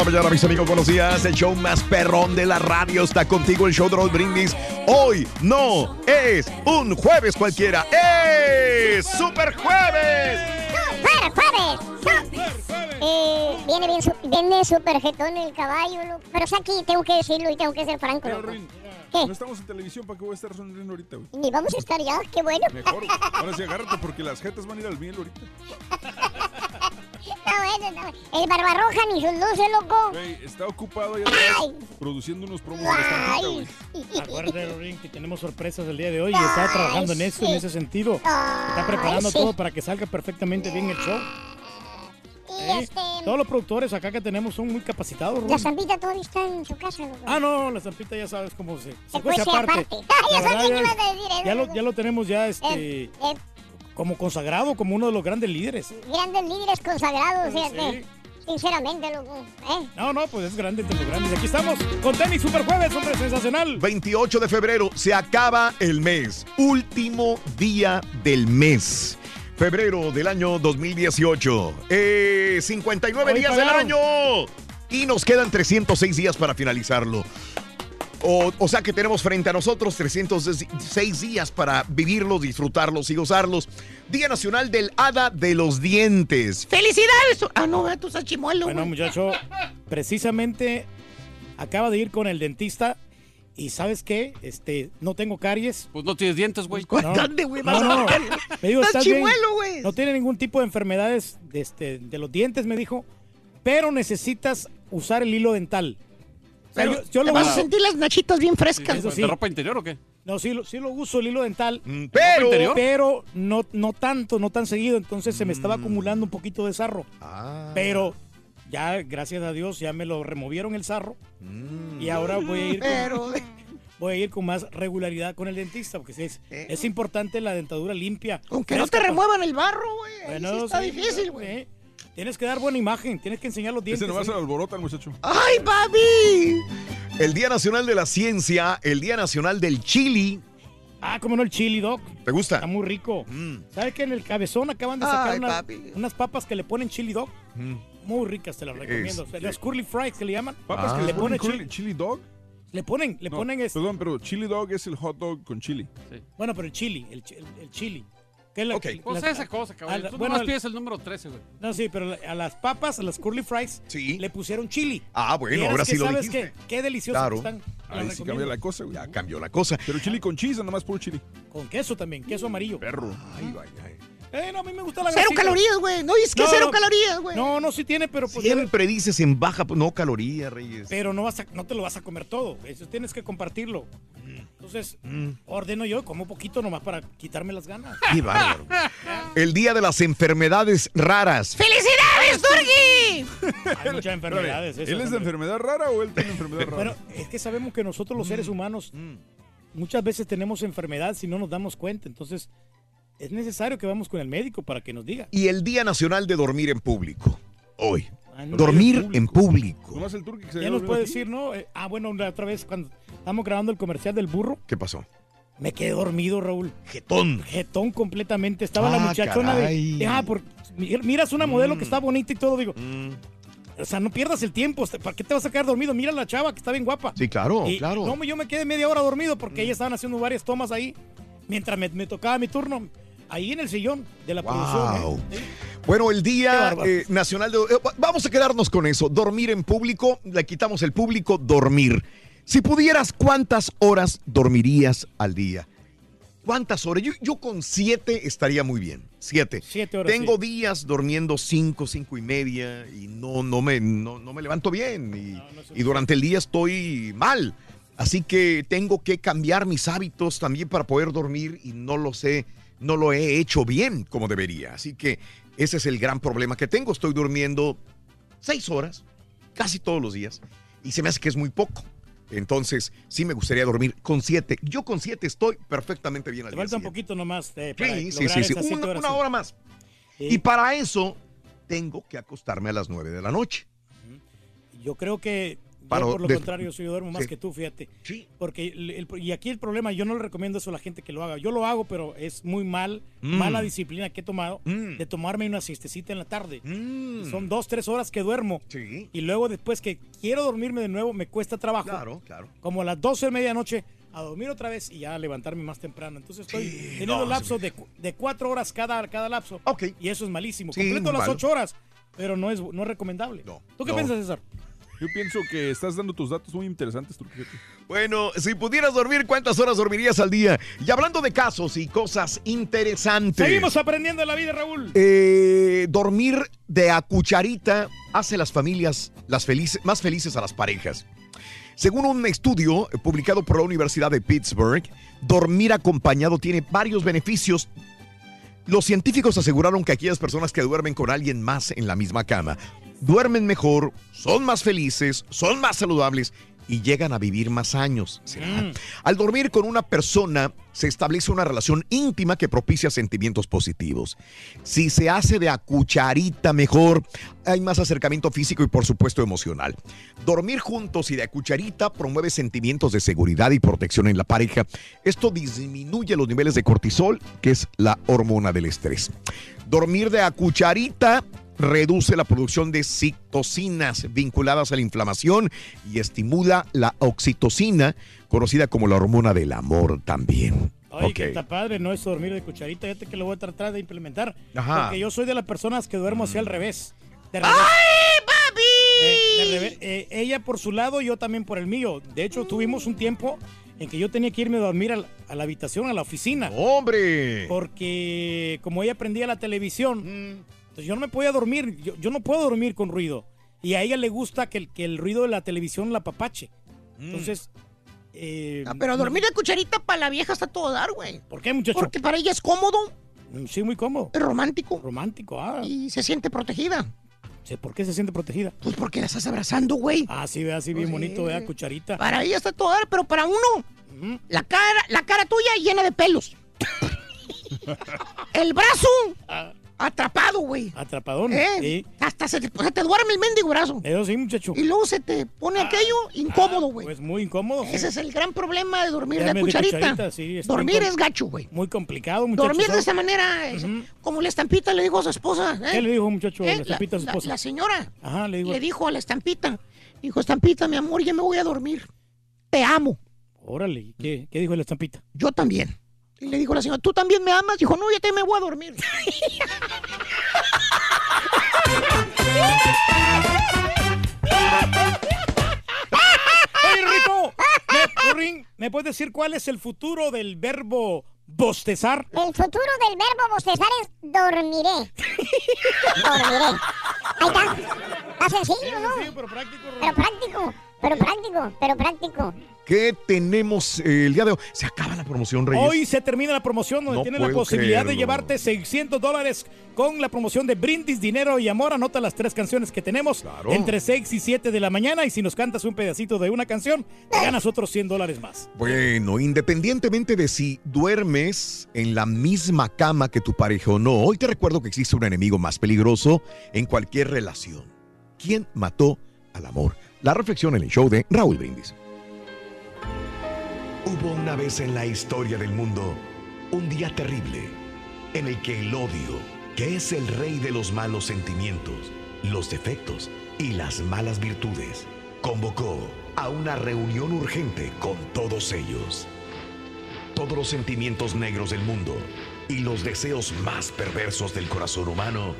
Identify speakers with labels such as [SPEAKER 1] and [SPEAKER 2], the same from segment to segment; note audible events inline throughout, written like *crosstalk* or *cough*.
[SPEAKER 1] La mañana, mis amigos, buenos días. El show más perrón de la radio está contigo, el show de Raúl Brindis. Hoy no es un jueves cualquiera, es Super Jueves.
[SPEAKER 2] ¡Super jueves! Eh, viene bien, su- viene super jetón el caballo, loco. pero es aquí, tengo que decirlo y tengo que ser franco,
[SPEAKER 3] Pero,
[SPEAKER 2] loco.
[SPEAKER 3] Rin,
[SPEAKER 2] ¿Qué?
[SPEAKER 3] no estamos en televisión, ¿para qué voy a estar sonriendo ahorita, güey?
[SPEAKER 2] Ni vamos a estar ya, qué bueno.
[SPEAKER 3] Mejor. Ahora sí, *laughs* agárrate porque las jetas van a ir al miel ahorita. *laughs*
[SPEAKER 2] Bueno, está bueno. El barbarroja ni sus luces, loco.
[SPEAKER 3] Güey, está ocupado
[SPEAKER 2] Ay.
[SPEAKER 3] produciendo unos promos de la.
[SPEAKER 2] Ay.
[SPEAKER 4] Acuérdate, Ring, que tenemos sorpresas el día de hoy y está trabajando en eso, en ese sentido. Está preparando
[SPEAKER 2] Ay, sí.
[SPEAKER 4] todo para que salga perfectamente bien el show. ¿eh?
[SPEAKER 2] este,
[SPEAKER 4] Todos los productores acá que tenemos son muy capacitados,
[SPEAKER 2] la
[SPEAKER 4] Ring.
[SPEAKER 2] zampita todavía está en su casa, loco.
[SPEAKER 4] Ah, no, la zampita ya sabes cómo se, se
[SPEAKER 2] Se
[SPEAKER 4] aparte.
[SPEAKER 2] aparte. Ah, *laughs* ya
[SPEAKER 4] La
[SPEAKER 2] sabía
[SPEAKER 4] verdad,
[SPEAKER 2] que ibas a decir eso,
[SPEAKER 4] ya lo, ya lo tenemos ya este,
[SPEAKER 2] Eh,
[SPEAKER 4] como consagrado, como uno de los grandes líderes.
[SPEAKER 2] grandes líderes consagrados, fíjate.
[SPEAKER 4] Sí.
[SPEAKER 2] Sinceramente, loco. ¿eh?
[SPEAKER 4] No, no, pues es grande entre los grandes. Aquí estamos con Tenis Super Jueves, hombre, sensacional.
[SPEAKER 1] 28 de febrero se acaba el mes, último día del mes. Febrero del año 2018. Eh, 59
[SPEAKER 4] Hoy
[SPEAKER 1] días del año. Y nos quedan 306 días para finalizarlo. O, o sea que tenemos frente a nosotros 306 días para vivirlos, disfrutarlos y gozarlos. Día Nacional del Hada de los Dientes.
[SPEAKER 5] ¡Felicidades! Ah, no, tu estás chimuelo.
[SPEAKER 4] Bueno, muchacho, precisamente acaba de ir con el dentista y ¿sabes qué? Este, no tengo caries.
[SPEAKER 6] Pues no tienes dientes, güey.
[SPEAKER 5] ¿Cuál-
[SPEAKER 4] No.
[SPEAKER 5] ¿Dónde, güey?
[SPEAKER 4] No, no. Me dijo,
[SPEAKER 5] Estás
[SPEAKER 4] "¿Estás bien?".
[SPEAKER 5] chimuelo, güey.
[SPEAKER 4] No tiene ningún tipo de enfermedades de, este, de los dientes, me dijo, pero necesitas usar el hilo dental. O sea,
[SPEAKER 5] Pero
[SPEAKER 4] yo, yo
[SPEAKER 5] te
[SPEAKER 4] lo
[SPEAKER 5] vas a sentir las nachitas bien frescas.
[SPEAKER 4] Eso sí.
[SPEAKER 6] ¿De ropa interior o qué?
[SPEAKER 4] No, sí, lo- sí lo uso el hilo dental,
[SPEAKER 1] Mm, Pero.
[SPEAKER 4] pero no, no tanto, no tan seguido. Entonces se me estaba acumulando un poquito de sarro.
[SPEAKER 1] Ah.
[SPEAKER 4] Pero ya, gracias a Dios, ya me lo removieron el sarro.
[SPEAKER 1] Mm.
[SPEAKER 4] Y ahora voy a ir con,
[SPEAKER 5] Pero, *laughs*
[SPEAKER 4] voy a ir con más regularidad con el dentista, porque es,
[SPEAKER 5] Eh.
[SPEAKER 4] es importante la dentadura limpia.
[SPEAKER 5] aunque no te remuevan el barro, güey.
[SPEAKER 4] Bueno,
[SPEAKER 5] sí está
[SPEAKER 4] sí,
[SPEAKER 5] difícil, güey.
[SPEAKER 4] Tienes que dar buena imagen, tienes que enseñar los dientes.
[SPEAKER 3] Ese nomás se
[SPEAKER 4] ¿eh?
[SPEAKER 3] alborota el muchacho.
[SPEAKER 5] ¡Ay, papi!
[SPEAKER 1] El Día Nacional de la Ciencia, el Día Nacional del Chili.
[SPEAKER 4] Ah, como no el chili, doc.
[SPEAKER 1] ¿Te gusta?
[SPEAKER 4] Está muy rico.
[SPEAKER 1] Mm,
[SPEAKER 4] ¿Sabes que en el cabezón acaban de sacar
[SPEAKER 5] Ay,
[SPEAKER 4] unas, papas que le ponen chili dog?
[SPEAKER 1] mm.
[SPEAKER 4] Muy ricas, te las recomiendo. Las curly fries que le llaman.
[SPEAKER 3] Papas
[SPEAKER 1] Ah.
[SPEAKER 3] que le ponen chili, chili dog.
[SPEAKER 4] Le ponen, le
[SPEAKER 3] No,
[SPEAKER 4] ponen este.
[SPEAKER 3] Perdón, pero chili dog es el hot dog con chili.
[SPEAKER 4] Bueno, pero el chili, el, el- el chili. ¿Qué es la-
[SPEAKER 1] Ok.
[SPEAKER 6] Pues
[SPEAKER 4] las-
[SPEAKER 6] esa cosa, cabrón.
[SPEAKER 4] la-
[SPEAKER 6] Tú
[SPEAKER 4] bueno,
[SPEAKER 6] nomás
[SPEAKER 4] el-
[SPEAKER 6] pides el número 13, güey.
[SPEAKER 4] No, sí, pero a las papas, a las curly fries,
[SPEAKER 1] Sí.
[SPEAKER 4] le pusieron chili.
[SPEAKER 1] Ah, bueno, ahora sí lo
[SPEAKER 4] ¿Sabes
[SPEAKER 1] dijiste.
[SPEAKER 4] qué? Qué delicioso
[SPEAKER 1] Claro.
[SPEAKER 4] que están.
[SPEAKER 3] Ahí sí cambia la cosa, güey.
[SPEAKER 1] Ya cambió la cosa.
[SPEAKER 3] Pero chili con cheese o nomás puro chili.
[SPEAKER 4] Con queso también, queso amarillo.
[SPEAKER 3] Perro.
[SPEAKER 1] Ay, ay, ay.
[SPEAKER 4] Eh, no, a mí me gusta la
[SPEAKER 5] Cero
[SPEAKER 4] grasita.
[SPEAKER 5] calorías, güey. No dices que
[SPEAKER 4] No,
[SPEAKER 5] cero
[SPEAKER 4] no.
[SPEAKER 5] calorías, güey.
[SPEAKER 4] No, no, sí tiene, pero pues.
[SPEAKER 1] Siempre dices en baja, pues, no calorías, Reyes.
[SPEAKER 4] Pero no, vas a, no te lo vas a comer todo. Eso tienes que compartirlo. Entonces,
[SPEAKER 1] Mm.
[SPEAKER 4] ordeno yo, como poquito nomás para quitarme las ganas.
[SPEAKER 1] Qué bárbaro. *laughs* El día de las enfermedades raras.
[SPEAKER 5] ¡Felicidades, Turgi!
[SPEAKER 4] Hay muchas enfermedades.
[SPEAKER 3] ¿Él
[SPEAKER 4] esas,
[SPEAKER 3] es de enfermedad rara o él tiene enfermedad rara?
[SPEAKER 4] Bueno, es que sabemos que nosotros los seres humanos muchas veces tenemos enfermedades y no nos damos cuenta. Entonces, es necesario que vamos con el médico para que nos diga.
[SPEAKER 1] Y el Día Nacional de Dormir en Público. Hoy.
[SPEAKER 4] Ah, no,
[SPEAKER 1] Dormir en público.
[SPEAKER 3] Nomás el turqui que se
[SPEAKER 4] Ya nos puede
[SPEAKER 3] aquí.
[SPEAKER 4] decir, ¿no? Eh, ah, bueno, la otra vez cuando estamos grabando el comercial del burro,
[SPEAKER 1] ¿Qué pasó?
[SPEAKER 4] me quedé dormido, Raúl.
[SPEAKER 1] Jetón.
[SPEAKER 4] Jetón completamente. Estaba la
[SPEAKER 1] Ah,
[SPEAKER 4] muchachona
[SPEAKER 1] caray.
[SPEAKER 4] de, Ah, por, miras una modelo que está bonita y todo, digo.
[SPEAKER 1] Mm.
[SPEAKER 4] O sea, no pierdas el tiempo. ¿Para qué te vas a quedar dormido? Mira a la chava que está bien guapa.
[SPEAKER 1] Sí, claro,
[SPEAKER 4] Y,
[SPEAKER 1] claro.
[SPEAKER 4] No, yo me quedé media hora dormido porque ellas estaban haciendo varias tomas ahí mientras me, me tocaba mi turno. Ahí en el sillón de la
[SPEAKER 1] Wow.
[SPEAKER 4] producción. ¿eh?
[SPEAKER 1] Bueno, el Día eh, Nacional de... eh, vamos a quedarnos con eso. Dormir en público, le quitamos el público, dormir. Si pudieras, ¿cuántas horas dormirías al día? ¿Cuántas horas? Yo, yo con siete estaría muy bien. Siete.
[SPEAKER 4] Siete horas,
[SPEAKER 1] Tengo
[SPEAKER 4] sí.
[SPEAKER 1] días durmiendo cinco, cinco y media y no, no, me, no, no me levanto bien. Y,
[SPEAKER 4] no es
[SPEAKER 1] y durante el día estoy mal. Así que tengo que cambiar mis hábitos también para poder dormir y no lo sé, no lo he hecho bien como debería. Así que ese es el gran problema que tengo. Estoy durmiendo seis horas, casi todos los días, y se me hace que es muy poco. Entonces, sí me gustaría dormir con siete. Yo con siete estoy perfectamente bien al
[SPEAKER 4] Te
[SPEAKER 1] día
[SPEAKER 4] falta un poquito nomás. eh, para
[SPEAKER 1] Sí, sí, sí, sí. Una,
[SPEAKER 4] horas,
[SPEAKER 1] una
[SPEAKER 4] sí.
[SPEAKER 1] hora más.
[SPEAKER 4] Sí.
[SPEAKER 1] Y para eso tengo que acostarme a las nueve de la noche.
[SPEAKER 4] Yo creo que yo, por lo
[SPEAKER 1] de-
[SPEAKER 4] contrario, yo duermo más
[SPEAKER 1] Sí.
[SPEAKER 4] que tú, fíjate.
[SPEAKER 1] Sí.
[SPEAKER 4] Porque el- el- y aquí el problema, yo no le recomiendo eso a la gente que lo haga. Yo lo hago, pero es muy mal,
[SPEAKER 1] Mm.
[SPEAKER 4] mala disciplina que he tomado
[SPEAKER 1] Mm.
[SPEAKER 4] de tomarme una siestecita en la tarde.
[SPEAKER 1] Mm.
[SPEAKER 4] Son dos, tres horas que duermo.
[SPEAKER 1] Sí.
[SPEAKER 4] Y luego después que quiero dormirme de nuevo, me cuesta trabajo.
[SPEAKER 1] Claro, claro.
[SPEAKER 4] Como a las 12 de medianoche, a dormir otra vez y ya a levantarme más temprano. Entonces estoy teniendo
[SPEAKER 1] no,
[SPEAKER 4] lapsos de, de cuatro horas cada, cada lapso.
[SPEAKER 1] Ok.
[SPEAKER 4] Y eso es malísimo.
[SPEAKER 1] Sí,
[SPEAKER 4] Completo las ocho horas, pero no es, no es recomendable.
[SPEAKER 1] No,
[SPEAKER 4] ¿Tú qué
[SPEAKER 1] no.
[SPEAKER 4] piensas, César?
[SPEAKER 3] Yo pienso que estás dando tus datos muy interesantes, turqui.
[SPEAKER 1] Bueno, si pudieras dormir, ¿cuántas horas dormirías al día? Y hablando de casos y cosas interesantes.
[SPEAKER 4] Seguimos aprendiendo en la vida, Raúl.
[SPEAKER 1] Eh, dormir de a cucharita hace las familias las felices, más felices a las parejas. Según un estudio publicado por la Universidad de Pittsburgh, dormir acompañado tiene varios beneficios. Los científicos aseguraron que aquellas personas que duermen con alguien más en la misma cama duermen mejor, son más felices, son más saludables y llegan a vivir más años.
[SPEAKER 4] Mm.
[SPEAKER 1] Al dormir con una persona se establece una relación íntima que propicia sentimientos positivos. Si se hace de a cucharita mejor, hay más acercamiento físico y por supuesto emocional. Dormir juntos y de a cucharita promueve sentimientos de seguridad y protección en la pareja. Esto disminuye los niveles de cortisol, que es la hormona del estrés. Dormir de a cucharita reduce la producción de citocinas vinculadas a la inflamación y estimula la oxitocina, conocida como la hormona del amor también.
[SPEAKER 4] Oye,
[SPEAKER 1] Ok.
[SPEAKER 4] que está padre, no es dormir de cucharita, fíjate que lo voy a tratar de implementar.
[SPEAKER 1] Ajá.
[SPEAKER 4] Porque yo soy de las personas que duermo así al revés. De revés.
[SPEAKER 5] ¡Ay, papi!
[SPEAKER 4] Eh, de revés. Eh, ella por su lado, yo también por el mío. De hecho, tuvimos un tiempo en que yo tenía que irme a dormir a la, a la habitación, a la oficina.
[SPEAKER 1] ¡Hombre!
[SPEAKER 4] Porque como ella prendía la televisión,
[SPEAKER 1] Mm.
[SPEAKER 4] Entonces yo no me podía dormir. Yo, yo no puedo dormir con ruido. Y a ella le gusta que el, que el ruido de la televisión la papache. Entonces... eh,
[SPEAKER 5] Ah, pero dormir de cucharita para la vieja está todo dar, güey.
[SPEAKER 4] ¿Por qué, muchacho?
[SPEAKER 5] Porque para ella es cómodo,
[SPEAKER 4] Mm, Sí, muy cómodo.
[SPEAKER 5] es romántico
[SPEAKER 4] Romántico, ah.
[SPEAKER 5] y se siente protegida.
[SPEAKER 4] Sí, ¿Por qué se siente protegida?
[SPEAKER 5] Pues porque la estás abrazando, güey.
[SPEAKER 4] Ah, sí, ve así bien
[SPEAKER 5] Sí.
[SPEAKER 4] bonito, vea, cucharita.
[SPEAKER 5] Para ella está todo dar, pero para uno, la cara, la cara tuya llena de pelos. *laughs* El brazo
[SPEAKER 4] Ah,
[SPEAKER 5] atrapado, güey.
[SPEAKER 4] atrapadón.
[SPEAKER 5] ¿Eh?
[SPEAKER 4] Sí.
[SPEAKER 5] Hasta se te, se te duerme el mendigo brazo.
[SPEAKER 4] Eso sí, muchacho.
[SPEAKER 5] Y luego se te pone aquello incómodo, güey.
[SPEAKER 4] Pues muy incómodo.
[SPEAKER 5] Ese es el gran problema de dormir de
[SPEAKER 4] Dormir de
[SPEAKER 5] cucharita.
[SPEAKER 4] cucharita, sí,
[SPEAKER 5] dormir es gacho, güey.
[SPEAKER 4] Muy complicado, muchacho.
[SPEAKER 5] Dormir de esa manera, es como la estampita le dijo a su esposa. ¿eh?
[SPEAKER 4] ¿Qué le dijo, muchacho,
[SPEAKER 5] ¿Eh?
[SPEAKER 4] la estampita a su
[SPEAKER 5] la-
[SPEAKER 4] esposa?
[SPEAKER 5] la señora
[SPEAKER 4] Ajá, le digo.
[SPEAKER 5] le dijo a la estampita, dijo, estampita, mi amor, ya me voy a dormir. Te amo.
[SPEAKER 4] Órale, ¿y ¿qué, ¿qué dijo la estampita?
[SPEAKER 5] Yo también. Y le dijo la señora, ¿tú también me amas? Dijo, no, ya te me voy a dormir.
[SPEAKER 4] ¡Oye, Rico! ¿Me, Ring, ¿Me puedes decir cuál es el futuro del verbo bostezar.
[SPEAKER 2] El futuro del verbo bostezar es dormiré. dormiré. Ahí está. Está sencillo, ¿no?
[SPEAKER 4] pero práctico.
[SPEAKER 2] Pero práctico, pero práctico, pero práctico.
[SPEAKER 1] ¿Qué tenemos eh, el día de hoy? Se acaba la promoción, Reyes.
[SPEAKER 4] Hoy se termina la promoción donde
[SPEAKER 1] No
[SPEAKER 4] tienes la posibilidad de llevarte 600 dólares con la promoción de Brindis, Dinero y Amor. Anota las tres canciones que tenemos
[SPEAKER 1] Claro.
[SPEAKER 4] entre 6 y 7 de la mañana y si nos cantas un pedacito de una canción, te ganas otros 100 dólares más.
[SPEAKER 1] Bueno, independientemente de si duermes en la misma cama que tu pareja o no, hoy te recuerdo que existe un enemigo más peligroso en cualquier relación. ¿Quién mató al amor? La reflexión en el show de Raúl Brindis.
[SPEAKER 7] Hubo una vez en la historia del mundo un día terrible en el que el odio, que es el rey de los malos sentimientos, los defectos y las malas virtudes, convocó a una reunión urgente con todos ellos. Todos los sentimientos negros del mundo y los deseos más perversos del corazón humano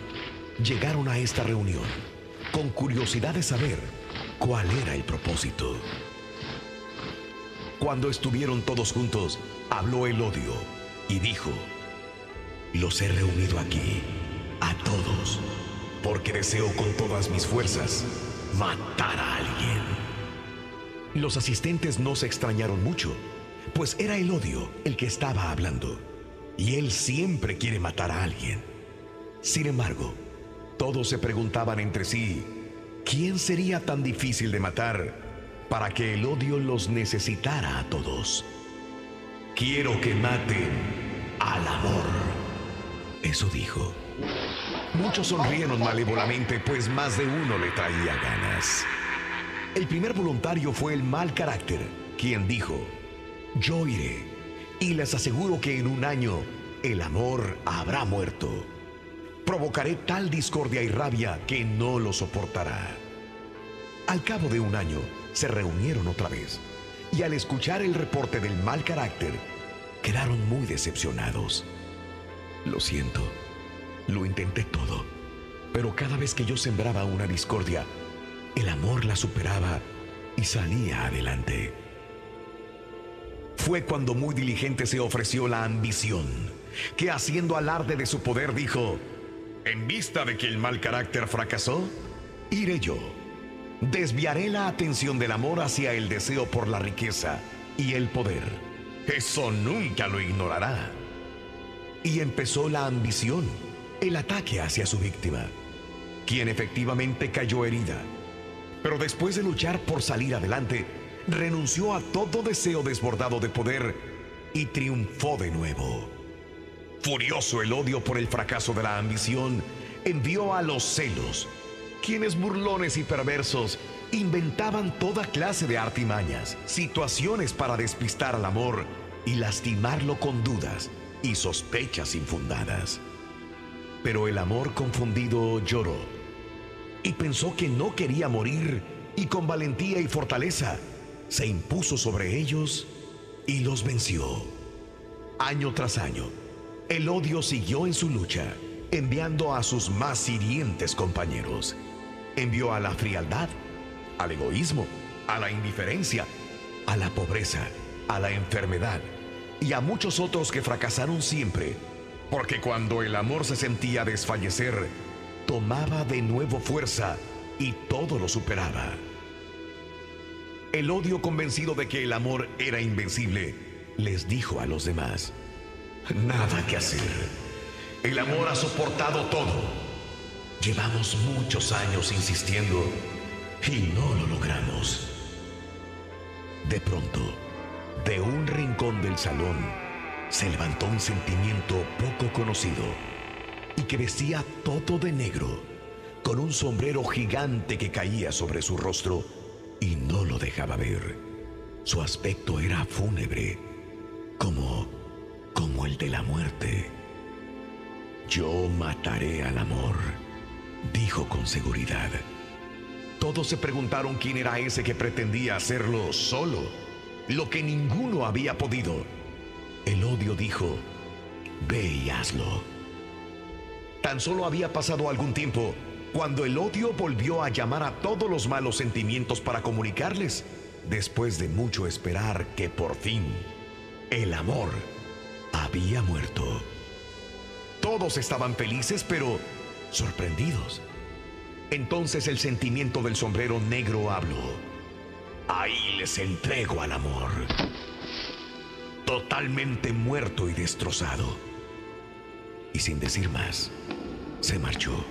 [SPEAKER 7] llegaron a esta reunión con curiosidad de saber cuál era el propósito. Cuando estuvieron todos juntos, habló el odio y dijo, los he reunido aquí, a todos, porque deseo con todas mis fuerzas matar a alguien. Los asistentes no se extrañaron mucho, pues era el odio el que estaba hablando, y él siempre quiere matar a alguien. Sin embargo, todos se preguntaban entre sí, ¿quién sería tan difícil de matar para que el odio los necesitara a todos? Quiero que maten al amor. Eso dijo. Muchos sonrieron malévolamente, pues más de uno le traía ganas. El primer voluntario fue el mal carácter, quien dijo, yo iré y les aseguro que en un año el amor habrá muerto. Provocaré tal discordia y rabia que no lo soportará. Al cabo de un año se reunieron otra vez y al escuchar el reporte del mal carácter quedaron muy decepcionados. Lo siento, lo intenté todo, pero cada vez que yo sembraba una discordia, el amor la superaba y salía adelante. Fue cuando muy diligente se ofreció la ambición, que haciendo alarde de su poder dijo, en vista de que el mal carácter fracasó, iré yo. Desviaré la atención del amor hacia el deseo por la riqueza y el poder. Eso nunca lo ignorará. Y empezó la ambición, el ataque hacia su víctima, quien efectivamente cayó herida. Pero después de luchar por salir adelante, renunció a todo deseo desbordado de poder y triunfó de nuevo. Furioso el odio por el fracaso de la ambición, envió a los celos, quienes burlones y perversos inventaban toda clase de artimañas, situaciones para despistar al amor y lastimarlo con dudas y sospechas infundadas. Pero el amor confundido lloró y pensó que no quería morir y con valentía y fortaleza se impuso sobre ellos y los venció. Año tras año, el odio siguió en su lucha, enviando a sus más hirientes compañeros. Envió a la frialdad, al egoísmo, a la indiferencia, a la pobreza, a la enfermedad y a muchos otros que fracasaron siempre, porque cuando el amor se sentía desfallecer, tomaba de nuevo fuerza y todo lo superaba. El odio convencido de que el amor era invencible, les dijo a los demás, nada que hacer. El amor ha soportado todo. Llevamos muchos años insistiendo y no lo logramos. De pronto, de un rincón del salón, se levantó un sentimiento poco conocido y que vestía todo de negro, con un sombrero gigante que caía sobre su rostro y no lo dejaba ver. Su aspecto era fúnebre, como, como el de la muerte. Yo mataré al amor, dijo con seguridad. Todos se preguntaron quién era ese que pretendía hacerlo solo, lo que ninguno había podido. El odio dijo, ve y hazlo. Tan solo había pasado algún tiempo cuando el odio volvió a llamar a todos los malos sentimientos para comunicarles, después de mucho esperar que por fin el amor había muerto. Todos estaban felices, pero sorprendidos. Entonces el sentimiento del sombrero negro habló. Ahí les entrego al amor. Totalmente muerto y destrozado. Y sin decir más, se marchó.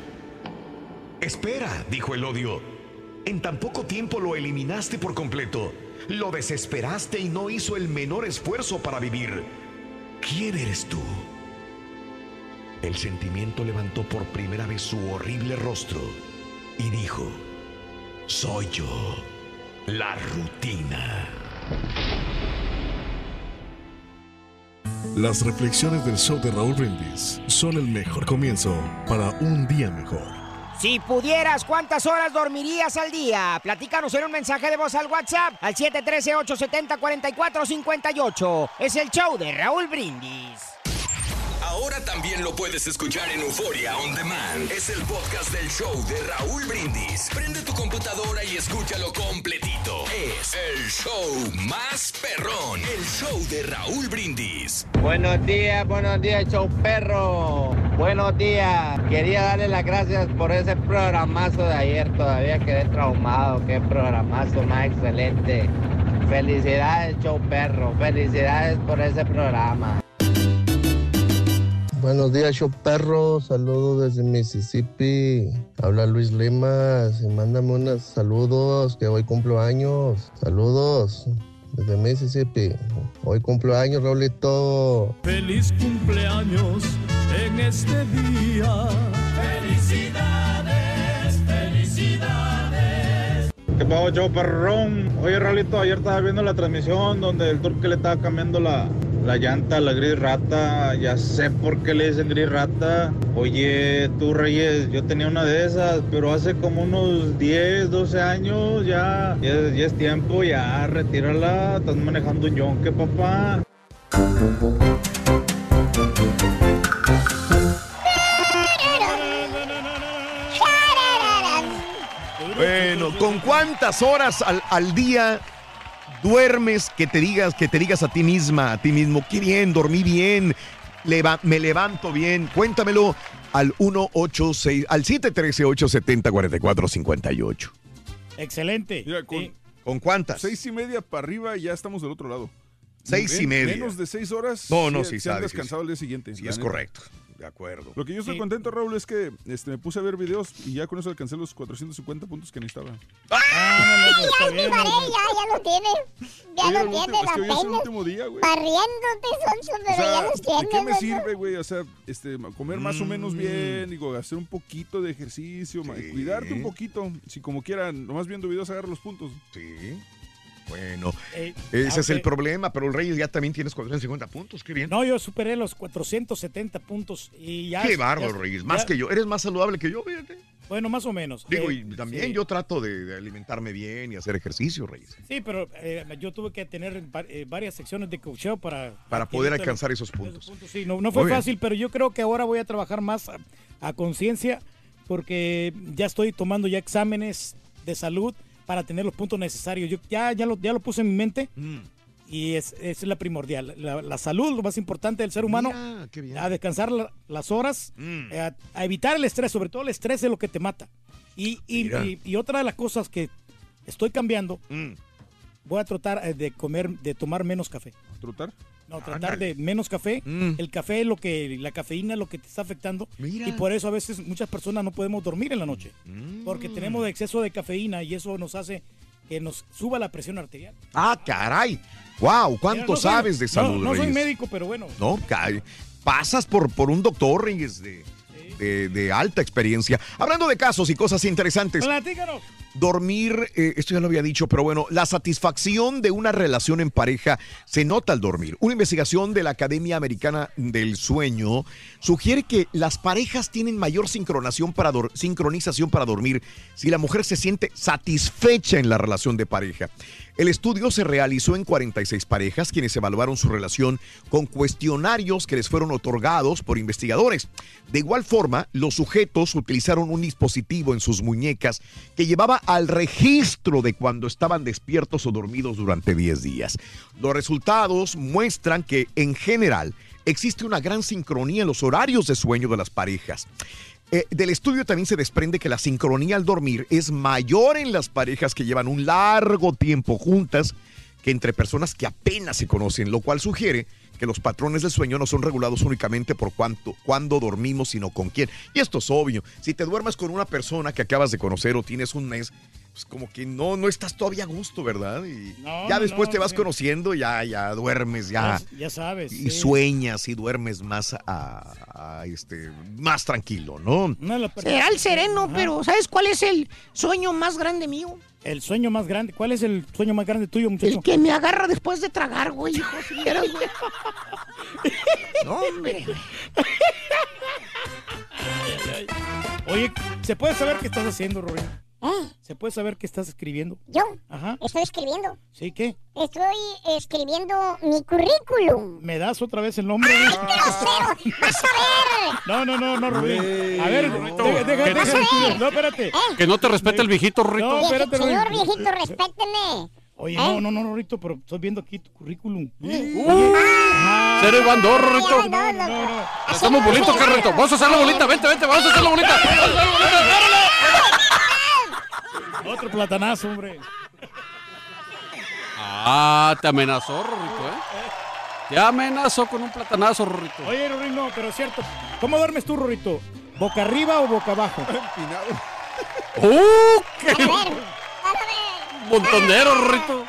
[SPEAKER 7] Espera, dijo el odio. En tan poco tiempo lo eliminaste por completo. Lo desesperaste y no hizo el menor esfuerzo para vivir. ¿Quién eres tú? El sentimiento levantó por primera vez su horrible rostro y dijo, soy yo, la rutina.
[SPEAKER 8] Las reflexiones del show de Raúl Brindis son el mejor comienzo para un día mejor.
[SPEAKER 9] Si pudieras, ¿cuántas horas dormirías al día? Platícanos en un mensaje de voz al WhatsApp al 713-870-4458. Es el show de Raúl Brindis.
[SPEAKER 10] Ahora también lo puedes escuchar en Euforia On Demand. Es el podcast del show de Raúl Brindis. Prende tu computadora y escúchalo completito. Es el show más perrón. El show de Raúl Brindis.
[SPEAKER 11] Buenos días, buenos días, show perro. Buenos días. Quería darle las gracias por ese programazo de ayer. Todavía quedé traumado. Qué programazo más excelente. Felicidades, show perro. Felicidades por ese programa.
[SPEAKER 12] Buenos días, show perro. Saludos desde Mississippi. Habla Luis Limas y mándame unos saludos que hoy cumplo años. Saludos desde Mississippi. Hoy cumplo años, Raulito.
[SPEAKER 13] Feliz cumpleaños en este día. Felicidades,
[SPEAKER 14] ¿Qué pasó, Joe Perrón? Oye, Raulito, ayer estaba viendo la transmisión donde el turque le estaba cambiando la, la llanta la gris rata. Ya sé por qué le dicen gris rata. Oye, tú, Reyes, yo tenía una de esas, pero hace como unos 10, 12 años ya, ya, ya es tiempo, ya, retírala. Estás manejando un yonque, papá.
[SPEAKER 1] Bueno, ¿con cuántas horas al, al día duermes que te digas que te digas a ti misma, a ti mismo, qué bien, dormí bien, leva- me levanto bien? Cuéntamelo al 186 al 713 870 4458.
[SPEAKER 4] Excelente.
[SPEAKER 3] Mira, con,
[SPEAKER 4] Sí.
[SPEAKER 1] ¿Con cuántas?
[SPEAKER 3] Seis y media para arriba y ya estamos del otro lado.
[SPEAKER 1] Seis y media.
[SPEAKER 3] Menos de seis horas.
[SPEAKER 1] No, no,
[SPEAKER 3] se-
[SPEAKER 1] sí
[SPEAKER 3] se han descansado
[SPEAKER 1] sí.
[SPEAKER 3] el día siguiente.
[SPEAKER 1] Sí, es
[SPEAKER 3] neta.
[SPEAKER 1] correcto. De acuerdo.
[SPEAKER 3] Lo que yo estoy
[SPEAKER 4] Sí.
[SPEAKER 3] contento, Raúl, es que este, me puse a ver videos y ya con eso alcancé los 450 puntos que necesitaba.
[SPEAKER 2] Ya,
[SPEAKER 4] bien,
[SPEAKER 2] mi Varela,
[SPEAKER 4] ¿no?
[SPEAKER 2] ya, ya lo tiene. Ya
[SPEAKER 3] Oye,
[SPEAKER 2] lo
[SPEAKER 3] el
[SPEAKER 2] tiene,
[SPEAKER 3] último- es que hoy es el
[SPEAKER 2] apenas.
[SPEAKER 3] último día, güey.
[SPEAKER 2] Barriéndote, Sonso,
[SPEAKER 3] O
[SPEAKER 2] pero
[SPEAKER 3] sea,
[SPEAKER 2] ya los tienes.
[SPEAKER 3] ¿de qué me sirve, güey? O sea, este, comer más o menos
[SPEAKER 1] Mm.
[SPEAKER 3] bien, digo, hacer un poquito de ejercicio,
[SPEAKER 1] Sí.
[SPEAKER 3] cuidarte un poquito. Si como quieran, nomás viendo videos agarra los puntos.
[SPEAKER 1] Sí. Bueno,
[SPEAKER 4] Eh,
[SPEAKER 1] ese es el problema, pero el Reyes ya también tienes 450 puntos, qué bien.
[SPEAKER 4] No, yo superé los 470 puntos y ya.
[SPEAKER 1] qué bárbaro, Reyes, más
[SPEAKER 4] ya-
[SPEAKER 1] que yo. Eres más saludable que yo, fíjate.
[SPEAKER 4] Bueno, más o menos.
[SPEAKER 1] Digo,
[SPEAKER 4] Eh,
[SPEAKER 1] y también
[SPEAKER 4] sí.
[SPEAKER 1] yo trato de, de alimentarme bien y hacer ejercicio, Reyes.
[SPEAKER 4] Sí, pero eh, yo tuve que tener eh, varias secciones de coacheo para...
[SPEAKER 1] Para poder alcanzar esos puntos.
[SPEAKER 4] Sí, no, no fue
[SPEAKER 1] Muy bien.
[SPEAKER 4] fácil, pero yo creo que ahora voy a trabajar más a, a conciencia porque ya estoy tomando ya exámenes de salud para tener los puntos necesarios. Yo ya, ya, lo, ya lo puse en mi mente
[SPEAKER 1] Mm.
[SPEAKER 4] y es, es la primordial. La, la salud, lo más importante del ser humano,
[SPEAKER 1] Mira, qué bien.
[SPEAKER 4] a descansar la- las horas,
[SPEAKER 1] Mm.
[SPEAKER 4] eh, a, a evitar el estrés, sobre todo el estrés es lo que te mata. Y, y, y- y otra de las cosas que estoy cambiando,
[SPEAKER 1] Mm.
[SPEAKER 4] voy a tratar eh, de comer, de tomar menos café.
[SPEAKER 3] ¿Trotar?
[SPEAKER 4] No, tratar
[SPEAKER 1] Ándale.
[SPEAKER 4] de menos café.
[SPEAKER 1] Mm.
[SPEAKER 4] El café es lo que, la cafeína es lo que te está afectando.
[SPEAKER 1] Mira.
[SPEAKER 4] Y por eso a veces muchas personas no podemos dormir en la noche.
[SPEAKER 1] Mm.
[SPEAKER 4] Porque tenemos exceso de cafeína y eso nos hace que nos suba la presión arterial.
[SPEAKER 1] Ah, caray. Wow, ¿cuánto
[SPEAKER 4] Mira, no soy-
[SPEAKER 1] sabes de salud,
[SPEAKER 4] No, no soy
[SPEAKER 1] Reyes?
[SPEAKER 4] médico, pero bueno.
[SPEAKER 1] No. Pasas por, por un doctor, Reyes, de, de- de alta experiencia. Hablando de casos y cosas interesantes.
[SPEAKER 4] Platícanos.
[SPEAKER 1] Dormir, eh, esto ya lo había dicho, pero bueno, la satisfacción de una relación en pareja se nota al dormir. Una investigación de la Academia Americana del Sueño sugiere que las parejas tienen mayor para sincronización para dormir si la mujer se siente satisfecha en la relación de pareja. El estudio se realizó en 46 parejas quienes evaluaron su relación con cuestionarios que les fueron otorgados por investigadores. De igual forma, los sujetos utilizaron un dispositivo en sus muñecas que llevaba al registro de cuando estaban despiertos o dormidos durante 10 días. Los resultados muestran que, en general, existe una gran sincronía en los horarios de sueño de las parejas. Eh, del estudio también se desprende que la sincronía al dormir es mayor en las parejas que llevan un largo tiempo juntas que entre personas que apenas se conocen, lo cual sugiere que los patrones del sueño no son regulados únicamente por cuánto, cuándo dormimos, sino con quién. Y esto es obvio. Si te duermas con una persona que acabas de conocer o tienes un mes, pues como que no, no estás todavía a gusto, ¿verdad? Y
[SPEAKER 4] No,
[SPEAKER 1] ya
[SPEAKER 4] no,
[SPEAKER 1] después
[SPEAKER 4] no,
[SPEAKER 1] te vas
[SPEAKER 4] sí.
[SPEAKER 1] conociendo, ya, ya duermes, ya.
[SPEAKER 4] Ya, ya sabes.
[SPEAKER 1] Y
[SPEAKER 4] sí.
[SPEAKER 1] sueñas y duermes más a, a, este más tranquilo, ¿no?
[SPEAKER 5] Será el sereno, pero ¿sabes cuál es el sueño más grande mío?
[SPEAKER 4] El sueño más grande. ¿Cuál es el sueño más grande tuyo, muchacho?
[SPEAKER 5] El que me agarra después de tragar, güey, hijo, si vieras, güey. *laughs* No, hombre.
[SPEAKER 4] Oye, ¿se puede saber qué estás haciendo, Rory?
[SPEAKER 2] ¿Eh?
[SPEAKER 4] ¿Se puede saber qué estás escribiendo?
[SPEAKER 2] ¿Yo?
[SPEAKER 4] Ajá.
[SPEAKER 2] Estoy escribiendo.
[SPEAKER 4] ¿Sí qué?
[SPEAKER 2] Estoy escribiendo mi currículum.
[SPEAKER 4] ¿Me das otra vez el nombre?
[SPEAKER 2] ¡Vas a ver!
[SPEAKER 4] No, no, no, no, Rubén. A ver,
[SPEAKER 6] Rorrito.
[SPEAKER 4] deja, deja,
[SPEAKER 6] ¿Qué
[SPEAKER 4] deja
[SPEAKER 6] te-
[SPEAKER 4] el estudio. No, espérate.
[SPEAKER 6] Que no te respete el viejito, Rito.
[SPEAKER 4] No, espérate.
[SPEAKER 2] Señor viejito, respéteme.
[SPEAKER 4] Oye,
[SPEAKER 2] ¿Eh?
[SPEAKER 4] no, no, no, Rorrito, pero estoy viendo aquí tu currículum.
[SPEAKER 6] Cero Iván dos, Rorrito.
[SPEAKER 2] No, no, no.
[SPEAKER 6] Hacemos bolito, ¿qué, Rito? Vamos a hacer la bolita. Vente, vente, vamos a hacer la bolita. Vamos a hacer la bolita.
[SPEAKER 4] Otro platanazo, hombre.
[SPEAKER 6] Ah, te amenazó, Rorrito, ¿eh? Te amenazó con un platanazo, Rorrito.
[SPEAKER 4] Oye, Rorrito, no, pero es cierto. ¿Cómo duermes tú, Rorrito? ¿Boca arriba o boca abajo? *laughs*
[SPEAKER 6] ¡Uh! ¡Qué montonero, Rorrito!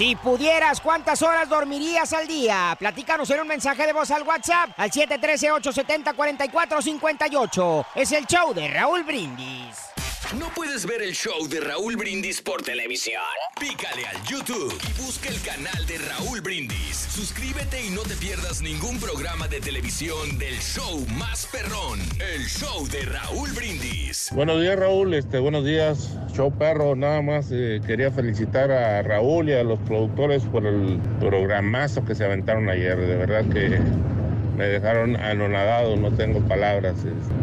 [SPEAKER 9] Si pudieras, ¿cuántas horas dormirías al día? Platícanos en un mensaje de voz al WhatsApp al 713-870-4458. Es el show de Raúl Brindis.
[SPEAKER 10] ¿No puedes ver el show de Raúl Brindis por televisión? Pícale al YouTube y busca el canal de Raúl Brindis. Suscríbete y no te pierdas ningún programa de televisión del show más perrón, el show de Raúl Brindis.
[SPEAKER 15] Buenos días, Raúl. Este, buenos días, show perro. Nada más eh, quería felicitar a Raúl y a los productores por el programazo que se aventaron ayer. De verdad que me dejaron anonadado, no tengo palabras.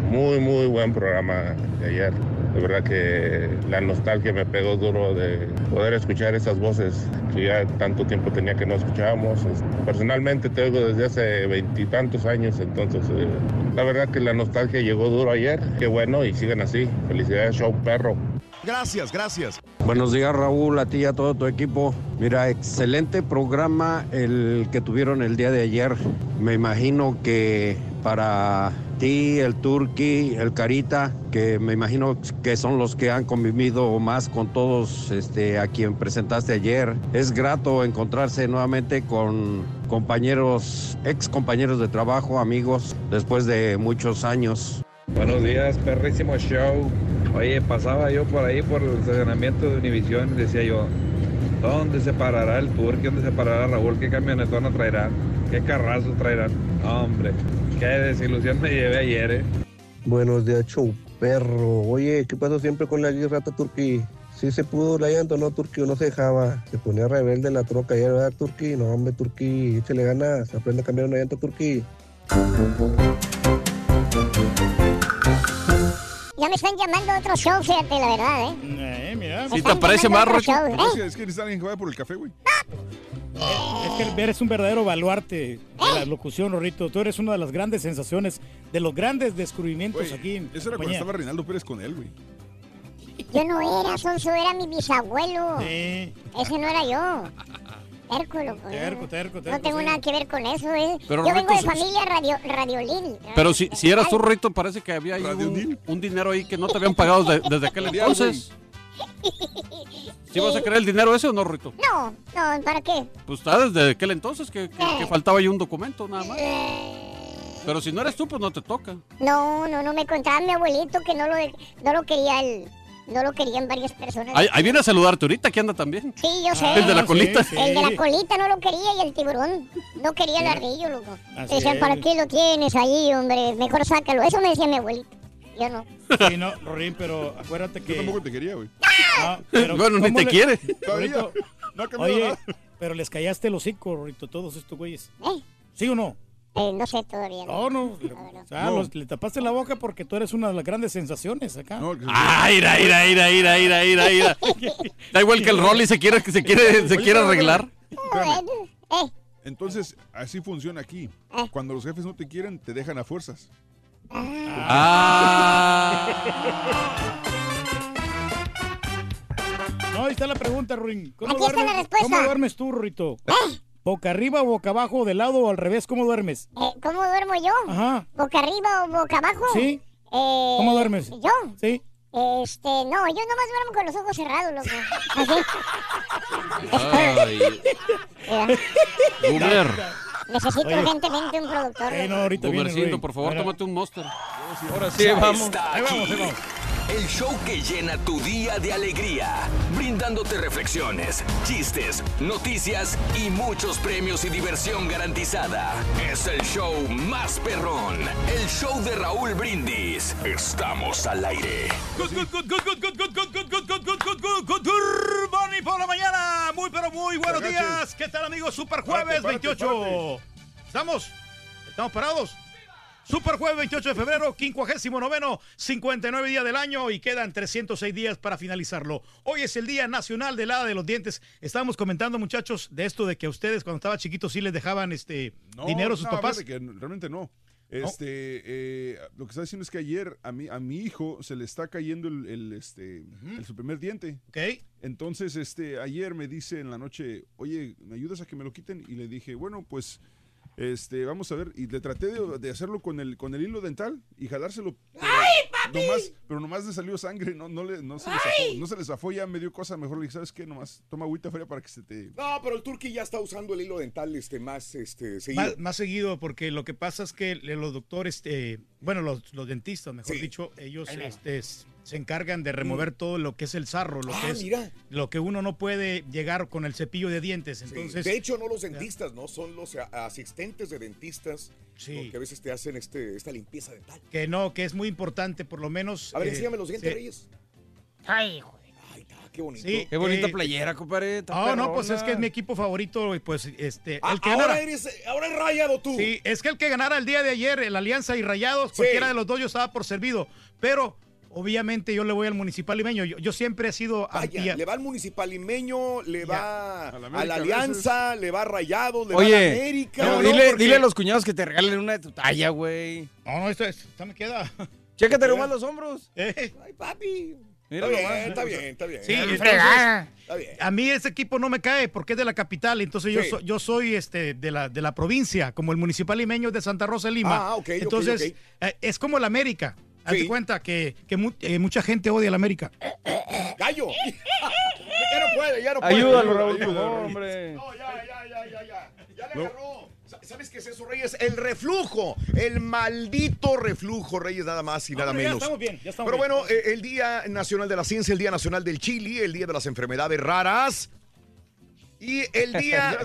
[SPEAKER 15] Muy, muy buen programa de ayer. De verdad que la nostalgia me pegó duro de poder escuchar esas voces que ya tanto tiempo tenía que no escuchábamos. Es- Personalmente te oigo desde hace veintitantos años, entonces eh, la verdad que la nostalgia llegó duro ayer. Qué bueno y sigan así. Felicidades, show perro.
[SPEAKER 1] Gracias, gracias.
[SPEAKER 16] Buenos días Raúl, a ti y a todo tu equipo. Mira, excelente programa el que tuvieron el día de ayer. Me imagino que para ti, el Turqui, el Carita, que me imagino que son los que han convivido más con todos este, a quien presentaste ayer. Es grato encontrarse nuevamente con compañeros, ex compañeros de trabajo, amigos, después de muchos años.
[SPEAKER 17] Buenos días, perrísimo show. Oye, pasaba yo por ahí por el estacionamiento de Univisión y decía yo, ¿dónde se parará el Turqui? ¿Dónde se parará Raúl? ¿Qué camionetona traerán? ¿Qué carrazo traerán? Hombre, qué desilusión me llevé ayer, ¿eh?
[SPEAKER 12] Buenos días, show perro. Oye, ¿qué pasó siempre con la rata Turqui? Sí se pudo la llanta, no, Turqui, no se dejaba. Se ponía rebelde la troca ayer, ¿verdad, Turqui? No, hombre, Turqui, échale ganas. Aprende a cambiar una llanta, Turqui.
[SPEAKER 2] Ya me están llamando a otro show, fíjate, la verdad, ¿eh?
[SPEAKER 4] Eh, mira.
[SPEAKER 2] Sí te parece más, show, ¿eh?
[SPEAKER 3] Es que- Es necesita alguien que vaya por el café, güey.
[SPEAKER 4] Es que eres un verdadero baluarte de la locución, Rorrito. Tú eres una de las grandes sensaciones, de los grandes descubrimientos aquí. en
[SPEAKER 3] Eso era cuando estaba Reinaldo Pérez con él, güey.
[SPEAKER 2] Yo no era, Sonso, era mi bisabuelo.
[SPEAKER 4] Sí.
[SPEAKER 2] Ese no era yo. Terco, loco.
[SPEAKER 4] Terco, terco,
[SPEAKER 2] No
[SPEAKER 4] terco,
[SPEAKER 2] tengo
[SPEAKER 4] sí.
[SPEAKER 2] nada que ver con eso, ¿eh?
[SPEAKER 6] Pero,
[SPEAKER 2] yo vengo de familia radio, radiolín.
[SPEAKER 6] Pero si, si eras tú, Rito, parece que había ahí un, un dinero ahí que no te habían pagado de- desde aquel *laughs* entonces. ¿Sí vas a querer el dinero ese o no, Rito?
[SPEAKER 2] No, no, ¿para qué?
[SPEAKER 6] Pues está desde aquel entonces que, que- que faltaba ahí un documento nada más. Pero si no eres tú, pues no te toca.
[SPEAKER 2] No, no, no, me contaba mi abuelito que no lo, no lo quería él. No lo querían varias personas.
[SPEAKER 6] Ahí, ahí viene a saludarte ahorita, que anda también.
[SPEAKER 2] Sí, yo sé.
[SPEAKER 6] El de la colita.
[SPEAKER 2] El de la colita no lo quería y el tiburón no quería el ardillo, loco.
[SPEAKER 4] Así
[SPEAKER 2] Decían,
[SPEAKER 4] es.
[SPEAKER 2] ¿para qué lo tienes ahí, hombre? Mejor sácalo. Eso me decía mi abuelito. Yo no.
[SPEAKER 4] Sí, no, Rorín, pero acuérdate que.
[SPEAKER 3] Yo tampoco te quería, güey.
[SPEAKER 4] Ah, pero
[SPEAKER 6] Bueno, ni
[SPEAKER 4] ¿cómo
[SPEAKER 6] te
[SPEAKER 4] le-
[SPEAKER 6] quiere.
[SPEAKER 4] Rorrito,
[SPEAKER 3] No ha cambiado
[SPEAKER 4] Oye,
[SPEAKER 3] nada.
[SPEAKER 4] pero les callaste el hocico, Rorrito, todos estos güeyes.
[SPEAKER 2] ¿Eh?
[SPEAKER 4] ¿Sí o no?
[SPEAKER 2] Eh, no sé todavía.
[SPEAKER 4] No, no. O sea,
[SPEAKER 6] No.
[SPEAKER 4] los- le tapaste la boca porque tú eres una de las grandes sensaciones acá.
[SPEAKER 6] Ah, ira, ira, ira, ira, ira, ira, ira. *laughs* Da igual que el Rolly se quiere, que se quiere, se quiere arreglar.
[SPEAKER 2] Eh,
[SPEAKER 3] Entonces, así funciona aquí. Cuando los jefes no te quieren, te dejan a fuerzas.
[SPEAKER 18] No, ahí está la pregunta, Ruin. ¿Cómo,
[SPEAKER 2] Aquí está la respuesta.
[SPEAKER 18] ¿Cómo duermes tú, Rurito? ¿Boca arriba, boca abajo, de lado o al revés? ¿Cómo duermes?
[SPEAKER 2] eh, ¿Cómo duermo yo?
[SPEAKER 18] Ajá.
[SPEAKER 2] ¿Boca arriba o boca abajo?
[SPEAKER 18] Sí.
[SPEAKER 2] Eh,
[SPEAKER 18] ¿Cómo duermes?
[SPEAKER 2] ¿Yo?
[SPEAKER 18] Sí.
[SPEAKER 2] Este, no, yo nomás duermo con los ojos cerrados, loco. *laughs* Así.
[SPEAKER 19] Boomer.
[SPEAKER 2] Necesito
[SPEAKER 19] Oye.
[SPEAKER 2] urgentemente un productor.
[SPEAKER 18] Eh,
[SPEAKER 2] loco.
[SPEAKER 19] Boomercito, por favor, tómate un monster.
[SPEAKER 10] Ahora
[SPEAKER 19] sí, vamos. Ahí vamos, ahí vamos.
[SPEAKER 10] El show que llena tu día de alegría, brindándote reflexiones, chistes, noticias y muchos premios y diversión garantizada. Es el show más perrón, el show de Raúl Brindis. Estamos al aire.
[SPEAKER 4] Good, good, good, good, good, good, good, good, good, good, good, good, good, good, good, por la mañana. Muy, pero muy buenos días. ¿Qué tal, amigos? Super Jueves
[SPEAKER 1] Párate, párate,
[SPEAKER 4] 28. ¿Estamos? ¿Estamos parados? Super Jueves 28 de febrero, 59 59 días del año y quedan 306 días para finalizarlo. Hoy es el Día Nacional del Hada de los Dientes. Estábamos comentando, muchachos, de esto de que a ustedes cuando estaban chiquitos sí les dejaban este dinero a sus
[SPEAKER 3] no,
[SPEAKER 4] papás.
[SPEAKER 3] que realmente no. Este, eh, lo que está diciendo es que ayer a mi, a mi hijo se le está cayendo el, el, este, el su primer diente.
[SPEAKER 4] Ok.
[SPEAKER 3] Entonces, este, ayer me dice en la noche, oye, ¿me ayudas a que me lo quiten? Y le dije, bueno, pues, este, vamos a ver. Y le traté de, de hacerlo con el, con el hilo dental y jalárselo. Pero Nomás, pero nomás le salió sangre, no, no, le, no, se le zafó, no se le zafó, ya me dio cosa. Mejor le dije, ¿sabes qué? Nomás toma agüita fría para que se te...
[SPEAKER 1] No, pero el Turqui ya está usando el hilo dental este, más este, seguido.
[SPEAKER 4] Más, más seguido, porque lo que pasa es que los doctores, eh, bueno, los, los dentistas, mejor
[SPEAKER 1] Sí.
[SPEAKER 4] dicho, ellos
[SPEAKER 1] Ay, no.
[SPEAKER 4] este, se encargan de remover todo lo que es el sarro, lo
[SPEAKER 1] Ah,
[SPEAKER 4] que es
[SPEAKER 1] mira.
[SPEAKER 4] lo que uno no puede llegar con el cepillo de dientes.
[SPEAKER 1] Sí, de hecho, no los dentistas, ¿no? Son los asistentes de dentistas los que a veces te hacen este, esta limpieza dental.
[SPEAKER 4] que no, que es muy importante, por lo menos.
[SPEAKER 1] A ver,
[SPEAKER 4] eh,
[SPEAKER 1] enséñame los dientes,
[SPEAKER 4] sí.
[SPEAKER 1] Reyes.
[SPEAKER 2] Ay, joder.
[SPEAKER 1] Ah, qué bonito.
[SPEAKER 4] Sí,
[SPEAKER 19] Qué bonita
[SPEAKER 4] eh,
[SPEAKER 19] playera, compadre.
[SPEAKER 4] No, no, pues es que es mi equipo favorito, pues este,
[SPEAKER 1] Ah,
[SPEAKER 4] el que
[SPEAKER 1] ahora
[SPEAKER 4] ganara-
[SPEAKER 1] eres, ahora eres rayado tú.
[SPEAKER 4] Sí, es que el que ganara el día de ayer, el Alianza y Rayados, cualquiera de los dos yo estaba por servido, pero obviamente yo le voy al municipal limeño. Yo, yo siempre he sido
[SPEAKER 1] Vaya,
[SPEAKER 4] anti-
[SPEAKER 1] le va al municipal limeño, le va a la,
[SPEAKER 4] América a
[SPEAKER 1] Alianza, le va a Rayados, le va a la
[SPEAKER 19] Oye,
[SPEAKER 1] América. No,
[SPEAKER 19] dile,
[SPEAKER 1] porque-
[SPEAKER 19] dile a los cuñados que te regalen una de tu talla, güey.
[SPEAKER 4] No, no, esto, esto me queda. *laughs*
[SPEAKER 19] Chécate nomás los hombros. *laughs*
[SPEAKER 4] Eh.
[SPEAKER 1] Ay, papi.
[SPEAKER 19] Mira
[SPEAKER 1] está bien, está bien, está bien.
[SPEAKER 4] Sí,
[SPEAKER 1] Está
[SPEAKER 4] entonces,
[SPEAKER 1] Está bien.
[SPEAKER 4] a mí ese equipo no me cae porque es de la capital, entonces yo, soy, yo soy este de la, de la provincia, como el municipal limeño es de Santa Rosa Lima.
[SPEAKER 1] Ah, ok,
[SPEAKER 4] entonces,
[SPEAKER 1] ok.
[SPEAKER 4] eh, es como la América. Haz de
[SPEAKER 1] Sí.
[SPEAKER 4] cuenta que, que mu- eh, mucha gente odia la América.
[SPEAKER 1] Gallo. *laughs* ya no puede, ya no puede.
[SPEAKER 19] Ayúdalo, Raúl,
[SPEAKER 1] Ayúdalo,
[SPEAKER 19] hombre.
[SPEAKER 1] No, ya, ya, ya, ya, ya. Ya le agarró. Sa- ¿Sabes qué es eso, Reyes? El reflujo. El maldito reflujo, Reyes, nada más y nada
[SPEAKER 4] Hombre, ya
[SPEAKER 1] menos.
[SPEAKER 4] estamos bien, ya estamos
[SPEAKER 1] Pero bueno, eh, el Día Nacional de la Ciencia, el Día Nacional del Chili, el Día de las Enfermedades Raras. Y el *laughs* Día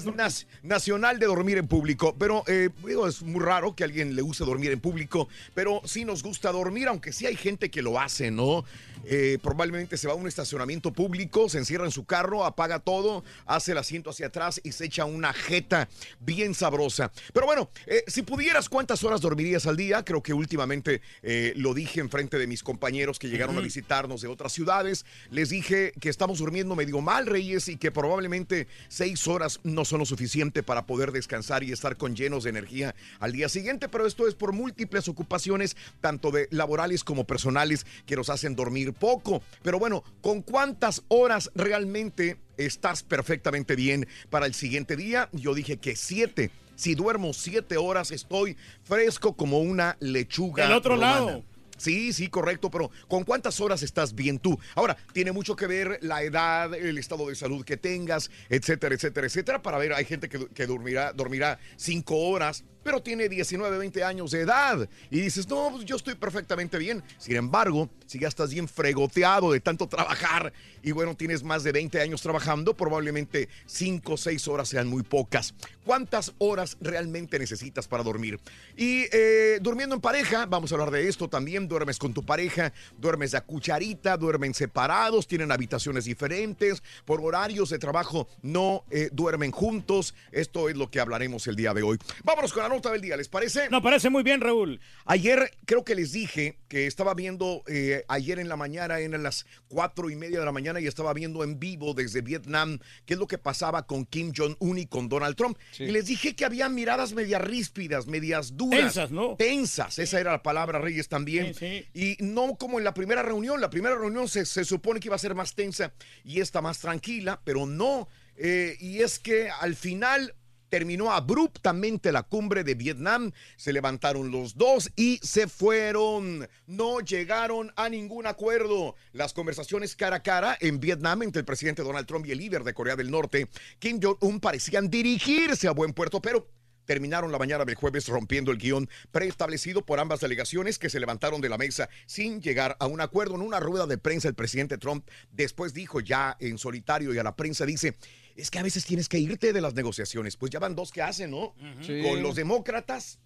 [SPEAKER 1] Nacional de Dormir en Público. Pero eh, digo, es muy raro que a alguien le guste dormir en público, pero sí nos gusta dormir, aunque sí hay gente que lo hace, ¿no? Eh, probablemente se va a un estacionamiento público, se encierra en su carro, apaga todo, hace el asiento hacia atrás y se echa una jeta bien sabrosa. Pero bueno, eh, si pudieras, ¿cuántas horas dormirías al día? Creo que últimamente eh, lo dije en frente de mis compañeros que llegaron a visitarnos de otras ciudades. Les dije que estamos durmiendo medio mal, Reyes, y que probablemente seis horas no son lo suficiente para poder descansar y estar con llenos de energía al día siguiente. Pero esto es por múltiples ocupaciones, tanto de laborales como personales, que nos hacen dormir poco. Pero bueno, ¿con cuántas horas realmente estás perfectamente bien para el siguiente día? Yo dije que siete. Si duermo siete horas, estoy fresco como una lechuga.
[SPEAKER 4] Del otro
[SPEAKER 1] romana.
[SPEAKER 4] lado.
[SPEAKER 1] Sí, sí, correcto, pero ¿con cuántas horas estás bien tú? Ahora, tiene mucho que ver la edad, el estado de salud que tengas, etcétera, etcétera, etcétera. Para ver, hay gente que, que dormirá, dormirá cinco horas, pero tiene 19, 20 años de edad. Y dices, no, pues yo estoy perfectamente bien. Sin embargo, si ya estás bien fregoteado de tanto trabajar y bueno, tienes más de 20 años trabajando, probablemente 5 o 6 horas sean muy pocas. ¿Cuántas horas realmente necesitas para dormir? Y eh, durmiendo en pareja, vamos a hablar de esto también. Duermes con tu pareja, duermes a cucharita, duermen separados, tienen habitaciones diferentes, por horarios de trabajo no eh, duermen juntos. Esto es lo que hablaremos el día de hoy. Vámonos con la nota del día, ¿les parece?
[SPEAKER 18] No, parece muy bien, Raúl.
[SPEAKER 1] Ayer creo que les dije que estaba viendo eh, ayer en la mañana, eran las cuatro y media de la mañana y estaba viendo en vivo desde Vietnam qué es lo que pasaba con Kim Jong-un y con Donald Trump. Y les dije que había miradas medias ríspidas, medias duras.
[SPEAKER 4] Tensas, ¿no?
[SPEAKER 1] Tensas, esa era la palabra, Reyes, también. Y no como en la primera reunión. La primera reunión se, se supone que iba a ser más tensa y esta más tranquila, pero no. Eh, y es que al final terminó abruptamente la cumbre de Vietnam, se levantaron los dos y se fueron. No llegaron a ningún acuerdo. Las conversaciones cara a cara en Vietnam entre el presidente Donald Trump y el líder de Corea del Norte, Kim Jong-un, parecían dirigirse a buen puerto, pero terminaron la mañana del jueves rompiendo el guion preestablecido por ambas delegaciones que se levantaron de la mesa sin llegar a un acuerdo. En una rueda de prensa, el presidente Trump después dijo ya en solitario y a la prensa dice, es que a veces tienes que irte de las negociaciones. Pues ya van dos que hacen, ¿no?
[SPEAKER 3] Sí.
[SPEAKER 1] Con los demócratas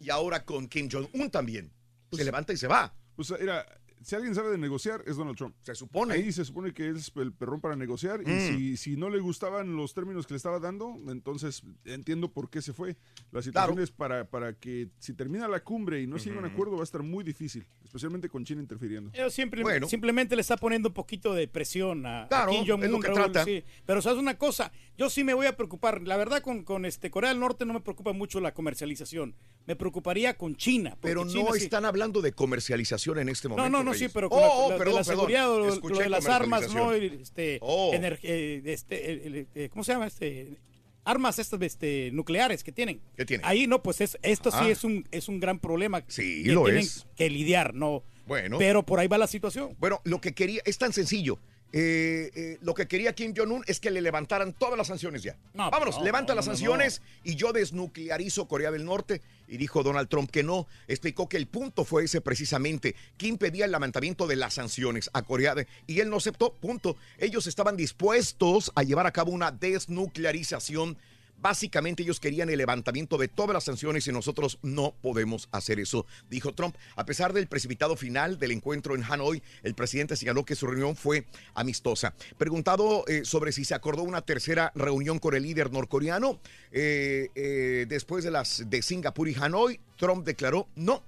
[SPEAKER 1] y ahora con Kim Jong-un también. se levanta y se va.
[SPEAKER 3] O sea, era, si alguien sabe de negociar, es Donald Trump.
[SPEAKER 1] Se supone.
[SPEAKER 3] Ahí se supone que es el perrón para negociar. Y
[SPEAKER 1] Mm.
[SPEAKER 3] si, si no le gustaban los términos que le estaba dando, entonces entiendo por qué se fue. La situación es para, para que si termina la cumbre y no se llega a un acuerdo, va a estar muy difícil, especialmente con China interfiriendo.
[SPEAKER 4] Siempre,
[SPEAKER 3] Bueno.
[SPEAKER 4] simplemente le está poniendo un poquito de presión a, a
[SPEAKER 3] Claro,
[SPEAKER 4] Kim Jong-un. sí. Pero sabes una cosa, yo sí me voy a preocupar. La verdad, con, con este Corea del Norte no me preocupa mucho la comercialización. Me preocuparía con China.
[SPEAKER 1] Pero
[SPEAKER 4] China
[SPEAKER 1] no
[SPEAKER 4] sí-
[SPEAKER 1] están hablando de comercialización en este momento.
[SPEAKER 4] No, no, no,
[SPEAKER 1] Reyes.
[SPEAKER 4] sí, pero
[SPEAKER 1] Oh,
[SPEAKER 4] con
[SPEAKER 1] oh,
[SPEAKER 4] la- de
[SPEAKER 1] perdón,
[SPEAKER 4] la
[SPEAKER 1] perdón.
[SPEAKER 4] seguridad, lo- de las armas, ¿no? Este,
[SPEAKER 1] Oh.
[SPEAKER 4] eh, este, eh, ¿Cómo se llama? Este, armas estas este, nucleares que tienen.
[SPEAKER 1] ¿Qué tienen?
[SPEAKER 4] Ahí no, pues es, esto sí
[SPEAKER 1] Ah.
[SPEAKER 4] es un, es un gran problema.
[SPEAKER 1] Sí,
[SPEAKER 4] que
[SPEAKER 1] lo
[SPEAKER 4] tienen
[SPEAKER 1] es.
[SPEAKER 4] que lidiar, ¿no?
[SPEAKER 1] Bueno.
[SPEAKER 4] Pero por ahí va la situación.
[SPEAKER 1] Bueno, lo que quería, es tan sencillo. Eh, eh, lo que quería Kim Jong-un es que le levantaran todas las sanciones ya.
[SPEAKER 4] No,
[SPEAKER 1] Vámonos,
[SPEAKER 4] no,
[SPEAKER 1] levanta
[SPEAKER 4] no,
[SPEAKER 1] las sanciones y yo desnuclearizo Corea del Norte. Y dijo Donald Trump que no. Explicó que el punto fue ese precisamente. Kim pedía el levantamiento de las sanciones a Corea de- y él no aceptó. Punto. Ellos estaban dispuestos a llevar a cabo una desnuclearización. Básicamente ellos querían el levantamiento de todas las sanciones y nosotros no podemos hacer eso, dijo Trump. A pesar del precipitado final del encuentro en Hanoi, el presidente señaló que su reunión fue amistosa. Preguntado eh, sobre si se acordó una tercera reunión con el líder norcoreano, eh, eh, después de las de Singapur y Hanoi, Trump declaró, no,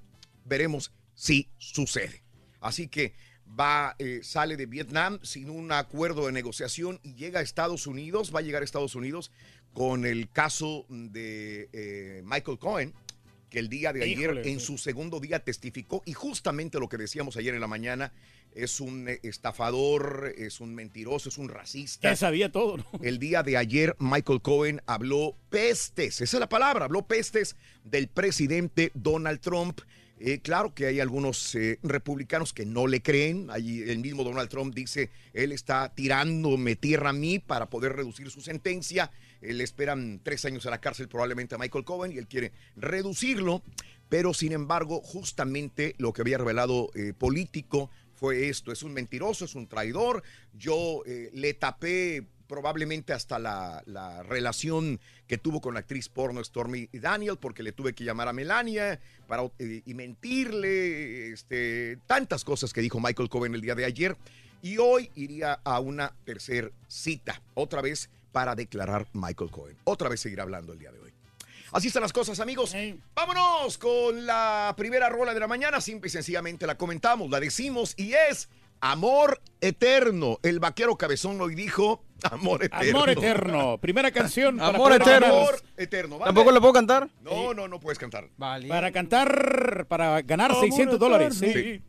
[SPEAKER 1] veremos si sucede. Así que va, eh, sale de Vietnam sin un acuerdo de negociación y llega a Estados Unidos, va a llegar a Estados Unidos con el caso de eh, Michael Cohen, que el día de ayer, en
[SPEAKER 4] sí.
[SPEAKER 1] su segundo día, testificó, y justamente lo que decíamos ayer en la mañana, es un eh, estafador, es un mentiroso, es un racista.
[SPEAKER 4] Ya sabía todo, ¿no?
[SPEAKER 1] El día de ayer, Michael Cohen habló pestes, esa es la palabra, habló pestes del presidente Donald Trump. Eh, claro que hay algunos eh, republicanos que no le creen. Allí el mismo Donald Trump dice, él está tirándome tierra a mí para poder reducir su sentencia. Eh, le esperan tres años a la cárcel probablemente a Michael Cohen y él quiere reducirlo. Pero sin embargo, justamente lo que había revelado político fue esto. Es un mentiroso, es un traidor. Yo le tapé probablemente hasta la, la relación que tuvo con la actriz porno Stormy Daniel, porque le tuve que llamar a Melania para, eh, y mentirle, este, tantas cosas que dijo Michael Cohen el día de ayer. Y hoy iría a una tercer cita, otra vez para declarar Michael Cohen. Otra vez seguirá hablando el día de hoy. Así están las cosas, amigos. Vámonos con la primera rola de la mañana. Simple y sencillamente la comentamos, la decimos y es Amor Eterno. El vaquero cabezón hoy dijo *laughs* Amor Eterno.
[SPEAKER 4] Amor eterno. Primera canción. para
[SPEAKER 6] Amor eterno.
[SPEAKER 1] Amor Eterno. ¿vale?
[SPEAKER 6] ¿Tampoco le puedo cantar?
[SPEAKER 1] No, no, no puedes cantar.
[SPEAKER 4] Para cantar, para ganar
[SPEAKER 1] Amor
[SPEAKER 4] 600 dólares. Sí.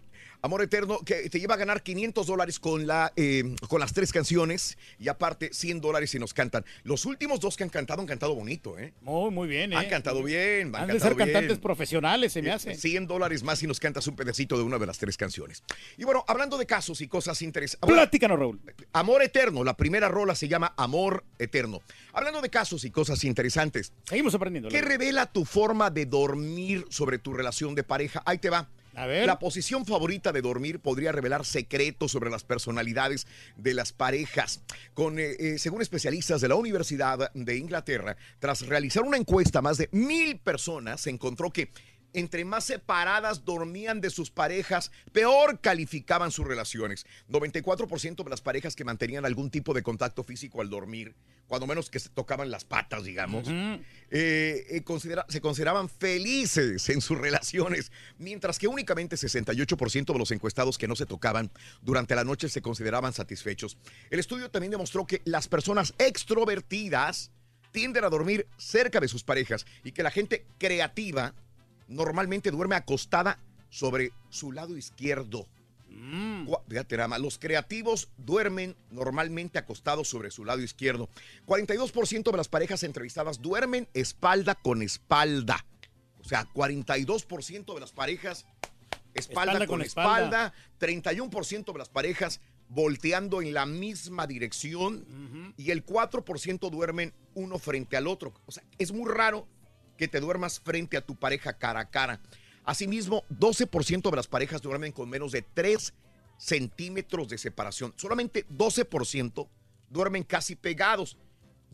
[SPEAKER 1] Amor Eterno, que te lleva a ganar 500 dólares con, la, eh, con las tres canciones y aparte 100 dólares si nos cantan. Los últimos dos que han cantado han cantado bonito, ¿eh?
[SPEAKER 4] Muy, muy bien, ¿eh?
[SPEAKER 1] Han cantado bien, han,
[SPEAKER 4] Han de
[SPEAKER 1] cantado
[SPEAKER 4] ser cantantes
[SPEAKER 1] bien.
[SPEAKER 4] profesionales, se me
[SPEAKER 1] Eh,
[SPEAKER 4] hace.
[SPEAKER 1] 100 dólares más si nos cantas un pedacito de una de las tres canciones. Y bueno, hablando de casos y cosas interesantes.
[SPEAKER 4] Platícanos, Raúl.
[SPEAKER 1] Amor Eterno, la primera rola se llama Amor Eterno. Hablando de casos y cosas interesantes.
[SPEAKER 4] Seguimos aprendiendo.
[SPEAKER 1] ¿Qué revela tu forma de dormir sobre tu relación de pareja? Ahí te va. La posición favorita de dormir podría revelar secretos sobre las personalidades de las parejas. Eh, eh, según especialistas de la Universidad de Inglaterra, tras realizar una encuesta más de mil personas, se encontró que entre más separadas dormían de sus parejas, peor calificaban sus relaciones. 94% de las parejas que mantenían algún tipo de contacto físico al dormir, cuando menos que se tocaban las patas, digamos, eh, eh, considera- se consideraban felices en sus relaciones, mientras que únicamente 68% de los encuestados que no se tocaban durante la noche se consideraban satisfechos. El estudio también demostró que las personas extrovertidas tienden a dormir cerca de sus parejas y que la gente creativa normalmente duerme acostada sobre su lado izquierdo. Gua- Fíjate nada más, los creativos duermen normalmente acostados sobre su lado izquierdo. 42% de las parejas entrevistadas duermen espalda con espalda. O sea, 42% de las parejas espalda,
[SPEAKER 4] Espalda
[SPEAKER 1] con,
[SPEAKER 4] con
[SPEAKER 1] espalda, 31% de las parejas volteando en la misma dirección y el 4% duermen uno frente al otro. O sea, es muy raro que te duermas frente a tu pareja cara a cara. Asimismo, 12% de las parejas duermen con menos de 3 centímetros de separación. Solamente 12% duermen casi pegados.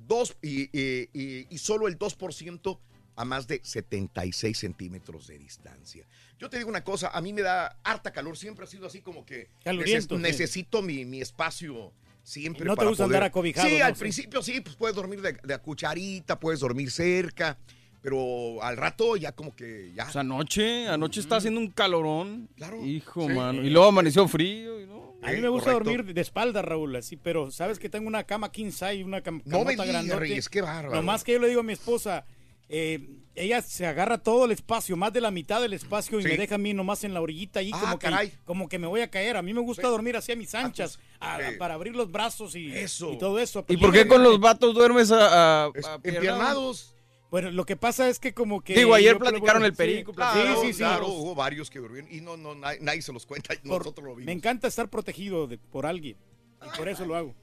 [SPEAKER 1] Dos, y, y- y- y solo el 2% a más de 76 centímetros de distancia. Yo te digo una cosa, a mí me da harta calor, siempre ha sido así como que neces-
[SPEAKER 4] sí.
[SPEAKER 1] necesito mi, mi espacio siempre.
[SPEAKER 4] No te
[SPEAKER 1] para
[SPEAKER 4] gusta
[SPEAKER 1] poder-
[SPEAKER 4] andar acobijado,
[SPEAKER 1] Sí,
[SPEAKER 4] ¿no?
[SPEAKER 1] al
[SPEAKER 4] Sí.
[SPEAKER 1] principio sí, pues puedes dormir de, de a cucharita, puedes dormir cerca, pero al rato ya como que ya.
[SPEAKER 19] Pues anoche, anoche está haciendo un calorón. Hijo,
[SPEAKER 4] Sí.
[SPEAKER 19] mano. Y luego amaneció frío. y no.
[SPEAKER 4] A mí me gusta dormir de espalda, Raúl, así, pero sabes que tengo una cama king size, una cam
[SPEAKER 1] No me
[SPEAKER 4] camota
[SPEAKER 1] digas. Reyes, qué bárbaro.
[SPEAKER 4] Nomás que yo le digo a mi esposa, eh, ella se agarra todo el espacio, más de la mitad del espacio, y
[SPEAKER 1] Sí.
[SPEAKER 4] me deja a mí nomás en la orillita ahí,
[SPEAKER 1] Ah,
[SPEAKER 4] como, que, como que me voy a caer. A mí me gusta dormir así a mis anchas, a-
[SPEAKER 1] sí.
[SPEAKER 4] para abrir los brazos y, y todo eso.
[SPEAKER 19] ¿Y por qué con los vatos duermes a, a- a
[SPEAKER 1] Empiernados.
[SPEAKER 4] Bueno, lo que pasa es que como que...
[SPEAKER 19] Digo, ayer platicaron el
[SPEAKER 4] sí,
[SPEAKER 19] perico,
[SPEAKER 1] Claro,
[SPEAKER 4] Sí, sí, sí.
[SPEAKER 1] claro,
[SPEAKER 4] los-
[SPEAKER 1] hubo varios que durmieron y no, no, nadie, nadie se los cuenta,
[SPEAKER 4] por-
[SPEAKER 1] nosotros lo vimos.
[SPEAKER 4] me encanta estar protegido de- por alguien, y por eso lo hago.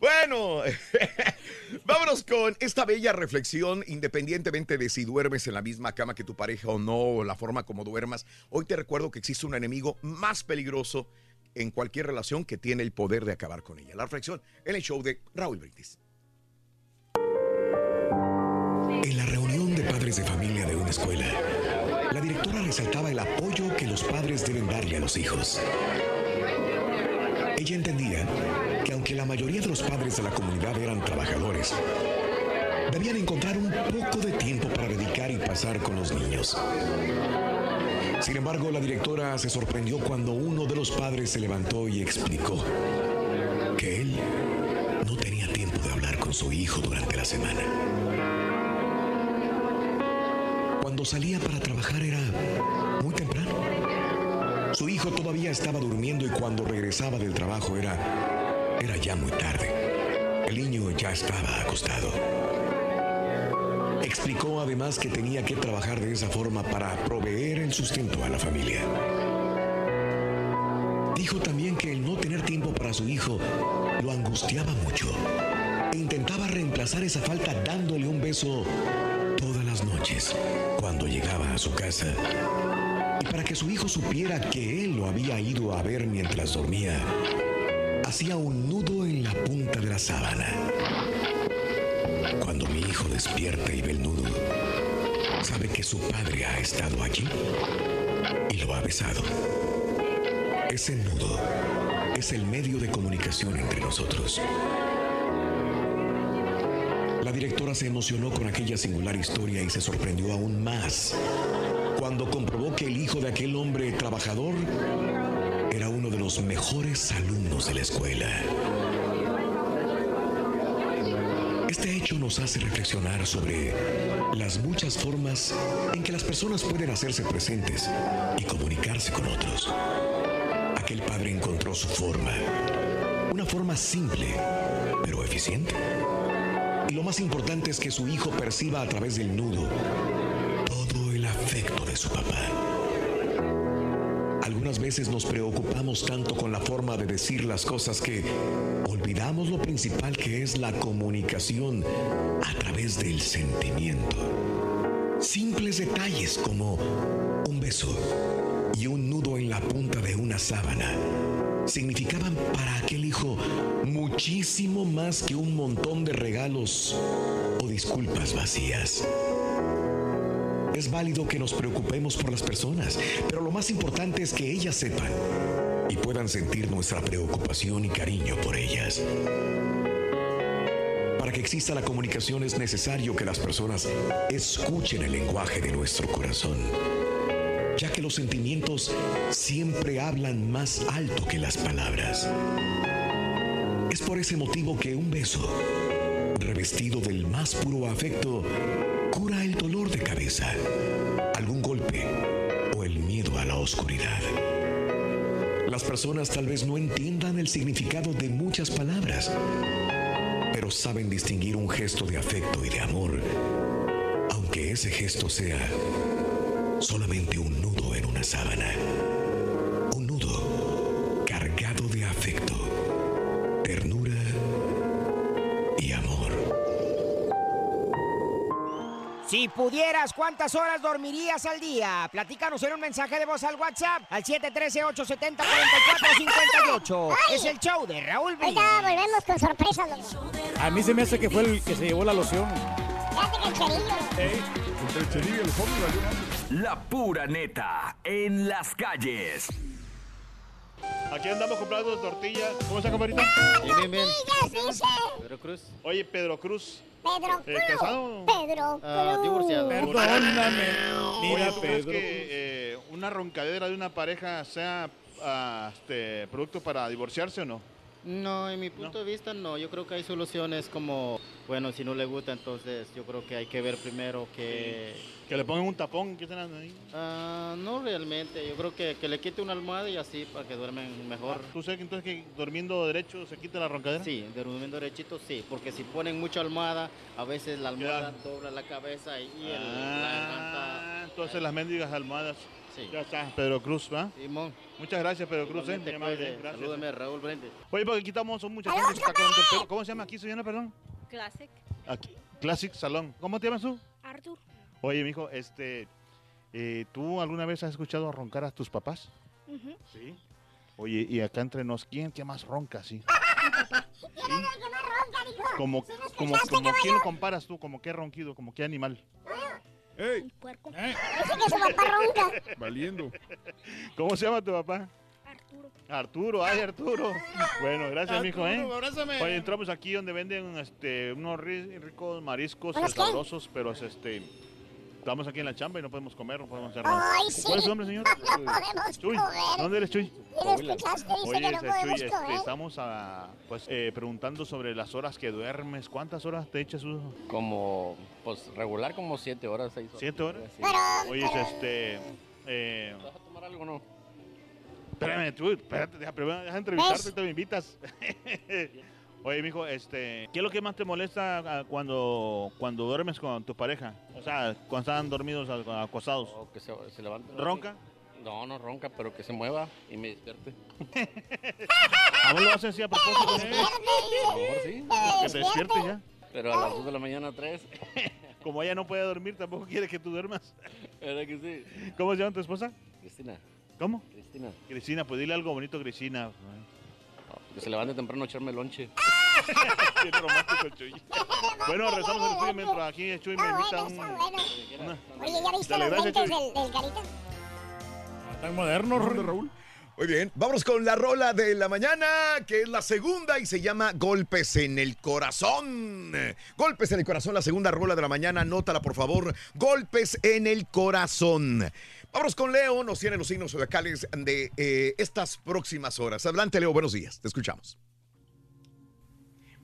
[SPEAKER 1] Bueno, *laughs* vámonos con esta bella reflexión, independientemente de si duermes en la misma cama que tu pareja o no, o la forma como duermas. Hoy te recuerdo que existe un enemigo más peligroso en cualquier relación que tiene el poder de acabar con ella. La reflexión en el show de Raúl Brindis.
[SPEAKER 7] En la reunión de padres de familia de una escuela, la directora resaltaba el apoyo que los padres deben darle a los hijos. Ella entendía que aunque la mayoría de los padres de la comunidad eran trabajadores, debían encontrar un poco de tiempo para dedicar y pasar con los niños. Sin embargo, la directora se sorprendió cuando uno de los padres se levantó y explicó que él no tenía tiempo de hablar con su hijo durante la semana. Cuando salía para trabajar era muy temprano. Su hijo todavía estaba durmiendo y cuando regresaba del trabajo era era ya muy tarde. El niño ya estaba acostado. Explicó además que tenía que trabajar de esa forma para proveer el sustento a la familia. Dijo también que el no tener tiempo para su hijo lo angustiaba mucho e intentaba reemplazar esa falta dándole un beso noches cuando llegaba a su casa. Y para que su hijo supiera que él lo había ido a ver mientras dormía, hacía un nudo en la punta de la sábana. Cuando mi hijo despierta y ve el nudo, sabe que su padre ha estado allí y lo ha besado. Ese nudo es el medio de comunicación entre nosotros. Directora se emocionó con aquella singular historia y se sorprendió aún más cuando comprobó que el hijo de aquel hombre trabajador era uno de los mejores alumnos de la escuela. Este hecho nos hace reflexionar sobre las muchas formas en que las personas pueden hacerse presentes y comunicarse con otros. Aquel padre encontró su forma, una forma simple, pero eficiente. Y lo más importante es que su hijo perciba a través del nudo todo el afecto de su papá. Algunas veces nos preocupamos tanto con la forma de decir las cosas que olvidamos lo principal que es la comunicación a través del sentimiento. Simples detalles como un beso y un nudo en la punta de una sábana significaban para aquel hijo muchísimo más que un montón de regalos o disculpas vacías. Es válido que nos preocupemos por las personas, pero lo más importante es que ellas sepan y puedan sentir nuestra preocupación y cariño por ellas. Para que exista la comunicación es necesario que las personas escuchen el lenguaje de nuestro corazón, ya que los sentimientos siempre hablan más alto que las palabras. Es por ese motivo que un beso, revestido del más puro afecto, cura el dolor de cabeza, algún golpe o el miedo a la oscuridad. Las personas tal vez no entiendan el significado de muchas palabras, pero saben distinguir un gesto de afecto y de amor, aunque ese gesto sea solamente un una sábana. Un nudo cargado de afecto, ternura y amor.
[SPEAKER 9] Si pudieras, ¿cuántas horas dormirías al día? Platícanos en un mensaje de voz al WhatsApp al 713-870-4458. Es el show de Raúl Brindis.
[SPEAKER 2] Ahorita volvemos con sorpresas, loco.
[SPEAKER 4] A mí se me hace que fue el que se llevó la loción.
[SPEAKER 2] Cherillo.
[SPEAKER 3] El Cherillo el.
[SPEAKER 10] La pura neta en las calles.
[SPEAKER 20] Aquí andamos comprando tortillas. ¿Cómo está, camarita?
[SPEAKER 2] Bien, bien, bien.
[SPEAKER 20] Pedro Cruz. Oye, Pedro Cruz.
[SPEAKER 2] Pedro
[SPEAKER 20] Eh,
[SPEAKER 2] Cruz.
[SPEAKER 20] ¿casado?
[SPEAKER 2] Pedro
[SPEAKER 20] Ah,
[SPEAKER 2] Cruz.
[SPEAKER 20] divorciado.
[SPEAKER 4] Perdóname.
[SPEAKER 20] Oye,
[SPEAKER 4] Mira,
[SPEAKER 20] ¿tú crees que eh, una roncadera de una pareja sea ah, este, producto para divorciarse o no?
[SPEAKER 21] No, en mi punto de vista no. Yo creo que hay soluciones como, bueno, si no le gusta, entonces yo creo que hay que ver primero que...
[SPEAKER 20] Que le pongan un tapón, ¿qué están ahí?
[SPEAKER 21] Ah, no realmente. Yo creo que, que le quite una almohada y así para que duermen mejor.
[SPEAKER 20] ¿Tú sabes que entonces que durmiendo derecho se quita la roncadera?
[SPEAKER 21] Sí, durmiendo derechito sí, porque si ponen mucha almohada, a veces la almohada dobla la cabeza y el,
[SPEAKER 20] Ah, entonces las mendigas almohadas.
[SPEAKER 21] Sí.
[SPEAKER 20] Ya está, Pedro Cruz, ¿va?
[SPEAKER 21] Simón.
[SPEAKER 20] Muchas gracias, Pedro Cruz, ¿eh? Muy amable, gracias.
[SPEAKER 21] Salúdeme, Raúl Brendis.
[SPEAKER 20] Oye, porque aquí estamos, son mucha gente que. ¿Cómo se llama aquí, señora, perdón?
[SPEAKER 22] Classic.
[SPEAKER 20] Aquí, Classic Salón. ¿Cómo te llamas tú?
[SPEAKER 22] Arthur.
[SPEAKER 20] Oye, mijo, este, eh, ¿tú alguna vez has escuchado roncar a tus papás? Sí. Oye, y acá entre nos, ¿quién que más ronca, sí? *laughs* Como, como, como, ¿quién lo comparas tú? ¿Como qué ronquido? ¿Como qué animal?
[SPEAKER 3] ¡Ey!
[SPEAKER 22] Puerco.
[SPEAKER 2] Dice que su papá ronca.
[SPEAKER 3] Valiendo.
[SPEAKER 20] ¿Cómo se llama tu papá?
[SPEAKER 22] Arturo.
[SPEAKER 20] Arturo, ay Arturo. Bueno, gracias, mijo, ¿eh?
[SPEAKER 4] Arturo, abrázame.
[SPEAKER 20] Oye, entramos aquí donde venden este, unos ri- ricos mariscos sabrosos, pero este, estamos aquí en la chamba y no podemos comer, no podemos hacer nada.
[SPEAKER 2] Ay, sí.
[SPEAKER 20] ¿Cuál es su nombre, señor? *laughs*
[SPEAKER 2] No podemos
[SPEAKER 20] Chuy.
[SPEAKER 2] comer.
[SPEAKER 20] ¿Dónde eres, Chuy? Oye,
[SPEAKER 2] no
[SPEAKER 20] este, Chuy, este, estamos a, pues, eh, preguntando sobre las horas que duermes. ¿Cuántas horas te echas? Uso?
[SPEAKER 6] Como, pues regular como siete horas, seis horas.
[SPEAKER 20] ¿Siete horas?
[SPEAKER 6] Sí.
[SPEAKER 20] Oye, este... Eh,
[SPEAKER 6] ¿Vas a tomar algo o no?
[SPEAKER 20] Espérame, tú, espérate, deja, primero deja entrevistarte y te me invitas. *laughs* Oye, mijo, este, ¿qué es lo que más te molesta ah, cuando, cuando duermes con tu pareja? O sea, cuando están dormidos a- acostados.
[SPEAKER 6] O que se, se levante.
[SPEAKER 20] ¿Ronca?
[SPEAKER 6] No, no ronca, pero que se mueva y me despierte. *laughs*
[SPEAKER 20] ¿A vos lo hacen así a propósito?
[SPEAKER 6] A lo mejor sí.
[SPEAKER 20] Que te despierte ya.
[SPEAKER 6] Pero a las 2 de la mañana, 3. *laughs*
[SPEAKER 20] Como ella no puede dormir, tampoco quiere que tú duermas.
[SPEAKER 6] ¿Verdad que sí?
[SPEAKER 20] ¿Cómo se llama tu esposa?
[SPEAKER 6] Cristina.
[SPEAKER 20] ¿Cómo?
[SPEAKER 6] Cristina.
[SPEAKER 20] Cristina, pues dile algo bonito, Cristina.
[SPEAKER 6] Que se levante temprano a echarme lonche. *laughs*
[SPEAKER 20] Bien romántico, Chuy. Bueno, regresamos al estudio mientras aquí Chuy me invita a un...
[SPEAKER 2] Está bueno.
[SPEAKER 20] una-
[SPEAKER 2] Oye, ¿ya viste
[SPEAKER 20] Dale,
[SPEAKER 2] los lentes del, del carita?
[SPEAKER 4] Tan moderno,
[SPEAKER 3] Raúl.
[SPEAKER 1] Muy bien, vámonos con la rola de la mañana, que es la segunda y se llama Golpes en el Corazón. Golpes en el Corazón, la segunda rola de la mañana, anótala por favor. Golpes en el Corazón. Vámonos con Leo, nos tiene los signos zodiacales de eh, estas próximas horas. Adelante, Leo, buenos días, te escuchamos.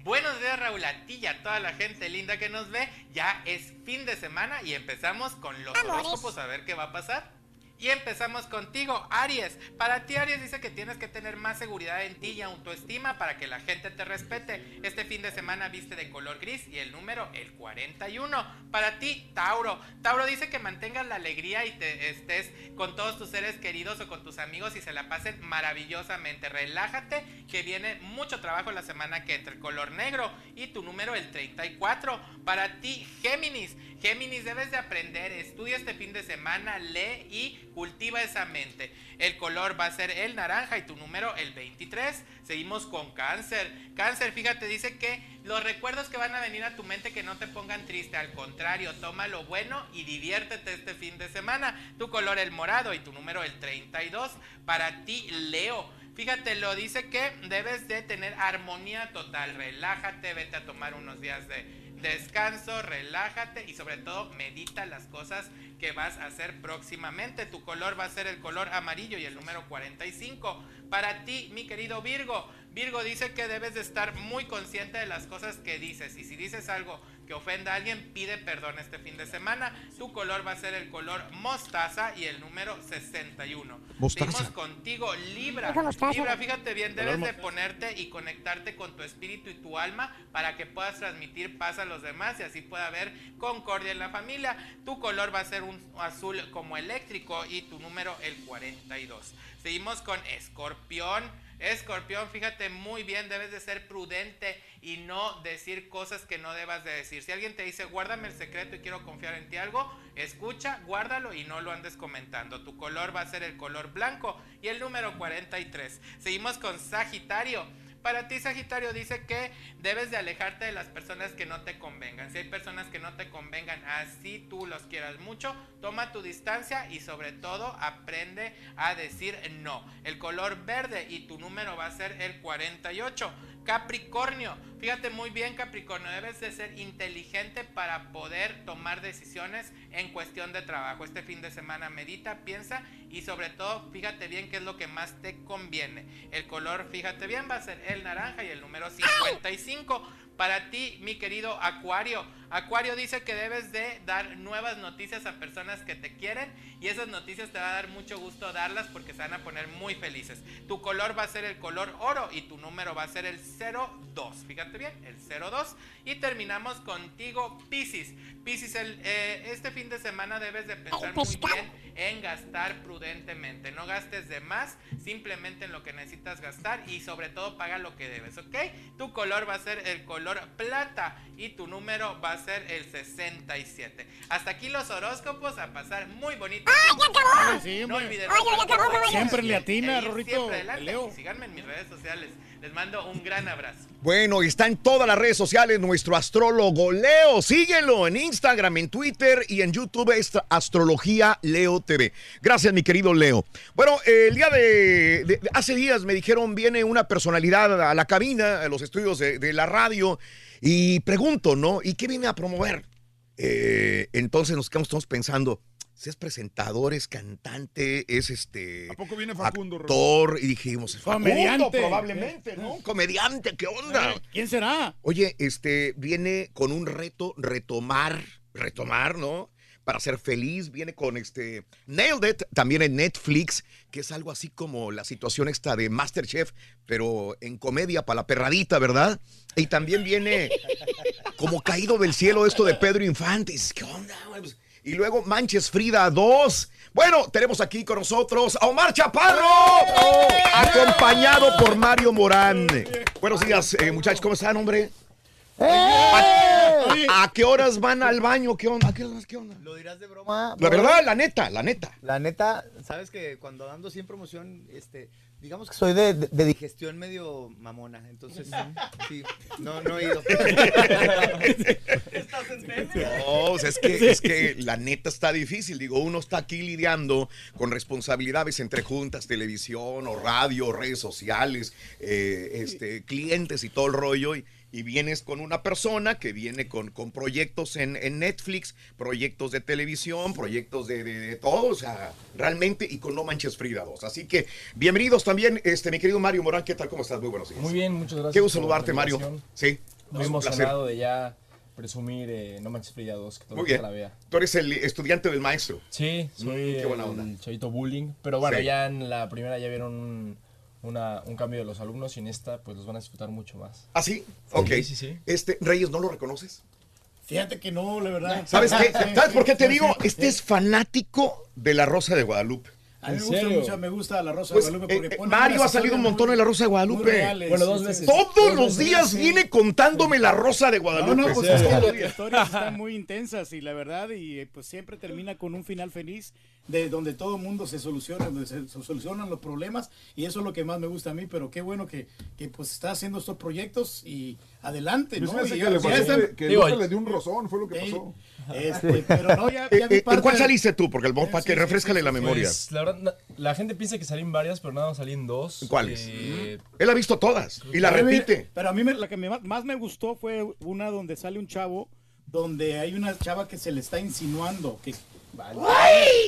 [SPEAKER 23] Buenos días Raúl, a ti y a toda la gente linda que nos ve. Ya es fin de semana y empezamos con los horóscopos a ver qué va a pasar. Y empezamos contigo, Aries. Para ti, Aries dice que tienes que tener más seguridad en ti y autoestima para que la gente te respete. Este fin de semana viste de color gris y el número el 41. Para ti, Tauro. Tauro dice que mantengas la alegría y te estés con todos tus seres queridos o con tus amigos y se la pasen maravillosamente. Relájate, que viene mucho trabajo la semana que entre el color negro y tu número el 34. Para ti, Géminis. Géminis, debes de aprender, estudia este fin de semana, lee y cultiva esa mente. El color va a ser el naranja y tu número el 23. Seguimos con cáncer. Cáncer, fíjate, dice que los recuerdos que van a venir a tu mente que no te pongan triste, al contrario, toma lo bueno y diviértete este fin de semana. Tu color el morado y tu número el 32. Para ti, Leo. Fíjate, lo dice que debes de tener armonía total. Relájate, vete a tomar unos días de descanso, relájate y sobre todo medita las cosas que vas a hacer próximamente. Tu color va a ser el color amarillo y el número 45. Para ti, mi querido Virgo, Virgo dice que debes de estar muy consciente de las cosas que dices y si dices algo que ofenda a alguien, pide perdón este fin de semana. Tu color va a ser el color mostaza y el número 61.
[SPEAKER 1] Mostaza.
[SPEAKER 23] Seguimos contigo, Libra. Libra, fíjate bien, debes de ponerte y conectarte con tu espíritu y tu alma para que puedas transmitir paz a los demás y así pueda haber concordia en la familia. Tu color va a ser un azul como eléctrico y tu número el 42. Seguimos con Escorpión. Escorpión, fíjate muy bien, debes de ser prudente y no decir cosas que no debas de decir. Si alguien te dice, guárdame el secreto y quiero confiar en ti algo, escucha, guárdalo y no lo andes comentando. Tu color va a ser el color blanco y el número 43. Seguimos con Sagitario. Para ti, Sagitario, dice que debes de alejarte de las personas que no te convengan. Si hay personas que no te convengan, así tú los quieras mucho, toma tu distancia y sobre todo aprende a decir no. El color verde y tu número va a ser el 48. Capricornio, fíjate muy bien Capricornio, debes de ser inteligente para poder tomar decisiones en cuestión de trabajo. Este fin de semana medita, piensa y sobre todo fíjate bien qué es lo que más te conviene. El color, fíjate bien, va a ser el naranja y el número 55. Para ti, mi querido Acuario, Acuario dice que debes de dar nuevas noticias a personas que te quieren y esas noticias te va a dar mucho gusto darlas porque se van a poner muy felices. Tu color va a ser el color oro y tu número va a ser el 02. Fíjate bien, el 02. Y terminamos contigo. Piscis, el, eh, este fin de semana debes de pensar muy bien en gastar prudentemente. No gastes de más, simplemente en lo que necesitas gastar y sobre todo paga lo que debes, ¿ok? Tu color va a ser el color plata y tu número va a ser el 67. Hasta aquí los horóscopos, a pasar muy bonito.
[SPEAKER 2] ¡Ah, ya acabó!
[SPEAKER 4] Sí,
[SPEAKER 23] no
[SPEAKER 4] hombre.
[SPEAKER 23] olviden
[SPEAKER 2] Ay, ya acabó, caballo.
[SPEAKER 4] Siempre le atina, Rorrito. Leo.
[SPEAKER 23] Síganme en mis redes sociales. Les mando un gran abrazo.
[SPEAKER 1] Bueno, y está en todas las redes sociales nuestro astrólogo Leo. Síguelo en Instagram, en Twitter y en YouTube es Astrología Leo TV. Gracias, mi querido Leo. Bueno, el día de, de- de- hace días me dijeron viene una personalidad a la cabina, a los estudios de, de la radio y pregunto, ¿no? ¿Y qué viene a promover? Eh, entonces nos quedamos todos pensando. Si es presentador, es cantante, es este.
[SPEAKER 3] ¿A poco viene Facundo,
[SPEAKER 1] Actor, y dijimos, es Facundo,
[SPEAKER 4] Comediante.
[SPEAKER 1] probablemente, ¿no? Comediante, ¿qué onda?
[SPEAKER 4] Eh, ¿Quién será?
[SPEAKER 1] Oye, este viene con un reto, retomar, retomar, ¿no? Para ser feliz, viene con este Nailed It, también en Netflix, que es algo así como la situación esta de Masterchef, pero en comedia para la perradita, ¿verdad? Y también viene como caído del cielo esto de Pedro Infante. Dices, ¿Qué onda? güey? Pues, Y luego Manches Frida 2. Bueno, tenemos aquí con nosotros a Omar Chaparro, acompañado por Mario Morán. Buenos días, eh, muchachos, ¿cómo están, hombre? ¿A, a qué horas van al baño? ¿Qué onda? ¿A qué horas? ¿Qué onda?
[SPEAKER 24] ¿Lo dirás de broma?
[SPEAKER 1] La verdad, la neta, la neta.
[SPEAKER 24] La neta, sabes que cuando ando sin promoción, este, digamos que soy de, de- de digestión medio mamona, entonces sí, no, no he ido.
[SPEAKER 1] No, o sea, es que, es que la neta está difícil. Digo, uno está aquí lidiando con responsabilidades entre juntas, televisión o radio, redes sociales, eh, este, clientes y todo el rollo. Y, y vienes con una persona que viene con, con proyectos en, en Netflix, proyectos de televisión, proyectos de, de- de todo, o sea, realmente, y con No Manches Frida 2. Así que, bienvenidos también, este, mi querido Mario Morán, ¿qué tal? ¿Cómo estás? Muy buenos días.
[SPEAKER 25] Muy bien, muchas gracias.
[SPEAKER 1] Qué gusto saludarte, Mario. Sí,
[SPEAKER 25] Muy
[SPEAKER 1] placer.
[SPEAKER 25] emocionado de ya presumir eh, No Manches Frida 2, que todo
[SPEAKER 1] Muy
[SPEAKER 25] el
[SPEAKER 1] bien.
[SPEAKER 25] la vea.
[SPEAKER 1] Tú eres el estudiante del maestro.
[SPEAKER 25] Sí, soy
[SPEAKER 1] Mm, qué buena
[SPEAKER 25] el
[SPEAKER 1] onda.
[SPEAKER 25] chavito bullying, pero bueno,
[SPEAKER 1] Sí.
[SPEAKER 25] ya en la primera ya vieron un, una- un cambio de los alumnos y en esta pues los van a disfrutar mucho más.
[SPEAKER 1] ¿Ah, sí? Ok.
[SPEAKER 25] Sí, sí, sí.
[SPEAKER 1] Este, Reyes, ¿no lo reconoces?
[SPEAKER 4] Fíjate que no, la verdad.
[SPEAKER 1] ¿Sabes qué? ¿Sabes por qué te digo? Este es fanático de la Rosa de Guadalupe.
[SPEAKER 4] A mí me gusta mucho, me gusta la Rosa
[SPEAKER 1] Pues,
[SPEAKER 4] de Guadalupe porque
[SPEAKER 1] eh,
[SPEAKER 4] pone
[SPEAKER 1] Mario ha salido un montón en La Rosa de Guadalupe.
[SPEAKER 4] reales.
[SPEAKER 1] Bueno,
[SPEAKER 4] sí.
[SPEAKER 1] Todos
[SPEAKER 4] Dos
[SPEAKER 1] los
[SPEAKER 4] veces,
[SPEAKER 1] días
[SPEAKER 4] sí.
[SPEAKER 1] viene contándome La Rosa de Guadalupe.
[SPEAKER 4] No, no, pues es que las historias están muy intensas y la verdad, y eh, pues siempre termina con un final feliz de donde todo el mundo se soluciona, donde se, se solucionan los problemas y eso es lo que más me gusta a mí, pero qué bueno que, que pues está haciendo estos proyectos y adelante, ¿no?
[SPEAKER 3] fíjese
[SPEAKER 4] Y
[SPEAKER 3] que
[SPEAKER 4] ya-
[SPEAKER 3] le
[SPEAKER 4] ya
[SPEAKER 3] que- le dio un rozón, fue lo que
[SPEAKER 4] Sí.
[SPEAKER 3] pasó.
[SPEAKER 4] Este, pero no, ya, *laughs* ya vi
[SPEAKER 1] ¿En
[SPEAKER 4] parte
[SPEAKER 1] cuál saliste tú? Porque el para que refrescale la memoria.
[SPEAKER 25] Pues, la verdad, na- la gente piensa que salí en varias, pero nada más salí en dos.
[SPEAKER 1] ¿Cuáles?
[SPEAKER 25] Eh,
[SPEAKER 1] Él ha visto todas y la
[SPEAKER 4] Pero
[SPEAKER 1] repite.
[SPEAKER 4] Pero a mí me- la que me- más me gustó fue una donde sale un chavo, donde hay una chava que se le está insinuando, que,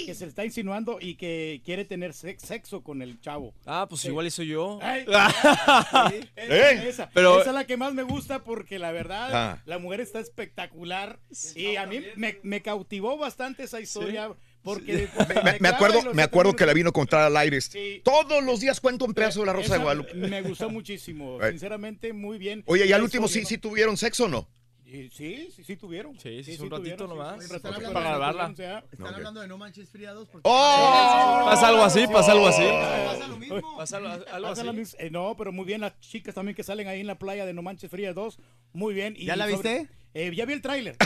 [SPEAKER 4] que se le está insinuando y que quiere tener sex- sexo con el chavo.
[SPEAKER 26] Ah, pues igual hizo yo.
[SPEAKER 4] Ay, *laughs* sí, esa,
[SPEAKER 26] ¿Eh?
[SPEAKER 4] esa.
[SPEAKER 26] Pero-
[SPEAKER 4] Esa es la que más me gusta porque la verdad,
[SPEAKER 26] Ah.
[SPEAKER 4] la mujer está espectacular y a mí me, me cautivó bastante esa historia porque...
[SPEAKER 1] Me, me acuerdo, me acuerdo que la vino a contar al aire. Todos los días cuento un pedazo de la Rosa de Guadalupe.
[SPEAKER 4] Me gustó muchísimo,
[SPEAKER 1] Eh.
[SPEAKER 4] sinceramente muy bien.
[SPEAKER 1] Oye, ¿y al último sí, sí tuvieron sexo o no?
[SPEAKER 4] Y Sí, sí, sí tuvieron.
[SPEAKER 26] Sí, sí,
[SPEAKER 4] sí,
[SPEAKER 26] un ratito
[SPEAKER 4] tuvieron,
[SPEAKER 26] nomás.
[SPEAKER 4] sí,
[SPEAKER 26] Están para grabarla.
[SPEAKER 24] Están hablando de No Manches Friados. Porque...
[SPEAKER 1] ¡Oh!
[SPEAKER 26] Pasa algo así, pasa algo así.
[SPEAKER 24] Pasa lo mismo.
[SPEAKER 26] Pasa algo, algo
[SPEAKER 4] Pasa
[SPEAKER 26] así.
[SPEAKER 4] lo mismo. Eh, no, pero muy bien las chicas también que salen ahí en la playa de No Manches Frías 2. Muy bien. Y
[SPEAKER 24] ¿Ya la
[SPEAKER 4] sobre-
[SPEAKER 24] viste?
[SPEAKER 4] Eh, ya vi el tráiler.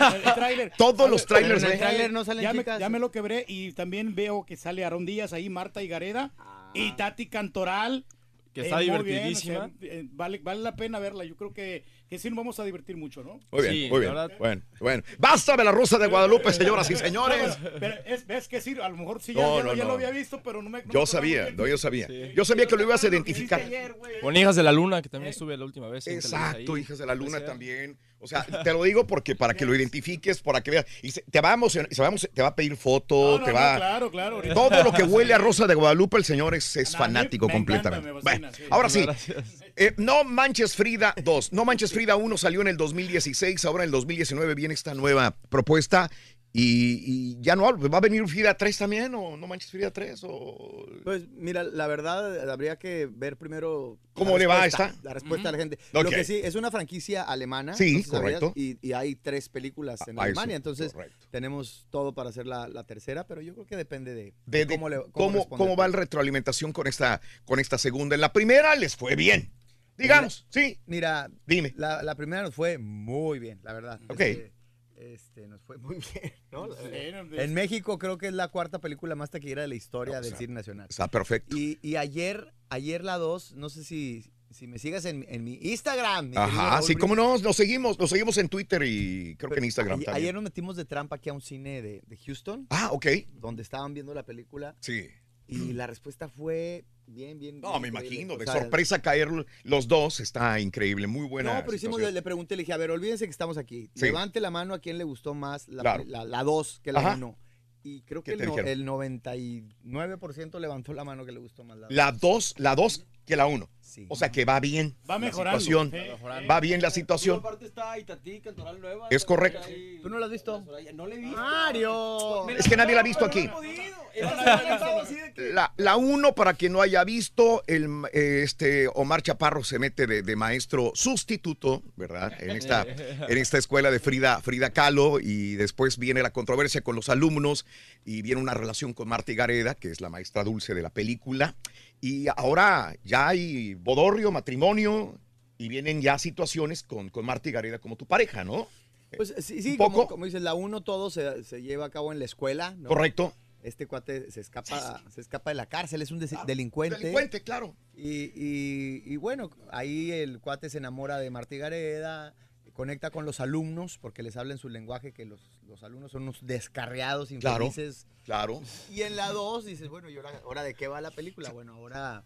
[SPEAKER 4] el, *laughs* el tráiler.
[SPEAKER 1] Todos los trailers,
[SPEAKER 24] en el tráiler no salen
[SPEAKER 4] ya me,
[SPEAKER 24] chicas.
[SPEAKER 4] ya me lo quebré y también veo que sale Aarón Díaz ahí, Marta Higareda y Tati Cantoral.
[SPEAKER 26] Que está
[SPEAKER 4] muy bien,
[SPEAKER 26] divertidísima.
[SPEAKER 4] o sea, eh, vale, vale la pena verla. Yo creo que, que sí nos vamos a divertir mucho, ¿no?
[SPEAKER 1] Muy bien,
[SPEAKER 26] Sí,
[SPEAKER 1] muy bien.
[SPEAKER 26] verdad.
[SPEAKER 1] Bueno, bueno. Basta de la Rosa de Guadalupe, señoras y señores.
[SPEAKER 4] Pero, pero es, ves que sí, a lo mejor sí ya,
[SPEAKER 1] No,
[SPEAKER 4] ya,
[SPEAKER 1] no,
[SPEAKER 4] ya
[SPEAKER 1] no.
[SPEAKER 4] lo había visto, pero no me. no me
[SPEAKER 1] Yo sabía, no, yo sabía. Yo sabía que lo ibas a identificar.
[SPEAKER 25] Con Hijas de la Luna, que también estuve la última vez.
[SPEAKER 1] Exacto, hijas de la luna
[SPEAKER 25] ser.
[SPEAKER 1] O sea, te lo digo porque para que lo identifiques, para que veas. Y se- te va a emocionar, se va a emo- te va a pedir foto,
[SPEAKER 4] No, no,
[SPEAKER 1] te
[SPEAKER 4] no,
[SPEAKER 1] va.
[SPEAKER 4] claro, claro. ahorita-
[SPEAKER 1] Todo lo que *laughs* huele a Rosa de Guadalupe, el señor es, es fanático
[SPEAKER 4] me encanta,
[SPEAKER 1] completamente.
[SPEAKER 4] me fascina,
[SPEAKER 1] Bueno,
[SPEAKER 4] sí.
[SPEAKER 1] ahora sí, eh, No Manches Frida 2. No Manches Frida 1 salió en el 2016, ahora en el 2019 viene esta nueva propuesta. Y, y ya no hablo, ¿va a venir Frida 3 también o No Manches Frida 3? O...
[SPEAKER 24] Pues mira, la verdad habría que ver primero
[SPEAKER 1] ¿Cómo
[SPEAKER 24] la
[SPEAKER 1] le va a
[SPEAKER 24] respuesta-
[SPEAKER 1] esta?
[SPEAKER 24] La respuesta de la gente. Lo que sí, es una franquicia alemana.
[SPEAKER 1] Sí,
[SPEAKER 24] no sé si sabías,
[SPEAKER 1] correcto.
[SPEAKER 24] Y, y hay tres películas en
[SPEAKER 1] Ah, eso,
[SPEAKER 24] Alemania, entonces
[SPEAKER 1] correcto.
[SPEAKER 24] tenemos todo para hacer la, la tercera, pero yo creo que depende de,
[SPEAKER 1] de, de
[SPEAKER 24] cómo, le,
[SPEAKER 1] cómo, cómo va la retroalimentación con esta, con esta segunda. En la primera les fue bien. Digamos, sí.
[SPEAKER 24] Mira,
[SPEAKER 1] Dime.
[SPEAKER 24] La, la primera nos fue muy bien, la verdad.
[SPEAKER 1] Ok.
[SPEAKER 24] Este, este, nos fue muy *laughs* bien. ¿no? En México creo que es la cuarta película más taquillera de la historia
[SPEAKER 1] No,
[SPEAKER 24] del cine nacional.
[SPEAKER 1] Está perfecto.
[SPEAKER 24] Y, y ayer, ayer la 2, no sé si, si me sigas en, en mi Instagram. mi
[SPEAKER 1] Ajá, sí, cómo no, nos seguimos, nos seguimos en Twitter y creo que en Instagram
[SPEAKER 24] Ayer,
[SPEAKER 1] también.
[SPEAKER 24] ayer nos metimos de trampa aquí a un cine de, de Houston.
[SPEAKER 1] Ah, ok.
[SPEAKER 24] Donde estaban viendo la película.
[SPEAKER 1] Sí.
[SPEAKER 24] Y la respuesta fue bien, bien.
[SPEAKER 1] No,
[SPEAKER 24] bien
[SPEAKER 1] me imagino,
[SPEAKER 24] O
[SPEAKER 1] de
[SPEAKER 24] sea,
[SPEAKER 1] sorpresa caer los dos está increíble, muy buena.
[SPEAKER 24] No, pero hicimos, le, le pregunté, le dije, a ver, olvídense que estamos aquí.
[SPEAKER 1] Sí.
[SPEAKER 24] Levante la mano a quien le gustó más la
[SPEAKER 1] Claro.
[SPEAKER 24] 2 la, la dos que la
[SPEAKER 1] Ajá.
[SPEAKER 24] 1. Y creo
[SPEAKER 1] ¿Qué
[SPEAKER 24] que el, no- el 99% levantó la mano que le gustó más la 2.
[SPEAKER 1] La dos, la dos que la uno.
[SPEAKER 24] Sí.
[SPEAKER 1] O sea que va bien.
[SPEAKER 4] Va
[SPEAKER 1] la
[SPEAKER 4] mejorando,
[SPEAKER 1] situación.
[SPEAKER 4] sí. Va
[SPEAKER 1] bien la situación.
[SPEAKER 27] aparte está Itatí, Cantoral Nueva.
[SPEAKER 1] Es correcto.
[SPEAKER 24] ¿Tú no la has visto?
[SPEAKER 27] No le he visto.
[SPEAKER 24] Mario.
[SPEAKER 1] Es que nadie la ha visto aquí. *laughs* La, la uno, para quien no haya visto, el, este Omar Chaparro se mete de, de maestro sustituto, ¿verdad? En esta, *laughs* en esta escuela de Frida, Frida Kahlo, y después viene la controversia con los alumnos, y viene una relación con Marta Gareda, que es la maestra dulce de la película, y ahora ya hay bodorrio, matrimonio, y vienen ya situaciones con, con Marta Gareda como tu pareja, ¿no?
[SPEAKER 24] Pues sí, sí como,
[SPEAKER 1] poco.
[SPEAKER 24] como dices, la 1 todo se, se lleva a cabo en la escuela. ¿no?
[SPEAKER 1] Correcto.
[SPEAKER 24] Este cuate se escapa, se escapa de la cárcel, es un delincuente.
[SPEAKER 1] Delincuente, claro.
[SPEAKER 24] Y, y- y bueno, ahí el cuate se enamora de Martí Gareda, conecta con los alumnos, porque les habla en su lenguaje que los, los alumnos son unos descarriados,
[SPEAKER 1] Claro,
[SPEAKER 24] infelices.
[SPEAKER 1] claro.
[SPEAKER 24] Y en la 2 dices, bueno, ¿y ahora, ahora de qué va la película? Bueno, ahora,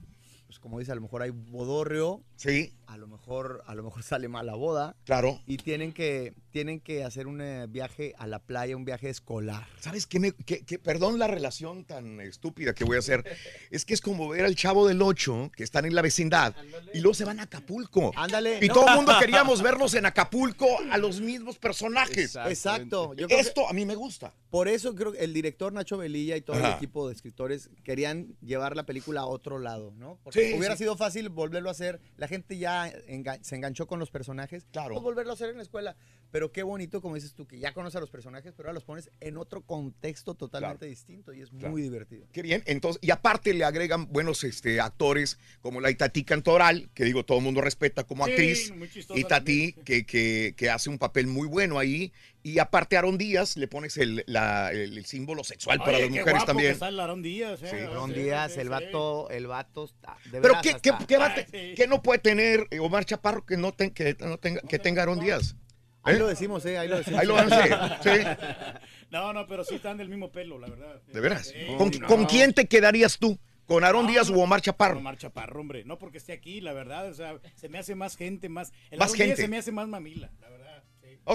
[SPEAKER 24] pues como dice, a lo mejor hay bodorrio.
[SPEAKER 1] Sí.
[SPEAKER 24] A lo mejor, a lo mejor *laughs* sale mal la boda.
[SPEAKER 1] Claro.
[SPEAKER 24] Y tienen que, tienen que hacer un eh, viaje a la playa, un viaje escolar.
[SPEAKER 1] ¿Sabes qué? Me, qué- qué- perdón la relación tan estúpida que voy a hacer. Es que es como ver al chavo del 8 que están en la vecindad y luego se van a Acapulco.
[SPEAKER 24] Ándale.
[SPEAKER 1] Y
[SPEAKER 24] No.
[SPEAKER 1] todo el mundo *laughs* queríamos verlos en Acapulco a los mismos personajes.
[SPEAKER 24] Exacto. Yo creo
[SPEAKER 1] Esto
[SPEAKER 24] que-
[SPEAKER 1] a mí me gusta.
[SPEAKER 24] Por eso creo que el director Nacho Velilla y todo el equipo de escritores querían llevar la película a otro lado, ¿no? Porque
[SPEAKER 1] Sí,
[SPEAKER 24] Hubiera
[SPEAKER 1] sí.
[SPEAKER 24] sido fácil volverlo a hacer. La gente ya se enganchó con los personajes.
[SPEAKER 1] Claro.
[SPEAKER 24] Pues volverlo a hacer en la escuela. Pero qué bonito, como dices tú, que ya conoces a los personajes, pero ahora los pones en otro contexto totalmente
[SPEAKER 1] Claro.
[SPEAKER 24] distinto y es
[SPEAKER 1] Claro.
[SPEAKER 24] muy divertido.
[SPEAKER 1] Qué bien. Entonces, y aparte le agregan buenos este, actores como la Itatí Cantoral, que digo, todo el mundo respeta como
[SPEAKER 4] Sí,
[SPEAKER 1] actriz.
[SPEAKER 4] muy
[SPEAKER 1] Itatí, que, que, que hace un papel muy bueno ahí. Y aparte a Aaron Díaz le pones el, la- el- el símbolo sexual para las
[SPEAKER 4] qué
[SPEAKER 1] mujeres
[SPEAKER 4] guapo
[SPEAKER 1] también.
[SPEAKER 4] que el Aarón Díaz, eh.
[SPEAKER 1] Sí.
[SPEAKER 4] Sí,
[SPEAKER 24] Díaz,
[SPEAKER 4] sí,
[SPEAKER 24] el
[SPEAKER 4] sí.
[SPEAKER 24] vato, el vato está. de
[SPEAKER 1] Pero ¿qué, qué,
[SPEAKER 24] hasta-
[SPEAKER 1] qué no puede tener eh, Omar Chaparro que no, ten- que no tenga, que tenga Aaron Díaz?
[SPEAKER 24] Ahí
[SPEAKER 1] ¿Eh?
[SPEAKER 24] lo decimos, ¿eh? Ahí lo decimos.
[SPEAKER 1] Ahí lo van a decir, *laughs* sí. *laughs*
[SPEAKER 4] No, no, pero sí están del mismo pelo, la verdad.
[SPEAKER 1] ¿De veras? ¿Con,
[SPEAKER 4] no.
[SPEAKER 1] con quién te quedarías tú? ¿Con Aaron
[SPEAKER 4] No,
[SPEAKER 1] Díaz
[SPEAKER 4] no,
[SPEAKER 1] o Omar Chaparro?
[SPEAKER 4] Omar Chaparro, hombre. No porque esté aquí, la verdad. O sea, se me hace más gente, más. El
[SPEAKER 1] Más
[SPEAKER 4] Aarón Díaz
[SPEAKER 1] gente.
[SPEAKER 4] se me hace más mamila, la verdad.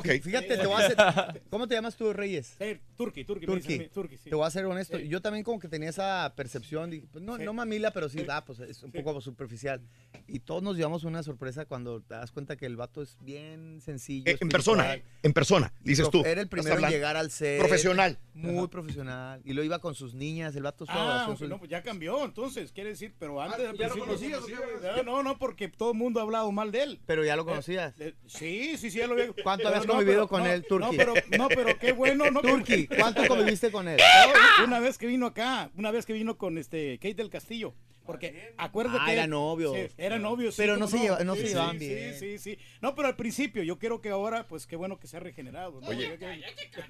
[SPEAKER 4] Sí.
[SPEAKER 1] Ok.
[SPEAKER 24] Fíjate, te voy a hacer. *laughs* ¿Cómo te llamas tú, Reyes?
[SPEAKER 4] Eh, Turki, Turki, me dicen a
[SPEAKER 24] Turki.
[SPEAKER 4] mí, Turki, sí.
[SPEAKER 24] Te voy a ser honesto. Yo también como que tenía esa percepción, dije, pues no,
[SPEAKER 4] Sí.
[SPEAKER 24] no mamila, pero sí, ah, pues es un poco superficial. Y todos nos llevamos una sorpresa cuando te das cuenta que el vato es bien sencillo.
[SPEAKER 1] Eh, en persona,
[SPEAKER 24] espiritual.
[SPEAKER 1] en persona, dices tú.
[SPEAKER 24] Era el
[SPEAKER 1] Estás
[SPEAKER 24] primero en
[SPEAKER 1] hablando.
[SPEAKER 24] llegar al set.
[SPEAKER 1] Profesional.
[SPEAKER 24] Muy profesional. Y lo iba con sus niñas, el vato
[SPEAKER 4] Ah,
[SPEAKER 24] adoración,
[SPEAKER 4] ok,
[SPEAKER 24] su-
[SPEAKER 4] no, pues ya cambió, entonces, quiere decir, pero antes al
[SPEAKER 24] ¿ya lo
[SPEAKER 4] principio-
[SPEAKER 24] conocías o qué?
[SPEAKER 4] No, no, no, porque todo el mundo ha hablado mal de él.
[SPEAKER 24] Pero ya lo conocías.
[SPEAKER 4] Eh, sí, sí, sí, ya lo había.
[SPEAKER 24] ¿Cuánto
[SPEAKER 4] Pero
[SPEAKER 24] habías
[SPEAKER 4] no,
[SPEAKER 24] convivido
[SPEAKER 4] pero-
[SPEAKER 24] con
[SPEAKER 4] no,
[SPEAKER 24] él, Turki?
[SPEAKER 4] No, pero, no, pero qué bueno, ¿no?
[SPEAKER 24] Turki, ¿cuánto conviviste con él? *laughs*
[SPEAKER 4] Una vez que vino acá, una vez que vino con este Kate del Castillo. Porque acuérdate.
[SPEAKER 24] Ah, era novio.
[SPEAKER 4] Sí, era novio, sí,
[SPEAKER 24] Pero no se lleva- no se
[SPEAKER 4] Sí,
[SPEAKER 24] llevaban
[SPEAKER 4] sí,
[SPEAKER 24] bien.
[SPEAKER 4] Sí, sí, sí. No, pero al principio, yo creo que ahora, pues qué bueno que se ha regenerado. ¿no?
[SPEAKER 1] Oye,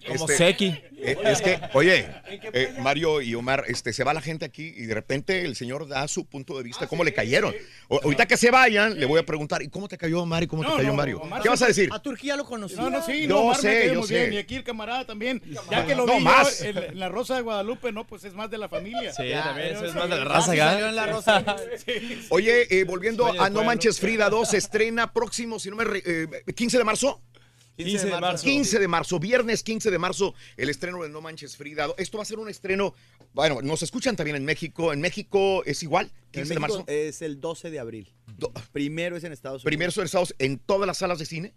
[SPEAKER 26] Como
[SPEAKER 1] Este,
[SPEAKER 26] Seki.
[SPEAKER 1] eh, es que, oye, eh, Mario y Omar, este, se va la gente aquí y de repente el señor da su punto de
[SPEAKER 4] Ah,
[SPEAKER 1] vista, cómo le cayeron. O- ahorita que se vayan, le voy a preguntar, ¿y cómo te cayó Omar y cómo te
[SPEAKER 4] No,
[SPEAKER 1] cayó
[SPEAKER 4] no,
[SPEAKER 1] Mario?
[SPEAKER 4] Omar
[SPEAKER 1] ¿Qué vas a decir?
[SPEAKER 24] A Turquía lo conocí.
[SPEAKER 4] No, no, sí, no, Omar
[SPEAKER 1] sé,
[SPEAKER 4] me muy
[SPEAKER 1] sé.
[SPEAKER 4] bien. Y aquí el camarada también. Ya que lo
[SPEAKER 1] No
[SPEAKER 4] vi
[SPEAKER 1] más.
[SPEAKER 4] yo en, la Rosa de Guadalupe, no, pues es más de la familia.
[SPEAKER 26] Sí, también, es más de la
[SPEAKER 4] Ah,
[SPEAKER 26] raza,
[SPEAKER 4] en Rosa. *laughs* Sí.
[SPEAKER 1] Oye, eh, volviendo
[SPEAKER 26] Sueño
[SPEAKER 1] a No. Manches Frida 2, se estrena próximo, si no me... re- eh, 15 de marzo.
[SPEAKER 26] 15 de marzo.
[SPEAKER 1] 15 de marzo, viernes 15 de marzo, el estreno de No Manches Frida. Esto va a ser un estreno, bueno, nos escuchan también en México. En México es igual, 15
[SPEAKER 24] En
[SPEAKER 1] de marzo.
[SPEAKER 24] Es el 12 de abril. Primero es en Estados Unidos.
[SPEAKER 1] Primero son Estados en todas las salas de cine.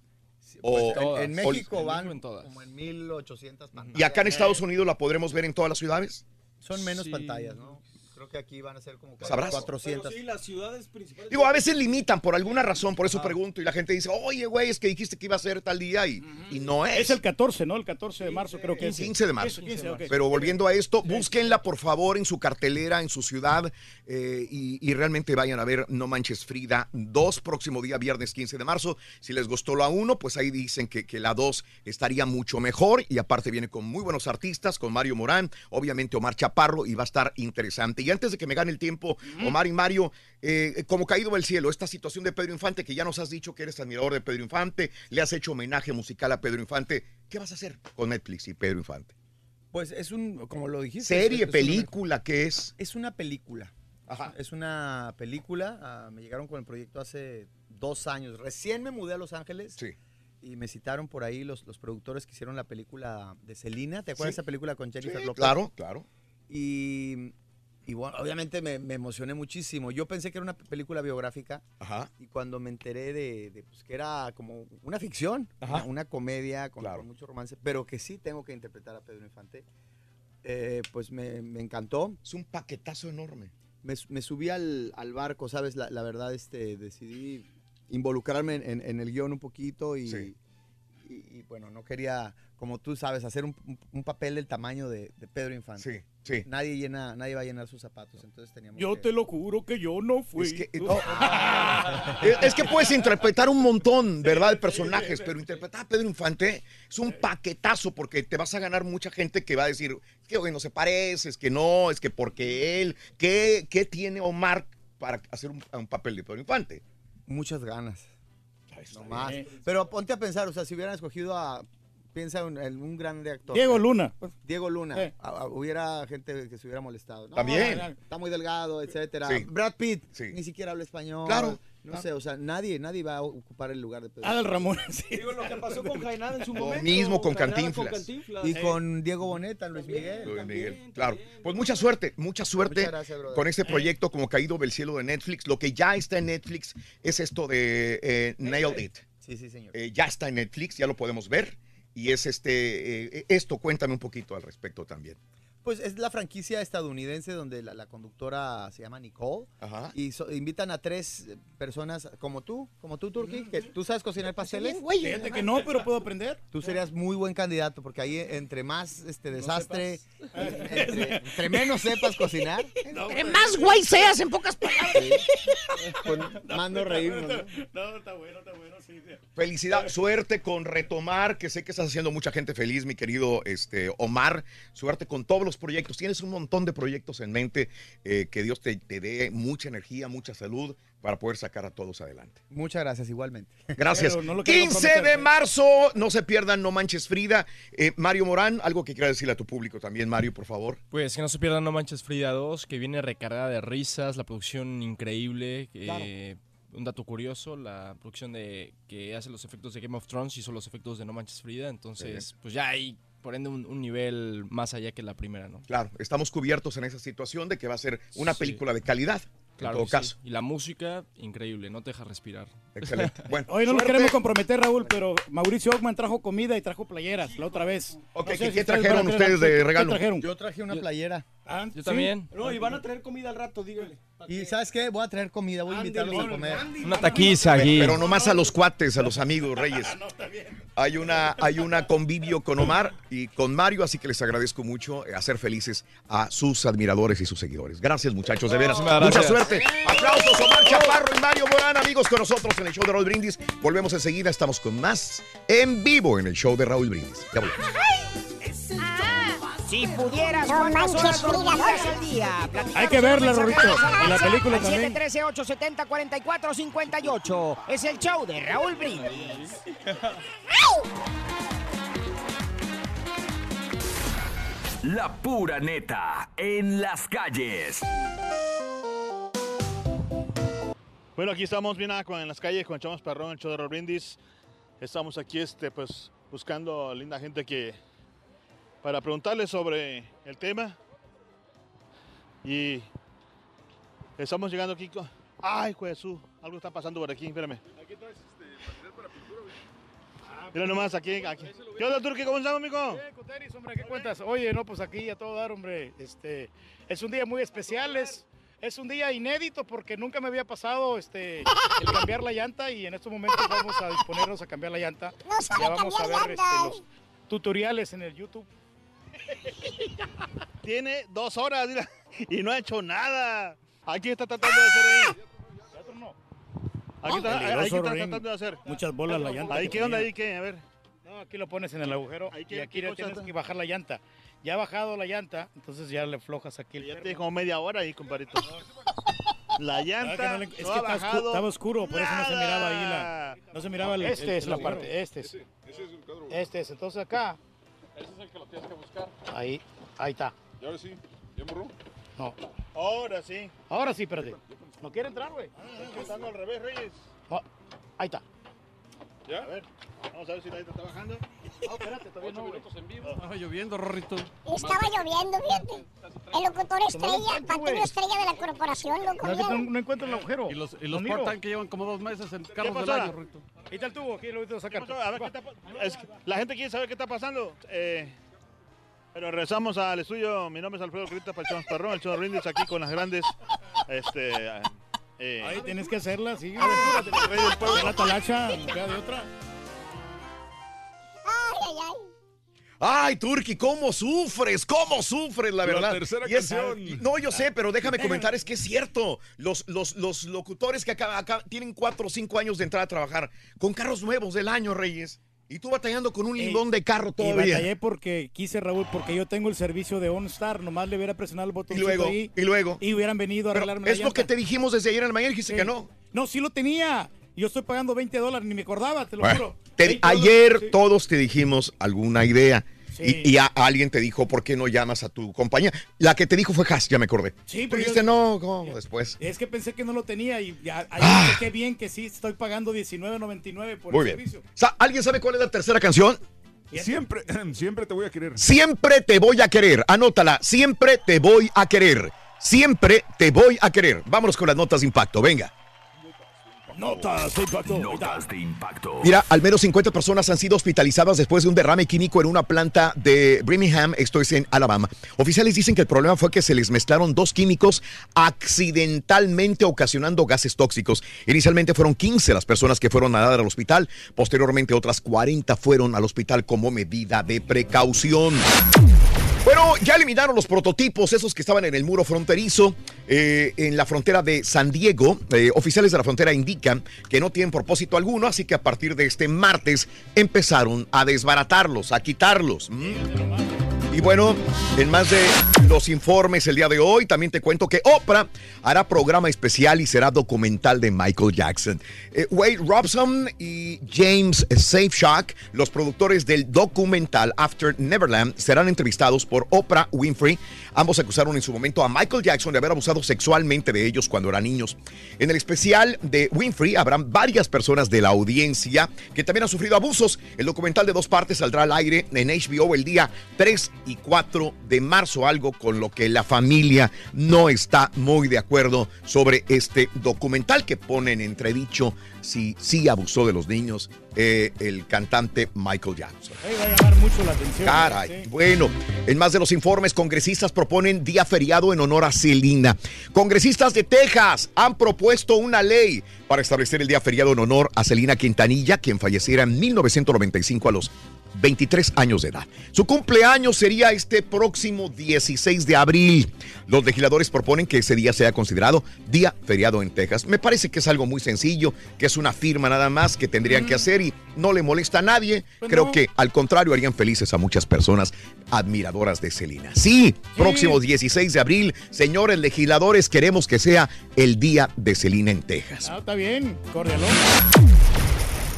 [SPEAKER 1] O,
[SPEAKER 24] Pues, en, en México
[SPEAKER 26] en
[SPEAKER 24] van
[SPEAKER 26] en todas.
[SPEAKER 24] como en 1800 pantallas.
[SPEAKER 1] y acá en Estados Unidos la podremos ver en todas las ciudades.
[SPEAKER 24] Son menos
[SPEAKER 26] Sí.
[SPEAKER 24] pantallas, ¿no? Creo que aquí van a ser como
[SPEAKER 1] ¿Sabrás?
[SPEAKER 24] 400.
[SPEAKER 27] Pero sí, las ciudades principales.
[SPEAKER 1] Digo, a veces limitan por alguna razón, por eso pregunto. Y la gente dice, oye, güey, es que dijiste que iba a ser tal día y, y no es.
[SPEAKER 4] Es el 14, ¿no? El 14 de marzo creo que es.
[SPEAKER 1] 15 de marzo.
[SPEAKER 4] 15, 15, ok.
[SPEAKER 1] Pero volviendo a esto, búsquenla por favor en su cartelera, en su ciudad eh, y, y realmente vayan a ver No Manches Frida 2, próximo día, viernes 15 de marzo. Si les gustó la 1, pues ahí dicen que, que la 2 estaría mucho mejor y aparte viene con muy buenos artistas, con Mario Morán, obviamente Omar Chaparro y va a estar interesante. Y antes de que me gane el tiempo, Omar y Mario, eh, como caído del cielo, esta situación de Pedro Infante, que ya nos has dicho que eres admirador de Pedro Infante, le has hecho homenaje musical a Pedro Infante, ¿qué vas a hacer con Netflix y Pedro Infante?
[SPEAKER 24] Pues es un, como lo dijiste.
[SPEAKER 1] Serie,
[SPEAKER 24] es- es una-
[SPEAKER 1] película, ¿qué es?
[SPEAKER 24] Es una película. Es una película. ah, me llegaron con el proyecto hace dos años. Recién me mudé a Los Ángeles.
[SPEAKER 1] Sí.
[SPEAKER 24] Y me citaron por ahí los, los productores que hicieron la película de Selena. ¿Te acuerdas
[SPEAKER 1] Sí.
[SPEAKER 24] de esa película con Jennifer
[SPEAKER 1] Sí,
[SPEAKER 24] Lopez?
[SPEAKER 1] claro, claro.
[SPEAKER 24] Y, y bueno, obviamente me, me emocioné muchísimo. Yo pensé que era una película biográfica.
[SPEAKER 1] Ajá.
[SPEAKER 24] Y cuando me enteré de, de, pues, que era como una ficción, una, una comedia con, con mucho romance, pero que sí tengo que interpretar a Pedro Infante, eh, pues me, me encantó.
[SPEAKER 1] Es un paquetazo enorme.
[SPEAKER 24] Me, me subí al, al barco, ¿sabes? La, la verdad, este, decidí involucrarme en, en- en el guion un poquito y,
[SPEAKER 1] Sí.
[SPEAKER 24] y, y, bueno, no quería, como tú sabes, hacer un, un- un papel del tamaño de, de Pedro Infante.
[SPEAKER 1] Sí, sí.
[SPEAKER 24] Nadie, llena, nadie va a llenar sus zapatos, entonces teníamos
[SPEAKER 4] Yo
[SPEAKER 24] que-
[SPEAKER 4] te lo juro que yo no fui.
[SPEAKER 1] Es que, *laughs* no. Es- es que puedes interpretar un montón, ¿verdad? De personajes, pero interpretar a Pedro Infante es un paquetazo porque te vas a ganar mucha gente que va a decir que hoy no se parece, es que no, es que porque él, ¿qué, qué tiene Omar para hacer un, un papel de Pedro Infante?
[SPEAKER 24] Muchas ganas.
[SPEAKER 1] No
[SPEAKER 24] más. Pero ponte a pensar, o sea, si hubieran escogido a. Piensa en, en un grande actor.
[SPEAKER 4] Diego Luna.
[SPEAKER 24] Diego Luna.
[SPEAKER 4] Sí.
[SPEAKER 24] A- a- hubiera gente que se hubiera molestado. No,
[SPEAKER 1] También.
[SPEAKER 24] Está muy delgado, etcétera.
[SPEAKER 1] Sí.
[SPEAKER 24] Brad Pitt.
[SPEAKER 1] Sí.
[SPEAKER 24] Ni siquiera habla español.
[SPEAKER 1] Claro,
[SPEAKER 24] No
[SPEAKER 1] claro.
[SPEAKER 24] sé, o sea, nadie, nadie va a ocupar el lugar de Pedro.
[SPEAKER 4] Adal Ramón. *laughs* sí.
[SPEAKER 27] Digo, lo que pasó con Jainada en su
[SPEAKER 1] Lo
[SPEAKER 27] momento.
[SPEAKER 1] mismo con Cantinflas.
[SPEAKER 24] Y con Diego Boneta, Luis Miguel.
[SPEAKER 1] Luis Miguel, claro. Pues mucha suerte, mucha suerte
[SPEAKER 24] gracias,
[SPEAKER 1] con este proyecto como caído del cielo de Netflix. Lo que ya está en Netflix es esto de eh, Nailed It.
[SPEAKER 24] Sí, sí, señor.
[SPEAKER 1] Eh, ya está en Netflix, ya lo podemos ver. Y es este, eh, esto, cuéntame un poquito al respecto también.
[SPEAKER 24] Pues es la franquicia estadounidense donde la, la conductora se llama Nicole. Y so- invitan a tres eh, personas como tú, como tú, Turki, que tú sabes cocinar pasteles.
[SPEAKER 4] Fíjate que no, pero puedo aprender.
[SPEAKER 24] Tú serías muy buen candidato porque ahí entre más este desastre, entre, entre menos sepas cocinar, *laughs*
[SPEAKER 1] Entre más guay seas, en pocas palabras.
[SPEAKER 24] pues más nos reímos. ¿no?
[SPEAKER 4] No, está bueno, está bueno, sí. sí.
[SPEAKER 1] Felicidad, suerte con retomar, que sé que estás haciendo mucha gente feliz, mi querido este, Omar. Suerte con todos los proyectos. Tienes un montón de proyectos en mente. eh, que Dios te, te dé mucha energía, mucha salud para poder sacar a todos adelante.
[SPEAKER 24] Muchas gracias, igualmente.
[SPEAKER 1] Gracias.
[SPEAKER 24] Pero no lo quiero
[SPEAKER 1] 15 de
[SPEAKER 24] comprometer.
[SPEAKER 1] marzo, no se pierdan No Manches Frida. Eh, Mario Morán, algo que quiera decirle a tu público también, Mario, por favor.
[SPEAKER 26] Pues que no se pierdan No Manches Frida 2, que viene recargada de risas, la producción increíble.
[SPEAKER 1] Claro.
[SPEAKER 26] eh, un dato curioso, la producción de que hace los efectos de Game of Thrones hizo los efectos de No Manches Frida, entonces pues ya hay por ende un, un nivel más allá que la primera, ¿no?
[SPEAKER 1] Claro, estamos cubiertos en esa situación de que va a ser una
[SPEAKER 26] Sí.
[SPEAKER 1] película de calidad,
[SPEAKER 26] Claro
[SPEAKER 1] en todo
[SPEAKER 26] sí.
[SPEAKER 1] caso.
[SPEAKER 26] Y la música, increíble, no te deja respirar.
[SPEAKER 1] Excelente. *laughs* Bueno,
[SPEAKER 4] Hoy no nos queremos comprometer, Raúl, pero Mauricio Ockman trajo comida y trajo playeras la otra vez.
[SPEAKER 1] Ok,
[SPEAKER 4] No sé
[SPEAKER 1] ¿qué-
[SPEAKER 4] si
[SPEAKER 1] qué
[SPEAKER 4] ustedes
[SPEAKER 1] trajeron ustedes de
[SPEAKER 4] ¿qué
[SPEAKER 1] regalo?
[SPEAKER 4] trajeron?
[SPEAKER 24] Yo traje una playera.
[SPEAKER 4] Ah,
[SPEAKER 26] Yo
[SPEAKER 4] ¿sí?
[SPEAKER 26] también.
[SPEAKER 27] No, y van a traer comida al rato, dígale.
[SPEAKER 24] Y ¿sabes qué? Voy a traer comida, voy a invitarlos a comer.
[SPEAKER 26] Una taquiza aquí.
[SPEAKER 1] Pero nomás a los cuates, a los amigos, *laughs* Reyes. Hay una, hay una convivio con Omar y con Mario, así que les agradezco mucho eh, hacer felices a sus admiradores y sus seguidores. Gracias, muchachos, de veras.
[SPEAKER 26] Muchas
[SPEAKER 1] Mucha suerte. Aplausos, Omar Chaparro y Mario Morán, amigos, con nosotros en el show de Raúl Brindis. Volvemos enseguida, estamos con más en vivo en el show de Raúl Brindis. Ya volvemos.
[SPEAKER 9] Si pudieras,
[SPEAKER 2] No
[SPEAKER 9] ¿cuántas
[SPEAKER 2] manches,
[SPEAKER 9] horas
[SPEAKER 2] Frida,
[SPEAKER 9] dormirías al día? Platícanos
[SPEAKER 4] Hay que verla, Rorrito, y la película también.
[SPEAKER 9] 713-870-4458. Es el show de Raúl Brindis.
[SPEAKER 10] La pura neta en las calles.
[SPEAKER 20] Bueno, aquí estamos bien con en las calles con Chamas Perrón, el show de Raúl Brindis. Estamos aquí este, pues, buscando linda gente que para preguntarles sobre el tema. Y estamos llegando aquí con... ¡Ay, Jesús! Algo está pasando por aquí, espérame. Mira nomás, aquí, aquí. ¿Qué onda, Turki? ¿Cómo estamos, amigo?
[SPEAKER 4] Coteris, hombre, ¿qué cuentas? Oye, no, pues aquí a todo dar, hombre. Este, es un día muy especial, es, es un día inédito porque nunca me había pasado este, el cambiar la llanta y en estos momentos vamos a disponernos a cambiar la llanta.
[SPEAKER 2] No
[SPEAKER 4] ya vamos a ver este, los tutoriales en el YouTube.
[SPEAKER 20] Tiene dos horas mira, y no ha hecho nada. Aquí está tratando de hacer ahí. Aquí está, ahí tratando de hacer.
[SPEAKER 4] Muchas bolas la llanta.
[SPEAKER 20] Ahí,
[SPEAKER 4] que
[SPEAKER 20] ¿qué onda ahí? ¿Qué? A ver.
[SPEAKER 4] No, aquí lo pones en el agujero
[SPEAKER 20] Ahí,
[SPEAKER 4] y
[SPEAKER 20] ¿qué-
[SPEAKER 4] aquí le tienes
[SPEAKER 20] está?
[SPEAKER 4] que bajar la llanta. Ya ha bajado la llanta, entonces ya le flojas aquí el
[SPEAKER 20] Ya tiene como media hora ahí, compadrito. La
[SPEAKER 4] Ah, que
[SPEAKER 20] llanta
[SPEAKER 4] no le- es que
[SPEAKER 20] no ha
[SPEAKER 4] está oscu-
[SPEAKER 20] bajado
[SPEAKER 4] estaba oscuro, por eso no se miraba ahí la. No se miraba el.
[SPEAKER 20] Este
[SPEAKER 4] el-
[SPEAKER 20] es
[SPEAKER 4] el
[SPEAKER 20] la
[SPEAKER 4] agujero.
[SPEAKER 20] parte,
[SPEAKER 4] Este es. Este es. Entonces acá.
[SPEAKER 26] Ese es el que lo tienes que buscar.
[SPEAKER 4] Ahí. Ahí está.
[SPEAKER 3] ¿Y ahora sí? ¿Ya borró?
[SPEAKER 4] No.
[SPEAKER 20] Ahora sí.
[SPEAKER 4] Ahora sí, espérate. No quiere entrar, güey.
[SPEAKER 20] Estando al revés, Reyes.
[SPEAKER 4] No, Ahí está.
[SPEAKER 20] ¿Ya? A ver, vamos a ver si la llanta está bajando.
[SPEAKER 4] No, espérate, todavía no, güey.
[SPEAKER 26] en vivo. Estaba lloviendo, Rorrito.
[SPEAKER 2] Estaba lloviendo, fíjate. El locutor estrella, patrón estrella de la corporación, loco.
[SPEAKER 4] No, no, encuentro el agujero.
[SPEAKER 26] Y los, y los. Spartan que llevan como dos meses en carros del año, Rorrito.
[SPEAKER 4] Ahí está el tubo, aquí lo voy a sacar.
[SPEAKER 20] Ver, ¿qué está pa- es que la gente quiere saber qué está pasando. Eh, pero regresamos al estudio. Mi nombre es Alfredo Crita para el Perrón, el show de Rindis, aquí con las grandes. Este, eh,
[SPEAKER 4] Ahí tienes que hacerla, sí.
[SPEAKER 20] del Pueblo.
[SPEAKER 4] La talacha, no queda de otra.
[SPEAKER 2] Ay, ay, ay.
[SPEAKER 1] Ay, Turki, ¿cómo sufres? ¿Cómo sufres, la
[SPEAKER 3] La
[SPEAKER 1] verdad?
[SPEAKER 3] tercera
[SPEAKER 1] Y es-
[SPEAKER 3] canción.
[SPEAKER 1] no, yo sé, pero déjame comentar, es que es cierto. Los, los, los locutores que acá, acá tienen cuatro o cinco años de entrar a trabajar con carros nuevos del año, Reyes. Y tú batallando con un limón de carro
[SPEAKER 4] Y
[SPEAKER 1] todavía.
[SPEAKER 4] batallé porque quise, Raúl, porque yo tengo el servicio de OnStar. Nomás le hubiera presionado el
[SPEAKER 1] Y
[SPEAKER 4] botoncito
[SPEAKER 1] luego,
[SPEAKER 4] ahí
[SPEAKER 1] y luego.
[SPEAKER 4] y hubieran venido a
[SPEAKER 1] Pero
[SPEAKER 4] arreglarme la
[SPEAKER 1] es lo
[SPEAKER 4] llanta.
[SPEAKER 1] que te dijimos desde ayer en la mañana y dijiste
[SPEAKER 4] Sí.
[SPEAKER 1] que no.
[SPEAKER 4] No, sí lo tenía. Yo estoy pagando 20 dólares, ni me acordaba, te lo
[SPEAKER 1] Bueno,
[SPEAKER 4] juro.
[SPEAKER 1] te-
[SPEAKER 4] 20 dólares,
[SPEAKER 1] ayer
[SPEAKER 4] sí.
[SPEAKER 1] todos te dijimos alguna idea.
[SPEAKER 4] Sí.
[SPEAKER 1] Y, y a- alguien te dijo, ¿por qué no llamas a tu compañía? La que te dijo fue Haas, ya me acordé.
[SPEAKER 4] Sí,
[SPEAKER 1] Tú
[SPEAKER 4] pero
[SPEAKER 1] dijiste,
[SPEAKER 4] yo-
[SPEAKER 1] no, ¿cómo? Después.
[SPEAKER 4] Es que pensé que no lo tenía y ya, ahí
[SPEAKER 1] Ah.
[SPEAKER 4] dije, qué bien que sí, estoy pagando 19.99 por
[SPEAKER 1] Muy
[SPEAKER 4] el
[SPEAKER 1] bien.
[SPEAKER 4] servicio.
[SPEAKER 1] ¿Alguien sabe cuál es la tercera canción?
[SPEAKER 3] Siempre, *clears throat* siempre te voy a querer.
[SPEAKER 1] Siempre te voy a querer. Anótala. Siempre te voy a querer. Siempre te voy a querer. Vámonos con las notas de impacto. Venga.
[SPEAKER 4] Notas de impacto.
[SPEAKER 10] Notas de impacto.
[SPEAKER 1] Mira, al menos 50 personas han sido hospitalizadas después de un derrame químico en una planta de Birmingham, esto es en Alabama. Oficiales dicen que el problema fue que se les mezclaron dos químicos accidentalmente ocasionando gases tóxicos. Inicialmente fueron 15 las personas que fueron a dar al hospital, posteriormente otras 40 fueron al hospital como medida de precaución. Bueno, ya eliminaron los prototipos, esos que estaban en el muro fronterizo, eh, en la frontera de San Diego. Eh, oficiales de la frontera indican que no tienen propósito alguno, así que a partir de este martes empezaron a desbaratarlos, a quitarlos. Mm. Y bueno, en más de los informes el día de hoy, también te cuento que Oprah hará programa especial y será documental de Michael Jackson. Eh, Wade Robson y James Safeshock, los productores del documental After Neverland, serán entrevistados por Oprah Winfrey. Ambos acusaron en su momento a Michael Jackson de haber abusado sexualmente de ellos cuando eran niños. En el especial de Winfrey habrán varias personas de la audiencia que también han sufrido abusos. El documental de dos partes saldrá al aire en HBO el día 3 y 4 de marzo, algo con lo que la familia no está muy de acuerdo sobre este documental que pone en entredicho si sí abusó de los niños eh, el cantante Michael Jackson.
[SPEAKER 4] va a llamar mucho la atención.
[SPEAKER 1] Caray. Bueno, en más de los informes, congresistas proponen día feriado en honor a Celina. Congresistas de Texas han propuesto una ley para establecer el día feriado en honor a Celina Quintanilla, quien falleciera en 1995 a los 23 años de edad. Su cumpleaños sería este próximo 16 de abril. Los legisladores proponen que ese día sea considerado día feriado en Texas. Me parece que es algo muy sencillo, que es una firma nada más que tendrían que hacer y no le molesta a nadie. Creo que al contrario harían felices a muchas personas admiradoras de Celina. Sí, próximo 16 de abril, señores legisladores, queremos que sea el día de Celina en Texas.
[SPEAKER 4] Ah, está bien, córrelo.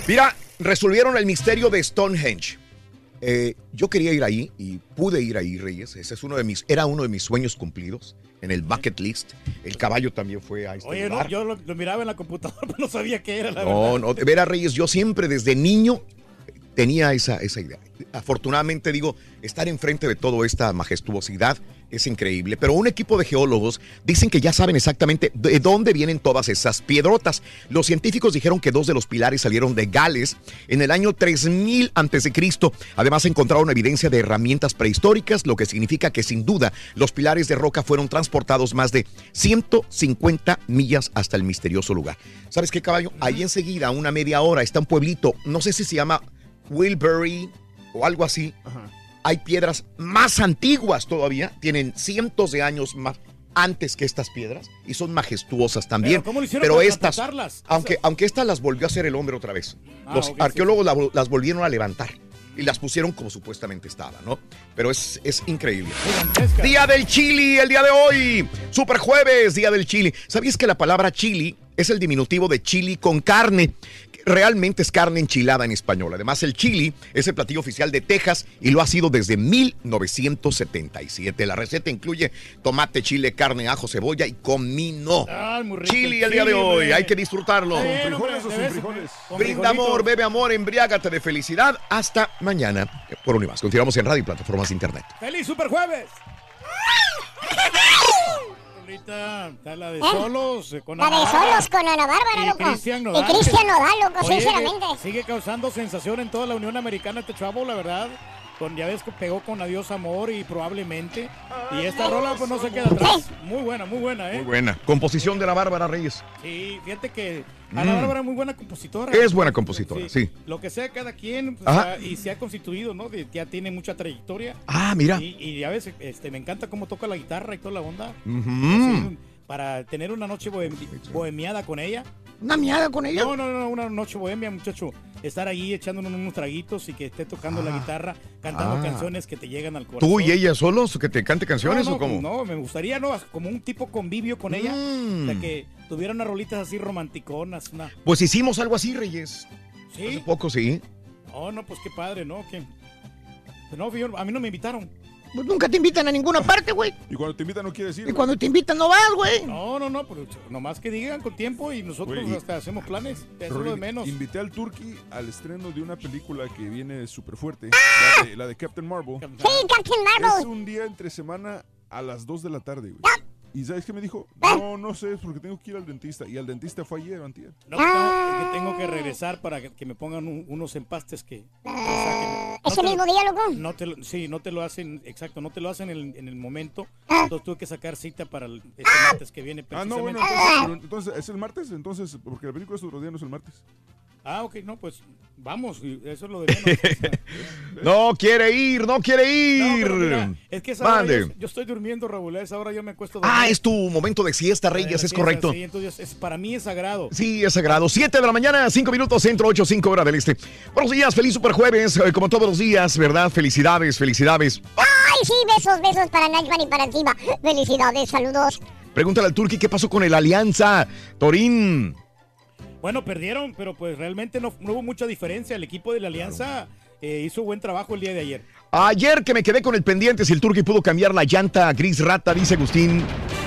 [SPEAKER 1] Mira, resolvieron el misterio de Stonehenge. Eh, yo quería ir ahí y pude ir ahí, Reyes. Ese es uno de mis, era uno de mis sueños cumplidos en el bucket list. El caballo también fue a este
[SPEAKER 4] Oye, no, yo lo, lo miraba en la computadora, *laughs* pero no sabía qué era, la
[SPEAKER 1] No,
[SPEAKER 4] verdad.
[SPEAKER 1] no, de veras, Reyes, yo siempre desde niño tenía esa, esa idea. Afortunadamente, digo, estar enfrente de toda esta majestuosidad es increíble. Pero un equipo de geólogos dicen que ya saben exactamente de dónde vienen todas esas piedrotas. Los científicos dijeron que dos de los pilares salieron de Gales en el año 3000 a.C. Además, encontraron evidencia de herramientas prehistóricas, lo que significa que sin duda los pilares de roca fueron transportados más de 150 millas hasta el misterioso lugar. ¿Sabes qué, caballo? Ahí enseguida, una media hora, está un pueblito, no sé si se llama Wilbury o algo así. Hay piedras más antiguas todavía, tienen cientos de años más antes que estas piedras y son majestuosas también.
[SPEAKER 4] Pero, ¿cómo lo hicieron
[SPEAKER 1] Pero
[SPEAKER 4] para
[SPEAKER 1] estas, aunque, aunque estas las volvió a hacer el hombre otra vez.
[SPEAKER 4] Ah,
[SPEAKER 1] Los arqueólogos las volvieron a levantar y las pusieron como supuestamente estaban, ¿no? Pero es, es increíble. Día del chili, el día de hoy. Super jueves, día del chili. ¿Sabías que la palabra chili es el diminutivo de chili con carne? Realmente es carne enchilada en español. Además, el chili es el platillo oficial de Texas y lo ha sido desde 1977. La receta incluye tomate, chile, carne, ajo, cebolla y comino.
[SPEAKER 4] Ay, muy rico
[SPEAKER 1] Chili
[SPEAKER 4] el
[SPEAKER 1] día de hoy,
[SPEAKER 4] hombre.
[SPEAKER 1] hay que disfrutarlo.
[SPEAKER 4] ¿Con frijoles
[SPEAKER 3] o sin frijoles?
[SPEAKER 1] Brinda amor, bebe amor, embriágate de felicidad. Hasta mañana por Univas. Continuamos en radio y plataformas de internet.
[SPEAKER 4] ¡Feliz Super Ahorita está la de
[SPEAKER 2] ¿Eh?
[SPEAKER 4] solos eh, con
[SPEAKER 2] La de
[SPEAKER 4] Ana
[SPEAKER 2] solos con Ana Bárbara,
[SPEAKER 4] Y
[SPEAKER 2] loco.
[SPEAKER 4] Cristian
[SPEAKER 2] Y
[SPEAKER 4] Nodal.
[SPEAKER 2] Cristian Nodal, loco,
[SPEAKER 4] Oye,
[SPEAKER 2] sinceramente.
[SPEAKER 4] Sigue causando sensación en toda la Unión Americana este chavo, la verdad. Con, ya ves que pegó con Adiós Amor y probablemente. Y esta rola pues no se queda atrás. Muy buena, muy buena, ¿eh?
[SPEAKER 1] Muy buena. Composición de la Bárbara Reyes.
[SPEAKER 4] Sí, fíjate que Ana
[SPEAKER 1] Mm.
[SPEAKER 4] Bárbara es muy buena compositora.
[SPEAKER 1] Es buena compositora, sí.
[SPEAKER 4] Lo que sea cada quien, pues, ya- y se ha constituido, ¿no? De- ya tiene mucha trayectoria.
[SPEAKER 1] Ah, mira.
[SPEAKER 4] Y, y ya ves, este, me encanta cómo toca la guitarra y toda la onda. Así, para tener una noche bohem- bohemiada con ella.
[SPEAKER 1] ¿Una miada con ella?
[SPEAKER 4] No, no, no, una noche bohemia, muchacho. Estar ahí echándonos unos traguitos y que esté tocando la guitarra, cantando
[SPEAKER 1] Ah.
[SPEAKER 4] canciones que te llegan al corazón.
[SPEAKER 1] ¿Tú y ella solos que te cante canciones
[SPEAKER 4] no, no,
[SPEAKER 1] o cómo?
[SPEAKER 4] No, me gustaría, ¿no? Como un tipo convivio con ella.
[SPEAKER 1] Mm.
[SPEAKER 4] O sea, que tuviera unas rolitas así romanticonas. Una...
[SPEAKER 1] Pues hicimos algo así, Reyes.
[SPEAKER 4] ¿Sí?
[SPEAKER 1] Hace poco, sí.
[SPEAKER 4] Oh, no, pues qué padre, ¿no? Que... No, a mí no me invitaron.
[SPEAKER 28] Pues nunca te invitan a ninguna parte, güey.
[SPEAKER 3] Y cuando te invitan no quieres ir.
[SPEAKER 28] Y cuando te invitan no vas, güey.
[SPEAKER 4] No, no, no, pero nomás que digan con tiempo y nosotros
[SPEAKER 3] Güey,
[SPEAKER 4] hasta hacemos planes. Eso es lo de menos.
[SPEAKER 3] Invité al Turkey al estreno de una película que viene súper fuerte,
[SPEAKER 4] ¡Ah!
[SPEAKER 3] la de, la de Captain Marvel.
[SPEAKER 2] Sí, Captain Marvel.
[SPEAKER 3] Es un día entre semana a las 2 de la tarde, güey. ¿Y sabes qué me dijo?
[SPEAKER 2] Ah.
[SPEAKER 3] No, no sé, es porque tengo que ir al dentista. Y al dentista fue ayer antier.
[SPEAKER 4] No, que tengo, que tengo que regresar para que, que me pongan un- unos empastes que... o sea, que no
[SPEAKER 2] ¿Ese mismo día, loco?
[SPEAKER 4] No te lo- sí, no te lo hacen, exacto, no te lo hacen en el, en el momento.
[SPEAKER 2] Ah.
[SPEAKER 4] Entonces tuve que sacar cita para el este martes que viene
[SPEAKER 3] Ah, no, bueno, entonces, pero entonces, ¿es el martes? Entonces, porque la película es otro día, no es el martes.
[SPEAKER 4] Ah, ok, no, pues vamos, eso es lo de menos. *laughs*
[SPEAKER 1] No quiere ir, no quiere ir.
[SPEAKER 4] mira, es que esa hora
[SPEAKER 1] Mande.
[SPEAKER 4] yo, yo estoy durmiendo, Raúl, a esa hora yo me acuesto a dormir.
[SPEAKER 1] Ah, es tu momento de siesta, Reyes, es correcto.
[SPEAKER 4] Sí, entonces es- para mí es sagrado.
[SPEAKER 1] Sí, es sagrado. 7 de la mañana, 5 minutos, centro 8, 5 hora del este. Buenos días, feliz super jueves, eh, como todos los días, ¿verdad? Felicidades, felicidades.
[SPEAKER 2] Ay, sí, besos, besos para Nachman y para encima. Felicidades, saludos.
[SPEAKER 1] Pregúntale al Turqui qué pasó con el Alianza Torín.
[SPEAKER 4] Bueno, perdieron, pero pues realmente no, no hubo mucha diferencia. El equipo de la Alianza eh, hizo buen trabajo el día de ayer.
[SPEAKER 1] Ayer que me quedé con el pendiente si el Turqui pudo cambiar la llanta gris rata, dice Agustín.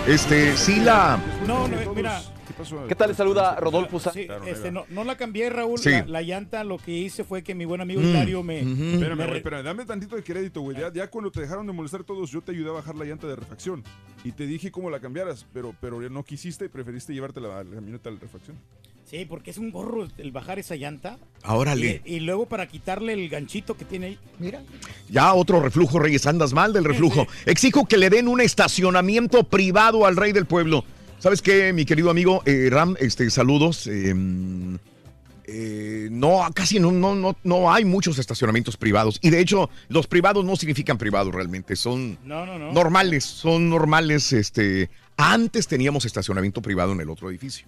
[SPEAKER 1] Este, sí la...
[SPEAKER 4] No, no, mira.
[SPEAKER 29] ¿Qué tal? Le saluda Rodolfo
[SPEAKER 4] Sí, este, no, no la cambié, Raúl.
[SPEAKER 1] Sí.
[SPEAKER 4] La, la llanta lo que hice fue que mi buen amigo
[SPEAKER 3] Mm,
[SPEAKER 4] Hilario me,
[SPEAKER 3] Espérame,
[SPEAKER 4] me
[SPEAKER 3] güey, espérame, dame tantito de crédito, güey. Ya, ya cuando te dejaron de molestar todos, yo te ayudé a bajar la llanta de refacción. Y te dije cómo la cambiaras, pero, pero no quisiste y preferiste llevarte la, la camioneta de refacción.
[SPEAKER 4] Sí, porque es un gorro el bajar esa llanta.
[SPEAKER 1] Órale.
[SPEAKER 4] Y, y luego para quitarle el ganchito que tiene ahí. Mira.
[SPEAKER 1] Ya otro reflujo, Reyes, andas mal del reflujo. *laughs* Exijo que le den un estacionamiento privado al rey del pueblo. ¿Sabes qué, mi querido amigo eh, Ram? Este, saludos. eh, eh, no, casi no, no, no, no hay muchos estacionamientos privados. Y de hecho, los privados no significan privados realmente. Son
[SPEAKER 4] No, no, no.
[SPEAKER 1] normales, son normales. Este, antes teníamos estacionamiento privado en el otro edificio.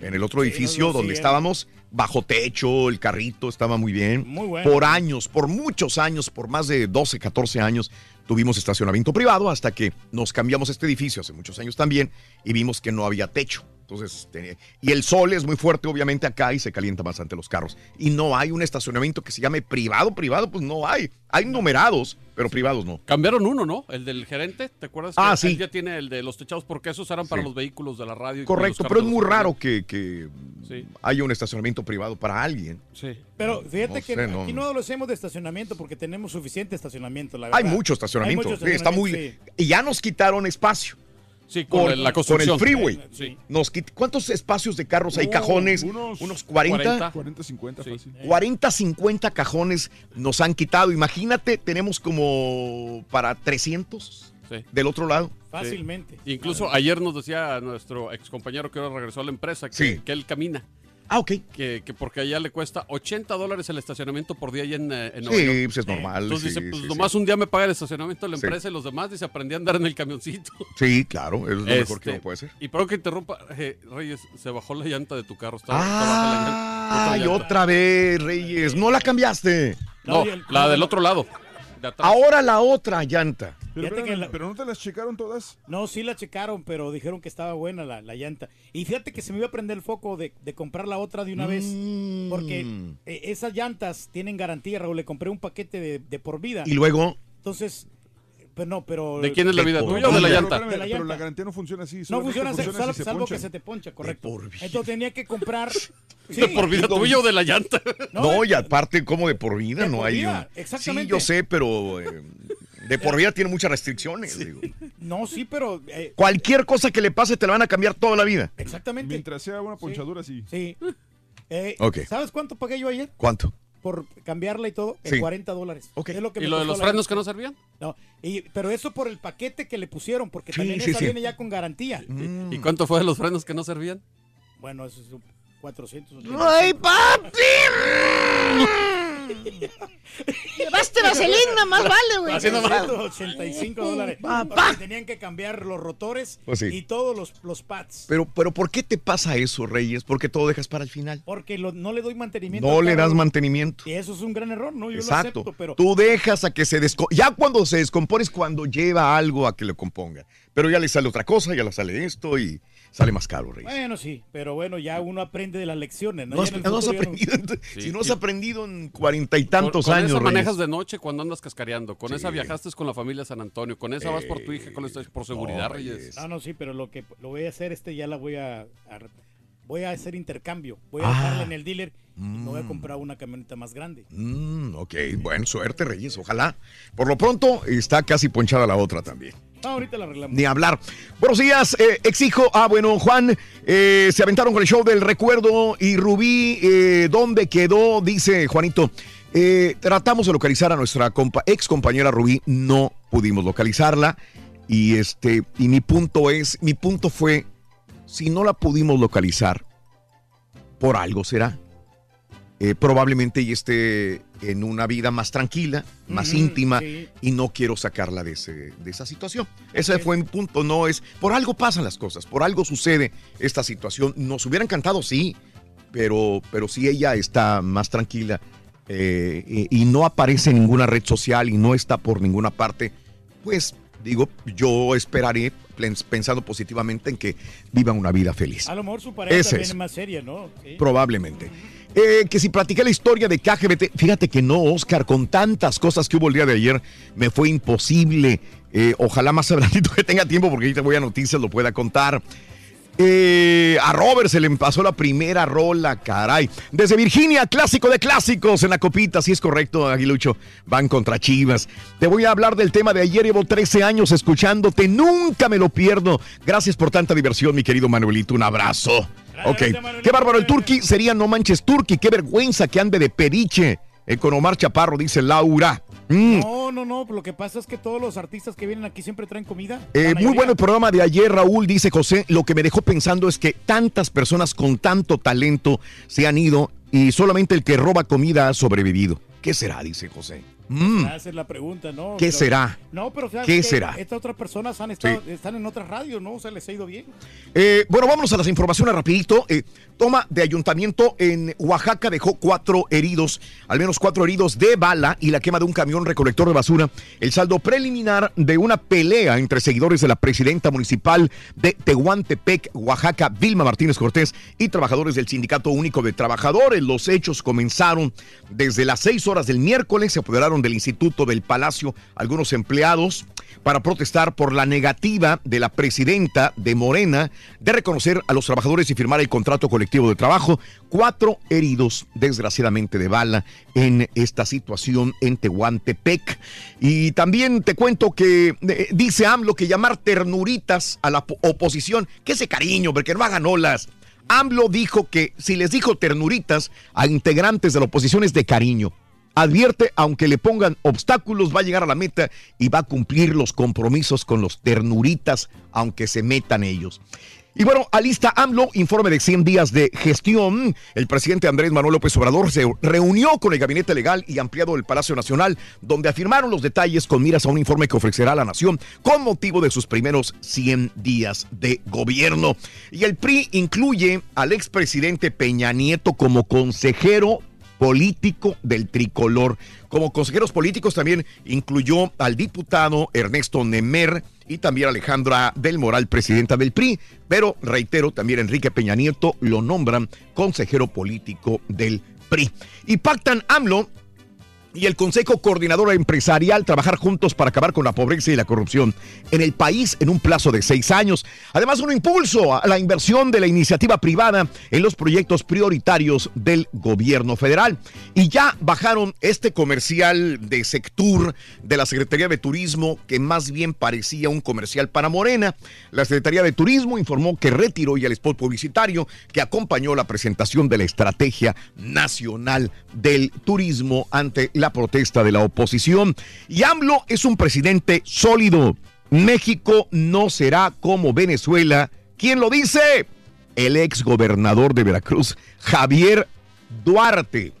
[SPEAKER 1] En el otro edificio donde estábamos, bajo techo, el carrito estaba muy bien.
[SPEAKER 4] Muy bueno.
[SPEAKER 1] Por años, por muchos años, por más de 12, 14 años, tuvimos estacionamiento privado hasta que nos cambiamos este edificio hace muchos años también y vimos que no había techo. Entonces, este, y el sol es muy fuerte obviamente acá y se calienta bastante los carros. Y no hay un estacionamiento que se llame privado, privado, pues no hay. Hay numerados, pero privados no.
[SPEAKER 6] Cambiaron uno, ¿no? El del gerente, ¿te acuerdas?
[SPEAKER 1] Ah,
[SPEAKER 6] que
[SPEAKER 1] sí.
[SPEAKER 6] él ya tiene el de los techados porque esos eran para
[SPEAKER 1] Sí.
[SPEAKER 6] los vehículos de la radio. y
[SPEAKER 1] Correcto, pero es muy raro que, que
[SPEAKER 6] Sí.
[SPEAKER 1] haya un estacionamiento privado para alguien.
[SPEAKER 6] Sí.
[SPEAKER 4] Pero fíjate
[SPEAKER 1] No
[SPEAKER 4] que
[SPEAKER 1] sé, no.
[SPEAKER 4] aquí no adolecemos de estacionamiento porque tenemos suficiente estacionamiento, la
[SPEAKER 1] Hay mucho estacionamiento.
[SPEAKER 4] Hay mucho
[SPEAKER 1] sí, está muy, Y ya nos quitaron espacio.
[SPEAKER 6] Sí, con
[SPEAKER 1] Por-
[SPEAKER 6] el- la
[SPEAKER 1] el freeway.
[SPEAKER 6] Sí.
[SPEAKER 1] Nos ¿Cuántos espacios de carros hay?
[SPEAKER 3] Oh,
[SPEAKER 1] cajones.
[SPEAKER 3] unos
[SPEAKER 1] Unos, 40.
[SPEAKER 3] 40, 50, fácil.
[SPEAKER 1] 40, 50 cajones nos han quitado. Imagínate, tenemos como para 300
[SPEAKER 6] Sí.
[SPEAKER 1] del otro lado.
[SPEAKER 4] Fácilmente.
[SPEAKER 6] Incluso ayer nos decía nuestro ex compañero que ahora regresó a la empresa que,
[SPEAKER 1] Sí.
[SPEAKER 6] que él camina.
[SPEAKER 1] Ah, ok.
[SPEAKER 6] Que, que porque allá le cuesta 80 dólares el estacionamiento por día allá en, eh, en Nueva
[SPEAKER 1] Sí,
[SPEAKER 6] York.
[SPEAKER 1] pues es normal.
[SPEAKER 6] Entonces
[SPEAKER 1] sí,
[SPEAKER 6] dice, pues
[SPEAKER 1] sí,
[SPEAKER 6] nomás un día me paga el estacionamiento de la
[SPEAKER 1] Sí.
[SPEAKER 6] empresa y los demás dice, aprendí a andar en el camioncito. *laughs*
[SPEAKER 1] Sí, claro, es lo mejor que
[SPEAKER 6] Este,
[SPEAKER 1] uno puede hacer.
[SPEAKER 6] Y pero que interrumpa, eh, Reyes, se bajó la llanta de tu carro. Estaba, estaba baja la llanta-
[SPEAKER 1] Ay,
[SPEAKER 6] llanta.
[SPEAKER 1] otra vez, Reyes. No la cambiaste.
[SPEAKER 6] No, la del otro lado. de atrás.
[SPEAKER 1] Ahora la otra llanta.
[SPEAKER 3] Pero,
[SPEAKER 4] Fíjate que
[SPEAKER 3] espérame,
[SPEAKER 4] la-
[SPEAKER 3] pero no te las checaron todas.
[SPEAKER 4] No, sí la checaron, pero dijeron que estaba buena la, la llanta. Y fíjate que se me iba a prender el foco de, de comprar la otra de una vez.
[SPEAKER 1] Mm.
[SPEAKER 4] Porque eh, esas llantas tienen garantía, Raúl. Le compré un paquete de, de por vida.
[SPEAKER 1] Y luego.
[SPEAKER 4] Entonces, pues no, pero...
[SPEAKER 6] ¿De quién es la vida? ¿Tuya o de la llanta?
[SPEAKER 3] Espérame,
[SPEAKER 4] De la
[SPEAKER 3] pero la garantía no funciona así.
[SPEAKER 4] No funciona,
[SPEAKER 3] funciona
[SPEAKER 4] sal-
[SPEAKER 3] si se
[SPEAKER 4] salvo que se te poncha, correcto.
[SPEAKER 1] por vida.
[SPEAKER 4] Entonces tenía que comprar... *laughs* Sí.
[SPEAKER 6] ¿De por vida tuya o de la llanta?
[SPEAKER 1] No, y aparte, como de por vida,
[SPEAKER 4] De
[SPEAKER 1] no
[SPEAKER 4] por
[SPEAKER 1] hay.
[SPEAKER 4] vida,
[SPEAKER 1] un-
[SPEAKER 4] exactamente.
[SPEAKER 1] Sí, yo sé, pero eh, *laughs* de por vida tiene muchas restricciones. digo.
[SPEAKER 4] No, sí, pero... eh,
[SPEAKER 1] Cualquier cosa que le pase te la van a cambiar toda la vida.
[SPEAKER 4] exactamente.
[SPEAKER 3] Mientras sea una ponchadura, sí.
[SPEAKER 4] Sí. Eh,
[SPEAKER 1] Ok.
[SPEAKER 4] ¿Sabes cuánto pagué yo ayer?
[SPEAKER 1] ¿Cuánto?
[SPEAKER 4] Por cambiarla y todo, en
[SPEAKER 1] Sí.
[SPEAKER 4] 40 dólares.
[SPEAKER 1] Ok.
[SPEAKER 4] Es lo que
[SPEAKER 6] ¿Y lo de los frenos que no servían?
[SPEAKER 4] No, y, pero eso por el paquete que le pusieron, porque
[SPEAKER 1] Sí,
[SPEAKER 4] también
[SPEAKER 1] sí,
[SPEAKER 4] esa
[SPEAKER 1] sí.
[SPEAKER 4] viene ya con garantía.
[SPEAKER 1] Mm.
[SPEAKER 6] ¿Y cuánto fue de los frenos que no servían?
[SPEAKER 4] Bueno, eso es un 400.
[SPEAKER 30] ¡Ay, papi! Llevaste vaselina, más vale, güey.
[SPEAKER 6] Así nomás.
[SPEAKER 4] 185 dólares.
[SPEAKER 30] Papá.
[SPEAKER 4] Tenían que cambiar los rotores
[SPEAKER 1] Pues sí.
[SPEAKER 4] y todos los, los pads.
[SPEAKER 1] Pero, pero ¿por qué te pasa eso, Reyes? Porque todo dejas para el final.
[SPEAKER 4] Porque lo- no le doy mantenimiento.
[SPEAKER 1] No le das mantenimiento.
[SPEAKER 4] Y eso es un gran error, ¿no? Yo
[SPEAKER 1] Exacto.
[SPEAKER 4] lo acepto, pero...
[SPEAKER 1] Tú dejas a que se descompone. Ya cuando se descompone es cuando lleva algo a que le componga. Pero ya le sale otra cosa, ya le sale esto y sale más caro, Reyes.
[SPEAKER 4] Bueno, sí, pero bueno, ya uno aprende de las lecciones. No,
[SPEAKER 1] No has, no
[SPEAKER 4] no-
[SPEAKER 1] aprendido.
[SPEAKER 6] Sí,
[SPEAKER 1] si no has
[SPEAKER 6] y-
[SPEAKER 1] aprendido en cuarenta y tantos
[SPEAKER 6] con, con
[SPEAKER 1] años,
[SPEAKER 6] esa
[SPEAKER 1] Reyes.
[SPEAKER 6] manejas de noche cuando andas cascareando. Con esa viajaste con la familia San Antonio. Con esa vas por tu hija. Con esta por seguridad,
[SPEAKER 1] no,
[SPEAKER 6] Reyes.
[SPEAKER 1] Reyes.
[SPEAKER 4] No, no, sí, pero lo que lo voy a hacer este ya la voy a, a- voy a hacer intercambio. Voy a
[SPEAKER 1] Ah.
[SPEAKER 4] dejarla en el dealer y me voy a
[SPEAKER 1] Mm.
[SPEAKER 4] comprar una camioneta más grande.
[SPEAKER 1] Mm, ok, buena suerte, Reyes. Ojalá. Por lo pronto, está casi ponchada la otra también.
[SPEAKER 4] No, ahorita la arreglamos.
[SPEAKER 1] Ni hablar. Buenos días, eh, exijo. Ah, bueno, Juan, eh, se aventaron con el show del recuerdo y Rubí, eh, ¿dónde quedó? Dice Juanito. tratamos de localizar a nuestra compa- ex compañera Rubí, no pudimos localizarla. Y este, y mi punto es, mi punto fue, si no la pudimos localizar, por algo será. Eh, probablemente ella esté en una vida más tranquila, más íntima,
[SPEAKER 4] sí.
[SPEAKER 1] y no quiero sacarla de, ese, de esa situación. Ese fue mi punto, no es, por algo pasan las cosas, por algo sucede esta situación. Nos hubiera encantado, sí, pero, pero si ella está más tranquila eh, y, y no aparece en ninguna red social y no está por ninguna parte, pues digo, yo esperaré pensando positivamente en que vivan una vida feliz.
[SPEAKER 4] A lo mejor su pareja
[SPEAKER 1] Ese
[SPEAKER 4] también
[SPEAKER 1] es.
[SPEAKER 4] es más seria, ¿no? Sí.
[SPEAKER 1] Probablemente. Eh, que si platiqué la historia de KGBT, fíjate que no, Oscar, con tantas cosas que hubo el día de ayer, me fue imposible. Eh, ojalá más *laughs* adelantito que tenga tiempo, porque ahorita voy a noticias, lo pueda contar. Eh, a Robert se le pasó la primera rola, caray. Desde Virginia, clásico de clásicos en la copita, si es correcto, Aguilucho. Van contra Chivas. Te voy a hablar del tema de ayer. Llevo 13 años escuchándote, nunca me lo pierdo. Gracias por tanta diversión, mi querido Manuelito. Un abrazo. Ok. Qué bárbaro el Turqui. Sería no manches Turqui. Qué vergüenza que ande de periche. Eh, con Omar Chaparro, dice Laura. Mm.
[SPEAKER 4] No, no, no. Lo que pasa es que todos los artistas que vienen aquí siempre traen comida.
[SPEAKER 1] Eh, muy bueno el programa de ayer, Raúl, dice José. Lo que me dejó pensando es que tantas personas con tanto talento se han ido y solamente el que roba comida ha sobrevivido. ¿Qué será? Dice José. Mm.
[SPEAKER 4] Esa es la pregunta, ¿no?
[SPEAKER 1] ¿Qué
[SPEAKER 4] Pero-
[SPEAKER 1] será?
[SPEAKER 4] No, pero ¿sabes
[SPEAKER 1] ¿Qué
[SPEAKER 4] qué?
[SPEAKER 1] será?
[SPEAKER 4] Estas otras personas han estado, están en otras radios, ¿no? O sea, les ha ido bien.
[SPEAKER 1] Eh, bueno, vámonos a las informaciones rapidito. Eh, toma de ayuntamiento en Oaxaca dejó cuatro heridos, al menos cuatro heridos de bala y la quema de un camión recolector de basura. El saldo preliminar de una pelea entre seguidores de la presidenta municipal de Tehuantepec, Oaxaca, Vilma Martínez Cortés, y trabajadores del Sindicato Único de Trabajadores. Los hechos comenzaron desde las seis horas del miércoles. Se apoderaron del Instituto del Palacio algunos empleados para protestar por la negativa de la presidenta de Morena de reconocer a los trabajadores y firmar el contrato colectivo de trabajo. Cuatro heridos, desgraciadamente, de bala en esta situación en Tehuantepec. Y también te cuento que eh, dice AMLO que llamar ternuritas a la po- oposición, que ese cariño, porque no hagan olas. AMLO dijo que si les dijo ternuritas a integrantes de la oposición es de cariño. Advierte, aunque le pongan obstáculos, va a llegar a la meta y va a cumplir los compromisos con los ternuritas, aunque se metan ellos. Y bueno, alista AMLO, informe de 100 días de gestión. El presidente Andrés Manuel López Obrador se reunió con el gabinete legal y ampliado del Palacio Nacional, donde afirmaron los detalles con miras a un informe que ofrecerá a la nación con motivo de sus primeros 100 días de gobierno. Y el PRI incluye al expresidente Peña Nieto como consejero político del tricolor. Como consejeros políticos también incluyó al diputado Ernesto Nemer y también Alejandra del Moral, presidenta del PRI. Pero reitero, también Enrique Peña Nieto lo nombran consejero político del PRI. Y pactan AMLO y el Consejo Coordinador Empresarial trabajar juntos para acabar con la pobreza y la corrupción en el país en un plazo de seis años. Además, un impulso a la inversión de la iniciativa privada en los proyectos prioritarios del gobierno federal. Y ya bajaron este comercial de Sectur de la Secretaría de Turismo, que más bien parecía un comercial para Morena. La Secretaría de Turismo informó que retiró ya el spot publicitario que acompañó la presentación de la Estrategia Nacional del Turismo ante la protesta de la oposición. Y AMLO es un presidente sólido. México no será como Venezuela. ¿Quién lo dice? El ex gobernador de Veracruz, Javier Duarte.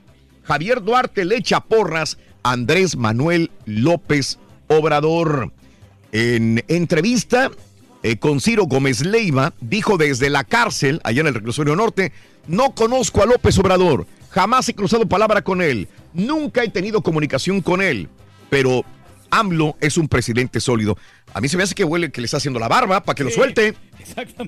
[SPEAKER 1] Javier Duarte le echa porras a Andrés Manuel López Obrador. En entrevista eh, con Ciro Gómez Leiva, dijo desde la cárcel, allá en el reclusorio norte, no conozco a López Obrador, jamás he cruzado palabra con él, nunca he tenido comunicación con él, pero AMLO es un presidente sólido. A mí se me hace que huele que le está haciendo la barba para que lo suelte.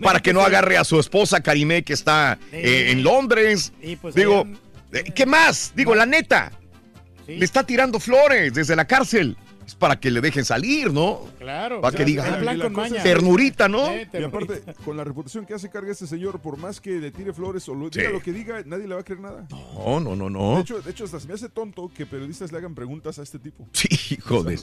[SPEAKER 1] Para que no agarre a su esposa Karimé que está eh, en Londres.
[SPEAKER 4] Pues
[SPEAKER 1] Digo, eh, ¿qué más? Digo, la neta. Le está tirando flores desde la cárcel. Es para que le dejen salir, ¿no?
[SPEAKER 4] Claro.
[SPEAKER 1] Para que diga, ternurita, ¿no?
[SPEAKER 4] Eh,
[SPEAKER 3] Y aparte, con la reputación que hace carga este señor, por más que le tire flores o lo,
[SPEAKER 1] Sí.
[SPEAKER 3] diga lo que diga, nadie le va a creer nada.
[SPEAKER 1] No, no, no,
[SPEAKER 3] De
[SPEAKER 1] no.
[SPEAKER 3] hecho, de hecho, hasta se me hace tonto que periodistas le hagan preguntas a este tipo.
[SPEAKER 1] Sí. Hijo de...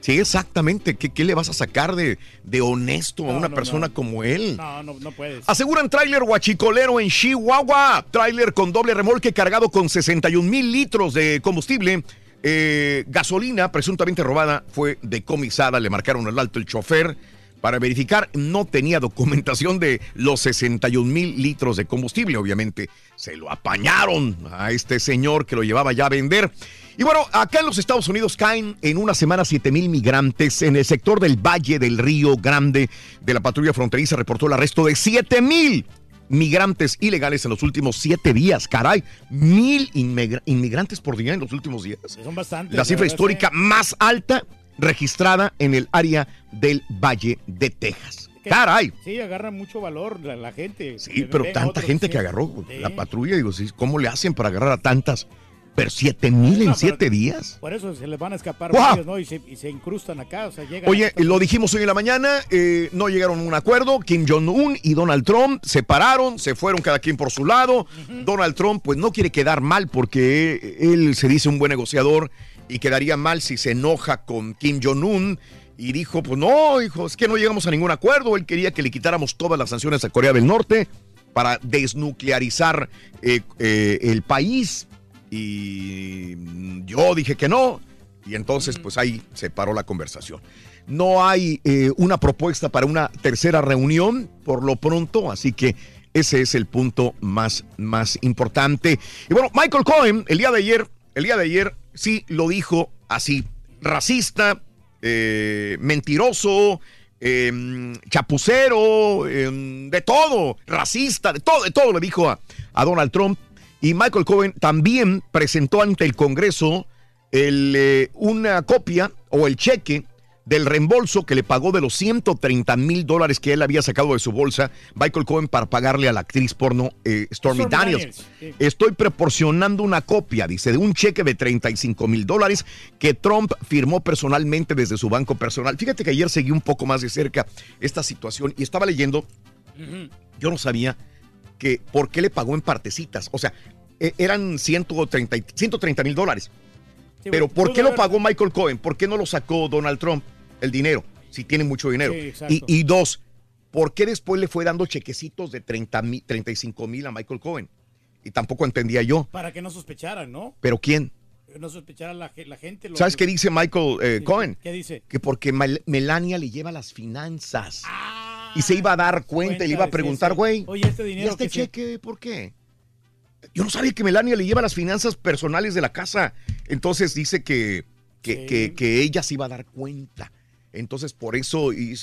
[SPEAKER 1] Sí, exactamente. ¿Qué, qué le vas a sacar de, de honesto a
[SPEAKER 4] No,
[SPEAKER 1] una
[SPEAKER 4] no,
[SPEAKER 1] persona
[SPEAKER 4] no.
[SPEAKER 1] como él?
[SPEAKER 4] No, no, no puedes.
[SPEAKER 1] Aseguran tráiler huachicolero en Chihuahua. Tráiler con doble remolque cargado con 61 mil litros de combustible. Eh, gasolina presuntamente robada fue decomisada. Le marcaron el alto el chofer para verificar. No tenía documentación de los 61 mil litros de combustible. Obviamente se lo apañaron a este señor que lo llevaba ya a vender. Y bueno, acá en los Estados Unidos caen en una semana 7 mil migrantes en el sector del Valle del Río Grande de la patrulla fronteriza reportó el arresto de 7 mil migrantes ilegales en los últimos siete días. Caray, mil inmigra- inmigrantes por día en los últimos días.
[SPEAKER 4] Son bastantes.
[SPEAKER 1] La cifra histórica más alta registrada en el área del Valle de Texas.
[SPEAKER 4] Que-
[SPEAKER 1] Caray.
[SPEAKER 4] Sí, agarra mucho valor la, la gente.
[SPEAKER 1] Sí, pero tanta gente que agarró la patrulla, digo, ¿cómo le hacen para agarrar a tantas? Pero siete mil en
[SPEAKER 4] No, pero-
[SPEAKER 1] siete días.
[SPEAKER 4] Por eso se les van a escapar varios, ¿no? Y se, y se incrustan acá, o sea, llegan.
[SPEAKER 1] Oye, lo dijimos hoy en la mañana, eh, no llegaron a un acuerdo. Kim Jong-un y Donald Trump se pararon, se fueron cada quien por su lado. Donald Trump, pues no quiere quedar mal porque él se dice un buen negociador y quedaría mal si se enoja con Kim Jong-un. Y dijo, pues no, hijo, es que no llegamos a ningún acuerdo. Él quería que le quitáramos todas las sanciones a Corea del Norte para desnuclearizar eh, eh, el país. Y mm, yo dije que no. Y entonces, pues ahí se paró la conversación. No hay eh, una propuesta para una tercera reunión por lo pronto, así que ese es el punto más, más importante. Y bueno, Michael Cohen, el día de ayer, el día de ayer sí lo dijo así, racista, eh, mentiroso, eh, chapucero, eh, de todo, racista, de todo, de todo le dijo a, a Donald Trump. Y Michael Cohen también presentó ante el Congreso el, eh, una copia o el cheque del reembolso que le pagó de los 130 mil dólares que él había sacado de su bolsa, Michael Cohen, para pagarle a la actriz porno eh, Stormy,
[SPEAKER 4] Stormy
[SPEAKER 1] Daniels. Estoy proporcionando una copia, dice, de un cheque de 35 mil dólares que Trump firmó personalmente desde su banco personal. Fíjate que ayer seguí un poco más de cerca esta situación y estaba leyendo, yo no sabía que por qué le pagó en partecitas. O sea, e- eran 130 mil dólares.
[SPEAKER 4] Sí,
[SPEAKER 1] Pero ¿por qué lo pagó Michael Cohen? ¿Por qué no lo sacó Donald Trump el dinero? Si tiene mucho dinero.
[SPEAKER 4] Sí,
[SPEAKER 1] y, y dos, ¿por qué después le fue dando chequecitos de 30 mil, 35 mil a Michael Cohen? Y tampoco entendía yo.
[SPEAKER 4] Para que no sospecharan, ¿no?
[SPEAKER 1] ¿Pero quién?
[SPEAKER 4] No sospechara la, la gente. lo-
[SPEAKER 1] ¿Sabes qué dice Michael eh, Cohen?
[SPEAKER 4] ¿Qué dice?
[SPEAKER 1] Que porque Mel- Melania le lleva las finanzas. Y se iba a dar cuenta, y le iba a preguntar,
[SPEAKER 4] sí.
[SPEAKER 1] güey.
[SPEAKER 4] Oye, este
[SPEAKER 1] ¿Y
[SPEAKER 4] dinero
[SPEAKER 1] este
[SPEAKER 4] que se-
[SPEAKER 1] cheque por qué? Yo no sabía que Melania le lleva las finanzas personales de la casa. Entonces dice que, que,
[SPEAKER 4] Sí.
[SPEAKER 1] que- que ella se iba a dar cuenta. Entonces por eso y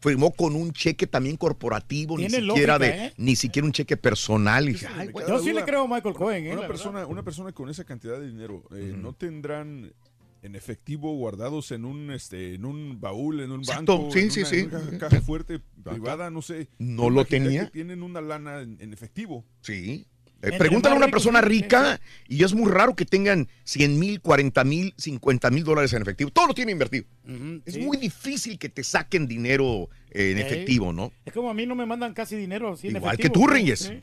[SPEAKER 1] firmó con un cheque también corporativo, ni siquiera
[SPEAKER 4] lógica,
[SPEAKER 1] de,
[SPEAKER 4] ¿eh?
[SPEAKER 1] ni siquiera un cheque personal. Y
[SPEAKER 4] Yo sí
[SPEAKER 3] duda.
[SPEAKER 4] le creo a Michael Cohen, ¿eh?
[SPEAKER 3] Una persona,
[SPEAKER 4] verdad.
[SPEAKER 3] una persona con esa cantidad de dinero, eh, ¿no tendrán en efectivo guardados en un este en un baúl, en un
[SPEAKER 1] Exacto,
[SPEAKER 3] banco,
[SPEAKER 1] sí,
[SPEAKER 3] en
[SPEAKER 1] sí,
[SPEAKER 3] una,
[SPEAKER 1] sí.
[SPEAKER 3] en una caja fuerte privada, no sé?
[SPEAKER 1] No lo tenía.
[SPEAKER 3] que tienen una lana en, en efectivo.
[SPEAKER 1] Sí. Eh, pregúntale a una persona rica y es muy raro que tengan 100 mil, 40 mil, 50 mil dólares en efectivo. Todo lo tiene invertido. es
[SPEAKER 4] sí.
[SPEAKER 1] muy difícil que te saquen dinero eh, en efectivo, ¿no?
[SPEAKER 4] Es como a mí no me mandan casi dinero así en
[SPEAKER 1] Igual que
[SPEAKER 4] efectivo,
[SPEAKER 1] tú,
[SPEAKER 4] ¿no?
[SPEAKER 1] Reyes.
[SPEAKER 4] Sí.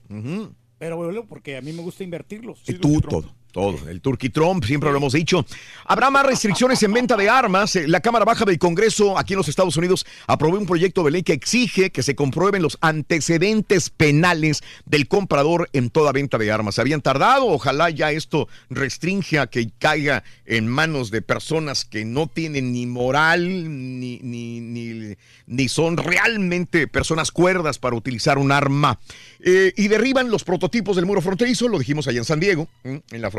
[SPEAKER 4] Pero bueno, porque a mí me gusta invertirlos.
[SPEAKER 1] Y tú, todo, todo. El Turkey Trump, siempre lo hemos dicho. Habrá más restricciones en venta de armas. Eh, La Cámara Baja del Congreso, aquí en los Estados Unidos, aprobó un proyecto de ley que exige que se comprueben los antecedentes penales del comprador en toda venta de armas. Se habían tardado, ojalá ya esto restringe a que caiga en manos de personas que no tienen ni moral ni, ni, ni, son realmente personas cuerdas para utilizar un arma. Eh, y derriban los prototipos del muro fronterizo, lo dijimos allá en San Diego, en la frontera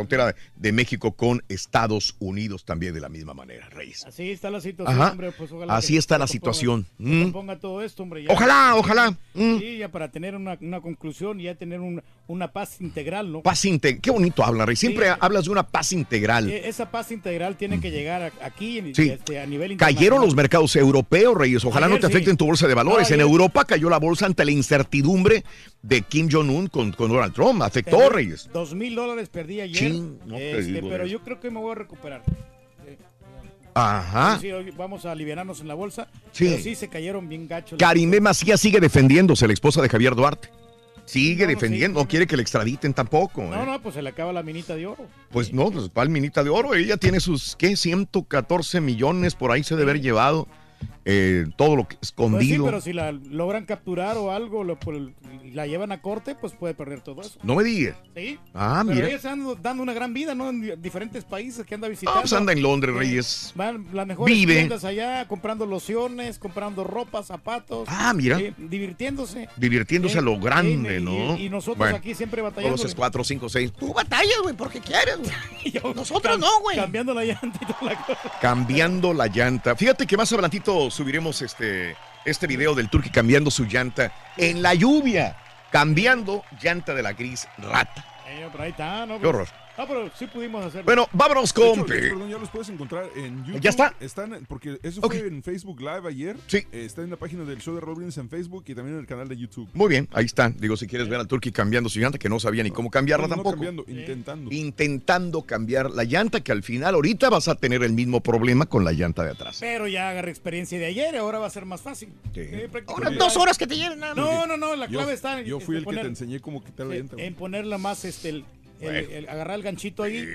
[SPEAKER 1] de México con Estados Unidos también de la misma manera, Reyes.
[SPEAKER 4] Así está la situación,
[SPEAKER 1] Ajá.
[SPEAKER 4] hombre. Pues, ojalá
[SPEAKER 1] Así está la situación.
[SPEAKER 4] se
[SPEAKER 1] Mm.
[SPEAKER 4] componga todo esto, hombre. ya.
[SPEAKER 1] Ojalá, ojalá. Mm.
[SPEAKER 4] Sí, ya para tener una, una conclusión y ya tener un- una paz integral, ¿no?
[SPEAKER 1] Paz integral. Qué bonito habla, Rey. Siempre
[SPEAKER 4] Sí.
[SPEAKER 1] hablas de una paz integral.
[SPEAKER 4] Eh, Esa paz integral tiene que llegar aquí
[SPEAKER 1] Sí.
[SPEAKER 4] este, a nivel
[SPEAKER 1] Cayeron los
[SPEAKER 4] internacional.
[SPEAKER 1] mercados europeos, Reyes. Ojalá no te
[SPEAKER 4] sí.
[SPEAKER 1] afecten tu bolsa de valores.
[SPEAKER 4] No,
[SPEAKER 1] en Europa cayó la bolsa ante la incertidumbre de Kim Jong-un con, con Donald Trump. Afectó, Reyes.
[SPEAKER 4] Dos mil dólares perdí ayer.
[SPEAKER 1] No te
[SPEAKER 4] Este, pero yo creo que me voy a recuperar. Eh,
[SPEAKER 1] Ajá.
[SPEAKER 4] Sí, hoy vamos a aliviarnos en la bolsa.
[SPEAKER 1] Sí.
[SPEAKER 4] Pero sí se cayeron bien gachos.
[SPEAKER 1] Karimé Macías sigue defendiéndose, la esposa de Javier Duarte. Sigue defendiendo, no quiere que le extraditen tampoco.
[SPEAKER 4] No,
[SPEAKER 1] ¿eh?
[SPEAKER 4] no, pues se le acaba la minita de oro.
[SPEAKER 1] Pues no, pues palminita de oro. Ella tiene sus, ¿qué? 114 millones por ahí se debe haber llevado. Eh, todo lo que
[SPEAKER 4] Pues sí,
[SPEAKER 1] escondido.
[SPEAKER 4] pero si la logran capturar o algo, lo- y la llevan a corte, pues puede perder todo eso.
[SPEAKER 1] No me digas.
[SPEAKER 4] Sí.
[SPEAKER 1] Ah,
[SPEAKER 4] pero
[SPEAKER 1] mira.
[SPEAKER 4] ella está dando, una gran vida, ¿no? En di- diferentes países que anda visitando.
[SPEAKER 1] Ah, pues anda en Londres, Reyes.
[SPEAKER 4] Van las mejores
[SPEAKER 1] Vive.
[SPEAKER 4] tiendas allá, comprando lociones, comprando ropa, zapatos.
[SPEAKER 1] Ah, mira.
[SPEAKER 4] eh, divirtiéndose.
[SPEAKER 1] Divirtiéndose a lo grande,
[SPEAKER 4] y-
[SPEAKER 1] ¿no?
[SPEAKER 4] Y, nosotros
[SPEAKER 1] Bueno.
[SPEAKER 4] aquí siempre batallando.
[SPEAKER 1] Dos, tres, cuatro, cinco, seis.
[SPEAKER 30] Tú batallas, güey, porque quieres, güey. *laughs* Nosotros no, güey.
[SPEAKER 4] Cambiando la llanta y toda la cosa.
[SPEAKER 1] Cambiando la llanta. Fíjate que más adelantito subiremos este, este video del Turqui cambiando su llanta en la lluvia. Cambiando llanta de la gris rata.
[SPEAKER 4] Eh, pero ahí está, ¿no?
[SPEAKER 1] Qué horror.
[SPEAKER 4] No, pero sí pudimos hacerlo.
[SPEAKER 1] Bueno, vámonos
[SPEAKER 3] De hecho,
[SPEAKER 1] con...
[SPEAKER 3] Perdón, ya los puedes encontrar en YouTube.
[SPEAKER 1] ¿Ya está?
[SPEAKER 3] Están, porque eso
[SPEAKER 1] Ok.
[SPEAKER 3] fue en Facebook Live ayer.
[SPEAKER 1] Sí.
[SPEAKER 3] Eh, está en la página del show de Brindis en Facebook y también en el canal de YouTube.
[SPEAKER 1] Muy bien, ahí está. Digo, si quieres ver al Turqui cambiando su llanta, que no sabía ni cómo cambiarla
[SPEAKER 3] No, no, no
[SPEAKER 1] tampoco.
[SPEAKER 3] cambiando, intentando.
[SPEAKER 1] Intentando cambiar la llanta, que al final ahorita vas a tener el mismo problema con la llanta de atrás.
[SPEAKER 4] Pero ya agarré experiencia de ayer, ahora va a ser más fácil. Eh, prácticamente-
[SPEAKER 30] Unas dos horas que te lleven nada más.
[SPEAKER 4] No, no, no, la
[SPEAKER 3] Yo-
[SPEAKER 4] clave está en,
[SPEAKER 3] yo fui
[SPEAKER 4] en
[SPEAKER 3] el que te enseñé cómo quitar la
[SPEAKER 4] sí,
[SPEAKER 3] llanta, güey.
[SPEAKER 4] En ponerla más, este, el, el- el- agarrar el ganchito ahí.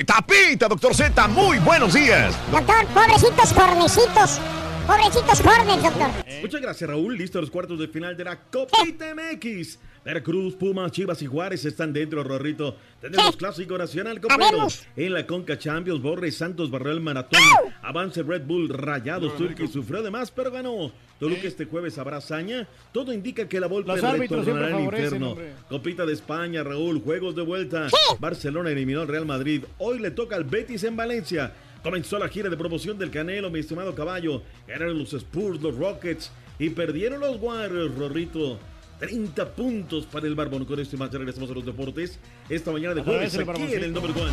[SPEAKER 4] y
[SPEAKER 1] Tapita, doctor Z, muy buenos días.
[SPEAKER 2] Doctor, pobrecitos cornecitos. Pobrecitos cornes, doctor.
[SPEAKER 31] Muchas gracias, Raúl. Listo los cuartos de final de la Copita MX. Veracruz, Pumas, Chivas y Juárez están dentro, Rorrito. Tenemos clásico nacional.
[SPEAKER 2] Habemos.
[SPEAKER 31] En la Conca Champions, Borre Santos barrió el maratón. Avance Red Bull, Rayados, Turquía sufrió de más, pero ganó. Toluca este jueves habrá hazaña. Todo indica que la Volpe retornará al infierno.
[SPEAKER 4] hombre.
[SPEAKER 31] Copita de España, Raúl, juegos de vuelta. Barcelona eliminó al Real Madrid. Hoy le toca al Betis en Valencia. Comenzó la gira de promoción del Canelo, mi estimado caballo. Ganaron los Spurs, los Rockets y perdieron los Warriors, Rorrito. 30 puntos para el Barbón. Con esto y más ya regresamos a los deportes. Esta mañana de jueves aquí en el. Number One.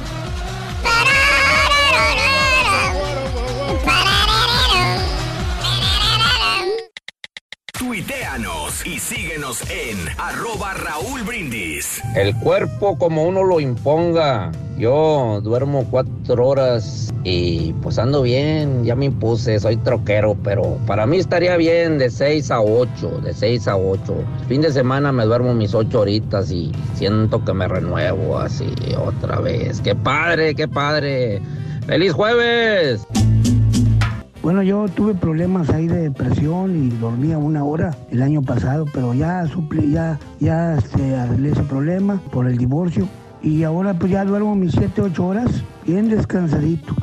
[SPEAKER 10] Tuiteanos y síguenos en arroba Raúl Brindis.
[SPEAKER 32] El cuerpo como uno lo imponga. Yo duermo cuatro horas y pues ando bien, ya me impuse, soy troquero, pero para mí estaría bien de seis a ocho, de seis a ocho. Fin de semana me duermo mis ocho horitas y siento que me renuevo así otra vez. ¡Qué padre, qué padre! ¡Feliz jueves!
[SPEAKER 22] Bueno, yo tuve problemas ahí de depresión y dormía una hora el año pasado, pero ya suplí, ya, ya este, arreglé ese problema por el divorcio. Y ahora pues ya duermo mis 7, 8 horas, bien descansadito.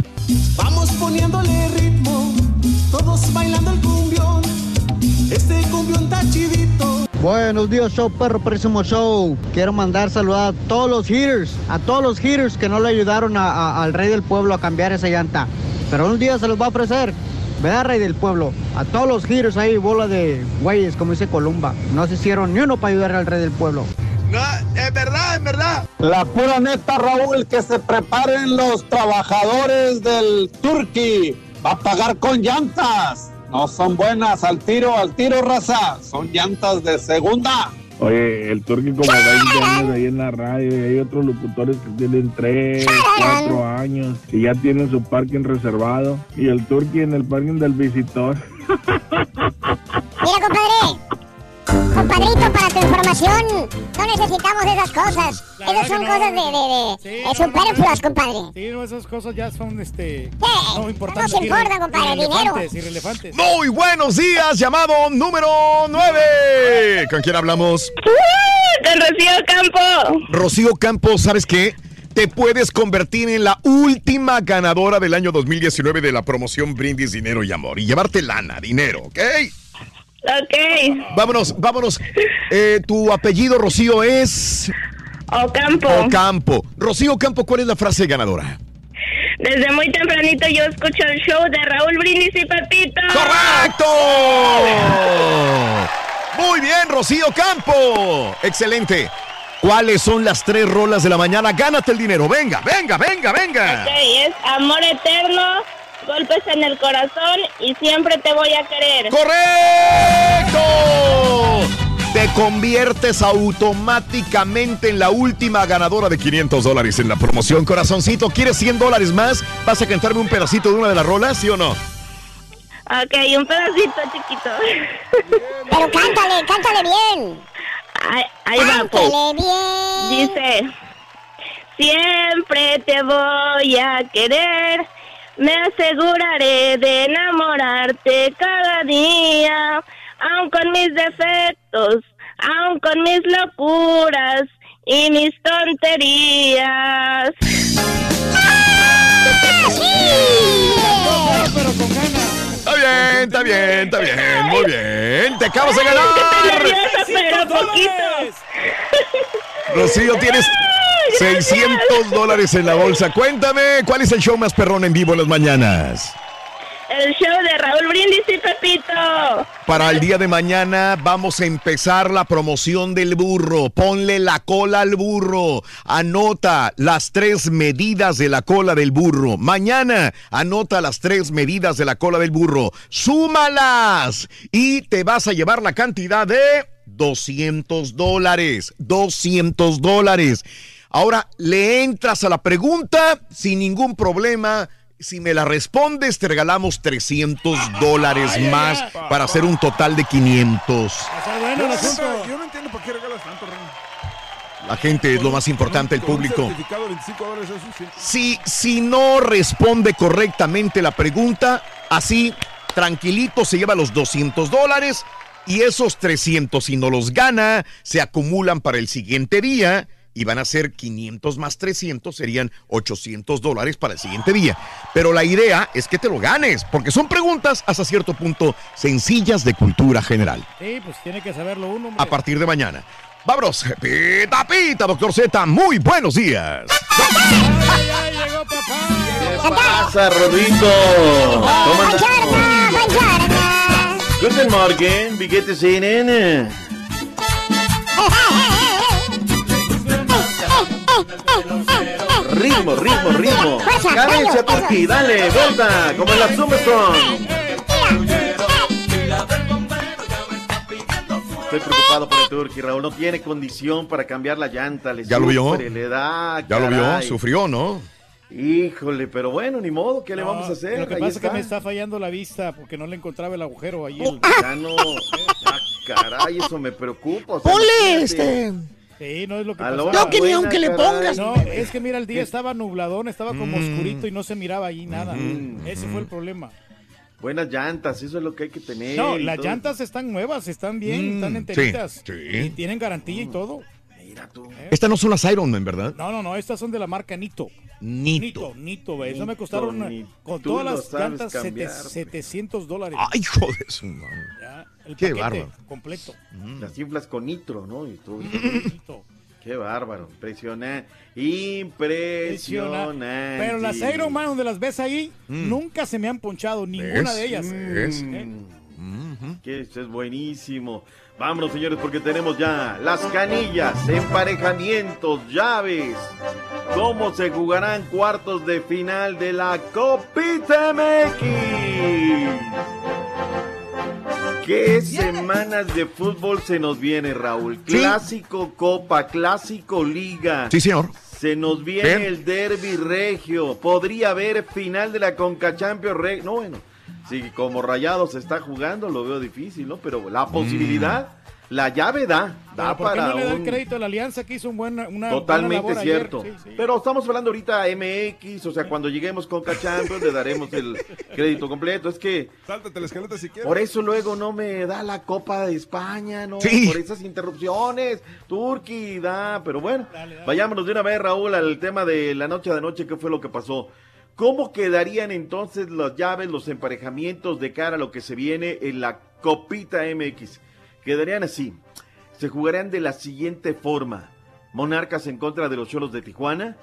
[SPEAKER 33] Vamos poniéndole ritmo, todos bailando el cumbión. Este cumbión está chidito.
[SPEAKER 34] Buenos días, show perro, próximo show. Quiero mandar saludar a todos los hitters, a todos los hitters que no le ayudaron a- a- al rey del pueblo a cambiar esa llanta. Pero un día se los va a ofrecer, ¿verdad, rey del pueblo? A todos los hitters ahí, bola de güeyes, como dice Columba. No se hicieron ni uno para ayudar al rey del pueblo.
[SPEAKER 33] No, es verdad, es verdad.
[SPEAKER 35] La pura neta, Raúl, que se preparen los trabajadores del Turqui. Va a pagar con llantas. No son buenas al tiro, al tiro, raza. Son llantas de segunda.
[SPEAKER 36] Oye, el Turqui como 20 años ahí en la radio y hay otros locutores que tienen 3, 4 años y ya tienen su parking reservado y el Turqui en el parking del visitor.
[SPEAKER 2] Mira, compadre. Compadrito, para tu información, no necesitamos esas cosas.
[SPEAKER 4] La
[SPEAKER 2] Esas son
[SPEAKER 4] no.
[SPEAKER 2] cosas de, de, de,
[SPEAKER 4] Sí,
[SPEAKER 2] de
[SPEAKER 4] no,
[SPEAKER 2] superfluas, compadre.
[SPEAKER 4] Sí, no, esas cosas ya son, este...
[SPEAKER 2] no
[SPEAKER 4] No importantes.
[SPEAKER 2] nos importa, compadre, el dinero.
[SPEAKER 4] irrelevantes, irrelevantes.
[SPEAKER 1] Muy buenos días, llamado número 9. ¿Con quién hablamos?
[SPEAKER 37] Con Rocío Campo.
[SPEAKER 1] Rocío Campos, ¿sabes qué? Te puedes convertir en la última ganadora del año 2019 de la promoción Brindis Dinero y Amor y llevarte lana, dinero, ¿ok?
[SPEAKER 37] Ok.
[SPEAKER 1] Vámonos, vámonos. Eh, tu apellido, Rocío, es...
[SPEAKER 37] Ocampo.
[SPEAKER 1] Ocampo. Rocío Campo, ¿cuál es la frase ganadora?
[SPEAKER 37] Desde muy tempranito yo escucho el show de Raúl Brindis y Pepito.
[SPEAKER 1] ¡Correcto! Muy bien, Rocío Campo. Excelente. ¿Cuáles son las tres rolas de la mañana? Gánate el dinero. Venga, venga, venga, venga.
[SPEAKER 37] Ok, es Amor Eterno, Golpes en el Corazón y Siempre Te Voy a Querer.
[SPEAKER 1] ¡Correcto! Te conviertes automáticamente en la última ganadora de 500 dólares en la promoción. Corazoncito, ¿quieres 100 dólares más? ¿Vas a cantarme un pedacito de una de las rolas, sí o no?
[SPEAKER 37] Ok, un pedacito chiquito.
[SPEAKER 2] Pero cántale, cántale bien.
[SPEAKER 37] Ay, Ahí va, pues.
[SPEAKER 2] Cántele bien.
[SPEAKER 37] Dice, siempre te voy a querer, me aseguraré de enamorarte cada día, aun con mis defectos, aun con mis locuras y mis tonterías.
[SPEAKER 1] Está bien, está bien, está bien. Muy bien. Te acabas de ganar.
[SPEAKER 37] pero poquito.
[SPEAKER 1] Rocío, tienes 600 dólares en la bolsa. Cuéntame, ¿cuál es el show más perrón en vivo en las mañanas?
[SPEAKER 37] El show de Raúl Brindis y Pepito.
[SPEAKER 1] Para el día de mañana vamos a empezar la promoción del burro. Ponle la cola al burro. Anota las tres medidas de la cola del burro. Mañana anota las tres medidas de la cola del burro. Súmalas y te vas a llevar la cantidad de 200 dólares. 200 dólares. Ahora le entras a la pregunta sin ningún problema. Si me la respondes, te regalamos 300 dólares más para hacer un total de 500.
[SPEAKER 4] Bueno, el asunto.
[SPEAKER 3] Yo no entiendo por qué regalas tanto, Ren.
[SPEAKER 1] La gente es lo más importante, el público.
[SPEAKER 3] certificado de 25 dólares, eso sí.
[SPEAKER 1] Si, si no responde correctamente la pregunta, así, tranquilito, se lleva los 200 dólares y esos 300, si no los gana, se acumulan para el siguiente día y van a ser 500 más 300, serían 800 dólares para el siguiente día. Pero la idea es que te lo ganes, porque son preguntas hasta cierto punto sencillas de cultura general.
[SPEAKER 4] Sí, pues tiene que saberlo uno. hombre.
[SPEAKER 1] A partir de mañana. Vámonos, pita, pita, doctor Z, muy buenos días.
[SPEAKER 31] ¿Qué pasa, Rodrigo? ¿Cómo andas? Guten Morgen, wie geht es Ihnen? Ritmo, ritmo, ritmo. Cadencia Turki, dale, vuelta, como en la Summerstone. Estoy preocupado por el Turki, Raúl. No tiene condición para cambiar la llanta. Le
[SPEAKER 1] ¿Ya lo vio?
[SPEAKER 31] sufre, Le da,
[SPEAKER 1] Ya lo vio, sufrió, ¿no?
[SPEAKER 31] Híjole, pero bueno, ni modo, ¿qué le vamos a hacer?
[SPEAKER 4] Lo que
[SPEAKER 31] Ahí
[SPEAKER 4] pasa es que me está fallando la vista porque no le encontraba el agujero ahí. el-
[SPEAKER 31] Ya no. Ah, caray, eso me preocupa. o sea,
[SPEAKER 28] Ponle este.
[SPEAKER 4] Sí, no es lo que pasaba.
[SPEAKER 31] ni aunque le pongas.
[SPEAKER 4] No, es que mira, el día estaba nubladón, estaba como
[SPEAKER 31] Mm.
[SPEAKER 4] oscurito y no se miraba ahí nada. Ese fue el problema.
[SPEAKER 31] Buenas llantas, eso es lo que hay que tener.
[SPEAKER 4] No, las
[SPEAKER 31] todo.
[SPEAKER 4] llantas están nuevas, están bien,
[SPEAKER 1] Mm,
[SPEAKER 4] están enteritas.
[SPEAKER 1] sí, sí.
[SPEAKER 4] Y tienen garantía y todo.
[SPEAKER 31] Mira tú.
[SPEAKER 1] Estas no son las Iron Man, ¿verdad?
[SPEAKER 4] No, no, no, estas son de la marca Nito.
[SPEAKER 1] Nito.
[SPEAKER 4] Nito, Nito, ve, Eso me costaron con todas las llantas
[SPEAKER 31] cambiar,
[SPEAKER 4] sete-
[SPEAKER 31] pues.
[SPEAKER 4] 700 dólares.
[SPEAKER 1] Ay, hijo de su madre.
[SPEAKER 4] Ya, el
[SPEAKER 1] Qué
[SPEAKER 4] paquete
[SPEAKER 1] bárbaro.
[SPEAKER 4] completo.
[SPEAKER 31] Las inflas con nitro, ¿no? Y tú.
[SPEAKER 4] Nito.
[SPEAKER 31] Qué bárbaro. Impresionante.
[SPEAKER 4] Impresiona.
[SPEAKER 31] Impresionante.
[SPEAKER 4] Pero las Iron Man donde las ves ahí,
[SPEAKER 31] Mm.
[SPEAKER 4] nunca se me han ponchado, ninguna
[SPEAKER 31] ¿Ves?
[SPEAKER 4] de ellas.
[SPEAKER 31] ¿Ves?
[SPEAKER 4] ¿Eh?
[SPEAKER 31] Que esto es buenísimo. Vámonos, señores, porque tenemos ya las canillas, emparejamientos, llaves. ¿Cómo se jugarán cuartos de final de la Copita MX? ¿Qué semanas de fútbol se nos viene, Raúl?
[SPEAKER 1] Sí.
[SPEAKER 31] Clásico Copa, clásico Liga.
[SPEAKER 1] Sí, señor.
[SPEAKER 31] Se nos viene
[SPEAKER 1] Bien.
[SPEAKER 31] el derby regio. Podría haber final de la Conca Champions regio. No, bueno. Sí, como Rayados se está jugando, lo veo difícil, ¿no? Pero la posibilidad, la llave da. Da
[SPEAKER 4] Pero ¿Por qué
[SPEAKER 31] para
[SPEAKER 4] no le da el
[SPEAKER 31] un-
[SPEAKER 4] crédito a la Alianza que hizo un buen, una buena
[SPEAKER 31] Totalmente
[SPEAKER 4] ayer?
[SPEAKER 31] cierto.
[SPEAKER 4] Sí, sí.
[SPEAKER 31] Pero estamos hablando ahorita MX, o sea, cuando lleguemos con Champions le daremos el crédito completo. Es que
[SPEAKER 3] Sáltate la escaleta si quieres.
[SPEAKER 31] por eso luego no me da la Copa de España, ¿no?
[SPEAKER 3] Sí.
[SPEAKER 31] Por esas interrupciones. Turqui da, pero bueno. Vayámonos de una vez, Raúl, al tema de la noche de anoche, ¿qué fue lo que pasó? ¿Cómo quedarían entonces las llaves, los emparejamientos de cara a lo que se viene en la Copita MX? Quedarían así. Se jugarían de la siguiente forma. Monarcas en contra de los Cholos de Tijuana.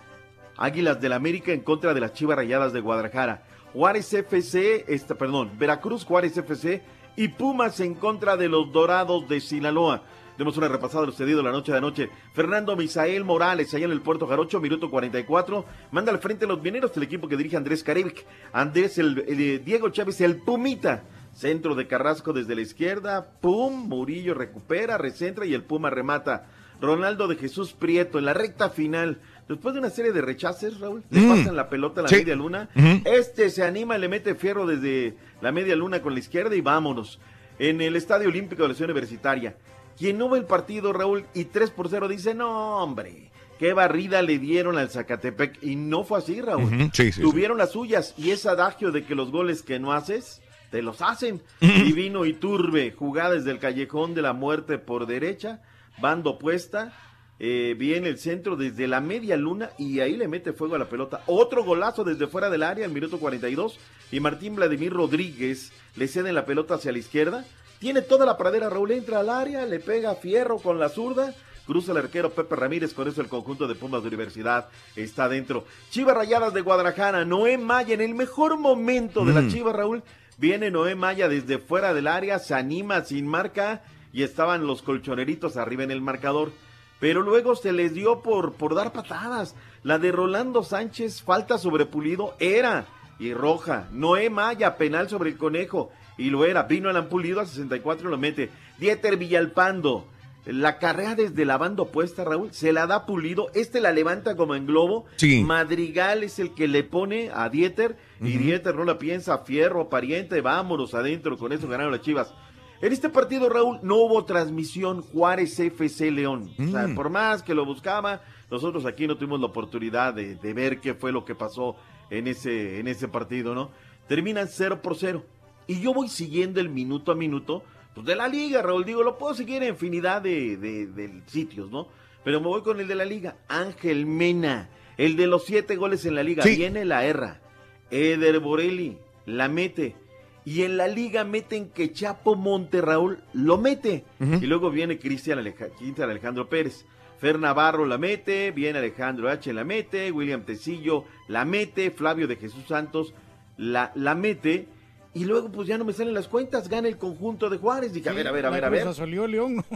[SPEAKER 31] Águilas del América en contra de las Chivas Rayadas de Guadalajara. Juárez FC, esta, perdón, Veracruz, Juárez FC y Pumas en contra de los Dorados de Sinaloa. Demos una repasada de lo sucedido la noche de anoche. Fernando Misael Morales, allá en el Puerto Jarocho, minuto 44. Manda al frente a los mineros el equipo que dirige Andrés Carevic. Andrés, el, el, eh, Diego Chávez, el Pumita. Centro de Carrasco desde la izquierda. Pum, Murillo recupera, recentra y el Puma remata. Ronaldo de Jesús Prieto en la recta final. Después de una serie de rechaces, Raúl, le
[SPEAKER 1] Mm.
[SPEAKER 31] pasan la pelota a la
[SPEAKER 1] Sí.
[SPEAKER 31] media luna. Este se anima, le mete fierro desde la media luna con la izquierda y vámonos. En el Estadio Olímpico de la Ciudad Universitaria. Quien no ve el partido, Raúl, y 3 por 0 dice, no, hombre, qué barrida le dieron al Zacatepec. Y no fue así, Raúl.
[SPEAKER 1] Sí, sí,
[SPEAKER 31] Tuvieron las suyas. Y ese adagio de que los goles que no haces, te los hacen. Divino y Turbe, jugada desde el callejón de la muerte por derecha, bando opuesta. eh, viene el centro desde la media luna y ahí le mete fuego a la pelota. Otro golazo desde fuera del área, al minuto 42. Y Martín Vladimir Rodríguez le cede la pelota hacia la izquierda. Tiene toda la pradera, Raúl entra al área, le pega fierro con la zurda. Cruza el arquero Pepe Ramírez, con eso el conjunto de Pumas de Universidad está dentro. Chivas Rayadas de Guadalajara, Noé Maya en el mejor momento de la
[SPEAKER 1] Mm.
[SPEAKER 31] Chivas, Raúl. Viene Noé Maya desde fuera del área, se anima sin marca y estaban los colchoneritos arriba en el marcador. Pero luego se les dio por, por dar patadas. La de Rolando Sánchez, falta sobre Pulido, era. Y roja. Noé Maya, penal sobre el conejo. Y lo era. Vino Alan Pulido a 64 y lo mete. Dieter Villalpando. La carrera desde la banda opuesta, Raúl, se la da Pulido. Este la levanta como en globo.
[SPEAKER 1] Sí.
[SPEAKER 31] Madrigal es el que le pone a Dieter. Y. Dieter no la piensa. Fierro, pariente, vámonos adentro. Con eso ganaron las chivas. En este partido, Raúl, no hubo transmisión Juárez FC León. O sea,
[SPEAKER 1] Mm.
[SPEAKER 31] por más que lo buscaba, nosotros aquí no tuvimos la oportunidad de, de ver qué fue lo que pasó en ese, en ese partido, ¿no? Terminan 0 por 0. Y yo voy siguiendo el minuto a minuto pues, de la liga, Raúl. Digo, lo puedo seguir en infinidad de, de- de sitios, ¿no? Pero me voy con el de la liga. Ángel Mena, el de los siete goles en la liga.
[SPEAKER 1] Sí.
[SPEAKER 31] Viene la erra. Eder Borelli la mete. Y en la liga meten que Chapo Monte Raúl lo mete. Y luego viene Cristian Alejandro Pérez. Fer Navarro la mete, viene Alejandro H la mete, William Tecillo la mete, Flavio de Jesús Santos la, la mete. Y luego pues ya no me salen las cuentas, gana el conjunto de Juárez. Dije, a ver, a ver, a ver, a ver.
[SPEAKER 4] Azul León, ¿no? *laughs*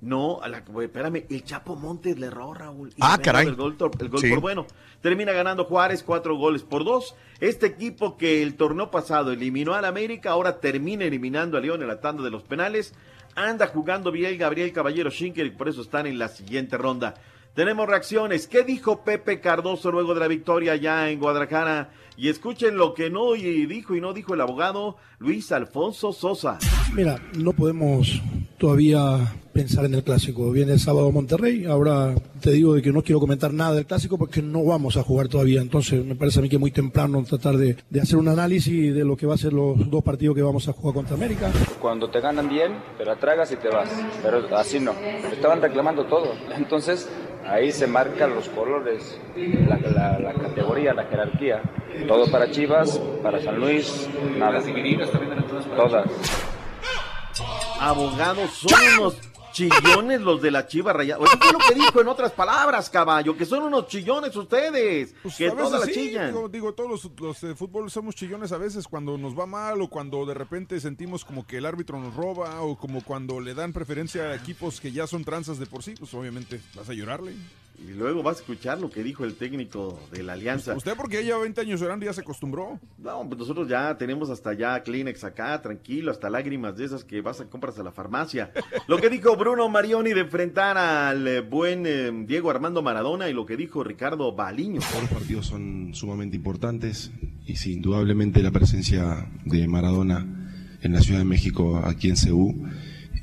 [SPEAKER 31] No, a la, espérame, el Chapo Montes le erró, Raúl. Y
[SPEAKER 1] Ah, caray.
[SPEAKER 31] El gol, tor- el gol
[SPEAKER 1] Sí.
[SPEAKER 31] por bueno. Termina ganando Juárez cuatro goles por dos. Este equipo que el torneo pasado eliminó al América, ahora termina eliminando a León en la tanda de los penales. Anda jugando bien Gabriel Caballero Schinker y por eso están en la siguiente ronda. Tenemos reacciones. ¿Qué dijo Pepe Cardoso luego de la victoria allá en Guadalajara? Y escuchen lo que no dijo y no dijo el abogado Luis Alfonso Sosa.
[SPEAKER 38] Mira, no podemos todavía pensar en el clásico. Viene el sábado Monterrey. Ahora te digo de que no quiero comentar nada del clásico porque no vamos a jugar todavía. Entonces me parece a mí que es muy temprano tratar de, de hacer un análisis de lo que va a ser los dos partidos que vamos a jugar contra América.
[SPEAKER 39] Cuando te ganan bien, te la tragas y te vas. Pero así no. Estaban reclamando todo. Entonces ahí se marcan los colores, la categoría, la jerarquía. Todo para Chivas, para San Luis, nada. Todas.
[SPEAKER 31] Abogados son unos chillones los de la Chiva Rayada. Eso fue lo que dijo en otras palabras, caballo, que son unos chillones ustedes, que
[SPEAKER 3] Pues, veces
[SPEAKER 31] todas la
[SPEAKER 3] sí,
[SPEAKER 31] chillan.
[SPEAKER 3] Digo, digo, todos los, los de fútbol somos chillones a veces cuando nos va mal o cuando de repente sentimos como que el árbitro nos roba o como cuando le dan preferencia a equipos que ya son tranzas de por sí, pues obviamente vas a llorarle.
[SPEAKER 31] Y luego vas a escuchar lo que dijo el técnico de la Alianza.
[SPEAKER 3] Usted porque ya lleva 20 años llorando ya se acostumbró.
[SPEAKER 31] No, pues nosotros ya tenemos hasta ya Kleenex acá, tranquilo, hasta lágrimas de esas que vas a compras a la farmacia. Lo que dijo Bruno Marioni de enfrentar al eh, buen eh, Diego Armando Maradona y lo que dijo Ricardo Baliño.
[SPEAKER 40] Todos los partidos son sumamente importantes y sí, indudablemente la presencia de Maradona en la Ciudad de México, aquí en Ceú,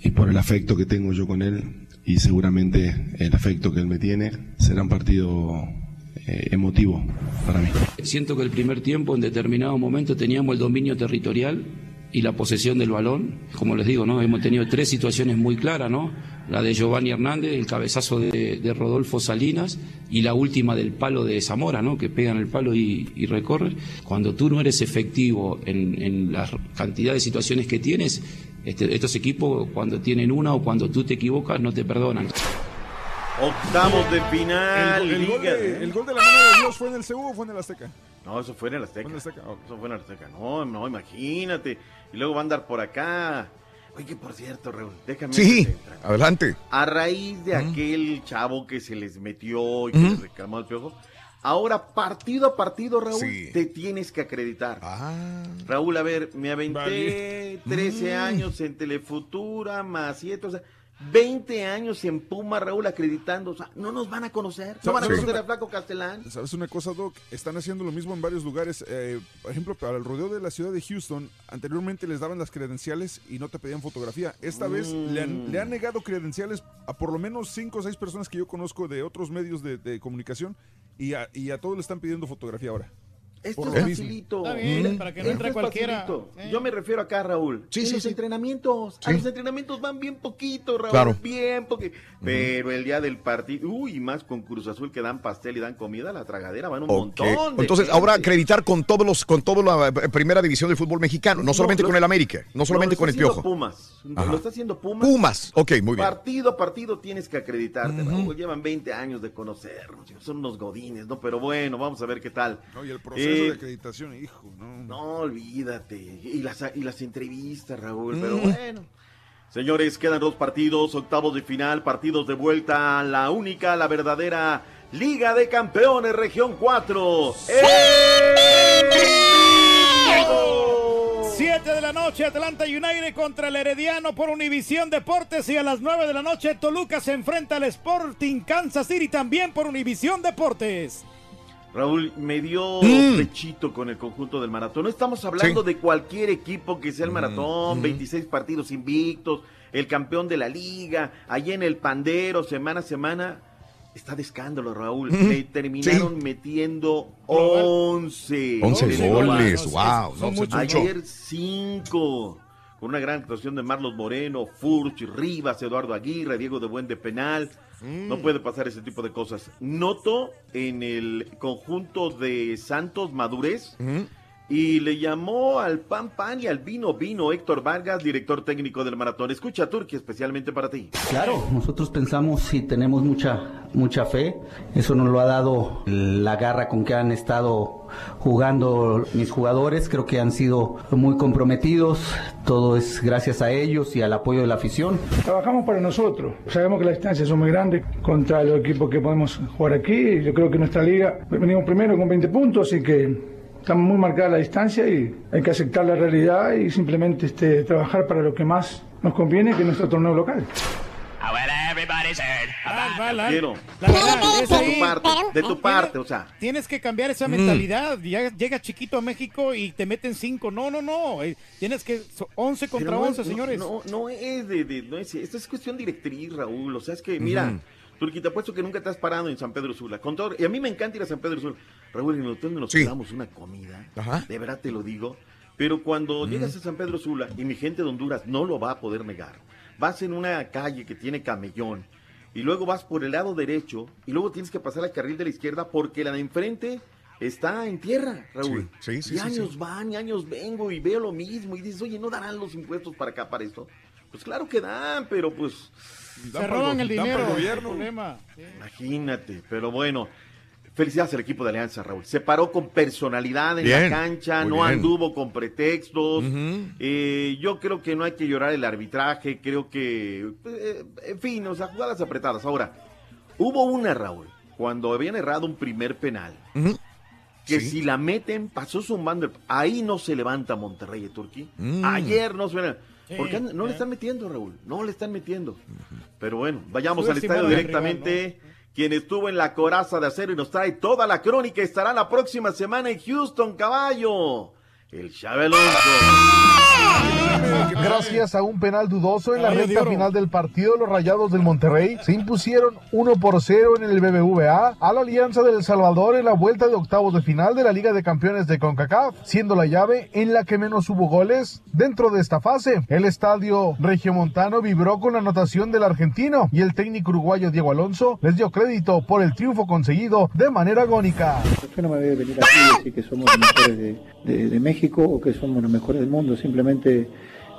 [SPEAKER 40] y por el afecto que tengo yo con él y seguramente el afecto que él me tiene, será un partido eh, emotivo para mí.
[SPEAKER 41] Siento que el primer tiempo, en determinado momento, teníamos el dominio territorial y la posesión del balón. Como les digo, ¿no? hemos tenido tres situaciones muy claras, ¿no? La de Giovanni Hernández, el cabezazo de, de Rodolfo Salinas y la última del palo de Zamora, ¿no? Que pegan el palo y, y recorren. Cuando tú no eres efectivo en, en la cantidad de situaciones que tienes, este- estos equipos cuando tienen una o cuando tú te equivocas no te perdonan.
[SPEAKER 31] Octavos de final,
[SPEAKER 3] El, el gol de, el gol de la mano de Dios fue en el CU o fue en el Azteca.
[SPEAKER 31] No, eso fue en el Azteca.
[SPEAKER 3] Fue en el Azteca, ok.
[SPEAKER 31] Eso fue en el Azteca. No, no, imagínate. Y luego va a andar por acá. Oye, que por cierto, Raúl, déjame.
[SPEAKER 1] Sí, adelante.
[SPEAKER 31] A raíz de aquel chavo que se les metió y que
[SPEAKER 1] Ujú.
[SPEAKER 31] les reclamó el piojo, ahora partido a partido, Raúl,
[SPEAKER 1] Sí.
[SPEAKER 31] te tienes que acreditar.
[SPEAKER 1] Ah.
[SPEAKER 31] Raúl, a ver, me aventé
[SPEAKER 1] Vale.
[SPEAKER 31] 13
[SPEAKER 1] Mm.
[SPEAKER 31] años en Telefutura, más 7, o sea, 20 años en Puma, Raúl, acreditando. O sea, no nos van a conocer. No van a
[SPEAKER 3] Sí.
[SPEAKER 31] conocer a Flaco Castellán.
[SPEAKER 3] ¿Sabes una cosa, Doc? Están haciendo lo mismo en varios lugares. Eh, por ejemplo, para el rodeo de la ciudad de Houston, anteriormente les daban las credenciales y no te pedían fotografía. Esta vez le han, le han negado credenciales a por lo menos cinco o seis personas que yo conozco de otros medios de, de comunicación y a, y a todos le están pidiendo fotografía ahora.
[SPEAKER 31] Esto es facilito.
[SPEAKER 4] Está bien,
[SPEAKER 31] Mm.
[SPEAKER 4] para que no entre
[SPEAKER 31] es
[SPEAKER 4] cualquiera.
[SPEAKER 31] Yo me refiero acá, Raúl.
[SPEAKER 1] Sí,
[SPEAKER 31] En
[SPEAKER 1] sí,
[SPEAKER 31] los
[SPEAKER 1] sí.
[SPEAKER 31] entrenamientos. A los entrenamientos van bien poquito, Raúl.
[SPEAKER 1] Claro.
[SPEAKER 31] Bien poquito. Pero el día del partido, uy, más con Cruz Azul que dan pastel y dan comida, la tragadera van un montón. de
[SPEAKER 1] Entonces,
[SPEAKER 31] gente.
[SPEAKER 1] ahora acreditar con todos los, con toda la eh, primera división del fútbol mexicano, no
[SPEAKER 31] No,
[SPEAKER 1] solamente
[SPEAKER 31] lo-
[SPEAKER 1] con el América, no solamente
[SPEAKER 31] Lo
[SPEAKER 1] con el
[SPEAKER 31] está haciendo
[SPEAKER 1] Piojo.
[SPEAKER 31] Pumas.
[SPEAKER 1] Ajá.
[SPEAKER 31] Lo está haciendo Pumas.
[SPEAKER 1] Pumas, ok, muy bien.
[SPEAKER 31] Partido a partido tienes que acreditarte, Raúl. Llevan 20 años de conocernos. Son unos godines, ¿no? Pero bueno, vamos a ver qué tal.
[SPEAKER 3] No, y el proceso
[SPEAKER 31] Eh,
[SPEAKER 3] de acreditación, hijo, no.
[SPEAKER 31] No, olvídate. Y las, y las entrevistas, Raúl.
[SPEAKER 3] Mm.
[SPEAKER 31] Pero bueno. Señores, quedan dos partidos, octavos de final, partidos de vuelta. La única, la verdadera Liga de Campeones, Región 4.
[SPEAKER 20] 7 de la noche, Atlanta United contra el Herediano por Univisión Deportes y a las 9 de la noche Toluca se enfrenta al Sporting Kansas City también por Univisión Deportes.
[SPEAKER 31] Raúl, me dio
[SPEAKER 20] Mm.
[SPEAKER 31] pechito con el conjunto del maratón. No estamos hablando
[SPEAKER 20] Sí.
[SPEAKER 31] de cualquier equipo que sea el
[SPEAKER 20] Mm,
[SPEAKER 31] maratón,
[SPEAKER 20] mm.
[SPEAKER 31] 26 partidos invictos, el campeón de la liga, allí en el pandero, semana a semana. Está de escándalo, Raúl.
[SPEAKER 1] Mm.
[SPEAKER 31] Me terminaron metiendo 11.
[SPEAKER 1] 11
[SPEAKER 31] En el
[SPEAKER 1] goles,
[SPEAKER 31] global.
[SPEAKER 1] wow, no, mucho.
[SPEAKER 31] Ayer 5. Con una gran actuación de Marlos Moreno, Furch, Rivas, Eduardo Aguirre, Diego de Buen de penal.
[SPEAKER 1] Mm.
[SPEAKER 31] No puede pasar ese tipo de cosas. Noto en el conjunto de Santos madurez y le llamó al pan pan y al vino vino Héctor Vargas, director técnico del maratón. Escucha Turquía especialmente para ti.
[SPEAKER 42] Claro, nosotros pensamos y tenemos mucha, mucha fe. Eso nos lo ha dado la garra con que han estado jugando mis jugadores. Creo que han sido muy comprometidos. Todo es gracias a ellos y al apoyo de la afición.
[SPEAKER 43] Trabajamos para nosotros. Sabemos que las distancias son muy grandes contra los equipos que podemos jugar aquí. Yo creo que nuestra liga venimos primero con 20 puntos, así que estamos muy marcada la distancia y hay que aceptar la realidad y simplemente este, trabajar para lo que más nos conviene, que es nuestro torneo local.
[SPEAKER 31] Quiero.
[SPEAKER 20] La verdad, es
[SPEAKER 31] de tu parte, de tu parte, o sea.
[SPEAKER 20] Tienes que cambiar esa
[SPEAKER 31] Mm.
[SPEAKER 20] mentalidad. Ya llegas chiquito a México y te meten 5. No, no, no. Eh, Tienes que. so- 11 contra
[SPEAKER 31] Pero no
[SPEAKER 20] 11,
[SPEAKER 31] es-
[SPEAKER 20] señores.
[SPEAKER 31] No, no es de, de- no es, esto es cuestión directriz, Raúl. O sea, es que, mira,
[SPEAKER 20] Ujú.
[SPEAKER 31] Turquía, te apuesto que nunca te has parado en San Pedro Sula. Con todo, y a mí me encanta ir a San Pedro Sula. Raúl, en el hotel nos quedamos una comida. De verdad te lo digo. Pero cuando llegas a San Pedro Sula, y mi gente de Honduras no lo va a poder negar, vas en una calle que tiene camellón, y luego vas por el lado derecho, y luego tienes que pasar al carril de la izquierda porque la de enfrente está en tierra, Raúl.
[SPEAKER 1] Sí, sí, sí,
[SPEAKER 31] y
[SPEAKER 1] sí,
[SPEAKER 31] años
[SPEAKER 1] sí.
[SPEAKER 31] van, y años vengo, y veo lo mismo, y dices, oye, ¿no darán los impuestos para acá, para esto? Pues claro que dan, pero pues...
[SPEAKER 20] Se roban el dinero. el problema.
[SPEAKER 31] Imagínate, pero bueno. Felicidades al equipo de Alianza, Raúl. Se paró con personalidad en
[SPEAKER 1] Bien,
[SPEAKER 31] la cancha, no
[SPEAKER 1] bien.
[SPEAKER 31] anduvo con pretextos. Eh, yo creo que no hay que llorar el arbitraje, creo que, eh, en fin, o sea, jugadas apretadas. Ahora, hubo una, Raúl, cuando habían errado un primer penal, que
[SPEAKER 1] Sí.
[SPEAKER 31] si la meten, pasó zumbando. el- Ahí no se levanta Monterrey, Turquía.
[SPEAKER 1] Mm.
[SPEAKER 31] Ayer no suena.
[SPEAKER 20] Sí,
[SPEAKER 31] Porque no le están metiendo, Raúl. No le están metiendo. Pero bueno, vayamos
[SPEAKER 20] Sube
[SPEAKER 31] al estadio directamente. Quien estuvo en la coraza de acero y nos trae toda la crónica estará la próxima semana en Houston, caballo. El Alonso.
[SPEAKER 44] Gracias a un penal dudoso en la
[SPEAKER 31] de
[SPEAKER 44] recta final del partido, los Rayados del Monterrey se impusieron 1 por 0 en el BBVA a la Alianza del Salvador en la vuelta de octavos de final de la Liga de Campeones de CONCACAF, siendo la llave en la que menos hubo goles dentro de esta fase. El estadio regiomontano vibró con la anotación del argentino y el técnico uruguayo Diego Alonso les dio crédito por el triunfo conseguido de manera agónica.
[SPEAKER 45] No me debe venir aquí y decir que somos los mejores de, de- de México o que somos los mejores del mundo. Simplemente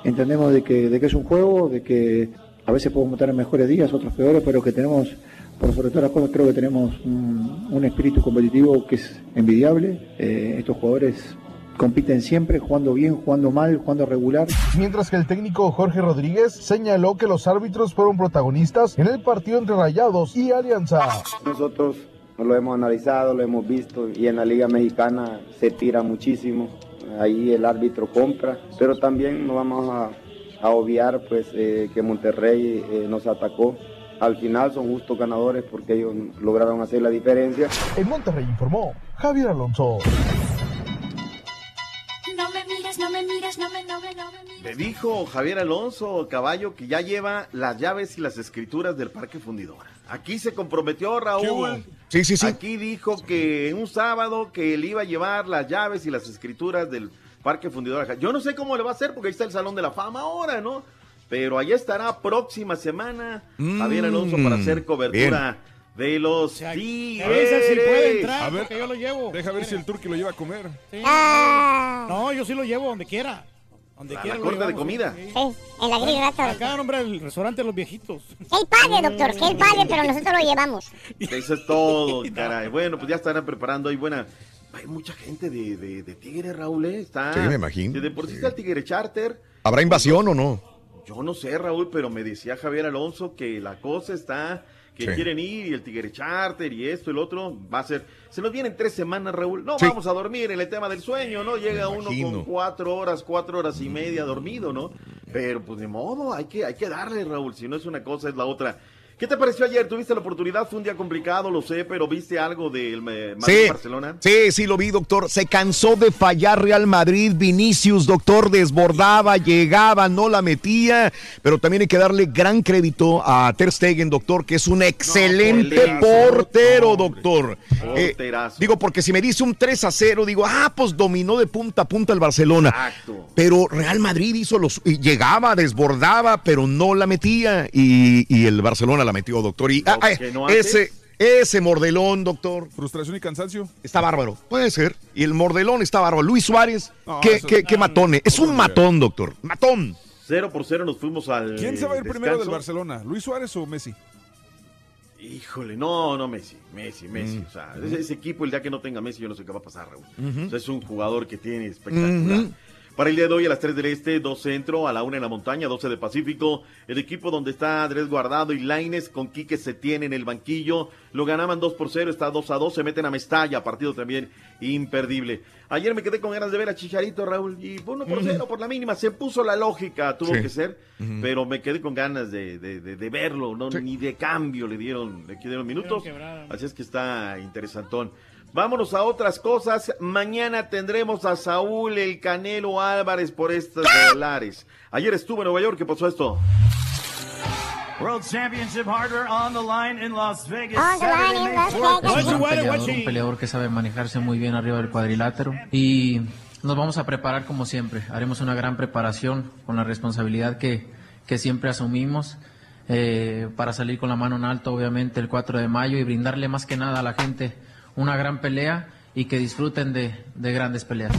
[SPEAKER 45] entendemos de que, de que es un juego, de que a veces podemos estar en mejores días, otros peores, pero que tenemos, por sobre todas las cosas, creo que tenemos un, un espíritu competitivo que es envidiable. Eh, estos jugadores compiten siempre, jugando bien, jugando mal, jugando regular.
[SPEAKER 44] Mientras que el técnico Jorge Rodríguez señaló que los árbitros fueron protagonistas en el partido entre Rayados y Alianza.
[SPEAKER 46] Nosotros lo hemos analizado, lo hemos visto y en la Liga Mexicana se tira muchísimo. Ahí el árbitro compra, pero también no vamos a, a obviar pues eh, que Monterrey eh, nos atacó. Al final son justos ganadores porque ellos lograron hacer la diferencia.
[SPEAKER 44] En Monterrey informó Javier Alonso.
[SPEAKER 47] No me mires, no me mires, no me, no me, no me mires.
[SPEAKER 31] Le dijo Javier Alonso Caballo que ya lleva las llaves y las escrituras del Parque Fundidora. Aquí se comprometió Raúl.
[SPEAKER 1] Sí, sí, sí.
[SPEAKER 31] Aquí dijo que un sábado que él iba a llevar las llaves y las escrituras del Parque Fundidora. Yo no sé cómo le va a hacer porque ahí está el Salón de la Fama ahora, ¿no? Pero allá estará próxima semana
[SPEAKER 1] Mm,
[SPEAKER 31] Javier Alonso para hacer cobertura de los Tigres.
[SPEAKER 4] Avisa si puede entrar,
[SPEAKER 3] A ver,
[SPEAKER 4] porque yo lo llevo.
[SPEAKER 3] Deja ver si el turqui lo lleva a comer.
[SPEAKER 4] Sí.
[SPEAKER 2] Ah.
[SPEAKER 4] No, yo sí lo llevo donde quiera. Donde
[SPEAKER 31] A
[SPEAKER 4] quiera
[SPEAKER 31] la corte de
[SPEAKER 4] llevamos,
[SPEAKER 31] comida.
[SPEAKER 4] sí.
[SPEAKER 2] En la Grill Restaurant.
[SPEAKER 4] Acá, hombre, el restaurante de los viejitos.
[SPEAKER 2] Que él pague, doctor, que él pague, pero nosotros lo llevamos. *laughs*
[SPEAKER 31] Eso es todo, *laughs* caray. Bueno, pues ya estarán preparando ahí buena. Hay mucha gente de, de, de Tigre, Raúl, ¿eh? Está,
[SPEAKER 1] Sí, me imagino.
[SPEAKER 31] De, de por sí está el Tigre Charter.
[SPEAKER 1] ¿Habrá invasión o no?
[SPEAKER 31] Yo no sé, Raúl, pero me decía Javier Alonso que la cosa está, que
[SPEAKER 1] Sí.
[SPEAKER 31] quieren ir y el Tigre Charter y esto el otro va a ser. Se nos vienen tres semanas, Raúl. No
[SPEAKER 1] Sí.
[SPEAKER 31] vamos a dormir en el tema del sueño, ¿no? Llega uno con cuatro horas, cuatro horas y media dormido, ¿no? Pero pues de modo, hay que, hay que darle, Raúl. Si no es una cosa, es la otra. ¿Qué te pareció ayer? ¿Tuviste la oportunidad? Fue un día complicado, lo sé, pero ¿viste algo del eh,
[SPEAKER 1] Sí,
[SPEAKER 31] Madrid-Barcelona?
[SPEAKER 1] sí, sí lo vi, doctor. Se cansó de fallar Real Madrid. Vinicius, doctor, desbordaba, llegaba, no la metía. Pero también hay que darle gran crédito a Ter Stegen, doctor, que es un excelente
[SPEAKER 31] porterazo.
[SPEAKER 1] portero, doctor. Eh,
[SPEAKER 31] Porterazo.
[SPEAKER 1] digo, porque si me dice un 3 a 0, digo, ah, pues dominó de punta a punta el Barcelona.
[SPEAKER 31] Exacto.
[SPEAKER 1] Pero Real Madrid hizo los. y llegaba, desbordaba, pero no la metía. Y, y el Barcelona la metió, doctor. Y ah,
[SPEAKER 3] no hace.
[SPEAKER 1] ese, ese mordelón, doctor.
[SPEAKER 3] Frustración y cansancio.
[SPEAKER 1] Está bárbaro. Puede ser. Y el mordelón está bárbaro. Luis Suárez,
[SPEAKER 3] No,
[SPEAKER 1] qué,
[SPEAKER 3] eso-
[SPEAKER 1] qué- qué matone. Es un matón, doctor. Matón.
[SPEAKER 31] Cero por cero nos fuimos al.
[SPEAKER 3] ¿Quién se va a ir
[SPEAKER 31] descanso.
[SPEAKER 3] primero del Barcelona? ¿Luis Suárez o Messi?
[SPEAKER 31] Híjole, no, no, Messi, Messi, Messi.
[SPEAKER 3] Mm.
[SPEAKER 31] O sea, ese, ese equipo, el día que no tenga Messi, yo no sé qué va a pasar, Raúl. O sea, es un jugador que tiene espectacular. Para el día de hoy, a las 3 del Este, 2 Centro, a la 1 en la Montaña, 12 de Pacífico. El equipo donde está Andrés Guardado y Laines con Quique Setién en el banquillo. Lo ganaban 2 por 0, está 2 a 2, se meten a Mestalla, partido también imperdible. Ayer me quedé con ganas de ver a Chicharito, Raúl, y 1 por
[SPEAKER 1] Ujú.
[SPEAKER 31] 0 por la mínima. Se puso la lógica, tuvo
[SPEAKER 1] Sí.
[SPEAKER 31] que ser, pero me quedé con ganas de, de- de- de verlo, ¿no? Ni de cambio le dieron, le dieron minutos. Así es que está interesantón. Vámonos a otras cosas. Mañana tendremos a Saúl el Canelo Álvarez por estos dólares. Ayer estuvo en Nueva York. ¿Qué pasó esto?
[SPEAKER 48] World Championship Harder on the line in Las Vegas.
[SPEAKER 2] On the line
[SPEAKER 48] Saturday,
[SPEAKER 2] in
[SPEAKER 48] May
[SPEAKER 2] Las
[SPEAKER 48] 4th.
[SPEAKER 2] Vegas.
[SPEAKER 49] Es un peleador, un peleador que sabe manejarse muy bien arriba del cuadrilátero y nos vamos a preparar como siempre. Haremos una gran preparación con la responsabilidad que, que siempre asumimos eh, para salir con la mano en alto, obviamente, el 4 de mayo y brindarle más que nada a la gente una gran pelea y que disfruten de, de grandes peleas.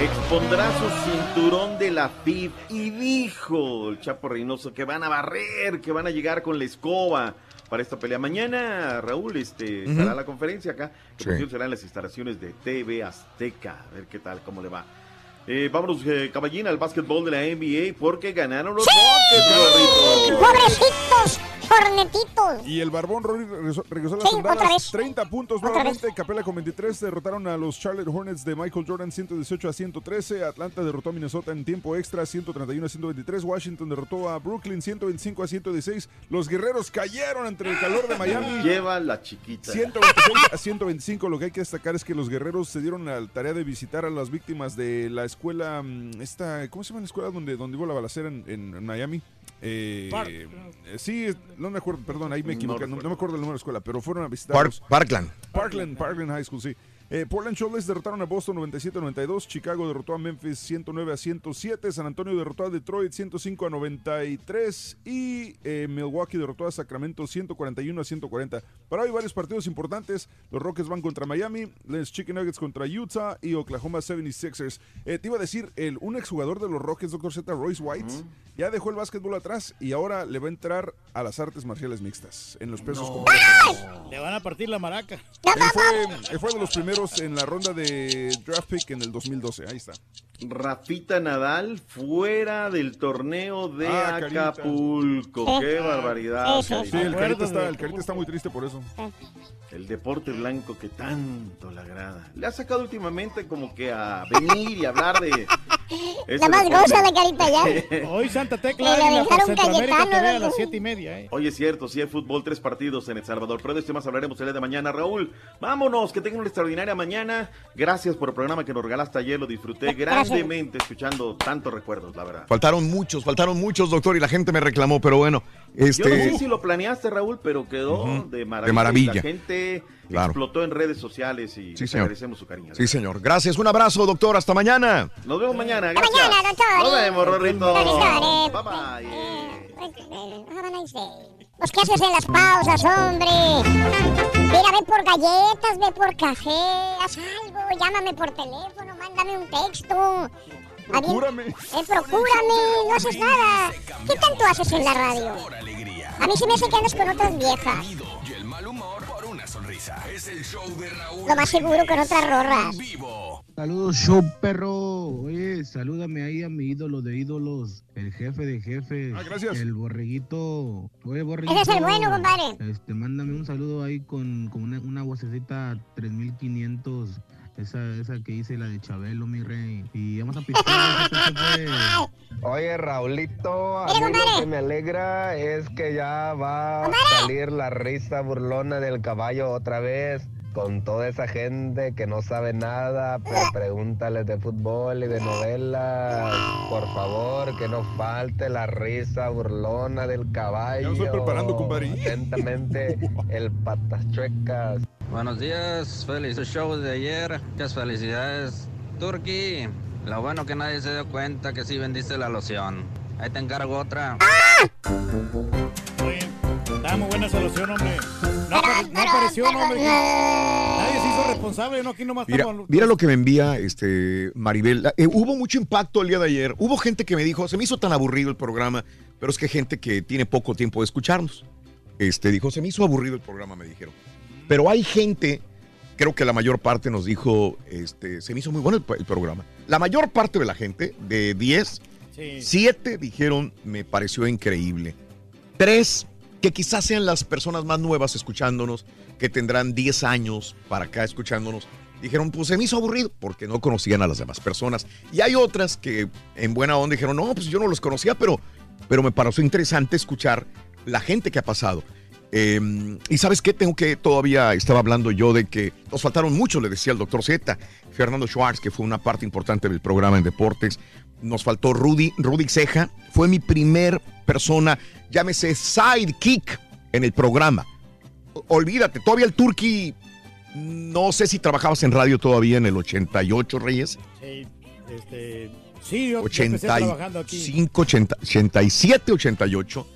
[SPEAKER 31] Expondrá su cinturón de la FIB y dijo el Chapo Reynoso que van a barrer, que van a llegar con la escoba para esta pelea. Mañana, Raúl, este, estará
[SPEAKER 1] Ujú.
[SPEAKER 31] la conferencia acá, que
[SPEAKER 1] Sí.
[SPEAKER 31] será en las instalaciones de TV Azteca. A ver qué tal, cómo le va. Eh, vámonos, eh, caballín, al básquetbol de la NBA porque ganaron los Rockets, Rorrito.
[SPEAKER 2] Pobrecitos, cornetitos.
[SPEAKER 3] Y el Barbón Rory regresó, regresó a las
[SPEAKER 2] Sí,
[SPEAKER 3] andadas.
[SPEAKER 2] otra vez.
[SPEAKER 3] 30 puntos
[SPEAKER 2] Otra
[SPEAKER 3] nuevamente. Capela con 23 derrotaron a los Charlotte Hornets de Michael Jordan 118 a 113. Atlanta derrotó a Minnesota en tiempo extra 131 a 123. Washington derrotó a Brooklyn 125 a 116. Los guerreros cayeron entre el calor de Miami. *laughs*
[SPEAKER 31] Lleva la chiquita.
[SPEAKER 3] 126 a 125. Lo que hay que destacar es que los guerreros se dieron la tarea de visitar a las víctimas de la escuela, mm, esta, ¿cómo se llama la escuela donde, donde hubo la balacera en, en- en Miami? Eh,
[SPEAKER 4] Park.
[SPEAKER 3] eh, sí, no me acuerdo, perdón, ahí me equivoqué, no, me acuerdo el número de la escuela, pero fueron a visitar
[SPEAKER 1] Park- Parkland.
[SPEAKER 3] Parkland, Parkland High School, sí. Eh, Portland Trailblazers derrotaron a Boston 97-92, Chicago derrotó a Memphis 109 a 107, San Antonio derrotó a Detroit 105 a 93 y eh, Milwaukee derrotó a Sacramento 141 a 140. Para hoy varios partidos importantes, los Rockets van contra Miami, los Chicken Nuggets contra Utah y Oklahoma 76ers. Eh, te iba a decir, el, un exjugador de los Rockets, Dr. Z, Royce White, ya dejó el básquetbol atrás y ahora le va a entrar a las artes marciales mixtas en los pesos completos.
[SPEAKER 4] Le van a partir la maraca.
[SPEAKER 3] Él fue, *laughs* él fue de los primeros En la ronda de draft pick en el 2012. Ahí está.
[SPEAKER 31] Rafita Nadal fuera del torneo de
[SPEAKER 3] Ah, Carita.
[SPEAKER 31] Acapulco. Qué barbaridad.
[SPEAKER 3] Sí,
[SPEAKER 31] Carita.
[SPEAKER 3] el Carita, está, el Carita está muy triste por eso.
[SPEAKER 31] El deporte blanco que tanto le agrada. Le ha sacado últimamente como que a venir y hablar de. *laughs*
[SPEAKER 2] La más goza la carita ya. *laughs*
[SPEAKER 4] Hoy Santa Tecla
[SPEAKER 2] le dejaron Cayetano,
[SPEAKER 4] a las siete y media. ¿eh?
[SPEAKER 31] Oye, es cierto, sí hay fútbol, tres partidos en El Salvador, pero de este más hablaremos el día de mañana. Raúl, vámonos, que tengan una extraordinaria mañana. Gracias por el programa que nos regalaste ayer, lo disfruté grandemente escuchando tantos recuerdos, la verdad.
[SPEAKER 1] Faltaron muchos, faltaron muchos, doctor, y la gente me reclamó, pero bueno,
[SPEAKER 31] Yo no sé
[SPEAKER 1] este...
[SPEAKER 31] si lo planeaste, Raúl, pero quedó de
[SPEAKER 1] de
[SPEAKER 31] maravilla.
[SPEAKER 1] maravilla.
[SPEAKER 31] Y La gente
[SPEAKER 1] Claro.
[SPEAKER 31] explotó en redes sociales y
[SPEAKER 1] Sí,
[SPEAKER 31] agradecemos su cariño.
[SPEAKER 1] Sí, señor. Gracias. Un abrazo, doctor. Hasta mañana.
[SPEAKER 31] Nos vemos mañana. Gracias.
[SPEAKER 2] mañana, doctor.
[SPEAKER 31] Nos vemos, Rorrito. Bye bye.
[SPEAKER 2] Have a nice day. Pues, ¿qué haces en las pausas, hombre? Mira, ve por galletas, ve por café, haz algo, llámame por teléfono, mándame un texto.
[SPEAKER 3] Procúrame.
[SPEAKER 2] Eh, procúrame, no haces nada. ¿Qué tanto haces en la radio? A mí se me hace que andas con otras viejas.
[SPEAKER 50] Es el show de Raúl.
[SPEAKER 2] Lo más seguro con otras rorras.
[SPEAKER 51] Saludos, show perro. Oye, salúdame ahí a mi ídolo de ídolos, el jefe de jefes.
[SPEAKER 3] Ah, gracias.
[SPEAKER 51] El borreguito. Oye, borreguito.
[SPEAKER 2] Ese es el bueno, compadre.
[SPEAKER 51] Este, mándame un saludo ahí con, con una, una vocecita 3500. Esa, esa que hice, la de Chabelo, mi rey. Y vamos a pistear. *laughs* jefe.
[SPEAKER 52] Oye, Raulito, a mí lo que me alegra es que ya va a salir la risa burlona del caballo otra vez. Con toda esa gente que no sabe nada, pero pregúntales de fútbol y de novelas. Por favor, que no falte la risa burlona del caballo.
[SPEAKER 3] Ya estoy preparando, compadre.
[SPEAKER 52] Atentamente, *laughs* el patas chuecas.
[SPEAKER 53] Buenos días, feliz show de ayer. Muchas felicidades, Turki. Lo bueno que nadie se dio cuenta que sí vendiste la loción. Ahí te encargo otra.
[SPEAKER 4] Oye, está muy buena solución, hombre. No, apare- no apareció, hombre. Nadie se hizo responsable, no, aquí nomás
[SPEAKER 1] Mira,
[SPEAKER 4] estamos-
[SPEAKER 1] mira lo que me envía este Maribel. Eh, hubo mucho impacto el día de ayer. Hubo gente que me dijo, se me hizo tan aburrido el programa, pero es que gente que tiene poco tiempo de escucharnos. Este dijo, se me hizo aburrido el programa, me dijeron. Pero hay gente, creo que la mayor parte nos dijo, este, se me hizo muy bueno el, el programa. La mayor parte de la gente, de 10,
[SPEAKER 4] Sí.
[SPEAKER 1] Siete dijeron, me pareció increíble. Tres, que quizás sean las personas más nuevas escuchándonos, que tendrán 10 años para acá escuchándonos. Dijeron, pues se me hizo aburrido porque no conocían a las demás personas. Y hay otras que en buena onda dijeron, no, pues yo no los conocía, pero, pero me pareció interesante escuchar la gente que ha pasado. Eh, y sabes qué, tengo que, todavía estaba hablando yo de que nos faltaron mucho, le decía el doctor Z, Fernando Schwartz, que fue una parte importante del programa en deportes. Nos faltó Rudy, Rudy Ceja, fue mi primer persona, llámese sidekick en el programa. Olvídate, todavía el Turqui, no sé si trabajabas en radio todavía en el 88, Reyes.
[SPEAKER 4] Sí, este, sí, yo, yo empecé trabajando aquí.
[SPEAKER 1] 85, 80, 87, 88.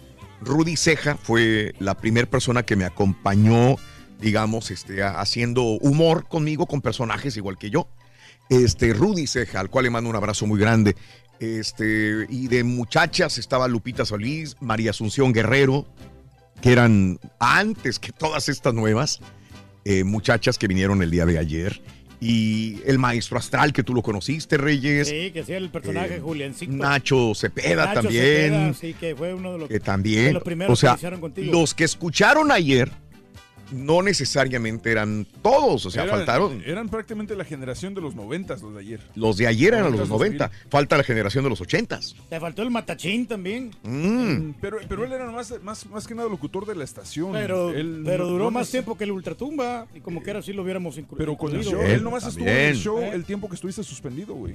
[SPEAKER 1] Rudy Ceja fue la primera persona que me acompañó, digamos, este, haciendo humor conmigo, con personajes igual que yo. Este, Rudy Ceja, al cual le mando un abrazo muy grande. Este, y de muchachas estaba Lupita Solís, María Asunción Guerrero, que eran antes que todas estas nuevas eh, muchachas que vinieron el día de ayer. Y el maestro astral, que tú lo conociste, Reyes.
[SPEAKER 4] Sí, que hacía el personaje
[SPEAKER 1] Eh,
[SPEAKER 4] Juliancito.
[SPEAKER 1] Nacho Cepeda
[SPEAKER 4] Nacho
[SPEAKER 1] también.
[SPEAKER 4] Cepeda, sí, que fue uno de los,
[SPEAKER 1] que
[SPEAKER 4] de
[SPEAKER 1] también.
[SPEAKER 4] los primeros
[SPEAKER 1] O sea,
[SPEAKER 4] que hicieron contigo.
[SPEAKER 1] los que escucharon ayer no necesariamente eran todos, o sea,
[SPEAKER 3] Eran-
[SPEAKER 1] faltaron.
[SPEAKER 3] Eran prácticamente la generación de los noventas, los de ayer.
[SPEAKER 1] Los de ayer eran los
[SPEAKER 3] 90s,
[SPEAKER 1] 90. Falta la generación de los 80.
[SPEAKER 4] Te faltó el matachín también.
[SPEAKER 1] Mm.
[SPEAKER 3] Pero, pero él era más, más, más que nada locutor de la estación.
[SPEAKER 4] Pero,
[SPEAKER 3] Él
[SPEAKER 4] pero duró
[SPEAKER 3] no
[SPEAKER 4] más tiempo que el Ultratumba. Y como que era así lo hubiéramos incluido.
[SPEAKER 3] Pero con el show, él nomás estuvo en el show el tiempo que estuviste suspendido, güey.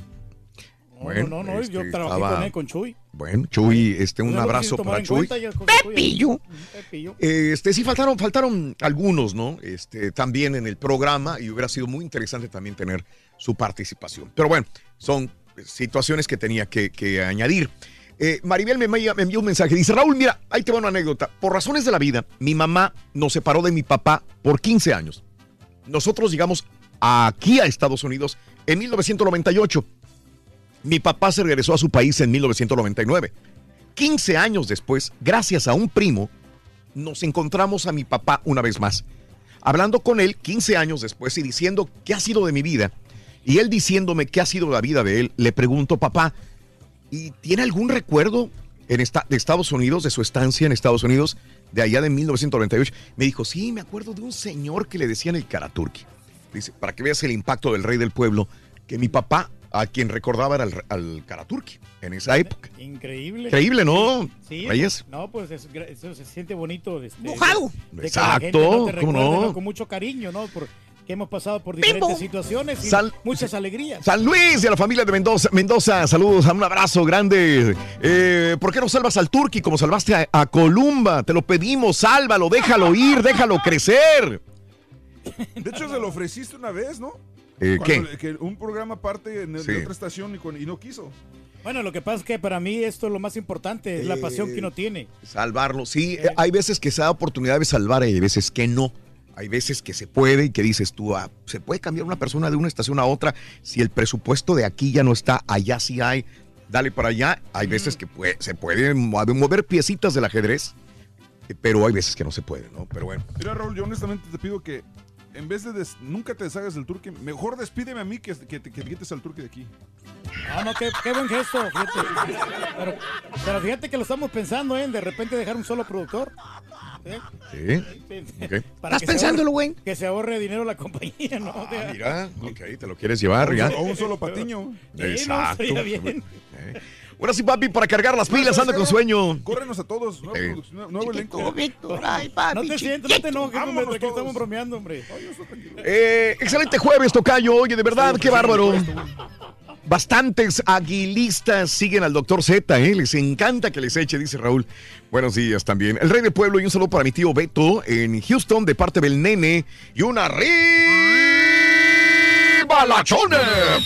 [SPEAKER 1] Bueno,
[SPEAKER 4] no, no, yo
[SPEAKER 1] este,
[SPEAKER 4] trabajé
[SPEAKER 1] estaba-
[SPEAKER 4] con él, con Chuy.
[SPEAKER 1] Bueno, Chuy, este, un
[SPEAKER 4] no
[SPEAKER 1] abrazo para Chuy.
[SPEAKER 4] con-
[SPEAKER 1] Pepillo.
[SPEAKER 4] Pepillo.
[SPEAKER 1] Este, sí, faltaron, faltaron algunos, ¿no? Este, también en el programa y hubiera sido muy interesante también tener su participación. Pero bueno, son situaciones que tenía que, que añadir. Eh, Maribel me, me envió un mensaje. Dice, Raúl, mira, ahí te va una anécdota. Por razones de la vida, mi mamá nos separó de mi papá por 15 años. Nosotros llegamos aquí a Estados Unidos en 1998. Mi papá se regresó a su país en 1999. 15 años después, gracias a un primo, nos encontramos a mi papá una vez más. hablando con él 15 años después y diciendo qué ha sido de mi vida. Y él diciéndome qué ha sido la vida de él, le pregunto, papá, ¿y tiene algún recuerdo de Estados Unidos, de su estancia en Estados Unidos, de allá de 1998? Me dijo, sí, me acuerdo de un señor que le decían el Karaturki. Dice, para que veas el impacto del rey del pueblo, que mi papá, a quien recordaba era al, al Karaturki en esa época.
[SPEAKER 4] Increíble.
[SPEAKER 1] Increíble, ¿no,
[SPEAKER 4] Sí,
[SPEAKER 1] Reyes?
[SPEAKER 4] no, pues es eso se siente bonito. Este,
[SPEAKER 1] Mojado.
[SPEAKER 4] de- que
[SPEAKER 1] Exacto,
[SPEAKER 4] gente no te
[SPEAKER 1] ¿cómo no?
[SPEAKER 4] Con mucho cariño, ¿no? Porque hemos pasado por diferentes situaciones y muchas alegrías.
[SPEAKER 1] San Luis y a la familia de Mendoza, Mendoza, saludos, un abrazo grande. Eh, ¿Por qué no salvas al Turqui como salvaste a, a Columba? Te lo pedimos, sálvalo, déjalo ir, déjalo crecer.
[SPEAKER 3] De hecho, se lo ofreciste una vez, ¿no?
[SPEAKER 1] Eh, ¿qué?
[SPEAKER 3] Que un programa parte de,
[SPEAKER 1] Sí.
[SPEAKER 3] de otra estación y, con- y no quiso.
[SPEAKER 4] Bueno, lo que pasa es que para mí esto es lo más importante, es la pasión que uno tiene.
[SPEAKER 1] Salvarlo, sí, eh, hay veces que se da oportunidad de salvar y hay veces que no. Hay veces que se puede y que dices tú, ah, se puede cambiar una persona de una estación a otra. Si el presupuesto de aquí ya no está, allá sí hay, dale para allá. Hay veces que puede- se pueden mo- mover piecitas del ajedrez, eh, pero hay veces que no se puede, ¿no? Pero bueno.
[SPEAKER 3] Mira, Raúl, yo honestamente te pido que en vez de des- nunca te deshagas del turque, mejor despídeme a mí que, que, te- que te quites al turque de aquí.
[SPEAKER 4] Ah, no, qué, qué buen gesto, fíjate. Pero, pero fíjate que lo estamos pensando, ¿eh? De repente dejar un solo productor. ¿eh?
[SPEAKER 1] Sí.
[SPEAKER 4] Sí.
[SPEAKER 1] ok.
[SPEAKER 4] Para
[SPEAKER 1] ¿Estás pensándolo, güey?
[SPEAKER 4] Que se ahorre dinero la compañía, ¿no?
[SPEAKER 1] Ah, mira, ok, te lo quieres llevar,
[SPEAKER 3] O un
[SPEAKER 1] ya.
[SPEAKER 3] o un solo patiño.
[SPEAKER 4] Sí,
[SPEAKER 1] Exacto.
[SPEAKER 4] bien.
[SPEAKER 1] Eh. Ahora sí, papi, para cargar las pilas, anda con sueño.
[SPEAKER 3] Córrenos a todos,
[SPEAKER 1] Eh.
[SPEAKER 3] producción, nuevo elenco.
[SPEAKER 42] Víctor, ay, papi.
[SPEAKER 4] No te sientes, no te enojes, hombre, que estamos bromeando, hombre.
[SPEAKER 1] Eh, excelente jueves, Tocayo. Oye, de verdad, qué bárbaro. Bastantes aguilistas siguen al doctor Z, ¿eh? Les encanta que les eche, dice Raúl. Buenos días también. El Rey de Pueblo y un saludo para mi tío Beto en Houston de parte del nene. Y una arriba la chone,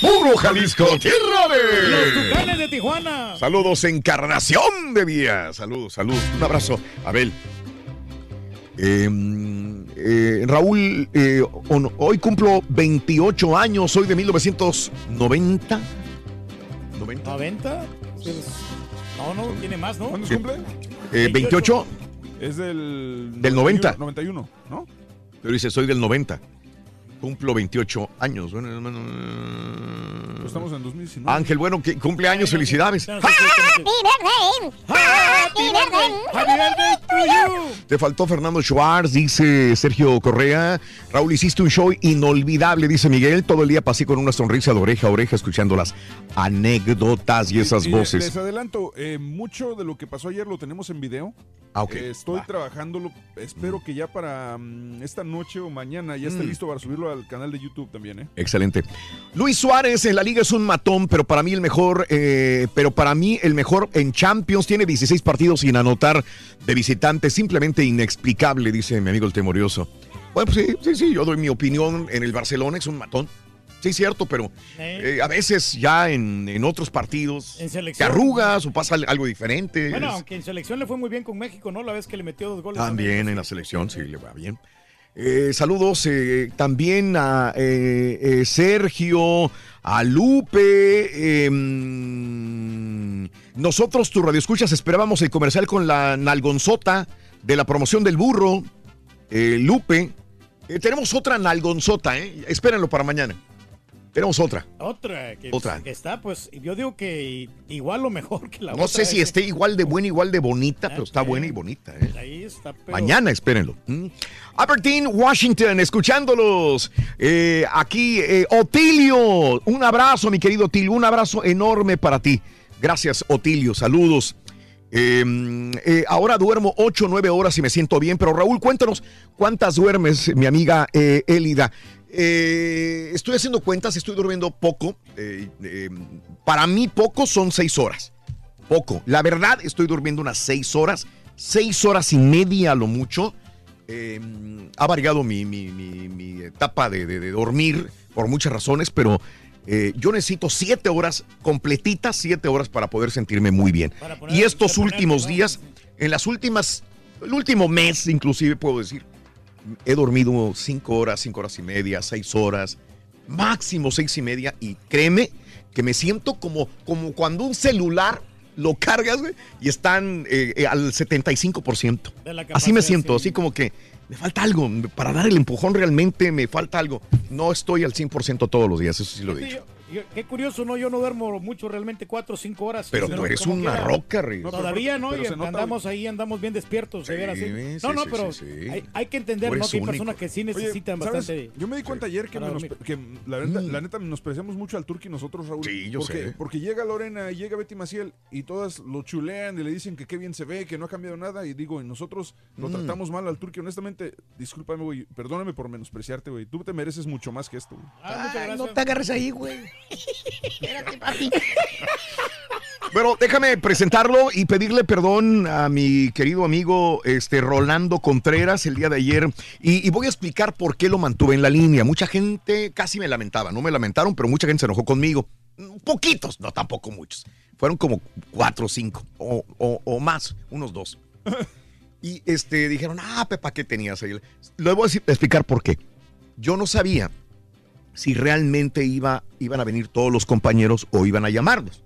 [SPEAKER 1] puro Jalisco, tierra
[SPEAKER 4] Los
[SPEAKER 1] de...
[SPEAKER 4] tucanes de Tijuana.
[SPEAKER 1] Saludos, encarnación de día. Saludos, saludos. Un abrazo, Abel. Eh, eh, Raúl, eh, on- hoy cumplo 28 años, soy de 1990. ¿90?
[SPEAKER 4] ¿90? Pues, no, no, tiene más, ¿no?
[SPEAKER 3] ¿Cuándo cumple?
[SPEAKER 1] Eh, 28,
[SPEAKER 3] Es del...
[SPEAKER 1] Del 90.
[SPEAKER 3] 91, ¿no?
[SPEAKER 1] pero dice, soy del 90. Cumplo 28 años. Bueno,
[SPEAKER 3] Pues estamos en 2019.
[SPEAKER 1] Ángel, bueno, que cumple años, felicidades.
[SPEAKER 2] Happy birthday. Happy birthday.
[SPEAKER 4] Happy birthday to you.
[SPEAKER 1] Te faltó Fernando Schwartz, dice Sergio Correa. Raúl, hiciste un show inolvidable, dice Miguel. Todo el día pasé con una sonrisa de oreja a oreja escuchando las anécdotas y esas
[SPEAKER 3] Y
[SPEAKER 1] voces.
[SPEAKER 3] Les adelanto, eh, mucho de lo que pasó ayer lo tenemos en video.
[SPEAKER 1] Ah, ok.
[SPEAKER 3] Eh, estoy
[SPEAKER 1] Va.
[SPEAKER 3] trabajándolo. Espero que ya para mm, esta noche o mañana ya esté
[SPEAKER 1] Mm.
[SPEAKER 3] listo para subirlo al canal de YouTube también, ¿eh?
[SPEAKER 1] Excelente. Luis Suárez en la liga es un matón, pero para mí el mejor, eh, pero para mí el mejor en Champions tiene 16 partidos sin anotar de visitante, simplemente inexplicable, dice mi amigo el temorioso. Bueno, pues sí, sí, sí, yo doy mi opinión en el Barcelona, es un matón. Sí, cierto, pero eh, a veces ya en, en otros partidos
[SPEAKER 4] En
[SPEAKER 1] te arrugas o pasa algo diferente.
[SPEAKER 4] Bueno, aunque en selección le fue muy bien con México, ¿no? La vez que le metió dos goles.
[SPEAKER 1] También en la selección, sí, le va bien. Eh, saludos eh, también a eh, eh, Sergio, a Lupe. mm, nosotros, tu radio escuchas, esperábamos el comercial con la nalgonzota de la promoción del burro. Lupe, tenemos otra nalgonzota. Espérenlo para mañana. Tenemos otra.
[SPEAKER 4] Otra que,
[SPEAKER 1] Otra.
[SPEAKER 4] que está, pues, yo digo que igual o mejor que la otra.
[SPEAKER 1] No sé si
[SPEAKER 4] ¿eh?
[SPEAKER 1] esté igual de buena, igual de bonita, pero está buena y bonita. ¿eh?
[SPEAKER 4] Ahí está, pero...
[SPEAKER 1] Mañana, espérenlo. Mm. Aberdeen, Washington, escuchándolos. Eh, aquí, Otilio. Un abrazo, mi querido Otilio. Un abrazo enorme para ti. Gracias, Otilio. Saludos. Eh, ahora duermo 8 o 9 horas y me siento bien. Pero Raúl, cuéntanos cuántas duermes, mi amiga Elida. Eh, estoy haciendo cuentas, estoy durmiendo poco. Eh, eh, para mí, poco son 6 horas. Poco. La verdad, estoy durmiendo unas 6 horas. 6 horas y media a lo mucho. Ha variado mi, mi- mi- mi etapa de, de- de dormir por muchas razones, pero yo necesito siete horas completitas, siete horas para poder sentirme muy bien. y estos últimos días, en las últimas, el último mes inclusive puedo decir, he dormido cinco horas, cinco horas y media, seis horas, máximo seis y media, y créeme que me siento como, como cuando un celular lo cargas güey, y están eh, eh, al 75%.
[SPEAKER 4] De la
[SPEAKER 1] Así me siento,
[SPEAKER 4] sí.
[SPEAKER 1] así como que me falta algo. Para dar el empujón realmente me falta algo. No estoy al 100% todos los días, eso sí lo he dicho.
[SPEAKER 4] Yo- Qué curioso, ¿no? Yo no duermo mucho, realmente cuatro o cinco horas.
[SPEAKER 1] Pero tú eres una
[SPEAKER 4] quiera.
[SPEAKER 1] roca, Riz.
[SPEAKER 4] No, Todavía no,
[SPEAKER 3] pero
[SPEAKER 4] y andamos ahí, andamos bien despiertos, ¿sí?
[SPEAKER 1] sí,
[SPEAKER 4] No, no,
[SPEAKER 1] sí,
[SPEAKER 4] pero
[SPEAKER 1] sí, sí.
[SPEAKER 4] Hay, hay que entender, ¿no? Que hay personas que sí necesitan bastante.
[SPEAKER 3] Yo me di cuenta ayer que, menos- la, neta, la neta menospreciamos mucho al Turqui nosotros, Raúl.
[SPEAKER 1] Sí, yo
[SPEAKER 3] porque,
[SPEAKER 1] sé.
[SPEAKER 3] Porque llega Lorena, llega Betty Maciel y todas lo chulean y le dicen que qué bien se ve, que no ha cambiado nada. Y digo, y nosotros lo
[SPEAKER 1] Mm.
[SPEAKER 3] tratamos mal al Turqui. Honestamente, discúlpame, güey. Perdóname por menospreciarte, güey. Tú te mereces mucho más que esto, güey.
[SPEAKER 4] Ah,
[SPEAKER 42] no te agarres ahí, güey.
[SPEAKER 1] Pero déjame presentarlo y pedirle perdón a mi querido amigo este Rolando Contreras el día de ayer. Y, voy a explicar por qué lo mantuve en la línea. Mucha gente casi me lamentaba, no me lamentaron, pero mucha gente se enojó conmigo. Poquitos, no tampoco muchos. Fueron como cuatro cinco, o, o- o más, unos dos. Y este dijeron, ah, Pepa, ¿qué tenías ahí? Les voy a explicar por qué. Yo no sabía si realmente iba, iban a venir todos los compañeros o iban a llamarlos.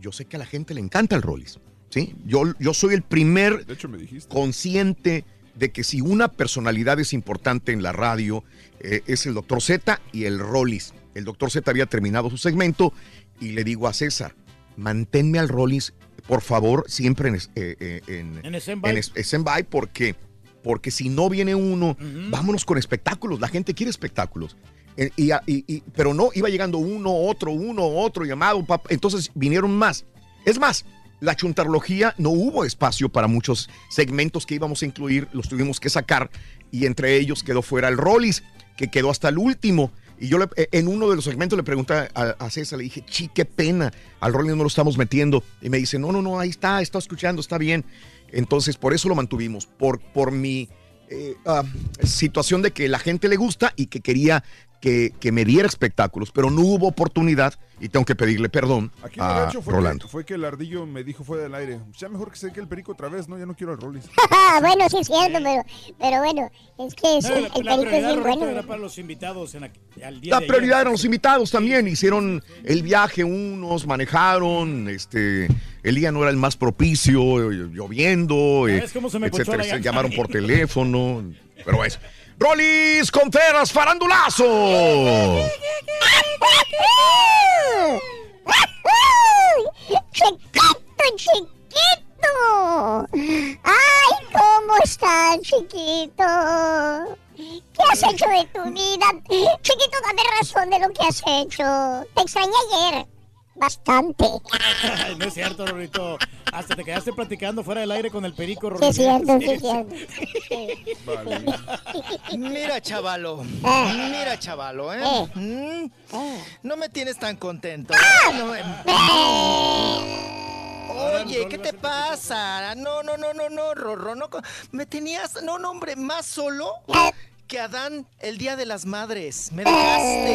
[SPEAKER 1] Yo sé que a la gente le encanta el Rollis. ¿sí? Yo, yo soy el primer
[SPEAKER 3] De hecho, me dijiste.
[SPEAKER 1] consciente de que si una personalidad es importante en la radio, eh, es el doctor Z y el Rollis. El doctor Z había terminado su segmento y le digo a César, manténme al Rollis, por favor, siempre en, eh, eh, en,
[SPEAKER 4] En
[SPEAKER 1] en stand-by, porque, porque si no viene uno, vámonos con espectáculos. La gente quiere espectáculos. Y- pero no, iba llegando uno, otro, uno, otro llamado. pap- Entonces vinieron más. Es más, la chuntarología no hubo espacio para muchos segmentos que íbamos a incluir, los tuvimos que sacar y entre ellos quedó fuera el Rollis, que quedó hasta el último. Y yo eh, en uno de los segmentos le pregunté a, a César, le dije, chi, qué pena, al Rollis no lo estamos metiendo. Y me dice, no, no, no, ahí está, está escuchando, está bien. Entonces, por eso lo mantuvimos, por, por mi eh, ah, situación de que la gente le gusta y que quería que, que me diera espectáculos, pero no hubo oportunidad y tengo que pedirle perdón
[SPEAKER 3] Aquí
[SPEAKER 1] a
[SPEAKER 3] fue
[SPEAKER 1] Rolando.
[SPEAKER 3] que, fue que el ardillo me dijo fuera del aire. Ya mejor que se que el perico otra vez, ¿no? Ya no quiero al Rollis. *laughs*
[SPEAKER 2] bueno, sí es cierto, pero, pero bueno, es que es-
[SPEAKER 4] No,
[SPEAKER 2] el,
[SPEAKER 4] la,
[SPEAKER 2] el
[SPEAKER 4] la
[SPEAKER 2] perico es
[SPEAKER 4] prioridad,
[SPEAKER 2] bien bueno.
[SPEAKER 4] era para los invitados en la- al día
[SPEAKER 1] La
[SPEAKER 4] de
[SPEAKER 1] prioridad
[SPEAKER 4] ayer.
[SPEAKER 1] eran los invitados también, hicieron el viaje unos, manejaron, este, el día no era el más propicio, lloviendo, eh,
[SPEAKER 4] ¿Ves cómo se me ponchó
[SPEAKER 1] etcétera, se llamaron por teléfono, pero eso. Rolis Contreras, farandulazo.
[SPEAKER 2] ¡Chiquito, chiquito! ¡Ay, cómo estás, chiquito! ¿Qué has hecho de tu vida? Chiquito, dame razón de lo que has hecho. Te extrañé ayer. Bastante.
[SPEAKER 4] Ay, *laughs* no es cierto, Rorito. Hasta te quedaste platicando fuera del aire con el perico,
[SPEAKER 2] Sí,
[SPEAKER 4] Rorito.
[SPEAKER 2] es cierto, sí, es *laughs* cierto.
[SPEAKER 54] Mira, chavalo.
[SPEAKER 2] Eh.
[SPEAKER 54] Mira, chavalo, ¿eh?
[SPEAKER 2] Eh.
[SPEAKER 54] Mm. No me tienes tan contento.
[SPEAKER 2] ¡Ah!
[SPEAKER 54] ¿eh? No me- Oye, ¿qué te pasa? No, no, no, no, no, Rorro, no. Me tenías, no, no, hombre, más solo que Adán el Día de las Madres. Me dejaste.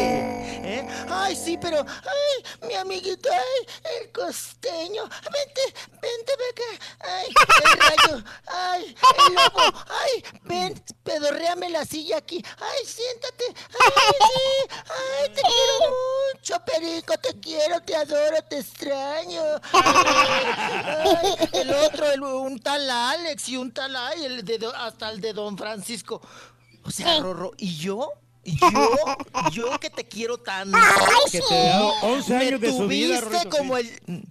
[SPEAKER 54] ¿eh? Ay, sí, pero, ay, mi amiguito, ay, el costeño. Vente, vente, vete. Ay, el rayo. Ay, el lobo. Ay, ven, pedorréame la silla aquí. Ay, siéntate. Ay, sí. Ay, te quiero mucho, Perico. Te quiero, te adoro, te extraño. Ay, el otro, el- un tal Alex y un tal, ay, el de, hasta el de Don Francisco. O sea, Rorro, ¿y yo? ¿Y *laughs* yo? ¿Yo que te quiero tanto?
[SPEAKER 4] Que te he dado 11
[SPEAKER 54] Me
[SPEAKER 4] años de su vida,
[SPEAKER 54] tuviste
[SPEAKER 4] Rorrito,
[SPEAKER 54] como
[SPEAKER 4] sí.
[SPEAKER 54] el...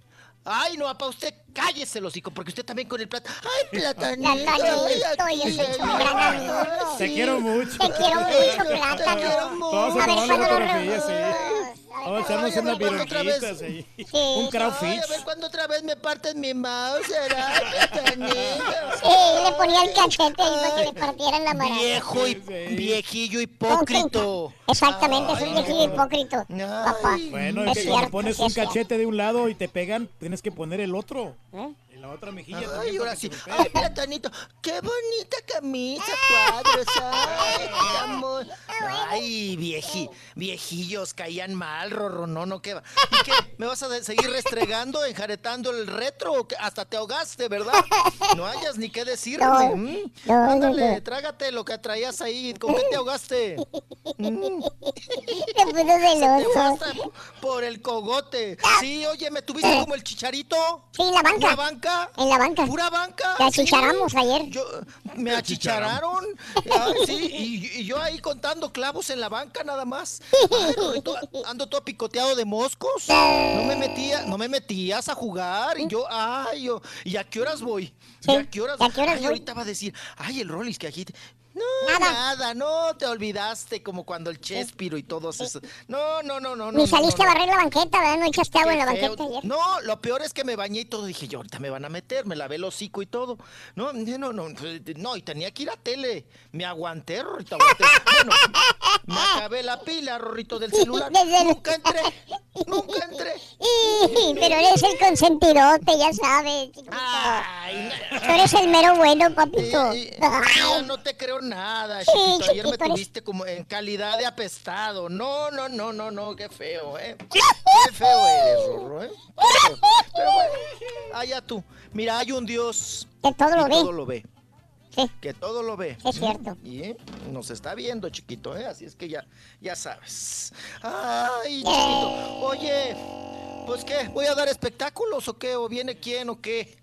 [SPEAKER 54] Ay, no, papá, usted cállese el hocico, porque usted también con el plato. Ay, platanito.
[SPEAKER 2] Platanito, yo soy
[SPEAKER 54] aquí,
[SPEAKER 2] su gran amigo.
[SPEAKER 4] Te quiero mucho.
[SPEAKER 2] Te quiero mucho, plátano.
[SPEAKER 4] Vamos a
[SPEAKER 2] A ver, ¿cuándo lo
[SPEAKER 4] fotografía, sí.
[SPEAKER 2] reunimos?
[SPEAKER 4] Vamos a echarnos
[SPEAKER 54] Ay, a
[SPEAKER 4] unas
[SPEAKER 54] ver, ¿cuándo otra
[SPEAKER 4] vironquitas
[SPEAKER 54] vez?
[SPEAKER 4] ahí.
[SPEAKER 2] Sí.
[SPEAKER 4] Un
[SPEAKER 54] Ay,
[SPEAKER 4] crawfish.
[SPEAKER 54] a ver cuándo otra vez me partes mi mouse, ¿será? Platanito.
[SPEAKER 2] Sí, le ponía el cachete ahí para que le partieran la maraca.
[SPEAKER 54] Viejo y viejillo hipócrito.
[SPEAKER 2] Exactamente, es un viejillo hipócrito, papá.
[SPEAKER 4] Bueno,
[SPEAKER 2] es
[SPEAKER 4] que cuando pones un cachete de un lado y te pegan, tienes que poner el otro.
[SPEAKER 2] ¿Eh?
[SPEAKER 4] La otra mejilla.
[SPEAKER 54] Ay,
[SPEAKER 4] también
[SPEAKER 54] ahora sí. Ay, platanito. Qué bonita camisa, cuadros. Ay, amor. Ay, vieji, viejillos caían mal, Rorro, no, no, ¿qué va? ¿Y qué? ¿Me vas a seguir restregando, enjaretando el retro? Hasta te ahogaste, ¿verdad? No hayas ni qué decirme.
[SPEAKER 2] No, no, no,
[SPEAKER 54] Ándale,
[SPEAKER 2] no.
[SPEAKER 54] trágate lo que traías ahí. ¿Con qué te ahogaste? Mm.
[SPEAKER 2] Te puso
[SPEAKER 54] Se te
[SPEAKER 2] celoso.
[SPEAKER 54] pasa por el cogote. Sí, oye, ¿me tuviste como el chicharito?
[SPEAKER 2] Sí, la banca.
[SPEAKER 54] ¿La banca? Banca.
[SPEAKER 2] En la banca.
[SPEAKER 54] Pura banca.
[SPEAKER 2] Te achicharamos
[SPEAKER 54] Sí.
[SPEAKER 2] ayer.
[SPEAKER 54] Yo, me achichararon. Sí, y, y yo ahí contando clavos en la banca nada más. Ay, ando todo picoteado de moscos. No me metía, no me metías a jugar. Y yo, ay, yo, ¿y a qué horas voy? ¿Y a qué horas?
[SPEAKER 2] ¿y a qué horas
[SPEAKER 54] ay,
[SPEAKER 2] voy?
[SPEAKER 54] ahorita va a decir, ay, el Rollis que aquí. No, nada. no te olvidaste como cuando el Chespiro y todos esos. No, no, no, no, no.
[SPEAKER 2] Ni
[SPEAKER 54] no,
[SPEAKER 2] saliste
[SPEAKER 54] no,
[SPEAKER 2] a barrer la banqueta, ¿verdad? No echaste agua en la banqueta ayer.
[SPEAKER 54] No, lo peor es que me bañé y todo. Dije, yo ahorita me van a meter, me lavé el hocico y todo. No, no, no, no, y tenía que ir a tele. Me aguanté, Rorrito, aguanté. Bueno, me acabé la pila, Rorrito, del *laughs* celular. Nunca entré, nunca entré. *laughs*
[SPEAKER 2] Y- Pero eres el consentidote, ya sabes. Tú eres el mero bueno, papito.
[SPEAKER 54] No, no te creo nada,
[SPEAKER 2] Sí,
[SPEAKER 54] chiquito. Ayer me
[SPEAKER 2] eres-
[SPEAKER 54] tuviste como en calidad de apestado. No, no, no, no, no, qué feo, ¿eh? *laughs* Qué feo eres, Rorro, ¿eh? Pero bueno, allá tú. Mira, hay un Dios
[SPEAKER 2] Que todo lo
[SPEAKER 54] y
[SPEAKER 2] ve.
[SPEAKER 54] todo lo ve. Que todo lo ve.
[SPEAKER 2] Es cierto.
[SPEAKER 54] Y eh, nos está viendo, chiquito, ¿eh? Así es que ya, ya sabes. Ay, chiquito. Oye, pues qué, ¿voy a dar espectáculos o qué? ¿O viene quién o qué?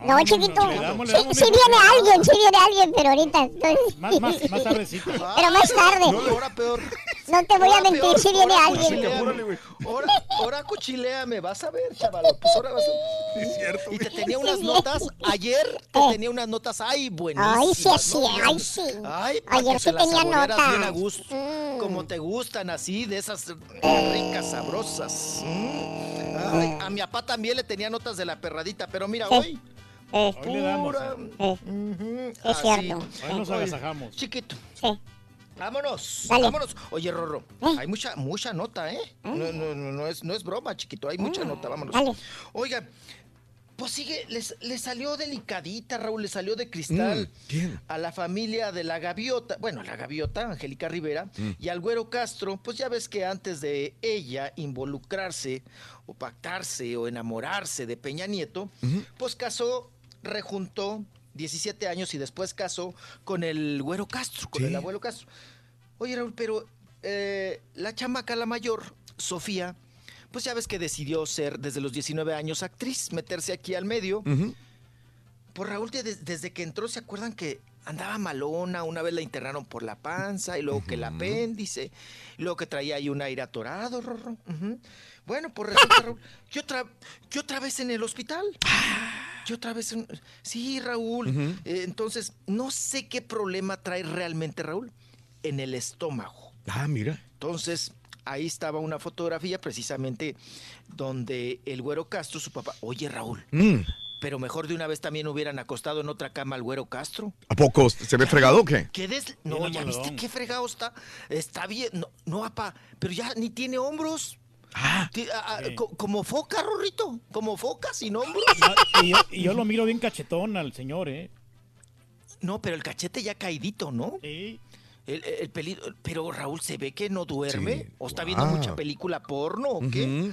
[SPEAKER 2] No, chiquito.
[SPEAKER 54] le damos, le
[SPEAKER 2] Sí,
[SPEAKER 54] damos,
[SPEAKER 2] sí viene alguien, sí viene alguien, pero ahorita. entonces-
[SPEAKER 54] Más- más- *laughs* más tardecito.
[SPEAKER 2] Pero más tarde.
[SPEAKER 54] No, ahora peor.
[SPEAKER 2] No te voy a mentir,
[SPEAKER 54] peor,
[SPEAKER 2] sí viene
[SPEAKER 54] ahora
[SPEAKER 2] alguien.
[SPEAKER 54] Ahora, ahora cuchiléame, vas a ver, chaval. Pues ahora vas a
[SPEAKER 3] Es cierto.
[SPEAKER 54] Y te tenía unas notas, ayer te tenía unas notas, ay, buenísimas.
[SPEAKER 2] Ay, sí, así,
[SPEAKER 54] ¿no?
[SPEAKER 2] ay, sí.
[SPEAKER 54] Ay,
[SPEAKER 2] Ayer sí tenía notas.
[SPEAKER 54] bien a gusto.
[SPEAKER 2] Mm.
[SPEAKER 54] Como te gustan, así, de esas ricas, sabrosas. Mm. Ay, a mi papá también le tenía notas de la perradita, pero mira,
[SPEAKER 2] Sí.
[SPEAKER 54] hoy...
[SPEAKER 2] Eh,
[SPEAKER 20] Hoy le damos, eh.
[SPEAKER 54] Ujú,
[SPEAKER 2] Es
[SPEAKER 54] así.
[SPEAKER 2] cierto.
[SPEAKER 20] Hoy nos agasajamos.
[SPEAKER 54] Chiquito.
[SPEAKER 2] Sí.
[SPEAKER 54] Vámonos,
[SPEAKER 2] Dale.
[SPEAKER 54] vámonos. Oye, Rorro, hay mucha, mucha nota, ¿eh? No, no, no, no es, no es broma, chiquito, hay mucha nota, vámonos.
[SPEAKER 2] dale.
[SPEAKER 54] Oiga, pues sigue, les, le salió delicadita, Raúl, le salió de cristal
[SPEAKER 1] Mm, ¿quién?
[SPEAKER 54] a la familia de la gaviota, bueno, la gaviota, Angélica Rivera,
[SPEAKER 1] Mm.
[SPEAKER 54] y al güero Castro, pues ya ves que antes de ella involucrarse o pactarse o enamorarse de Peña Nieto, pues casó, rejuntó 17 años y después casó con el güero Castro, con
[SPEAKER 1] Sí.
[SPEAKER 54] el abuelo Castro. Oye, Raúl, pero eh, la chamaca, la mayor, Sofía, pues ya ves que decidió ser desde los 19 años actriz, meterse aquí al medio.
[SPEAKER 1] Ujú.
[SPEAKER 54] Pues Raúl, de- desde que entró, ¿se acuerdan que andaba malona? Una vez la internaron por la panza y luego que el apéndice, y luego que traía ahí un aire atorado, Rorro. Bueno, pues resulta, Raúl, que otra, que otra vez en el hospital. Que otra vez en... Sí, Raúl. Eh, entonces, no sé qué problema trae realmente, Raúl, en el estómago.
[SPEAKER 1] Ah, mira.
[SPEAKER 54] Entonces, ahí estaba una fotografía precisamente donde el güero Castro, su papá, oye Raúl,
[SPEAKER 1] Mm.
[SPEAKER 54] Pero mejor de una vez también hubieran acostado en otra cama al güero Castro.
[SPEAKER 1] ¿A poco se ve fregado o qué?
[SPEAKER 54] ¿Qué des... No, ¿ya viste qué fregado está? Está bien. No, no, papá, pero ya ni tiene hombros. Ti- a- a-
[SPEAKER 20] Sí.
[SPEAKER 54] co- Como foca, Rorrito. Como foca, sin hombros.
[SPEAKER 20] No, y, yo, y yo lo miro bien cachetón al señor, ¿eh?
[SPEAKER 54] No, pero el cachete ya caidito, ¿no?
[SPEAKER 20] Sí.
[SPEAKER 54] El, el pelito, pero Raúl se ve que no duerme
[SPEAKER 1] Sí.
[SPEAKER 54] o está viendo mucha película porno o qué.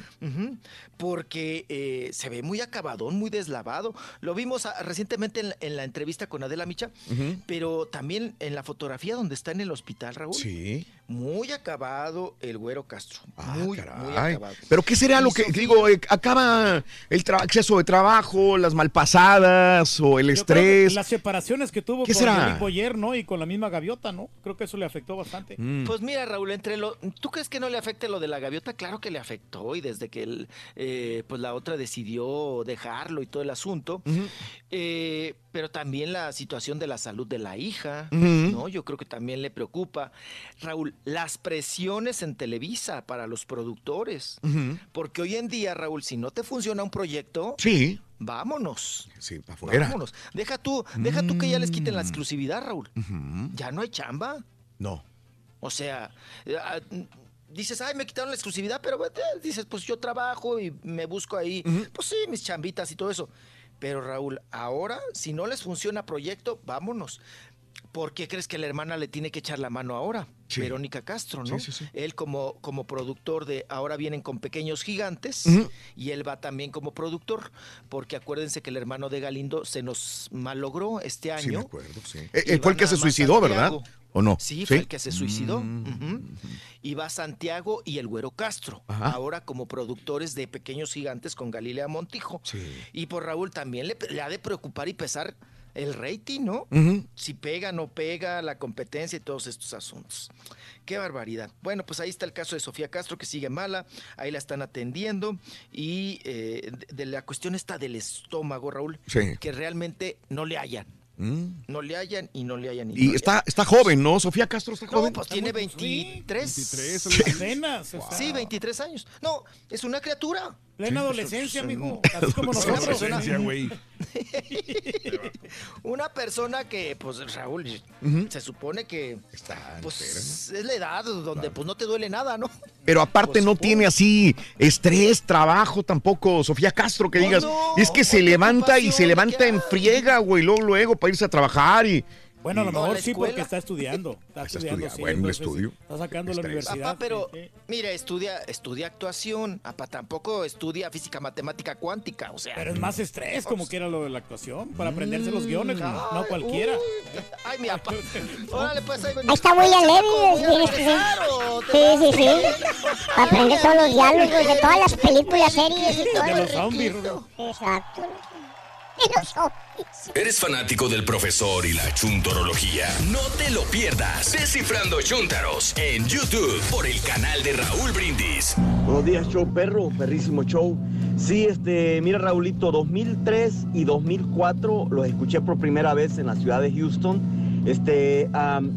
[SPEAKER 54] Porque eh, se ve muy acabadón, muy deslavado. Lo vimos ah, recientemente en la, en la entrevista con Adela Micha, pero también en la fotografía donde está en el hospital, Raúl.
[SPEAKER 1] Sí.
[SPEAKER 54] Muy acabado el güero Castro.
[SPEAKER 1] Ah,
[SPEAKER 54] muy,
[SPEAKER 1] caray.
[SPEAKER 54] muy acabado.
[SPEAKER 1] Pero ¿qué será
[SPEAKER 54] Y
[SPEAKER 1] lo que,
[SPEAKER 54] Sofía-
[SPEAKER 1] digo, eh, acaba el exceso de trabajo, las malpasadas o el
[SPEAKER 20] Yo creo que
[SPEAKER 1] estrés?
[SPEAKER 20] Las separaciones que tuvo
[SPEAKER 1] ¿Qué
[SPEAKER 20] con
[SPEAKER 1] será?
[SPEAKER 20] Eric Boyer, ¿no? Y con la misma gaviota, ¿no? Creo que eso le afectó bastante.
[SPEAKER 1] Mm.
[SPEAKER 54] Pues mira, Raúl, entre lo, ¿tú crees que no le afecte lo de la gaviota? Claro que le afectó y desde que él, eh, pues la otra decidió dejarlo y todo el asunto. Eh, pero también la situación de la salud de la hija. ¿no? Yo creo que también le preocupa. Raúl, las presiones en Televisa para los productores. Porque hoy en día, Raúl, si no te funciona un proyecto,
[SPEAKER 1] Sí.
[SPEAKER 54] vámonos.
[SPEAKER 1] Sí, para afuera.
[SPEAKER 54] Vámonos. Deja tú, deja tú que ya les quiten la
[SPEAKER 1] Mm.
[SPEAKER 54] exclusividad, Raúl. Ya no hay chamba.
[SPEAKER 1] No.
[SPEAKER 54] O sea, ah, dices, ay, me quitaron la exclusividad, pero dices, pues yo trabajo y me busco ahí, pues sí, mis chambitas y todo eso. Pero Raúl, ahora, si no les funciona proyecto, vámonos. ¿Por qué crees que la hermana le tiene que echar la mano ahora?
[SPEAKER 1] Sí.
[SPEAKER 54] Verónica Castro, ¿no?
[SPEAKER 1] Sí, sí, sí.
[SPEAKER 54] Él como, como productor de Ahora vienen con pequeños gigantes y él va también como productor, porque acuérdense que el hermano de Galindo se nos malogró este año.
[SPEAKER 1] Sí, me acuerdo, sí. El que se suicidó, ¿verdad? ¿O no?
[SPEAKER 54] Sí, fue
[SPEAKER 1] ¿Sí?
[SPEAKER 54] el que se suicidó.
[SPEAKER 1] Mm.
[SPEAKER 54] Y va Santiago y el Güero Castro,
[SPEAKER 1] Ajá.
[SPEAKER 54] ahora como productores de Pequeños Gigantes con Galilea Montijo. Y por Raúl también le, le ha de preocupar y pesar el rating, ¿no? Si pega, no pega, la competencia y todos estos asuntos. Qué barbaridad. Bueno, pues ahí está el caso de Sofía Castro, que sigue mala, ahí la están atendiendo. Y eh, de, de la cuestión está del estómago, Raúl,
[SPEAKER 1] Sí.
[SPEAKER 54] que realmente no le hallan.
[SPEAKER 1] Mm.
[SPEAKER 54] No le hallan y no le hallan. no
[SPEAKER 1] Y
[SPEAKER 54] le
[SPEAKER 1] está, está joven, ¿no? Sofía Castro está
[SPEAKER 54] no,
[SPEAKER 1] joven.
[SPEAKER 54] pues tiene 23.
[SPEAKER 4] 23, apenas.
[SPEAKER 54] Sí, 23 años. No, es una criatura.
[SPEAKER 4] Plena
[SPEAKER 54] Sí,
[SPEAKER 4] adolescencia,
[SPEAKER 54] es un-
[SPEAKER 4] mijo. Así como
[SPEAKER 54] Una
[SPEAKER 4] nosotros.
[SPEAKER 54] persona-
[SPEAKER 3] güey. *laughs*
[SPEAKER 54] Una persona que, pues, Raúl, se supone que
[SPEAKER 1] Está
[SPEAKER 54] pues, es la edad donde pues no te duele nada, ¿no?
[SPEAKER 1] Pero aparte
[SPEAKER 54] Pues,
[SPEAKER 1] no
[SPEAKER 54] supongo.
[SPEAKER 1] tiene así estrés, trabajo tampoco, Sofía Castro, que
[SPEAKER 54] No,
[SPEAKER 1] digas,
[SPEAKER 54] no,
[SPEAKER 1] es que se levanta y se levanta
[SPEAKER 54] ¿qué
[SPEAKER 1] en friega, güey, luego, luego para irse a trabajar y...
[SPEAKER 4] Bueno, a lo mejor sí porque está estudiando. *laughs* Está,
[SPEAKER 1] Está
[SPEAKER 4] estudiando,
[SPEAKER 1] estudiando,
[SPEAKER 4] sí,
[SPEAKER 1] bueno, un
[SPEAKER 4] entonces,
[SPEAKER 1] estudio.
[SPEAKER 4] Está sacando la universidad.
[SPEAKER 54] Papá, pero
[SPEAKER 4] sí, sí.
[SPEAKER 54] mira, estudia, estudia actuación, papá, tampoco estudia física matemática cuántica, o sea.
[SPEAKER 4] Pero es más estrés como que era lo de la actuación, para aprenderse los guiones, no cualquiera.
[SPEAKER 54] Ay, mi papá. *laughs* Órale, pues ahí
[SPEAKER 2] Ahí está William Levy, es bien estudiante.
[SPEAKER 54] Claro, te
[SPEAKER 2] Sí, sí, sí. Para aprender todos los diálogos de todas las películas, series y todo.
[SPEAKER 4] De los zombies.
[SPEAKER 2] Exacto. *laughs*
[SPEAKER 50] ¿Eres fanático del profesor y la chuntorología? No te lo pierdas. Descifrando Chuntaros en YouTube por el canal de Raúl Brindis.
[SPEAKER 55] Buenos días, show perro, perrísimo show. Sí, este, mira Raulito, 2003 y 2004 los escuché por primera vez en la ciudad de Houston. Este,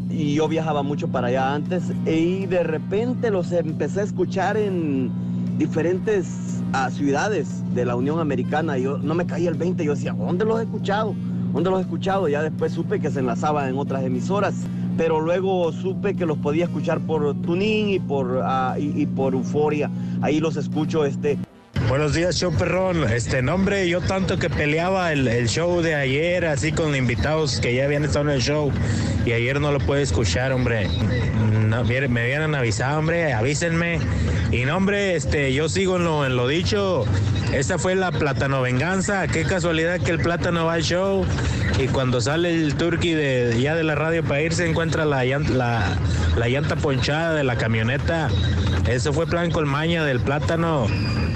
[SPEAKER 55] y yo viajaba mucho para allá antes y de repente los empecé a escuchar en diferentes ah, ciudades de la Unión Americana. Yo no me caía el 20, yo decía, ¿dónde los he escuchado? ¿Dónde los he escuchado? Ya después supe que se enlazaban en otras emisoras, pero luego supe que los podía escuchar por Tuning y por, ah, y, y por Euforia. Ahí los escucho, este,
[SPEAKER 56] Buenos días, show perrón. Este nombre, yo tanto que peleaba el, el show de ayer, así con invitados que ya habían estado en el show, y ayer no lo pude escuchar, hombre. No, me habían avisado, hombre, avísenme. Y no, hombre, este, yo sigo en lo, en lo dicho. Esta fue la Plátano Venganza. Qué casualidad que el Plátano va al show. Y cuando sale el turkey de, ya de la radio para irse, encuentra la, la, la llanta ponchada de la camioneta. Eso fue plan con maña del plátano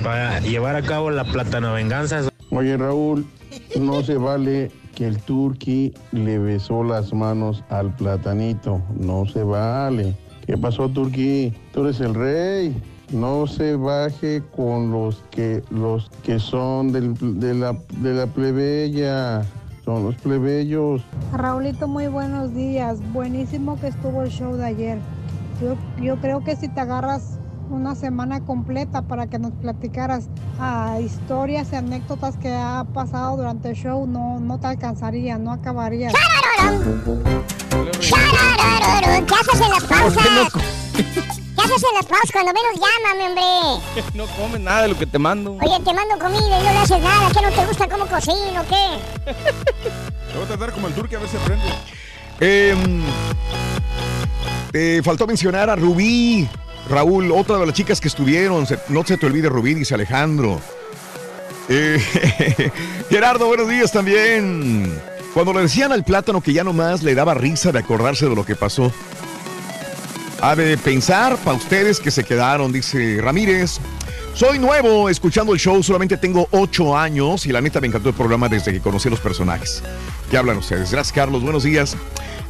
[SPEAKER 56] para llevar a cabo la plátano venganza.
[SPEAKER 57] Oye Raúl, no se vale que el turqui le besó las manos al platanito. No se vale. ¿Qué pasó turqui? Tú eres el rey. No se baje con los que los que son del- de, la, de la plebeya. Son los plebeyos.
[SPEAKER 58] Raulito, muy buenos días. Buenísimo que estuvo el show de ayer. Yo, yo creo que si te agarras una semana completa para que nos platicaras ah, historias y anécdotas que ha pasado durante el show, no, no te alcanzaría, no acabaría.
[SPEAKER 2] ¿Qué haces en las pausas? ¿Qué haces en las pausas cuando menos llámame, hombre? *laughs*
[SPEAKER 59] No comes nada de lo que te mando.
[SPEAKER 2] Oye, te mando comida y no le haces nada. ¿Qué no te gusta cómo cocino o qué?
[SPEAKER 3] Te voy a tratar como el turque a ver si aprende.
[SPEAKER 1] Em, te faltó mencionar a Rubí. Raúl, otra de las chicas que estuvieron. No se te olvide Rubí, dice Alejandro. Eh, *laughs* Gerardo, buenos días también. Cuando le decían al plátano que ya nomás le daba risa de acordarse de lo que pasó. Ha de pensar para ustedes que se quedaron, dice Ramírez. Soy nuevo escuchando el show, solamente tengo ocho años y la neta me encantó el programa desde que conocí los personajes. ¿Qué hablan ustedes? Gracias, Carlos. Buenos días.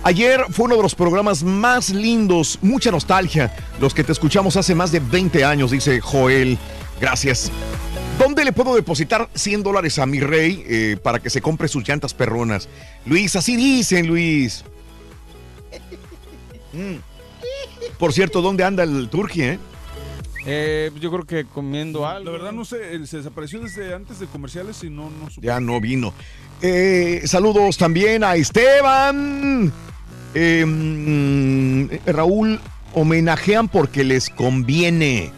[SPEAKER 1] Ayer fue uno de los programas más lindos, mucha nostalgia, los que te escuchamos hace más de 20 años, dice Joel. Gracias. ¿Dónde le puedo depositar 100 dólares a mi rey eh, para que se compre sus llantas perronas? Luis, así dicen, Luis. Mm. Por cierto, ¿dónde anda el Turki, eh?
[SPEAKER 59] Eh, yo creo que comiendo algo.
[SPEAKER 3] La verdad no sé, él se desapareció desde antes de comerciales y no, no supe.
[SPEAKER 1] Ya no vino. Eh, saludos también a Esteban. Eh, mm, Raúl, homenajean porque les conviene.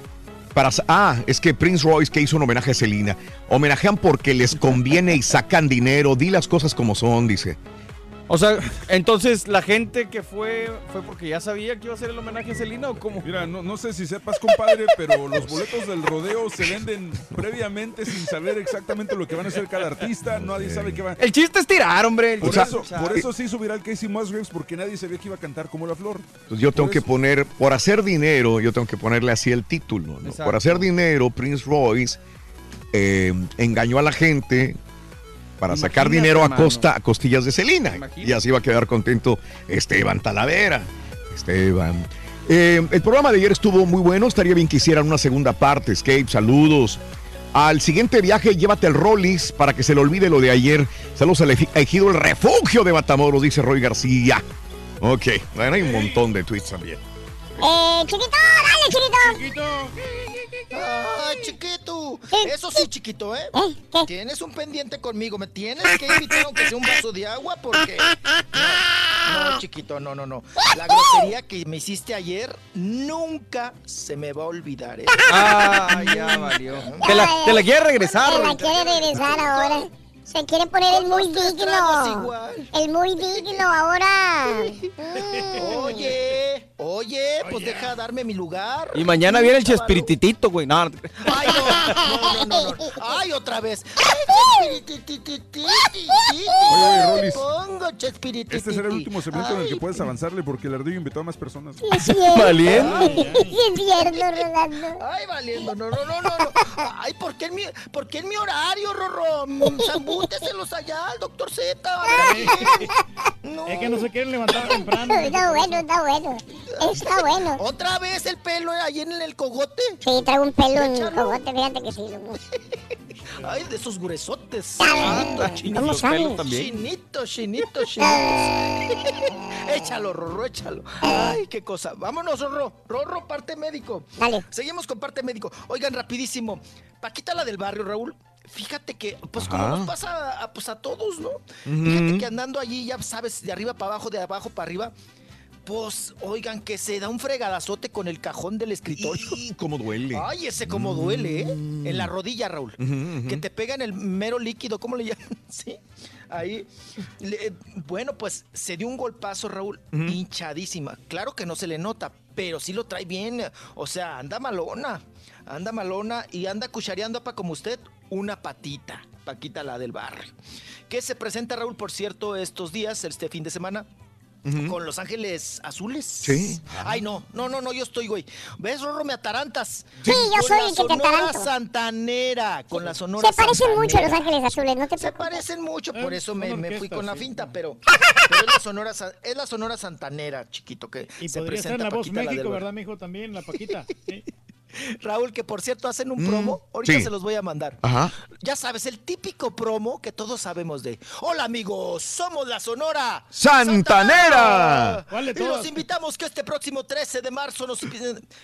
[SPEAKER 1] Para, ah, es que Prince Royce que hizo un homenaje a Selena. Homenajean porque les conviene y sacan dinero. Di las cosas como son, dice.
[SPEAKER 59] O sea, entonces la gente que fue fue porque ya sabía que iba a ser el homenaje a Celina o cómo?
[SPEAKER 3] Mira, no, no sé si sepas, compadre, pero los boletos del rodeo se venden previamente sin saber exactamente lo que van a hacer cada artista. Nadie sabe qué va
[SPEAKER 59] El chiste es tirar, hombre.
[SPEAKER 3] Por,
[SPEAKER 1] O sea,
[SPEAKER 3] eso, por eso se hizo viral Casey Musgraves, porque nadie sabía que iba a cantar como la flor.
[SPEAKER 1] Pues yo tengo que poner, por hacer dinero, yo tengo que ponerle así el título. Por hacer dinero, Prince Royce eh, engañó a la gente para sacar dinero a
[SPEAKER 59] mano.
[SPEAKER 1] costa, a costillas de Celina.
[SPEAKER 59] Imagínate.
[SPEAKER 1] Y así va a quedar contento Esteban Talavera. Esteban. Eh, el programa de ayer estuvo muy bueno. Estaría bien que hicieran una segunda parte. Escape, saludos. Al siguiente viaje, llévate el Rollis para que se le olvide lo de ayer. Saludos al eji- ejido El Refugio de Matamoros, dice Roy García. Ok, bueno, hay un montón de tweets también.
[SPEAKER 2] Eh, chiquito, dale, chiquito.
[SPEAKER 54] Ay, chiquito. Eso sí, chiquito, ¿eh? Tienes un pendiente conmigo. Me tienes que invitar aunque sea un vaso de agua porque... No, no, chiquito, no, no, no. La grosería que me hiciste ayer nunca se me va a olvidar, ¿eh?
[SPEAKER 59] Ah, ya valió. Te la, te la quiere regresar.
[SPEAKER 2] Se la quiere regresar ahora. Se quiere poner el muy digno. El muy digno ahora. *laughs*
[SPEAKER 54] Oye, oye, pues deja darme mi lugar.
[SPEAKER 59] Y mañana viene el chespirititito, güey. No, no.
[SPEAKER 54] Ay, no, no, no, no, no. Ay, otra vez.
[SPEAKER 3] oye, Rolis.
[SPEAKER 54] Pongo.
[SPEAKER 3] Este será el último segmento en el que puedes avanzarle porque el ardillo invitó a más personas.
[SPEAKER 2] Rolando.
[SPEAKER 54] Ay, valiendo, no, no, no, no. no. Ay, ¿por qué en mi, por qué en mi horario, Rorro? Zambúteselos allá al doctor Z. No.
[SPEAKER 4] Es que no se quieren levantar temprano.
[SPEAKER 2] Está bueno, está bueno. Está bueno.
[SPEAKER 54] ¿Otra vez el pelo ahí en el cogote?
[SPEAKER 2] Sí, traigo un pelo en el cogote, fíjate que sí. *laughs*
[SPEAKER 54] Ay, de esos gruesotes.
[SPEAKER 2] Ah,
[SPEAKER 54] Chinito,
[SPEAKER 2] ¿cómo
[SPEAKER 54] chinito,
[SPEAKER 2] sabes?
[SPEAKER 54] Chinito, chinito, *laughs* chinito. *laughs* échalo, Rorro, échalo. Ay, qué cosa. Vámonos, Rorro. Rorro, parte médico.
[SPEAKER 2] Dale.
[SPEAKER 54] Seguimos con parte médico. Oigan, rapidísimo. Paquita, la del barrio, Raúl. Fíjate que, pues como nos pasa a, pues, a todos, ¿no?
[SPEAKER 1] Ujú.
[SPEAKER 54] Fíjate que andando allí, ya sabes, de arriba para abajo, de abajo para arriba, pues, oigan, que se da un fregadazote con el cajón del escritorio. *laughs*
[SPEAKER 1] Y cómo duele.
[SPEAKER 54] Ay, ese cómo duele, ¿eh? En la rodilla, Raúl. Que te pega en el mero líquido, ¿cómo le llaman? *laughs* Sí. Ahí. Le- bueno, pues se dio un golpazo, Raúl, hinchadísima. Claro que no se le nota, pero sí lo trae bien. O sea, anda malona. Anda malona y anda cuchareando para como usted una patita. Paquita la del barrio. Que se presenta, Raúl, por cierto, estos días, este fin de semana. Con Los Ángeles Azules.
[SPEAKER 1] Sí.
[SPEAKER 54] Ay, no, no, no, no, yo estoy, güey. ¿Ves, Rorro? Me atarantas.
[SPEAKER 2] Sí, yo
[SPEAKER 54] Con
[SPEAKER 2] soy el que te
[SPEAKER 54] Sonora
[SPEAKER 2] ataranto.
[SPEAKER 54] Santanera. Con la Sonora
[SPEAKER 2] Se parecen mucho a Los. Ángeles Azules, ¿no te
[SPEAKER 54] Se
[SPEAKER 2] preocupes?
[SPEAKER 54] parecen mucho, por
[SPEAKER 4] Eh,
[SPEAKER 54] eso me, me fui con la
[SPEAKER 4] sí.
[SPEAKER 54] finta, pero, *laughs* pero es, la sonora, es la Sonora Santanera, chiquito, que
[SPEAKER 4] Y
[SPEAKER 54] se
[SPEAKER 4] podría
[SPEAKER 54] presenta
[SPEAKER 4] ser la voz
[SPEAKER 54] Paquita, la del
[SPEAKER 4] México. ¿verdad, mijo? También, la Paquita. *laughs* Sí.
[SPEAKER 54] Raúl, que por cierto hacen un
[SPEAKER 1] Mm,
[SPEAKER 54] promo, ahorita
[SPEAKER 1] sí.
[SPEAKER 54] se los voy a mandar.
[SPEAKER 1] Ajá.
[SPEAKER 54] Ya sabes, el típico promo que todos sabemos de. Hola amigos, somos la Sonora
[SPEAKER 1] Santanera.
[SPEAKER 4] ¿Cuál de
[SPEAKER 54] Y los invitamos que este próximo 13 de marzo nos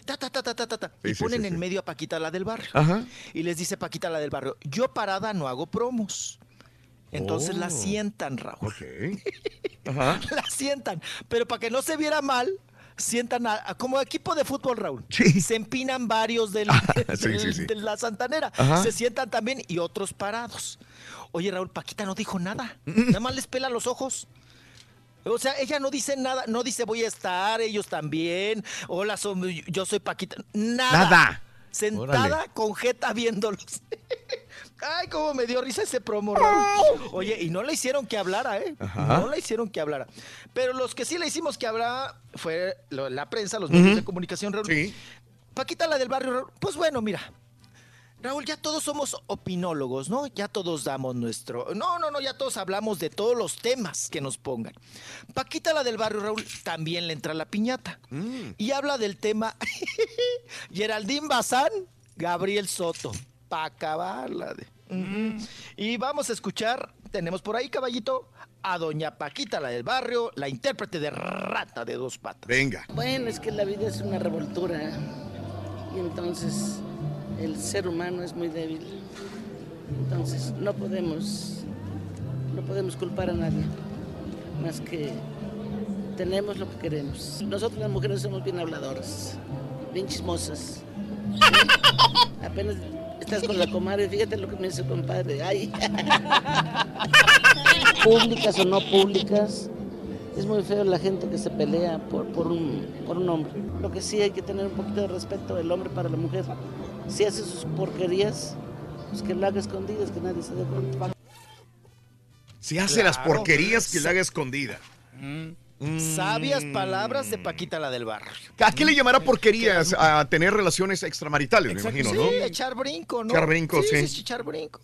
[SPEAKER 54] ta, ta, ta, ta, ta, ta, ta,
[SPEAKER 1] Sí,
[SPEAKER 54] y ponen
[SPEAKER 1] sí,
[SPEAKER 54] en
[SPEAKER 1] sí.
[SPEAKER 54] medio a Paquita la del barrio.
[SPEAKER 1] Ajá.
[SPEAKER 54] Y les dice Paquita la del barrio, yo parada no hago promos. Entonces la
[SPEAKER 1] Oh.
[SPEAKER 54] sientan, Raúl.
[SPEAKER 1] Ok. *laughs* Ajá.
[SPEAKER 54] La sientan. Pero para que no se viera mal, sientan a, a- como equipo de fútbol, Raúl.
[SPEAKER 1] Sí.
[SPEAKER 54] Se empinan varios del, *laughs*
[SPEAKER 1] Sí,
[SPEAKER 54] del-
[SPEAKER 1] sí, sí.
[SPEAKER 54] de la Santanera.
[SPEAKER 1] Ajá.
[SPEAKER 54] Se sientan también y otros parados. Oye, Raúl, Paquita no dijo nada. Nada más les pela los ojos. O sea, ella no dice nada, no dice voy a estar, ellos también. Hola, son- yo soy Paquita. Nada.
[SPEAKER 1] Nada.
[SPEAKER 54] Sentada
[SPEAKER 1] Órale.
[SPEAKER 54] con jeta viéndolos. *laughs* Ay, cómo me dio risa ese promo, Raúl. Oye, y no le hicieron que hablara, ¿eh?
[SPEAKER 1] Ajá.
[SPEAKER 54] No le hicieron que hablara. Pero los que sí le hicimos que hablara fue la prensa, los medios de comunicación, Raúl.
[SPEAKER 1] Sí.
[SPEAKER 54] Paquita, la del barrio, Raúl. Pues bueno, mira. Raúl, ya todos somos opinólogos, ¿no? Ya todos damos nuestro... No, no, no, ya todos hablamos de todos los temas que nos pongan. Paquita, la del barrio, Raúl, también le entra la piñata.
[SPEAKER 1] Mm.
[SPEAKER 54] Y habla del tema *laughs* Geraldine Bazán, Gabriel Soto. Pa' acabarla de... Y vamos a escuchar, tenemos por ahí, caballito, a doña Paquita, la del barrio, la intérprete de Rata de dos patas.
[SPEAKER 1] Venga.
[SPEAKER 60] Bueno, es que la vida es una revoltura y entonces el ser humano es muy débil. Entonces no podemos, no podemos culpar a nadie, más que tenemos lo que queremos. Nosotros las mujeres somos bien habladoras, bien chismosas. *laughs* Apenas estás con la comadre, fíjate lo que me dice compadre. Ay. *laughs* públicas o no públicas, es muy feo la gente que se pelea por, por, un, por un hombre. Lo que sí hay que tener un poquito de respeto el hombre para la mujer. Si hace sus porquerías, pues que lo haga escondidas, que nadie se dé cuenta.
[SPEAKER 1] Si hace las porquerías que la haga escondida.
[SPEAKER 54] Sabias palabras de Paquita la del barrio.
[SPEAKER 1] ¿A qué le llamará porquerías? A tener relaciones extramaritales, me imagino,
[SPEAKER 54] sí,
[SPEAKER 1] ¿no?
[SPEAKER 54] echar brinco, ¿no?
[SPEAKER 1] Echar brinco, sí.
[SPEAKER 54] es echar brinco.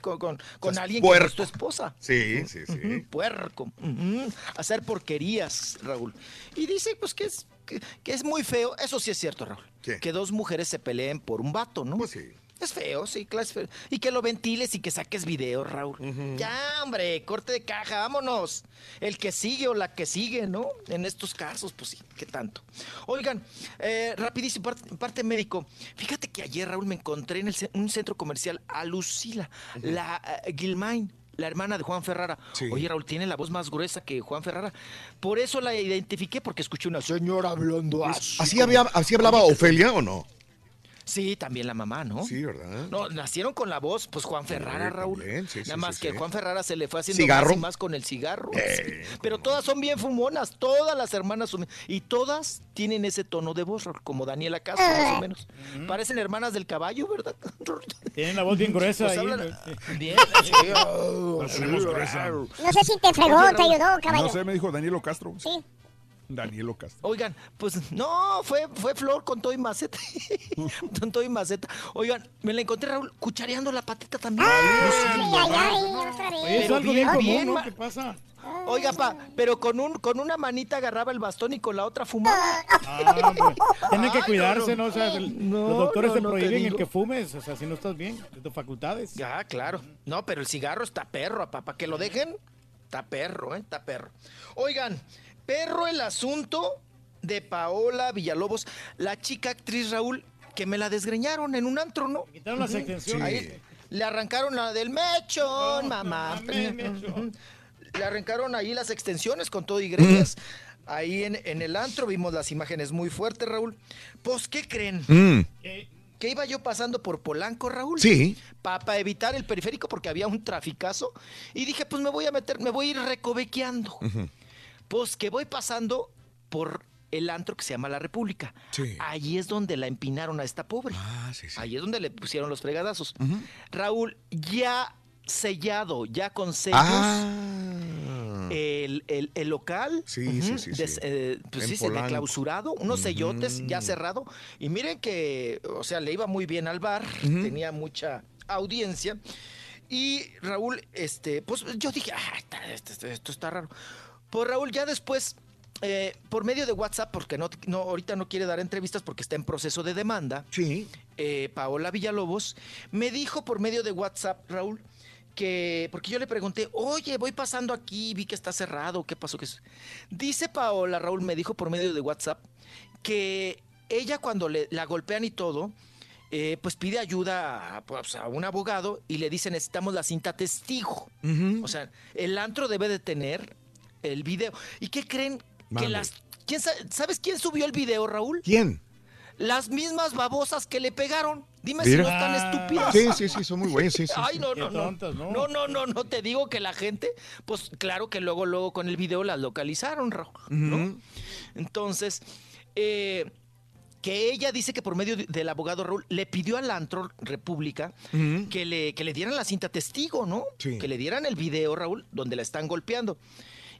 [SPEAKER 54] Con, con, con
[SPEAKER 1] Seas
[SPEAKER 54] alguien que no es
[SPEAKER 1] puerco.
[SPEAKER 54] tu esposa.
[SPEAKER 1] Sí, sí, sí.
[SPEAKER 54] Ujú, Puerco. Ujú. Hacer porquerías, Raúl. Y dice, pues, que es, que, que es muy feo. Eso sí es cierto, Raúl. Que dos mujeres se peleen por un vato, ¿no? Pues
[SPEAKER 1] sí.
[SPEAKER 54] Es feo, sí, claro, es feo. Y que lo ventiles y que saques video, Raúl. Ya, hombre, corte de caja, vámonos. El que sigue o la que sigue, ¿no? En estos casos, pues sí, ¿qué tanto? Oigan, eh, rapidísimo, parte, parte médico. Fíjate que ayer, Raúl, me encontré en el un centro comercial a Lucila, la eh, Gilmain. La hermana de Juan Ferrara.
[SPEAKER 1] Sí.
[SPEAKER 54] Oye, Raúl, tiene la voz más gruesa que Juan Ferrara. Por eso la identifiqué, porque escuché una señora hablando así.
[SPEAKER 1] ¿Así,
[SPEAKER 54] como-
[SPEAKER 1] había, ¿Así hablaba Ofelia o no?
[SPEAKER 54] Sí, también la mamá, ¿no?
[SPEAKER 1] Sí, ¿verdad?
[SPEAKER 54] No, nacieron con la voz, pues Juan Ferrara,
[SPEAKER 1] Sí,
[SPEAKER 54] Raúl.
[SPEAKER 1] también, sí,
[SPEAKER 54] Nada
[SPEAKER 1] sí,
[SPEAKER 54] más
[SPEAKER 1] sí,
[SPEAKER 54] que
[SPEAKER 1] sí.
[SPEAKER 54] Juan Ferrara se le fue haciendo
[SPEAKER 1] ¿Cigarro?
[SPEAKER 54] más y más con el cigarro.
[SPEAKER 1] Eh,
[SPEAKER 54] sí. Pero todas son bien fumonas, todas las hermanas son. Y todas tienen ese tono de voz, Raúl, como Daniela Castro, más o menos. Parecen hermanas del caballo, ¿verdad? *laughs*
[SPEAKER 4] Tienen la voz bien gruesa
[SPEAKER 54] Pues
[SPEAKER 4] ahí.
[SPEAKER 54] hablan-
[SPEAKER 4] ¿no? *laughs*
[SPEAKER 54] Bien, *laughs* oh,
[SPEAKER 3] gruesa.
[SPEAKER 2] No sé si te fregó, te ayudó, caballo.
[SPEAKER 3] No sé, me dijo Danielo Castro.
[SPEAKER 2] Sí.
[SPEAKER 3] Danielo Castro.
[SPEAKER 54] Oigan, pues no, fue, fue Flor con todo y maceta. *laughs* con todo y maceta. Oigan, me la encontré, Raúl, cuchareando la patita también.
[SPEAKER 4] Es algo bien, común, ¿no? ¿Qué pasa?
[SPEAKER 54] Oiga, pa, pero con un con una manita agarraba el bastón y con la otra fumaba.
[SPEAKER 4] Ah, hombre. Tienen que
[SPEAKER 54] Ay,
[SPEAKER 4] cuidarse,
[SPEAKER 54] no,
[SPEAKER 4] ¿no? O sea, el-
[SPEAKER 54] No,
[SPEAKER 4] los doctores
[SPEAKER 54] no,
[SPEAKER 4] te
[SPEAKER 54] no te
[SPEAKER 4] prohíben el que fumes. O sea, si no estás bien de tus facultades.
[SPEAKER 54] Ya, claro. No, pero el cigarro está perro, papá. Que lo dejen, está perro, ¿eh? Está perro. Oigan, perro el asunto de Paola Villalobos, la chica actriz Raúl, que me la desgreñaron en un antro, ¿no?
[SPEAKER 4] Quitaron las extensiones.
[SPEAKER 54] Ahí le arrancaron la del mechón, mamá.
[SPEAKER 4] me- mechón.
[SPEAKER 54] Le arrancaron ahí las extensiones con todo y greñas. Ahí en, en el antro vimos las imágenes muy fuertes, Raúl. Pues, ¿qué creen?
[SPEAKER 1] Mm.
[SPEAKER 54] Que iba yo pasando por Polanco, Raúl.
[SPEAKER 1] Sí.
[SPEAKER 54] Para evitar el periférico porque había un traficazo. Y dije, pues me voy a meter, me voy a ir recovequeando. Pues que voy pasando por el antro que se llama La República.
[SPEAKER 1] Sí.
[SPEAKER 54] Ahí es donde la empinaron a esta pobre.
[SPEAKER 1] Ah, sí, sí.
[SPEAKER 54] Ahí es donde le pusieron los fregadazos. Raúl, ya sellado, ya con sellos.
[SPEAKER 1] Ah.
[SPEAKER 54] El, el- el local,
[SPEAKER 1] Sí, sí, sí,
[SPEAKER 54] des- eh, pues sí, se
[SPEAKER 1] Polanco.
[SPEAKER 54] clausurado, unos sellotes ya cerrado. Y miren que, o sea, le iba muy bien al bar, tenía mucha audiencia. Y Raúl, este, pues yo dije, ah, esto, esto- esto está raro. Pues Raúl, ya después, eh, por medio de WhatsApp, porque no, no, ahorita no quiere dar entrevistas porque está en proceso de demanda.
[SPEAKER 1] Sí.
[SPEAKER 54] eh, Paola Villalobos me dijo por medio de WhatsApp, Raúl, que, porque yo le pregunté, oye, voy pasando aquí, vi que está cerrado, ¿qué pasó? ¿Qué es? Dice Paola, Raúl, me dijo por medio de WhatsApp, que ella cuando le, la golpean y todo, eh, pues pide ayuda a, pues, a un abogado y le dice, necesitamos la cinta testigo. O sea, el antro debe de tener el video. ¿Y qué creen? Que las... ¿quién sa- ¿Sabes quién subió el video, Raúl?
[SPEAKER 1] ¿Quién?
[SPEAKER 54] Las mismas babosas que le pegaron. Dime si no están estúpidas.
[SPEAKER 1] Sí, sí, sí, son muy *laughs* buenos, sí, sí,
[SPEAKER 54] Ay, no, no, no.
[SPEAKER 4] tontas, ¿no?
[SPEAKER 54] No, no, no, no. Te digo que la gente, pues claro que luego, luego con el video las localizaron, Raúl. ¿no? Entonces, eh, que ella dice que por medio de- del abogado Raúl le pidió al Antro República que, le, que le dieran la cinta testigo, ¿no?
[SPEAKER 1] Sí.
[SPEAKER 54] Que le dieran el video, Raúl, donde la están golpeando.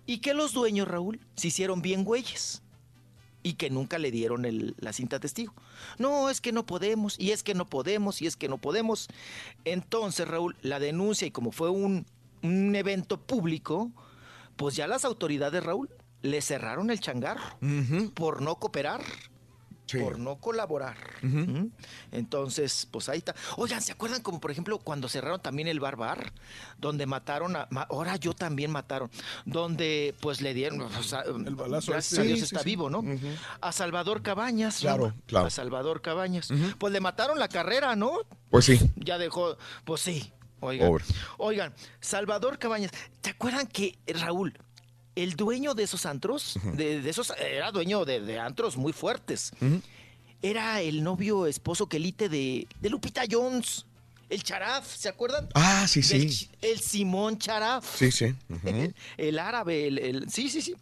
[SPEAKER 54] Y que los dueños, Raúl, se hicieron bien güeyes. Y que nunca le dieron el- la cinta testigo. No, es que no podemos, y es que no podemos, y es que no podemos. Entonces, Raúl, la denuncia, y como fue un, un evento público, pues ya las autoridades, Raúl, le cerraron el changarro por no cooperar,
[SPEAKER 1] Sí.
[SPEAKER 54] por no colaborar. ¿Mm? Entonces, pues ahí está. Oigan, ¿se acuerdan como por ejemplo cuando cerraron también el bar bar? Donde mataron a... ma- ahora yo también mataron. Donde pues le dieron... o sea,
[SPEAKER 3] balazo
[SPEAKER 54] gracias
[SPEAKER 3] ese.
[SPEAKER 54] a Dios
[SPEAKER 1] Sí,
[SPEAKER 54] está
[SPEAKER 1] sí.
[SPEAKER 54] vivo, ¿no? A Salvador Cabañas.
[SPEAKER 1] Claro, claro.
[SPEAKER 54] A Salvador Cabañas. Pues le mataron la carrera, ¿no?
[SPEAKER 1] Pues sí.
[SPEAKER 54] Ya dejó... Pues sí. Oigan,
[SPEAKER 1] Pobre.
[SPEAKER 54] oigan, Salvador Cabañas, ¿te acuerdan que Raúl, el dueño de esos antros, de, de esos, era dueño de, de antros muy fuertes, era el novio esposo quelite de, de Lupita Jones. El Charaf, ¿se acuerdan?
[SPEAKER 1] Ah, sí, sí.
[SPEAKER 54] ch- El Simón Charaf.
[SPEAKER 1] Sí, sí. *laughs*
[SPEAKER 54] El árabe, el, el- sí, sí, sí.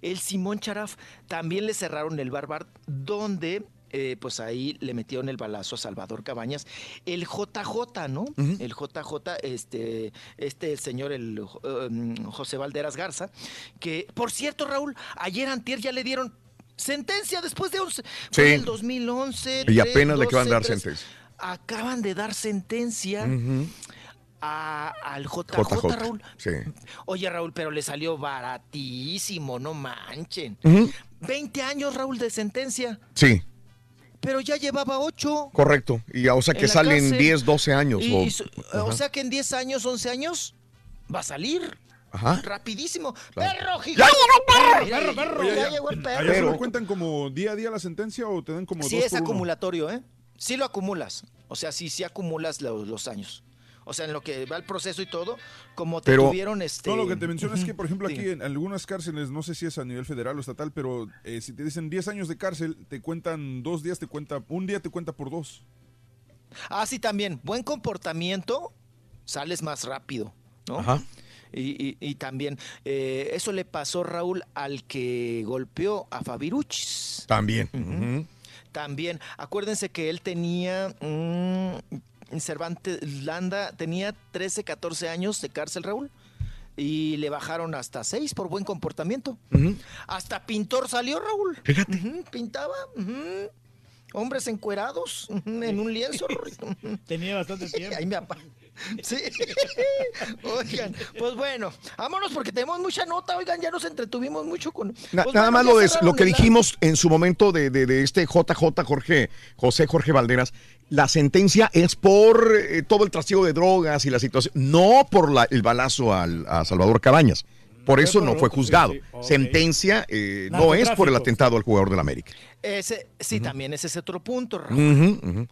[SPEAKER 54] El Simón Charaf también le cerraron el barbar donde eh, pues ahí le metieron el balazo a Salvador Cabañas. El JJ, ¿no? El JJ, este, este el señor, el um, José Valderas Garza, que, por cierto, Raúl, ayer antier ya le dieron sentencia después de 11, fue
[SPEAKER 1] Sí.
[SPEAKER 54] el 2011.
[SPEAKER 1] Y
[SPEAKER 54] 3,
[SPEAKER 1] apenas le acaban de dar
[SPEAKER 54] 12, 3.
[SPEAKER 1] sentencia.
[SPEAKER 54] Acaban de dar sentencia a- al JJ,
[SPEAKER 1] JJ.
[SPEAKER 54] Raúl.
[SPEAKER 1] Sí.
[SPEAKER 54] Oye, Raúl, pero le salió baratísimo, no manchen.
[SPEAKER 1] Ujú.
[SPEAKER 54] 20 años, Raúl, de sentencia,
[SPEAKER 1] Sí,
[SPEAKER 54] pero ya llevaba 8.
[SPEAKER 1] correcto. Y o sea que salen
[SPEAKER 54] cárcel.
[SPEAKER 1] 10, 12 años.
[SPEAKER 54] Y-
[SPEAKER 1] o-
[SPEAKER 54] y su- o sea que en 10 años, 11 años, va a salir.
[SPEAKER 1] Ajá.
[SPEAKER 54] Rapidísimo.
[SPEAKER 1] Claro.
[SPEAKER 54] ¡Perro,
[SPEAKER 1] Ya
[SPEAKER 54] gigante!
[SPEAKER 3] Perro,
[SPEAKER 54] Mira,
[SPEAKER 3] perro,
[SPEAKER 54] ya-
[SPEAKER 3] perro.
[SPEAKER 54] Ya, llegó el perro.
[SPEAKER 3] ¿Allá se lo cuentan como día a día la sentencia o te dan como
[SPEAKER 54] Sí,
[SPEAKER 3] dos
[SPEAKER 54] es
[SPEAKER 3] por uno?
[SPEAKER 54] acumulatorio, ¿eh? Sí lo acumulas. O sea, sí, sí acumulas los, los años. O sea, en lo que va el proceso y todo, como te
[SPEAKER 1] Pero-
[SPEAKER 54] tuvieron este...
[SPEAKER 3] No, lo que te menciono es que, por ejemplo, aquí en algunas cárceles, no sé si es a nivel federal o estatal, pero eh, si te dicen 10 años de cárcel, te cuentan dos días, te cuenta, un día te cuenta por dos.
[SPEAKER 54] Ah, sí, también. Buen comportamiento, sales más rápido, ¿no?
[SPEAKER 1] Ajá.
[SPEAKER 54] Y, y- y también, eh, eso le pasó, Raúl, al que golpeó a Fabiruchis.
[SPEAKER 1] También.
[SPEAKER 54] También, acuérdense que él tenía, Cervantes Landa, tenía 13, 14 años de cárcel, Raúl. Y le bajaron hasta 6 por buen comportamiento. Hasta pintor salió, Raúl.
[SPEAKER 1] Fíjate.
[SPEAKER 54] Pintaba. Hombres encuerados en un lienzo. *laughs*
[SPEAKER 4] Tenía bastante tiempo.
[SPEAKER 54] Ahí me apa- Sí. *laughs* Oigan, pues bueno, vámonos porque tenemos mucha nota. Oigan, ya nos entretuvimos mucho con.
[SPEAKER 1] Na-
[SPEAKER 54] Pues
[SPEAKER 1] nada
[SPEAKER 54] bueno,
[SPEAKER 1] más lo,
[SPEAKER 54] cerraron
[SPEAKER 1] lo que dijimos en su momento de, de- de este JJ Jorge, José Jorge Valderas, la sentencia es por eh, todo el trasiego de drogas y la situación, no por la- el balazo al- a Salvador Cabañas. Por eso no fue juzgado. Sentencia eh, no es por el atentado al jugador del América.
[SPEAKER 54] Ese, sí, también ese es otro punto, Raúl.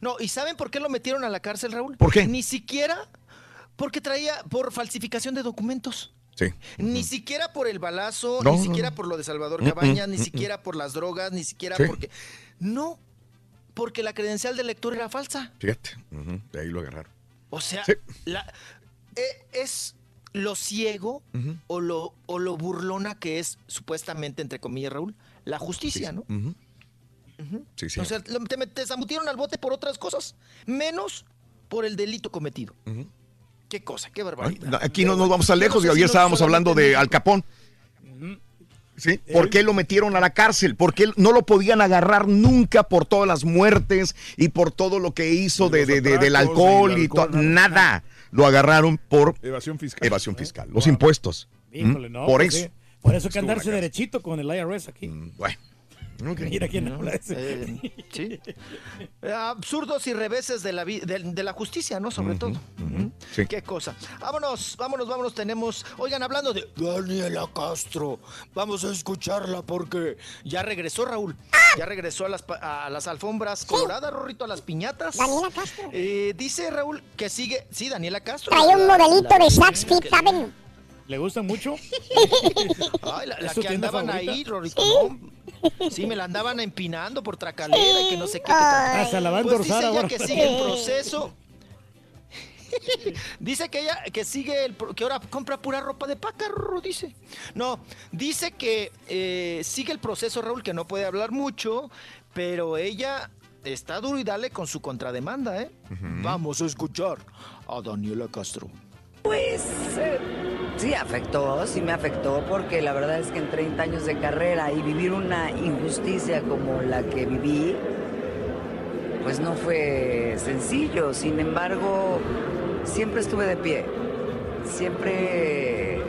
[SPEAKER 54] No, ¿y saben por qué lo metieron a la cárcel, Raúl?
[SPEAKER 1] ¿Por qué?
[SPEAKER 54] Ni siquiera porque traía por falsificación de documentos.
[SPEAKER 1] Sí.
[SPEAKER 54] Ni siquiera por el balazo,
[SPEAKER 1] No,
[SPEAKER 54] ni siquiera
[SPEAKER 1] no.
[SPEAKER 54] por lo de Salvador
[SPEAKER 1] Mm,
[SPEAKER 54] Cabañas,
[SPEAKER 1] mm,
[SPEAKER 54] ni
[SPEAKER 1] mm,
[SPEAKER 54] siquiera por las drogas, ni siquiera
[SPEAKER 1] Sí.
[SPEAKER 54] porque... No, porque la credencial del lector era falsa.
[SPEAKER 1] Fíjate, de ahí lo agarraron.
[SPEAKER 54] O sea,
[SPEAKER 1] Sí.
[SPEAKER 54] la- e- es lo ciego o, lo, o lo burlona que es supuestamente, entre comillas, Raúl, la justicia, ¿no?
[SPEAKER 1] Sí, sí.
[SPEAKER 54] O sea, te, te al bote por otras cosas, menos por el delito cometido. Qué cosa, qué barbaridad.
[SPEAKER 1] Aquí no nos vamos
[SPEAKER 54] no
[SPEAKER 1] lejos, y ayer estábamos hablando de. Al Capón. ¿Sí? ¿Por qué lo metieron a la cárcel? Porque él- no lo podían agarrar nunca por todas las muertes y por todo lo que hizo de, de- de- del alcohol y todo.
[SPEAKER 3] alcohol,
[SPEAKER 1] Nada. Lo agarraron por
[SPEAKER 3] Evasión fiscal.
[SPEAKER 1] evasión fiscal. Los impuestos.
[SPEAKER 4] Híjole,
[SPEAKER 1] ¿Mm?
[SPEAKER 4] no.
[SPEAKER 1] Por
[SPEAKER 4] pues
[SPEAKER 1] eso.
[SPEAKER 4] Por eso hay que andarse derechito con el IRS aquí.
[SPEAKER 1] Bueno. *laughs*
[SPEAKER 4] Mira quién habla ese.
[SPEAKER 54] Eh, sí. Eh, Absurdos y reveses de la, vi- de, de la justicia, ¿no? Sobre todo.
[SPEAKER 1] Sí.
[SPEAKER 54] Qué cosa. Vámonos, vámonos, vámonos. Tenemos. Oigan, hablando de Daniela Castro, vamos a escucharla porque ya regresó Raúl. Ya regresó a las, pa- a las alfombras coloradas, Rorrito, a las piñatas.
[SPEAKER 2] Daniela Castro.
[SPEAKER 54] Eh, dice Raúl que sigue. Sí, Daniela Castro.
[SPEAKER 2] Trae un
[SPEAKER 54] La-
[SPEAKER 2] modelito
[SPEAKER 54] la-
[SPEAKER 2] de Saks Fifth Avenue.
[SPEAKER 4] ¿Le gustan mucho? *laughs*
[SPEAKER 54] Ay, la, la
[SPEAKER 4] ¿Es su
[SPEAKER 54] que andaban
[SPEAKER 4] favorita?
[SPEAKER 54] ahí, Rorrito. ¿no? Sí, me la andaban empinando por tracalera y que no sé qué.
[SPEAKER 4] Ay. Hasta la va a
[SPEAKER 54] Pues dice ella
[SPEAKER 4] ahora.
[SPEAKER 54] que sigue el *laughs* proceso. *laughs* dice que ella que sigue el que ahora compra pura ropa de paca, Rorro, dice. No, dice que eh, sigue el proceso, Raúl, que no puede hablar mucho, pero ella está duro y dale con su contrademanda, ¿eh? Vamos a escuchar a Daniela Castro.
[SPEAKER 61] Pues sí afectó, sí me afectó porque la verdad es que en 30 años de carrera y vivir una injusticia como la que viví, pues no fue sencillo. Sin embargo, siempre estuve de pie. Siempre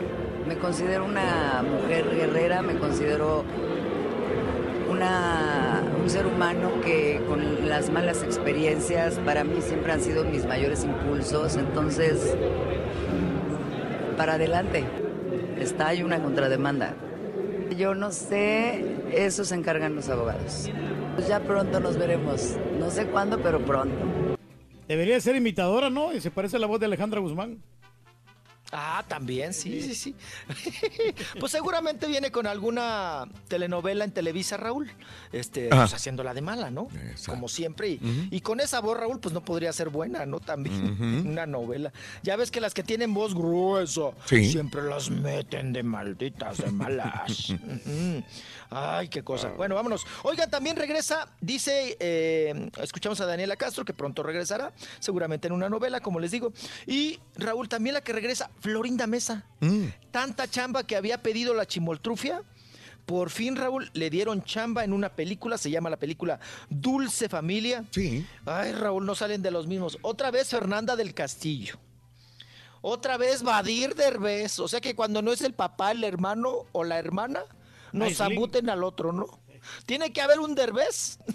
[SPEAKER 61] me considero una mujer guerrera, me considero una, un ser humano que con las malas experiencias para mí siempre han sido mis mayores impulsos. Entonces, para adelante. Está hay una contrademanda. Yo no sé, eso se encargan los abogados. Pues ya pronto nos veremos. No sé cuándo, pero pronto.
[SPEAKER 4] Debería ser imitadora, ¿no? Y se parece a la voz de Alejandra Guzmán.
[SPEAKER 54] Ah, también, sí, sí, sí. *laughs* pues seguramente viene con alguna telenovela en Televisa, Raúl. Este, pues haciéndola de mala, ¿no? Como siempre. Y, y con esa voz, Raúl, pues no podría ser buena, ¿no? También *laughs* una novela. Ya ves que las que tienen voz gruesa
[SPEAKER 1] Sí.
[SPEAKER 54] siempre las meten de malditas, de malas. *laughs* Ay, qué cosa. Bueno, vámonos. Oigan, también regresa, dice, eh, escuchamos a Daniela Castro, que pronto regresará, seguramente en una novela, como les digo. Y Raúl, también la que regresa, Florinda Mesa.
[SPEAKER 1] Mm.
[SPEAKER 54] Tanta chamba que había pedido la chimoltrufia. Por fin, Raúl, le dieron chamba en una película, se llama la película Dulce Familia.
[SPEAKER 1] Sí.
[SPEAKER 54] Ay, Raúl, no salen de los mismos. Otra vez Fernanda del Castillo. Otra vez Badir Derbez. O sea que cuando no es el papá, el hermano o la hermana, nos
[SPEAKER 4] Ay,
[SPEAKER 54] abuten al otro, ¿no? Tiene que haber un Derbez. *laughs*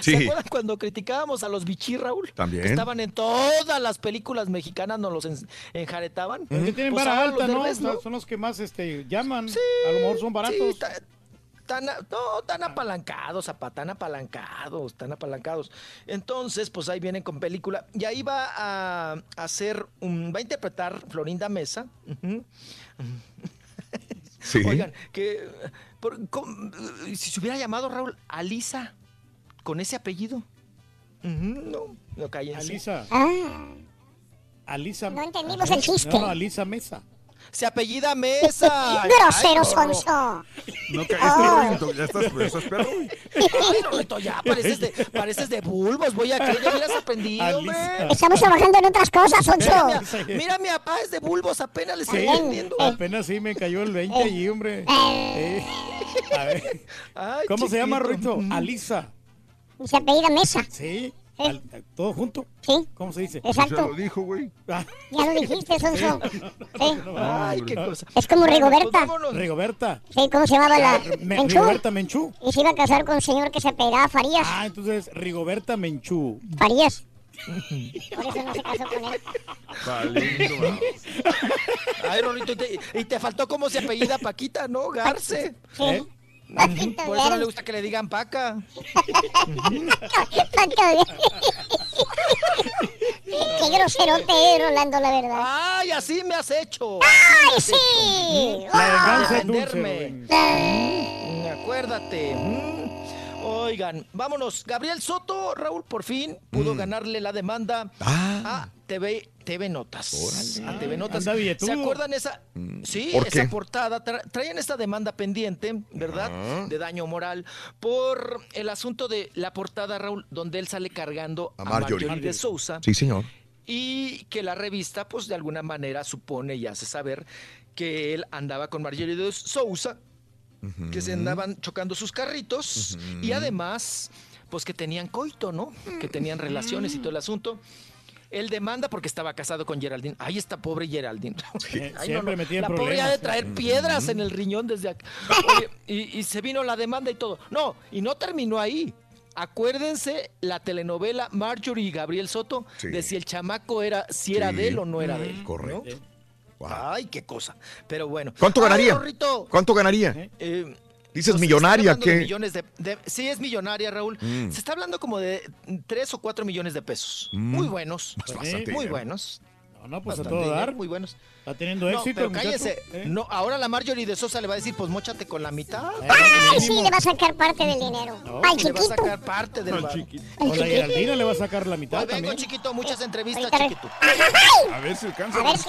[SPEAKER 1] Sí.
[SPEAKER 54] ¿Se acuerdan cuando criticábamos a los bichí, Raúl?
[SPEAKER 1] También.
[SPEAKER 54] Que estaban en todas las películas mexicanas, nos los en- enjaretaban.
[SPEAKER 4] Que tienen
[SPEAKER 54] Pues
[SPEAKER 4] vara alta, ¿no?
[SPEAKER 54] Derbez, ¿no?
[SPEAKER 4] Son los que más este, llaman. a lo mejor son baratos.
[SPEAKER 54] Sí, ta- tan, no, tan apalancados, apa, tan apalancados, tan apalancados. Entonces, pues ahí vienen con película. Y ahí va a, hacer, un, va a interpretar Florinda Mesa. Ujú.
[SPEAKER 1] Sí.
[SPEAKER 54] Oigan, que por- com- si se hubiera llamado Raúl Alisa con ese apellido. No, no cállense.
[SPEAKER 4] Alisa.
[SPEAKER 2] Ah,
[SPEAKER 4] Alisa.
[SPEAKER 2] No entendimos el chiste.
[SPEAKER 4] No, no, Alisa Mesa.
[SPEAKER 54] Se apellida Mesa.
[SPEAKER 2] grosero, sonso.
[SPEAKER 3] No
[SPEAKER 2] Ah.
[SPEAKER 3] Rorrito, ya estás, ya estás perro.
[SPEAKER 54] Ay, Rorrito, ya pareces de, pareces de bulbos. Voy a que ya hubieras aprendido, hombre.
[SPEAKER 2] Estamos trabajando en otras cosas, sonso.
[SPEAKER 54] Mira, mi papá es de bulbos, apenas le estoy
[SPEAKER 4] Sí,
[SPEAKER 54] entendiendo.
[SPEAKER 4] apenas sí me cayó el 20 allí, hombre. Eh, a ver.
[SPEAKER 54] Ay,
[SPEAKER 4] ¿Cómo se llama. Ruito? Alisa.
[SPEAKER 2] Se apellida Mesa.
[SPEAKER 4] Sí. Al- todo junto.
[SPEAKER 2] Sí.
[SPEAKER 4] ¿Cómo se dice?
[SPEAKER 2] Exacto.
[SPEAKER 3] Ya lo dijo, güey.
[SPEAKER 4] Ah,
[SPEAKER 2] Ya lo dijiste, sonso. *laughs* Sí.
[SPEAKER 54] Ay, qué cosa.
[SPEAKER 2] Es como
[SPEAKER 54] pues
[SPEAKER 2] Rigoberta.
[SPEAKER 4] Rigoberta.
[SPEAKER 2] Sí, ¿cómo se llamaba la
[SPEAKER 4] Me-
[SPEAKER 2] Menchú?
[SPEAKER 4] Rigoberta Menchú.
[SPEAKER 2] Y se iba a casar con un señor que se apellidaba Farías.
[SPEAKER 4] Ah, entonces Rigoberta Menchú.
[SPEAKER 2] Farías. *laughs* Por eso no se casó con él.
[SPEAKER 3] Valiendo, vamos. *laughs*
[SPEAKER 54] Ay, Rorrito, y te, y te faltó cómo se apellida Paquita, ¿no? Garce.
[SPEAKER 2] Sí.
[SPEAKER 4] ¿Eh?
[SPEAKER 54] Por eso no le gusta que le digan Paca. *laughs*
[SPEAKER 2] Paquito Verde. Qué groserote eres, Rolando, la verdad.
[SPEAKER 54] Ay, así me has hecho.
[SPEAKER 2] ¡Ay, sí!
[SPEAKER 4] La venganza es dulce.
[SPEAKER 54] Mm, Acuérdate. Mm. Oigan, vámonos. Gabriel Soto, Raúl, por fin pudo ganarle la demanda a TV, TV Notas. A TV Notas.
[SPEAKER 4] Anda.
[SPEAKER 54] ¿Se acuerdan esa? Sí,
[SPEAKER 1] ¿Por
[SPEAKER 54] esa portada. Tra- traían esta demanda pendiente, ¿verdad?
[SPEAKER 1] Ajá.
[SPEAKER 54] De daño moral por el asunto de la portada, Raúl, donde él sale cargando
[SPEAKER 1] A
[SPEAKER 54] a
[SPEAKER 1] Marjorie.
[SPEAKER 54] Marjorie de Sousa
[SPEAKER 1] Sí, señor.
[SPEAKER 54] y que la revista, pues de alguna manera supone y hace saber que él andaba con Marjorie de Sousa, que se andaban chocando sus carritos y además, pues que tenían coito, ¿no? Que tenían relaciones y todo el asunto. Él demanda porque estaba casado con Geraldine. Ahí está pobre Geraldine. *laughs* Ay,
[SPEAKER 4] siempre metida en
[SPEAKER 54] La pobre
[SPEAKER 4] problemas.
[SPEAKER 54] ha de traer piedras en el riñón desde acá. *laughs* Oye, y, y se vino la demanda y todo. No, y no terminó ahí. Acuérdense la telenovela Marjorie y Gabriel Soto
[SPEAKER 1] Sí.
[SPEAKER 54] de si el chamaco era, si era
[SPEAKER 1] Sí.
[SPEAKER 54] de él o no era de él. ¿no?
[SPEAKER 1] Wow.
[SPEAKER 54] Ay, qué cosa. Pero bueno.
[SPEAKER 1] ¿Cuánto
[SPEAKER 54] Ay,
[SPEAKER 1] ganaría?
[SPEAKER 54] Rorrito.
[SPEAKER 1] ¿Cuánto ganaría?
[SPEAKER 54] Eh,
[SPEAKER 1] Dices
[SPEAKER 54] pues,
[SPEAKER 1] millonaria, ¿qué?
[SPEAKER 54] millones de, de- sí, es millonaria, Raúl.
[SPEAKER 1] Mm.
[SPEAKER 54] Se está hablando como de 3 o 4 millones de pesos.
[SPEAKER 1] Mm.
[SPEAKER 54] Muy buenos.
[SPEAKER 1] Pues bastante
[SPEAKER 54] muy
[SPEAKER 1] dinero.
[SPEAKER 54] buenos.
[SPEAKER 4] No, no, pues a
[SPEAKER 54] Bastante
[SPEAKER 4] todo
[SPEAKER 54] dinero,
[SPEAKER 4] dar.
[SPEAKER 54] Muy buenos.
[SPEAKER 4] Está teniendo
[SPEAKER 54] No,
[SPEAKER 4] éxito
[SPEAKER 54] pero cállense.
[SPEAKER 4] ¿eh?
[SPEAKER 54] No, ahora la Marjorie de Sosa le va a decir, pues mochate con la mitad.
[SPEAKER 2] ¡Ay, sí! Le va a sacar parte del dinero.
[SPEAKER 4] No,
[SPEAKER 2] Al
[SPEAKER 54] le va a
[SPEAKER 2] chiquito.
[SPEAKER 54] sacar parte del bar.
[SPEAKER 3] chiquito.
[SPEAKER 4] O la
[SPEAKER 2] chiquito.
[SPEAKER 4] Geraldina le va a sacar la mitad
[SPEAKER 54] Hoy vengo,
[SPEAKER 4] también.
[SPEAKER 54] chiquito, muchas entrevistas,
[SPEAKER 2] Ahorita re-
[SPEAKER 54] chiquito.
[SPEAKER 3] A ver si alcanza.
[SPEAKER 2] A ver si...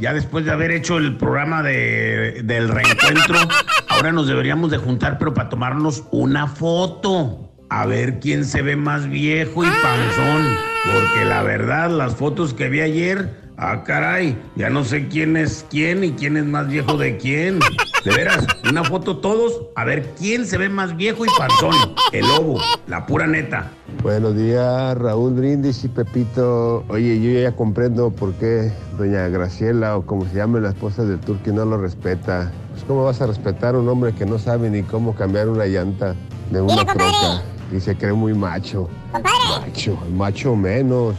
[SPEAKER 62] ya después de haber hecho el programa de, del reencuentro, *laughs* ahora nos deberíamos de juntar, pero para tomarnos una foto. A ver quién se ve más viejo y panzón. Porque la verdad, las fotos que vi ayer, ah caray, ya no sé quién es quién y quién es más viejo de quién. De veras, una foto todos, a ver quién se ve más viejo y panzón. El lobo, la pura neta.
[SPEAKER 63] Buenos días, Raúl Brindis y Pepito. Oye, yo ya comprendo por qué doña Graciela o como se llame la esposa del Turqui no lo respeta. Pues cómo vas a respetar a un hombre que no sabe ni cómo cambiar una llanta de una troca y se cree muy macho. Macho, macho menos.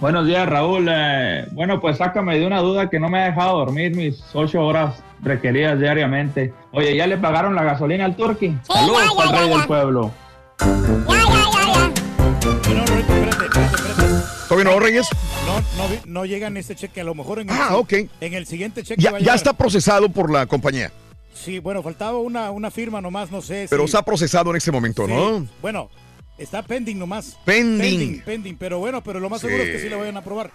[SPEAKER 64] Buenos días, Raúl. Eh, bueno, pues sácame de una duda que no me ha dejado dormir mis ocho horas requeridas diariamente. Oye, ¿ya le pagaron la gasolina al Turqui? Saludos
[SPEAKER 2] ya, ya,
[SPEAKER 64] al
[SPEAKER 2] ya,
[SPEAKER 64] rey
[SPEAKER 2] ya.
[SPEAKER 64] del pueblo.
[SPEAKER 1] ¿Todavía no, Reyes?
[SPEAKER 4] No, no, no llega en este cheque, a lo mejor en el,
[SPEAKER 1] Ah, ok.
[SPEAKER 4] en el siguiente cheque
[SPEAKER 1] Ya,
[SPEAKER 4] va a
[SPEAKER 1] ya
[SPEAKER 4] llegar.
[SPEAKER 1] está procesado por la compañía,
[SPEAKER 4] Sí, bueno, faltaba una, una firma nomás, no sé.
[SPEAKER 1] pero
[SPEAKER 4] si-
[SPEAKER 1] está procesado en este momento,
[SPEAKER 4] Sí,
[SPEAKER 1] ¿no?
[SPEAKER 4] Bueno, está pending nomás.
[SPEAKER 1] Pending.
[SPEAKER 4] Pending, pending, pero bueno, pero lo más seguro
[SPEAKER 1] Sí.
[SPEAKER 4] es que sí la vayan a aprobar.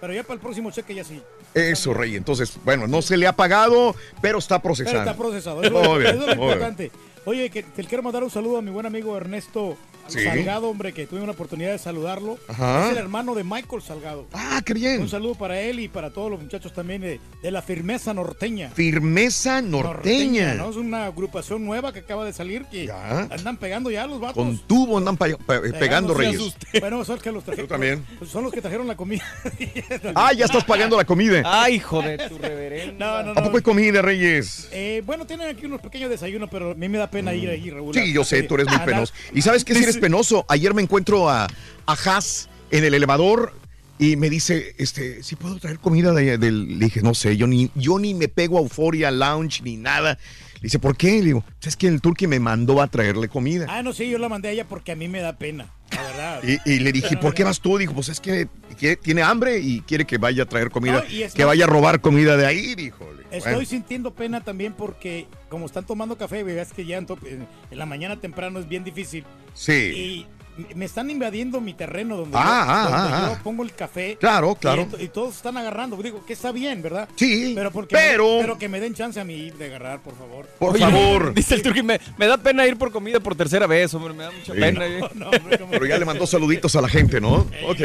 [SPEAKER 4] Pero ya para el próximo cheque ya sí.
[SPEAKER 1] Eso, Rey. Entonces, bueno, no se le ha pagado, pero está
[SPEAKER 4] Pero
[SPEAKER 1] procesado.
[SPEAKER 4] está procesado. *laughs* Eso,
[SPEAKER 1] Muy bien,
[SPEAKER 4] eso es lo
[SPEAKER 1] muy bien.
[SPEAKER 4] importante. Oye, que, quiero mandar un saludo a mi buen amigo Ernesto
[SPEAKER 1] Sí.
[SPEAKER 4] Salgado, hombre, que tuve una oportunidad de saludarlo.
[SPEAKER 1] Ajá.
[SPEAKER 4] Es el hermano de Michael Salgado.
[SPEAKER 1] Ah, qué bien.
[SPEAKER 4] Un saludo para él y para todos los muchachos también de, de la firmeza norteña.
[SPEAKER 1] Firmeza norteña.
[SPEAKER 4] ¿no? Es una agrupación nueva que acaba de salir que andan pegando ya los vatos.
[SPEAKER 1] Con tubo andan pegando, Reyes.
[SPEAKER 4] Bueno, son los que los trajeron.
[SPEAKER 1] Yo también.
[SPEAKER 4] Son los que trajeron la comida. *laughs*
[SPEAKER 1] Ah, ya estás pagando la comida.
[SPEAKER 4] Ay, hijo de tu reverenda. No, no,
[SPEAKER 1] ¿A
[SPEAKER 4] no.
[SPEAKER 1] poco hay comida, Reyes?
[SPEAKER 4] Eh, bueno, tienen aquí unos pequeños desayunos, pero a mí me da pena ir ahí, Raúl.
[SPEAKER 1] Mm. Sí, yo sé, tú eres muy penoso. ¿Y sabes qué si eres penoso? Ayer me encuentro a, a Haas en el elevador y me dice, este, ¿sí puedo traer comida de, del...? Le dije, no sé, yo ni, yo ni me pego a Euphoria Lounge ni nada. Le dice, ¿por qué? Le digo, "Pues es que el turqui me mandó a traerle comida.
[SPEAKER 4] Ah, no, sí, yo la mandé a ella porque a mí me da pena, la verdad.
[SPEAKER 1] Y, y le dije, ¿por qué vas tú? Dijo, pues es que tiene hambre y quiere que vaya a traer comida,
[SPEAKER 4] No, y es
[SPEAKER 1] que vaya a robar comida de ahí, dijo.
[SPEAKER 4] Estoy
[SPEAKER 1] Bueno.
[SPEAKER 4] sintiendo pena también porque como están tomando café, ves que ya en- en la mañana temprano es bien difícil.
[SPEAKER 1] Sí.
[SPEAKER 4] Y me están invadiendo mi terreno donde,
[SPEAKER 1] Ah,
[SPEAKER 4] yo,
[SPEAKER 1] ah,
[SPEAKER 4] donde
[SPEAKER 1] ah,
[SPEAKER 4] yo pongo el café.
[SPEAKER 1] Claro,
[SPEAKER 4] Y
[SPEAKER 1] claro.
[SPEAKER 4] Y, todos están agarrando. Digo que está bien, ¿verdad?
[SPEAKER 1] Sí,
[SPEAKER 4] pero, porque
[SPEAKER 59] pero-
[SPEAKER 4] pero que me den chance a mí de agarrar, por favor.
[SPEAKER 1] Por
[SPEAKER 59] Oye,
[SPEAKER 1] favor. *laughs*
[SPEAKER 59] Dice el turqui, me, me da pena ir por comida por tercera vez, hombre, me da mucha
[SPEAKER 1] Sí.
[SPEAKER 59] pena. eh.
[SPEAKER 1] Pero ya le mandó saluditos a la gente, ¿no? *laughs* Ok.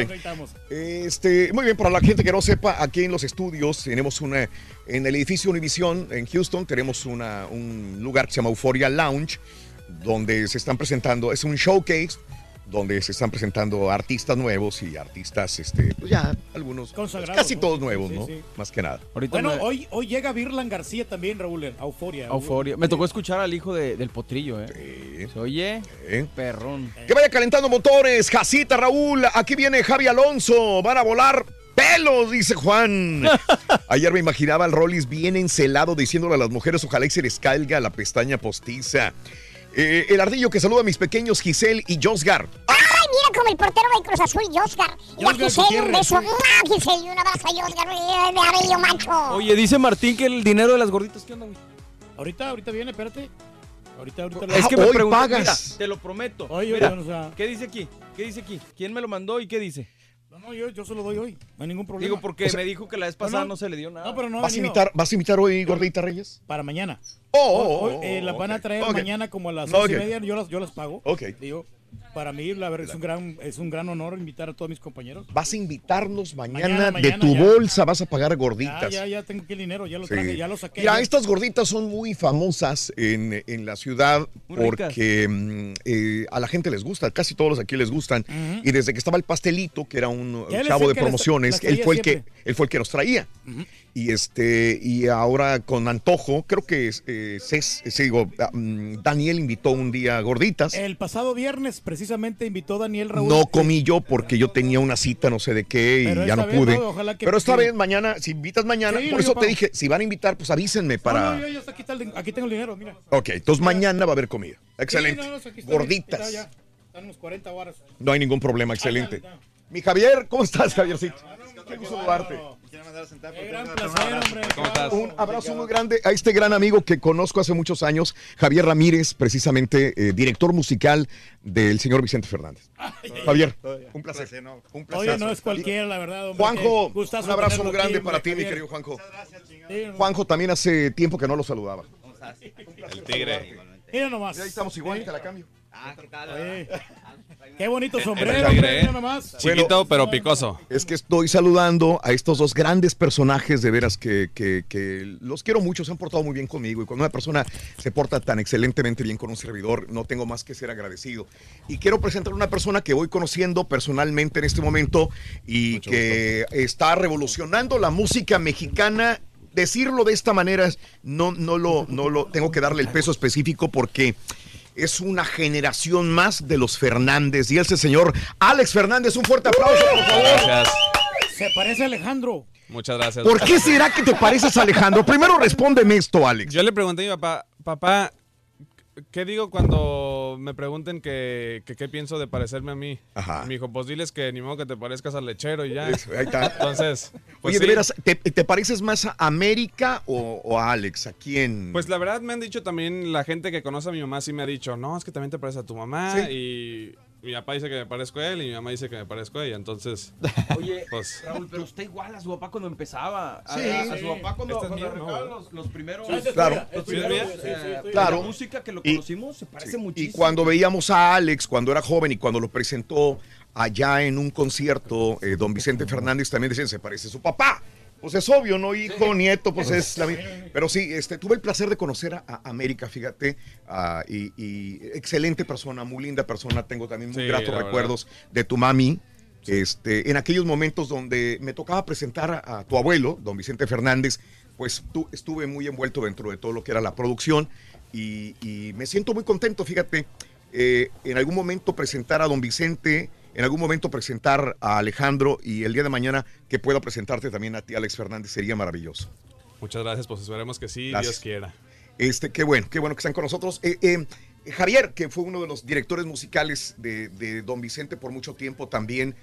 [SPEAKER 1] Este, muy bien, para la gente que no sepa, aquí en los estudios tenemos una, en el edificio Univision en Houston, tenemos una, un lugar que se llama Euphoria Lounge, donde se están presentando, es un showcase, donde se están presentando artistas nuevos y artistas, este, pues ya, algunos, pues
[SPEAKER 4] Consagrados,
[SPEAKER 1] casi
[SPEAKER 4] ¿no?
[SPEAKER 1] todos
[SPEAKER 4] Sí,
[SPEAKER 1] nuevos,
[SPEAKER 4] sí,
[SPEAKER 1] ¿no?
[SPEAKER 4] sí.
[SPEAKER 1] Más que nada.
[SPEAKER 4] bueno, hoy, hoy llega Virlan García también, Raúl, a Euforia.
[SPEAKER 59] Euforia. Me tocó escuchar al hijo de- del potrillo, ¿eh? Se oye perrón.
[SPEAKER 1] Que vaya calentando motores, Jacita, Raúl. Aquí viene Javi Alonso. Van a volar pelos, dice Juan. *laughs* Ayer me imaginaba al Rollis bien encelado diciéndole a las mujeres, ojalá y se les caiga la pestaña postiza. Eh, el ardillo que saluda a mis pequeños Giselle y Josgar.
[SPEAKER 2] Ay, mira como el portero de Cruz Azul, Josgar. Y a Giselle un beso. ¡Ah, Giselle! Y un abrazo a Josgar. eh, De arello macho.
[SPEAKER 59] Oye, dice Martín que el dinero de las gorditas, ¿qué onda, güey?
[SPEAKER 4] Ahorita, ahorita viene, espérate. Ahorita, ahorita.
[SPEAKER 59] Es que me
[SPEAKER 1] hoy pagas.
[SPEAKER 59] mira, te lo prometo.
[SPEAKER 4] Oye,
[SPEAKER 59] Mira,
[SPEAKER 4] oye, o sea-
[SPEAKER 59] ¿Qué dice aquí? ¿Qué dice aquí? ¿Quién me lo mandó y qué dice?
[SPEAKER 4] No, no, yo, yo se lo doy hoy. No hay ningún problema.
[SPEAKER 59] Digo, porque
[SPEAKER 4] O sea,
[SPEAKER 59] me dijo que la vez
[SPEAKER 4] no,
[SPEAKER 59] pasada no,
[SPEAKER 4] no.
[SPEAKER 59] se le dio nada.
[SPEAKER 4] No, pero no ha
[SPEAKER 1] ¿Vas a
[SPEAKER 4] venido.
[SPEAKER 1] invitar, ¿vas a invitar hoy, Gordita Reyes?
[SPEAKER 4] Para mañana.
[SPEAKER 1] Oh, oh,
[SPEAKER 4] Hoy,
[SPEAKER 1] oh,
[SPEAKER 4] eh, las van a
[SPEAKER 1] ok.
[SPEAKER 4] traer
[SPEAKER 1] Ok.
[SPEAKER 4] mañana como a las
[SPEAKER 1] Ok.
[SPEAKER 4] once y media. Yo las, yo las pago.
[SPEAKER 1] Ok.
[SPEAKER 4] Digo, para mí, la verdad, es un gran, es un gran honor invitar a todos mis compañeros.
[SPEAKER 1] Vas a invitarnos mañana,
[SPEAKER 4] Mañana,
[SPEAKER 1] de tu
[SPEAKER 4] ya.
[SPEAKER 1] bolsa, vas a pagar
[SPEAKER 4] Ya,
[SPEAKER 1] gorditas.
[SPEAKER 4] ya, ya tengo aquí el dinero, ya lo
[SPEAKER 1] Sí.
[SPEAKER 4] traje, ya lo saqué.
[SPEAKER 1] Mira,
[SPEAKER 4] ya.
[SPEAKER 1] estas gorditas son muy famosas en, en la ciudad
[SPEAKER 4] Muy
[SPEAKER 1] porque mm, eh, a la gente les gusta, casi todos aquí les gustan. Y desde que estaba el pastelito, que era un
[SPEAKER 4] Ya
[SPEAKER 1] chavo de promociones, él fue el que él fue el que nos traía. Y este y ahora con antojo, creo que eh, Cés- eh, digo, ah, mm, Daniel invitó un día gorditas.
[SPEAKER 4] El pasado viernes, precisamente, invitó Daniel Raúl.
[SPEAKER 1] No comí yo porque yo tenía una cita, no sé de qué, y ya no
[SPEAKER 4] vez,
[SPEAKER 1] pude.
[SPEAKER 4] no, ojalá que-
[SPEAKER 1] Pero esta vez mañana, si invitas mañana,
[SPEAKER 4] Sí,
[SPEAKER 1] por eso
[SPEAKER 4] yo
[SPEAKER 1] te dije, si van a invitar, pues avísenme para.
[SPEAKER 4] No, no, yo, yo aquí, está el- aquí tengo el dinero, mira.
[SPEAKER 1] Ok, entonces mañana va a haber comida. Excelente.
[SPEAKER 4] Sí, no, no, aquí está,
[SPEAKER 1] Gorditas.
[SPEAKER 4] está ya. Están unos 40 horas.
[SPEAKER 1] No hay ningún problema, excelente. Mi Javier, ¿cómo estás, Javiercito? Qué gusto saludarte. Un abrazo muy grande a este gran amigo que conozco hace muchos años, Javier Ramírez, precisamente eh, director musical del señor Vicente Fernández. Javier, un placer. Un placer.
[SPEAKER 4] Oye, no es cualquiera, la verdad. hombre,
[SPEAKER 1] Juanjo, un abrazo muy grande para ti, mi querido Juanjo.
[SPEAKER 4] No.
[SPEAKER 1] Juanjo también hace tiempo que no lo saludaba.
[SPEAKER 65] El tigre.
[SPEAKER 4] Mira nomás.
[SPEAKER 1] Ahí estamos igual, te la cambio.
[SPEAKER 65] Ah, ¿qué tal?
[SPEAKER 4] Qué bonito sombrero,
[SPEAKER 1] ¿eh?
[SPEAKER 4] nada más.
[SPEAKER 1] Chiquito,
[SPEAKER 59] pero picoso.
[SPEAKER 1] Es que estoy saludando a estos dos grandes personajes de veras que, que- que los quiero mucho, se han portado muy bien conmigo y cuando una persona se porta tan excelentemente bien con un servidor, no tengo más que ser agradecido. Y quiero presentar a una persona que voy conociendo personalmente en este momento y que está revolucionando la música mexicana. Decirlo de esta manera, no, no, lo, no lo tengo que darle el peso específico porque es una generación más de los Fernández. Y ese señor Alex Fernández, un fuerte aplauso, por favor.
[SPEAKER 59] Gracias.
[SPEAKER 4] Se parece a Alejandro.
[SPEAKER 59] Muchas gracias.
[SPEAKER 1] ¿Por qué será que te pareces a Alejandro? Primero respóndeme esto, Alex.
[SPEAKER 59] Yo le pregunté a mi papá, papá, ¿qué digo cuando me pregunten que, que qué pienso de parecerme a mí?
[SPEAKER 1] Ajá.
[SPEAKER 59] Me dijo, pues diles que ni modo que te parezcas al lechero y ya.
[SPEAKER 1] Eso, ahí está.
[SPEAKER 59] Entonces, pues
[SPEAKER 1] Oye, de veras, ¿te, te pareces más a América o, o a Alex? ¿A quién?
[SPEAKER 59] Pues la verdad me han dicho también, la gente que conoce a mi mamá sí me ha dicho, no, es que también te pareces a tu mamá
[SPEAKER 1] Sí.
[SPEAKER 59] y mi papá dice que me parezco a él y mi mamá dice que me parezco a ella, entonces, *laughs*
[SPEAKER 65] Oye,
[SPEAKER 59] pues...
[SPEAKER 65] Raúl, pero está igual a su papá cuando empezaba. A,
[SPEAKER 59] Sí.
[SPEAKER 65] a- a su papá cuando,
[SPEAKER 59] Este es
[SPEAKER 65] cuando
[SPEAKER 59] mío, ¿no?
[SPEAKER 65] los, los primeros.
[SPEAKER 1] Sí, Claro.
[SPEAKER 65] los primeros,
[SPEAKER 1] Sí, sí,
[SPEAKER 65] eh,
[SPEAKER 1] claro.
[SPEAKER 65] La música que lo
[SPEAKER 1] Y-
[SPEAKER 65] conocimos se parece
[SPEAKER 1] Sí.
[SPEAKER 65] muchísimo.
[SPEAKER 1] Y cuando veíamos a Alex cuando era joven y cuando lo presentó allá en un concierto, eh, don Vicente Fernández también decían, se parece a su papá. Pues es obvio, ¿no? Hijo, nieto, pues es la Pero sí, este, tuve el placer de conocer a, a América, fíjate, ah, y, y excelente persona, muy linda persona. Tengo también muy
[SPEAKER 59] Sí,
[SPEAKER 1] gratos recuerdos de tu mami. Este, en aquellos momentos donde me tocaba presentar a, a tu abuelo, don Vicente Fernández, pues tú, estuve muy envuelto dentro de todo lo que era la producción y, y me siento muy contento, fíjate, eh, en algún momento presentar a don Vicente, en algún momento presentar a Alejandro y el día de mañana que pueda presentarte también a ti, Alex Fernández, sería maravilloso.
[SPEAKER 59] Muchas gracias, pues esperemos que sí,
[SPEAKER 1] Gracias.
[SPEAKER 59] Dios quiera.
[SPEAKER 1] Este, qué bueno, qué bueno que están con nosotros. Eh, eh, Javier, que fue uno de los directores musicales de, de Don Vicente por mucho tiempo también.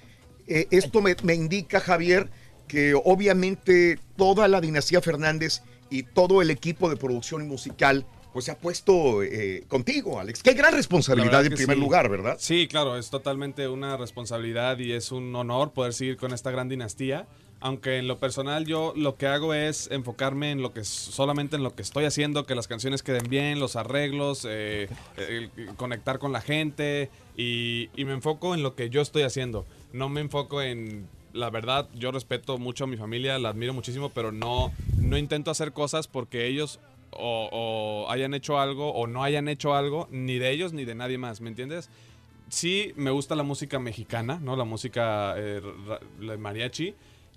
[SPEAKER 1] eh, esto me, me indica, Javier, que obviamente toda la dinastía Fernández y todo el equipo de producción musical pues se ha puesto eh, contigo, Alex. Qué gran responsabilidad en primer
[SPEAKER 59] sí.
[SPEAKER 1] lugar, ¿verdad?
[SPEAKER 59] Sí, claro, es totalmente una responsabilidad y es un honor poder seguir con esta gran dinastía. Aunque en lo personal yo lo que hago es enfocarme en lo que solamente en lo que estoy haciendo, que las canciones queden bien, los arreglos, eh, el conectar con la gente y, y me enfoco en lo que yo estoy haciendo. No me enfoco en la verdad. Yo respeto mucho a mi familia, la admiro muchísimo, pero no no intento hacer cosas porque ellos o, o hayan hecho algo o no hayan hecho algo, ni de ellos ni de nadie más, ¿me entiendes? Sí, me gusta la música mexicana, ¿no? La música eh, la mariachi,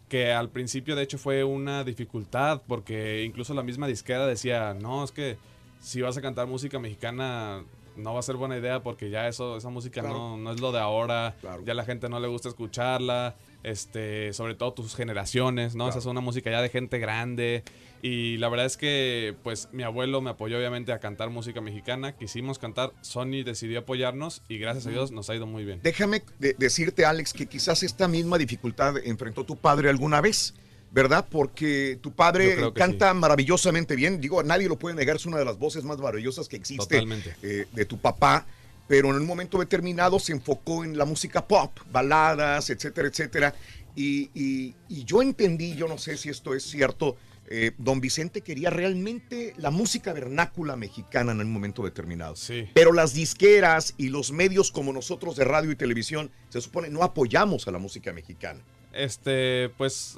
[SPEAKER 59] que al principio de hecho fue una dificultad porque incluso la misma disquera decía, no, es que si vas a cantar música mexicana no va a ser buena idea porque ya eso esa música
[SPEAKER 1] Claro.
[SPEAKER 59] no, no es lo de ahora, ya la gente no le gusta escucharla, este, sobre todo tus generaciones, ¿no? Esa es una música ya de gente grande y la verdad es que pues mi abuelo me apoyó obviamente a cantar música mexicana, quisimos cantar, Sony decidió apoyarnos y gracias a Dios nos ha ido muy bien.
[SPEAKER 1] Déjame de- decirte, Alex, que quizás esta misma dificultad enfrentó tu padre alguna vez, ¿verdad? Porque tu padre canta maravillosamente bien. Digo, nadie lo puede negar, es una de las voces más maravillosas que existe eh, de tu papá. Pero en un momento determinado se enfocó en la música pop, baladas, etcétera, etcétera. Y, y- y yo entendí, yo no sé si esto es cierto, eh, don Vicente quería realmente la música vernácula mexicana en un momento determinado.
[SPEAKER 59] Sí.
[SPEAKER 1] Pero las disqueras y los medios como nosotros de radio y televisión, se supone, no apoyamos a la música mexicana.
[SPEAKER 59] Este, pues,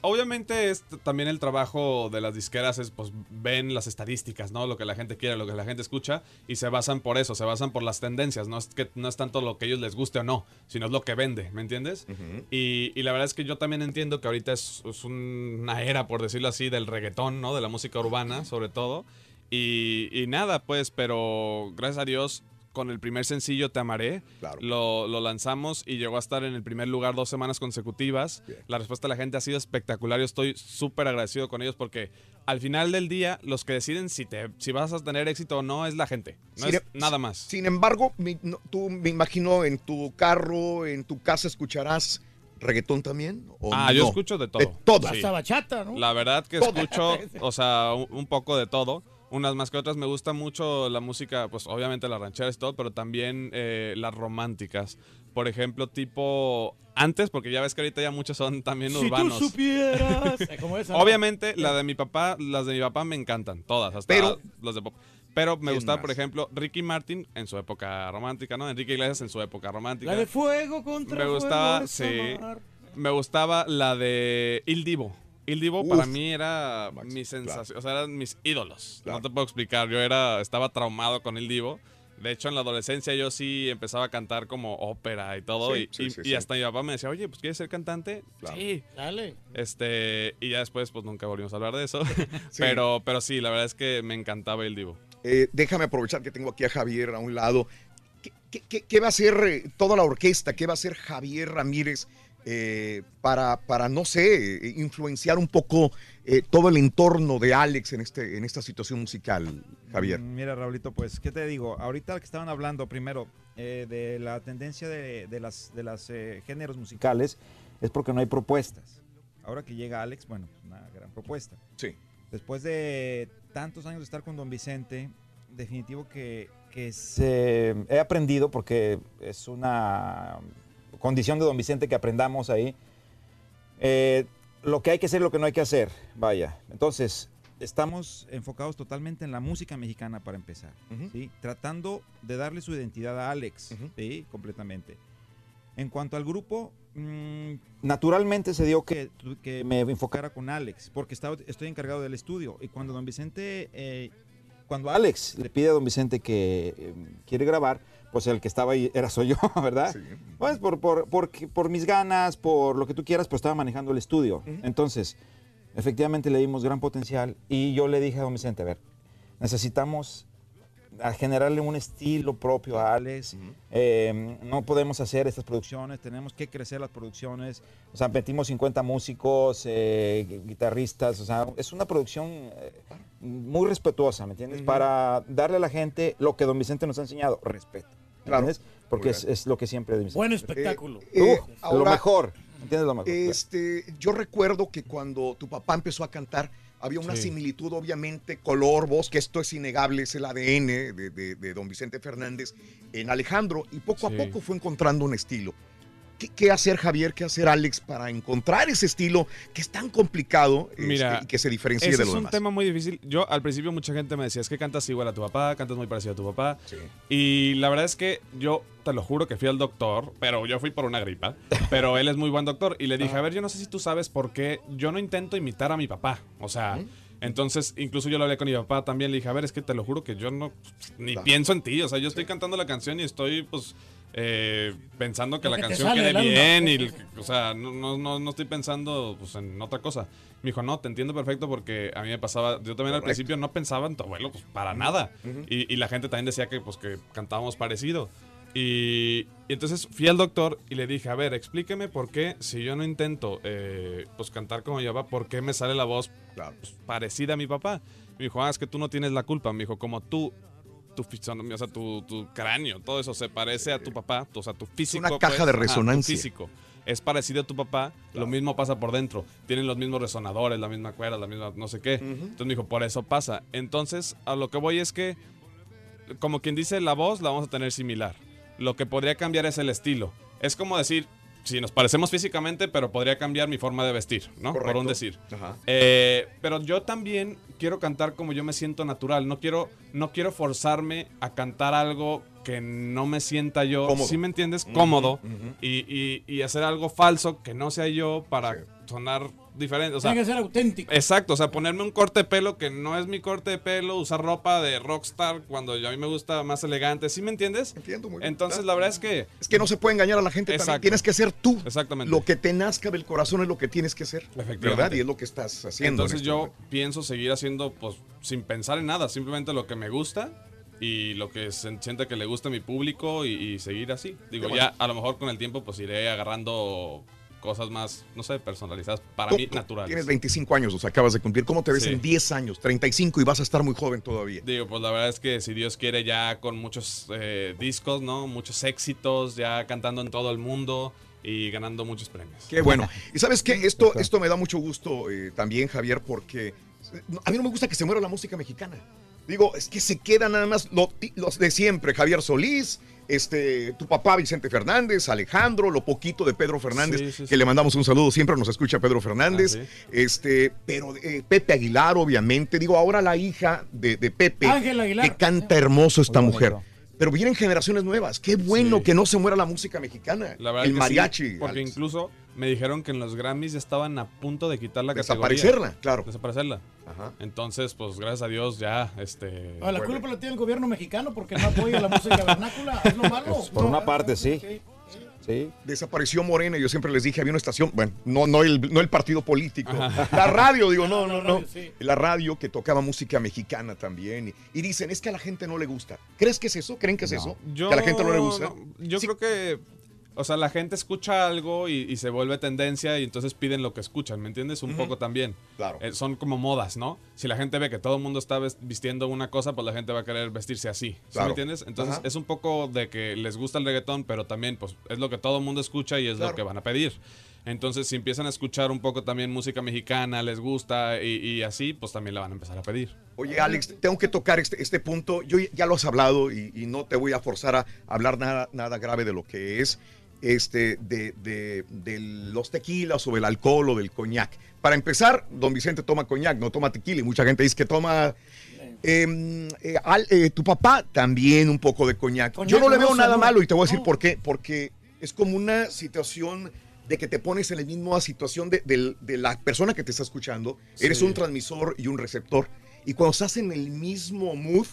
[SPEAKER 59] obviamente es también el trabajo de las disqueras es, pues, ven las estadísticas, ¿no? Lo que la gente quiere, lo que la gente escucha, y se basan por eso, se basan por las tendencias, no es que no es tanto lo que a ellos les guste o no, sino es lo que vende, ¿me entiendes? y, y la verdad es que yo también entiendo que ahorita es, es una era, por decirlo así, del reggaetón, ¿no? De la música urbana, sobre todo. Y, y nada, pues, pero gracias a Dios, con el primer sencillo Te Amaré, lo, lo lanzamos y llegó a estar en el primer lugar dos semanas consecutivas. La respuesta de la gente ha sido espectacular. Yo estoy súper agradecido con ellos porque al final del día, los que deciden si, te, si vas a tener éxito o no es la gente. No
[SPEAKER 1] Sin
[SPEAKER 59] es
[SPEAKER 1] em-
[SPEAKER 59] nada más.
[SPEAKER 1] Sin embargo, mi- no- tú me imagino en tu carro, en tu casa, escucharás reggaetón también. ¿o
[SPEAKER 59] Ah, yo escucho de todo.
[SPEAKER 1] De todo.
[SPEAKER 59] Sí.
[SPEAKER 4] Hasta bachata, ¿no?
[SPEAKER 59] La verdad que
[SPEAKER 4] Todo.
[SPEAKER 59] escucho, o sea, un, un poco de todo. Unas más que otras. Me gusta mucho la música, pues obviamente las rancheras y todo, pero también eh, las románticas. Por ejemplo, tipo antes, porque ya ves que ahorita ya muchos son también
[SPEAKER 4] Si tú
[SPEAKER 59] urbanos.
[SPEAKER 4] supieras. *laughs* Como esa, ¿no?
[SPEAKER 59] Obviamente, la de mi papá, las de mi papá me encantan, todas, hasta
[SPEAKER 1] Pero-
[SPEAKER 59] los de pop. Pero me
[SPEAKER 1] ¿Quién
[SPEAKER 59] gustaba,
[SPEAKER 1] más?
[SPEAKER 59] por ejemplo, Ricky Martin en su época romántica, ¿no? Enrique Iglesias en su época romántica.
[SPEAKER 4] La de fuego contra
[SPEAKER 59] Me
[SPEAKER 4] fuego
[SPEAKER 59] gustaba, sí.
[SPEAKER 4] amar.
[SPEAKER 59] Me gustaba la de Il Divo. Il Divo
[SPEAKER 1] Uf.
[SPEAKER 59] para mí era mi sensación, o sea, eran mis ídolos. No te puedo explicar, yo era estaba traumado con Il Divo. De hecho, en la adolescencia yo sí empezaba a cantar como ópera y todo.
[SPEAKER 1] Sí,
[SPEAKER 59] y,
[SPEAKER 1] sí,
[SPEAKER 59] y-
[SPEAKER 1] sí,
[SPEAKER 59] y
[SPEAKER 1] sí.
[SPEAKER 59] hasta mi papá me decía, oye, pues ¿quieres ser cantante? Sí.
[SPEAKER 4] Dale.
[SPEAKER 59] Este, y ya después, pues nunca volvimos a hablar de eso. *laughs* pero, pero sí, la verdad es que me encantaba Il Divo.
[SPEAKER 1] Eh, déjame aprovechar que tengo aquí a Javier a un lado. ¿Qué, qué- qué- qué va a hacer eh, toda la orquesta? ¿Qué va a hacer Javier Ramírez eh, para, para, no sé, influenciar un poco eh, todo el entorno de Alex en, este, en esta situación musical, Javier?
[SPEAKER 66] Mm, Mira, Raulito, pues, ¿qué te digo? Ahorita que estaban hablando primero eh, de la tendencia de, de las, de las géneros musicales, es porque no hay propuestas. Ahora que llega Alex, bueno, una gran propuesta.
[SPEAKER 1] Sí.
[SPEAKER 66] Después de tantos años de estar con Don Vicente, definitivo que, que se, he aprendido, porque es una condición de Don Vicente que aprendamos ahí, eh, lo que hay que hacer lo que no hay que hacer, vaya. Entonces, estamos enfocados totalmente en la música mexicana para empezar, ¿sí? Tratando de darle su identidad a Alex, ¿sí? Completamente. En cuanto al grupo, mm, naturalmente se dio que, que me enfocara con Alex, porque estaba, estoy encargado del estudio. Y cuando don Vicente, eh, cuando Alex le pide a don Vicente que eh, quiere grabar, pues el que estaba ahí era soy yo, *laughs* ¿verdad? Pues por, por, por, por mis ganas, por lo que tú quieras, pues estaba manejando el estudio. Entonces, efectivamente le dimos gran potencial y yo le dije a don Vicente, a ver, necesitamos a generarle un estilo propio a Alex. Eh, no podemos hacer estas producciones, tenemos que crecer las producciones. O sea, metimos 50 músicos, eh, gui- guitarristas. O sea, es una producción eh, muy respetuosa, ¿me entiendes? Para darle a la gente lo que don Vicente nos ha enseñado, respeto. ¿me
[SPEAKER 1] Claro.
[SPEAKER 66] entiendes? Porque es, lo que siempre don Vicente.
[SPEAKER 4] Buen espectáculo.
[SPEAKER 1] Eh,
[SPEAKER 66] lo
[SPEAKER 1] ahora-
[SPEAKER 66] mejor. ¿Entiendes lo mejor?
[SPEAKER 1] Este, yo recuerdo que cuando tu papá empezó a cantar, había una
[SPEAKER 66] Sí.
[SPEAKER 1] similitud, obviamente, color, voz, que esto es innegable, es el ADN de, de- de don Vicente Fernández en Alejandro, y poco
[SPEAKER 59] Sí.
[SPEAKER 1] a poco fue encontrando un estilo. ¿Qué, qué hacer Javier, qué hacer Alex para encontrar ese estilo que es tan complicado este, y que se diferencie de
[SPEAKER 59] es
[SPEAKER 1] lo
[SPEAKER 59] un
[SPEAKER 1] demás?
[SPEAKER 59] tema muy difícil. Yo al principio mucha gente me decía, es que cantas igual a tu papá, cantas muy parecido a tu papá. Y la verdad es que yo te lo juro que fui al doctor, pero yo fui por una gripa. *laughs* Pero él es muy buen doctor. Y le dije, a ver, yo no sé si tú sabes por qué yo no intento imitar a mi papá. O sea... Entonces, incluso yo lo hablé con mi papá también. Le dije, a ver, es que te lo juro que yo no ni
[SPEAKER 1] Claro.
[SPEAKER 59] pienso en ti. O sea, yo estoy cantando la canción y estoy, pues, eh, pensando que
[SPEAKER 4] Lo
[SPEAKER 59] la
[SPEAKER 4] que
[SPEAKER 59] canción quede bien. Y, o sea, no, no, no, no estoy pensando pues, en otra cosa. Me dijo, no, te entiendo perfecto porque a mí me pasaba. Yo también al principio no pensaba en tu abuelo, pues, para nada. y, y la gente también decía que, pues, que cantábamos parecido. Y, y entonces fui al doctor y le dije, a ver, explíqueme por qué, si yo no intento eh, pues cantar como mi papá, ¿por qué me sale la voz pues, parecida a mi papá? Me dijo, ah, es que tú no tienes la culpa. Me dijo, como tú, tu, fisonomía, o sea, tu, tu cráneo, todo eso se parece a tu papá, o sea, tu físico.
[SPEAKER 1] una caja de
[SPEAKER 59] tu
[SPEAKER 1] resonancia.
[SPEAKER 59] físico es parecido a tu papá, lo mismo pasa por dentro. Tienen los mismos resonadores, la misma cuerda, la misma no sé qué. Entonces me dijo, por eso pasa. Entonces, a lo que voy es que, como quien dice, la voz la vamos a tener similar. Lo que podría cambiar es el estilo. Es como decir, si nos parecemos físicamente, pero podría cambiar mi forma de vestir, ¿no? Por un decir.
[SPEAKER 1] Ajá.
[SPEAKER 59] Eh, pero yo también quiero cantar como yo me siento natural. No quiero, no quiero forzarme a cantar algo que no me sienta yo.
[SPEAKER 1] Cómodo.
[SPEAKER 59] ¿Sí me entiendes? Cómodo. Y, y- y hacer algo falso que no sea yo para sonar diferente. O sea,
[SPEAKER 4] Tiene que ser auténtico.
[SPEAKER 59] Exacto, o sea, ponerme un corte de pelo que no es mi corte de pelo, usar ropa de rockstar cuando yo- a mí me gusta más elegante, ¿sí me entiendes?
[SPEAKER 1] Entiendo muy bien.
[SPEAKER 59] Entonces, la verdad es que...
[SPEAKER 1] Es que no se puede engañar a la gente también.
[SPEAKER 59] Exacto.
[SPEAKER 1] Tienes que ser tú.
[SPEAKER 59] Exactamente.
[SPEAKER 1] Lo que te nazca del corazón es lo que tienes que ser.
[SPEAKER 59] Efectivamente.
[SPEAKER 1] ¿Verdad? Y es lo que estás haciendo. en
[SPEAKER 59] Entonces
[SPEAKER 1] este
[SPEAKER 59] yo
[SPEAKER 1] momento.
[SPEAKER 59] pienso seguir haciendo, pues, sin pensar en nada, simplemente lo que me gusta y lo que se siente que le gusta a mi público y, y seguir así. Digo, ya a lo mejor con el tiempo, pues iré agarrando cosas más, no sé, personalizadas, para mí naturales.
[SPEAKER 1] Tienes 25 años, o sea, acabas de cumplir. ¿Cómo te ves
[SPEAKER 59] Sí.
[SPEAKER 1] en 10 años? 35 y vas a estar muy joven todavía.
[SPEAKER 59] Digo, pues la verdad es que si Dios quiere ya con muchos eh, discos, ¿no? Muchos éxitos, ya cantando en todo el mundo y ganando muchos premios.
[SPEAKER 1] Qué bueno. *laughs* Y sabes qué, esto, esto me da mucho gusto eh, también, Javier, porque a mí no me gusta que se muera la música mexicana. Digo, es que se queda nada más lo- los de siempre, Javier Solís, este, tu papá Vicente Fernández, Alejandro, lo poquito de Pedro Fernández,
[SPEAKER 59] Sí, sí,
[SPEAKER 1] que
[SPEAKER 59] sí.
[SPEAKER 1] le mandamos un saludo, siempre nos escucha Pedro Fernández,
[SPEAKER 59] Ah,
[SPEAKER 1] este, pero eh, Pepe Aguilar, obviamente, digo, ahora la hija de, de Pepe,
[SPEAKER 4] Ángel Aguilar.
[SPEAKER 1] que canta hermoso esta
[SPEAKER 59] Muy
[SPEAKER 1] mujer.
[SPEAKER 59] bonito.
[SPEAKER 1] Pero vienen generaciones nuevas. Qué bueno que no se muera la música mexicana.
[SPEAKER 59] La verdad
[SPEAKER 1] el
[SPEAKER 59] que sí,
[SPEAKER 1] mariachi.
[SPEAKER 59] porque
[SPEAKER 1] Alex.
[SPEAKER 59] incluso me dijeron que en los Grammys ya estaban a punto de quitar la
[SPEAKER 1] Desaparecerla,
[SPEAKER 59] categoría.
[SPEAKER 1] claro.
[SPEAKER 59] Desaparecerla. Entonces, pues gracias a Dios ya, este...
[SPEAKER 4] Ah, la culpa la tiene el gobierno mexicano porque no apoya la música vernácula. Es lo malo.
[SPEAKER 66] Por una parte, sí. Sí.
[SPEAKER 1] Desapareció Morena, yo siempre les dije, había una estación, bueno, no, no, el, no el partido político,
[SPEAKER 59] Ajá.
[SPEAKER 1] la radio, digo, no, no, no,
[SPEAKER 4] radio, sí.
[SPEAKER 1] la radio que tocaba música mexicana también, y, y dicen, es que a la gente no le gusta. ¿Crees que es eso? ¿Creen que es eso?
[SPEAKER 59] Yo,
[SPEAKER 1] ¿Que a la gente no le gusta?
[SPEAKER 59] no, yo creo que, o sea, la gente escucha algo y, y se vuelve tendencia y entonces piden lo que escuchan, ¿me entiendes? Un poco también.
[SPEAKER 1] Claro.
[SPEAKER 59] Eh, son como modas, ¿no? Si la gente ve que todo el mundo está vistiendo una cosa, pues la gente va a querer vestirse así. ¿Sí
[SPEAKER 1] Claro.
[SPEAKER 59] me entiendes? Entonces
[SPEAKER 1] Ajá.
[SPEAKER 59] es un poco de que les gusta el reggaetón, pero también pues es lo que todo el mundo escucha y es
[SPEAKER 1] Claro.
[SPEAKER 59] lo que van a pedir. Entonces, si empiezan a escuchar un poco también música mexicana, les gusta y, y así, pues también la van a empezar a pedir.
[SPEAKER 1] Oye, Alex, tengo que tocar este, este punto. Yo ya lo has hablado y, y no te voy a forzar a hablar nada, nada grave de lo que es este, de, de- de los tequilas o del alcohol o del coñac. Para empezar, don Vicente toma coñac, no toma tequila y mucha gente dice que toma... eh, eh, al- eh, tu papá también un poco de coñac.
[SPEAKER 4] Coñac
[SPEAKER 1] Yo no le veo nada
[SPEAKER 4] ¿no?
[SPEAKER 1] malo y te voy a decir por qué. Porque es como una situación de que te pones en la misma situación de, de la persona que te está escuchando. Eres un transmisor y un receptor. Y cuando estás en el mismo mood,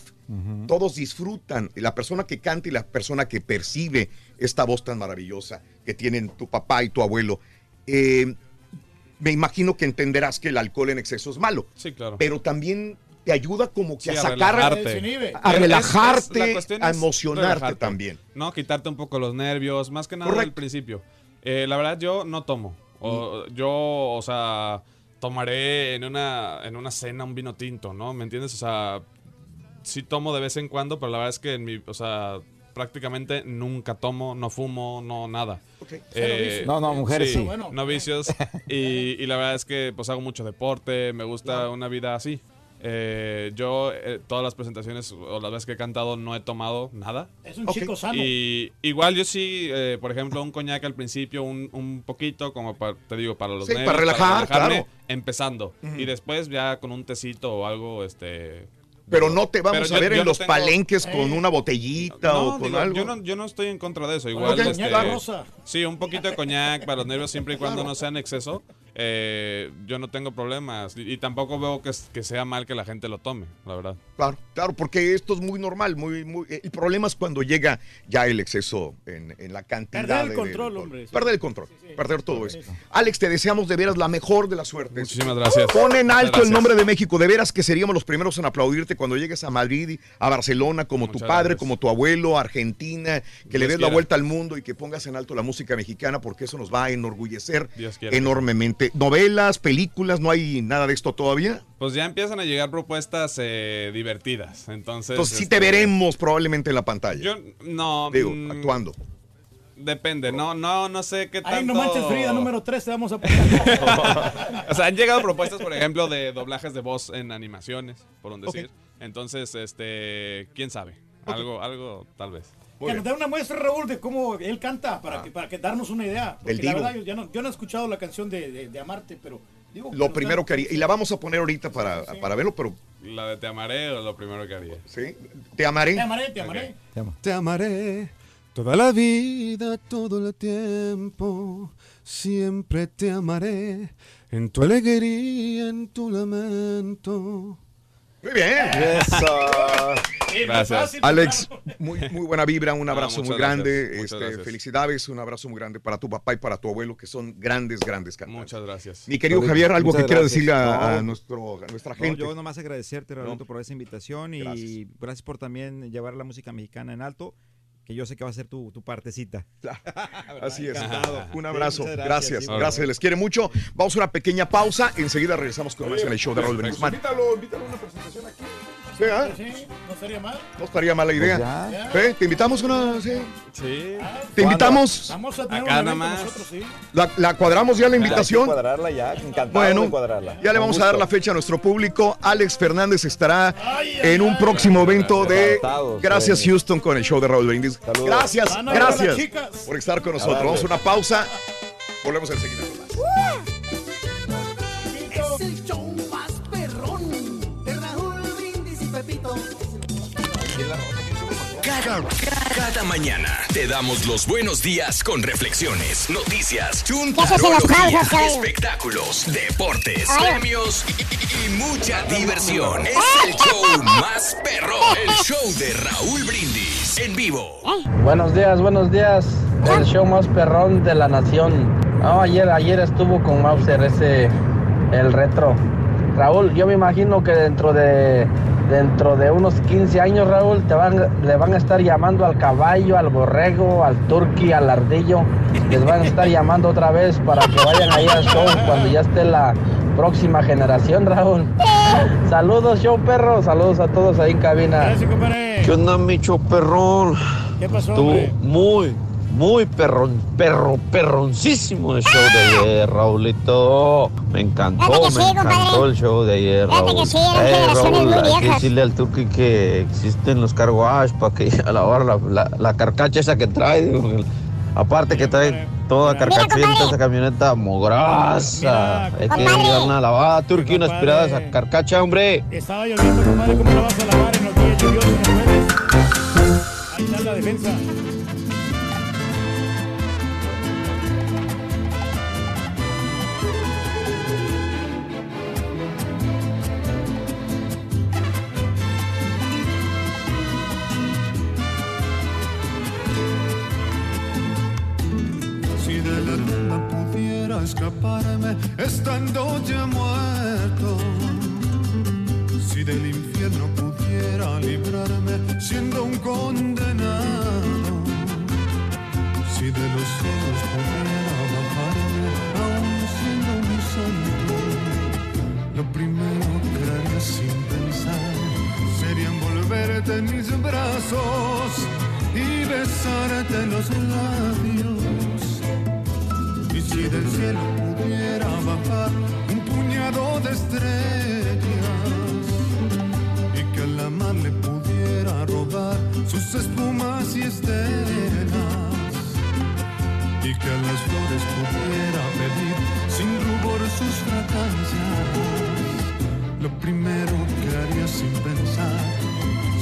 [SPEAKER 1] todos disfrutan. La persona que canta y la persona que percibe esta voz tan maravillosa que tienen tu papá y tu abuelo. Eh, me imagino que entenderás que el alcohol en exceso es malo.
[SPEAKER 59] Sí, claro.
[SPEAKER 1] Pero también te ayuda como que
[SPEAKER 59] Sí,
[SPEAKER 1] a
[SPEAKER 59] a
[SPEAKER 1] sacar,
[SPEAKER 59] relajarte.
[SPEAKER 1] a
[SPEAKER 59] Es- es-
[SPEAKER 1] relajarte, a emocionarte
[SPEAKER 59] relajarte.
[SPEAKER 1] también.
[SPEAKER 59] No, quitarte un poco los nervios, más que nada
[SPEAKER 1] Correcto.
[SPEAKER 59] al principio. Eh, la verdad, yo no tomo. O- Yo, o sea, tomaré en una, en una cena un vino tinto, ¿no? ¿Me entiendes? O sea, sí tomo de vez en cuando, pero la verdad es que en mi, o sea, prácticamente nunca tomo, no fumo, no nada.
[SPEAKER 66] Cero vicios. No, no, mujeres sí. Bueno.
[SPEAKER 59] No vicios. Y, y la verdad es que pues hago mucho deporte, me gusta una vida así. Eh, yo eh, todas las presentaciones o las veces que he cantado no he tomado nada.
[SPEAKER 4] Es un chico sano.
[SPEAKER 59] Y igual yo sí, eh, por ejemplo, un coñac al principio, un, un poquito, como pa- te digo, para los
[SPEAKER 1] Sí,
[SPEAKER 59] nervios,
[SPEAKER 1] para relajar,
[SPEAKER 59] relajarme,
[SPEAKER 1] claro.
[SPEAKER 59] empezando. Y después ya con un tecito o algo, este...
[SPEAKER 1] Pero no te vamos
[SPEAKER 59] Pero
[SPEAKER 1] a ver
[SPEAKER 59] yo
[SPEAKER 1] en los
[SPEAKER 59] tengo-
[SPEAKER 1] palenques con una botellita
[SPEAKER 59] no,
[SPEAKER 1] o con
[SPEAKER 59] digo,
[SPEAKER 1] algo.
[SPEAKER 59] Yo no, yo no estoy en contra de eso. Igual,
[SPEAKER 1] Ok,
[SPEAKER 59] este,
[SPEAKER 4] rosa.
[SPEAKER 59] sí, un poquito de coñac para los nervios siempre y cuando
[SPEAKER 1] Claro.
[SPEAKER 59] no sea en exceso. eh, yo no tengo problemas. Y, y tampoco veo que, que sea mal que la gente lo tome, la verdad.
[SPEAKER 1] Claro, claro, porque esto es muy normal, muy, muy. El problema es cuando llega ya el exceso en, en la cantidad.
[SPEAKER 4] Perder el
[SPEAKER 1] de-
[SPEAKER 4] control,
[SPEAKER 1] de-
[SPEAKER 4] hombre, sí.
[SPEAKER 1] Perder el control, perder todo eso. Alex, te deseamos de veras la mejor de las suertes.
[SPEAKER 59] Muchísimas gracias.
[SPEAKER 1] Pon en alto el nombre de México, de veras que seríamos los primeros en aplaudirte cuando llegues a Madrid, a Barcelona, como tu padre,
[SPEAKER 59] gracias.
[SPEAKER 1] como tu abuelo, a Argentina, que le des la vuelta al mundo y que pongas en alto la música mexicana, porque eso nos va a enorgullecer enormemente. Novelas, películas, no hay nada de esto todavía.
[SPEAKER 59] Pues ya empiezan a llegar propuestas eh, divertidas. Entonces,
[SPEAKER 1] Entonces sí
[SPEAKER 59] este,
[SPEAKER 1] te veremos probablemente en la pantalla.
[SPEAKER 59] Yo no.
[SPEAKER 1] Digo,
[SPEAKER 59] mm,
[SPEAKER 1] actuando.
[SPEAKER 59] Depende, no, no, no sé qué tanto.
[SPEAKER 4] Ahí no manches Frida, número 3, te vamos a poner. *laughs*
[SPEAKER 59] o sea, han llegado propuestas, por ejemplo, de doblajes de voz en animaciones, por un decir. Entonces, este, quién sabe. Algo, algo, tal vez.
[SPEAKER 4] Que nos dé una muestra, Raúl, de cómo él canta, para, que, para que darnos una idea. Porque
[SPEAKER 1] Del
[SPEAKER 4] la verdad, yo, ya no, yo no he escuchado la canción de, de, de Amarte, pero... Digo,
[SPEAKER 1] Lo primero que haría, y la vamos a poner ahorita para, para verlo, pero
[SPEAKER 59] La de Te amaré o lo primero que haría.
[SPEAKER 1] sí, te amaré.
[SPEAKER 4] Te amaré, te amaré.
[SPEAKER 3] Te amaré toda la vida, todo el tiempo. Siempre te amaré en tu alegría, en tu lamento.
[SPEAKER 1] Muy bien.
[SPEAKER 59] Gracias.
[SPEAKER 1] Alex, muy, muy buena vibra, un
[SPEAKER 59] Ah,
[SPEAKER 1] abrazo muy grande.
[SPEAKER 59] gracias,
[SPEAKER 1] este, felicidades, un abrazo muy grande para tu papá y para tu abuelo, que son grandes, grandes cantantes.
[SPEAKER 59] Muchas gracias.
[SPEAKER 1] Mi querido Javier, algo
[SPEAKER 66] muchas
[SPEAKER 1] que quiera
[SPEAKER 66] gracias.
[SPEAKER 1] decirle a, a
[SPEAKER 66] No.
[SPEAKER 1] nuestro, a nuestra
[SPEAKER 66] No,
[SPEAKER 1] gente.
[SPEAKER 66] yo nomás agradecerte, Raulito, por esa invitación y
[SPEAKER 1] Gracias.
[SPEAKER 66] gracias. por también llevar la música mexicana en alto, que yo sé que va a ser tu, tu partecita. *laughs* *laughs*
[SPEAKER 1] Así es.
[SPEAKER 66] Encantado.
[SPEAKER 1] Un abrazo. gracias.
[SPEAKER 66] sí,
[SPEAKER 1] Gracias. Les quiere mucho. Vamos a una pequeña pausa. Enseguida regresamos con más en el show de Raúl. Man.
[SPEAKER 3] Invítalo, invítalo a una presentación aquí.
[SPEAKER 20] Más.
[SPEAKER 1] Sí.
[SPEAKER 20] Sí, no sería mal.
[SPEAKER 1] No estaría mala idea.
[SPEAKER 20] Pues
[SPEAKER 1] ¿Eh? ¿Te invitamos una? Sí.
[SPEAKER 59] Sí.
[SPEAKER 1] ¿Te invitamos?
[SPEAKER 20] Vamos a tener
[SPEAKER 59] Acá nada más.
[SPEAKER 20] nosotros, sí.
[SPEAKER 1] La, la cuadramos ya la invitación.
[SPEAKER 66] Hay que cuadrarla ya, encantado
[SPEAKER 1] Bueno,
[SPEAKER 66] de cuadrarla.
[SPEAKER 1] ya le vamos a dar la fecha a nuestro público. Alex Fernández estará en un próximo evento de Gracias
[SPEAKER 66] sí.
[SPEAKER 1] Houston con el show de Raúl Brindis.
[SPEAKER 66] Saludos.
[SPEAKER 1] Gracias, gracias por estar con nosotros. Vamos a una pausa. Volvemos enseguida.
[SPEAKER 67] Es
[SPEAKER 50] Cada, mañana te damos los buenos días con reflexiones, noticias,
[SPEAKER 2] ¿Qué haces en las
[SPEAKER 50] chuntarología, espectáculos, deportes,
[SPEAKER 2] Ay.
[SPEAKER 50] premios y, y- y mucha diversión. Es el show más perro, el show de Raúl Brindis en vivo.
[SPEAKER 68] Buenos días, buenos días. El show más perrón de la nación. No, ayer, ayer estuvo con Mauser ese, el retro. Raúl, yo me imagino que dentro de, dentro de unos 15 años, Raúl, te van, le van a estar llamando al caballo, al borrego, al turqui, al ardillo. Les van a estar llamando otra vez para que vayan ahí al show cuando ya esté la próxima generación, Raúl. Saludos, show perro. Saludos a todos ahí en cabina.
[SPEAKER 20] Gracias, compadre.
[SPEAKER 69] ¿Qué onda, Micho Perrón?
[SPEAKER 20] ¿Qué pasó,
[SPEAKER 69] Estuvo muy, muy perrón, perro, perroncísimo el show de ayer, Raulito. Me encantó,
[SPEAKER 2] sí,
[SPEAKER 69] me encantó
[SPEAKER 2] compadre.
[SPEAKER 69] el show de ayer, Raúl.
[SPEAKER 2] que sí, eran generaciones
[SPEAKER 69] Raúl,
[SPEAKER 2] muy
[SPEAKER 69] hay que decirle al Turki que existen los car wash para que *laughs* a lavar la, la, la carcacha esa que trae. Aparte que trae toda carcachenta esa camioneta mogrosa. Hay que dar una lavada, Turki, una aspirada a esa carcacha, hombre.
[SPEAKER 20] Estaba lloviendo, compadre. ¿Cómo la vas a lavar en los días lluviosos? Ahí está la defensa.
[SPEAKER 70] Estando ya muerto. Si del infierno pudiera librarme siendo un condenado. Si de los cielos pudiera bajarme aún siendo un santo. Lo primero que haría sin pensar sería envolverte en mis brazos y besarte los labios. Si del cielo pudiera bajar un puñado de estrellas y que a la mar le pudiera robar sus espumas y estelas y que a las flores pudiera pedir sin rubor sus fragancias, lo primero que haría sin pensar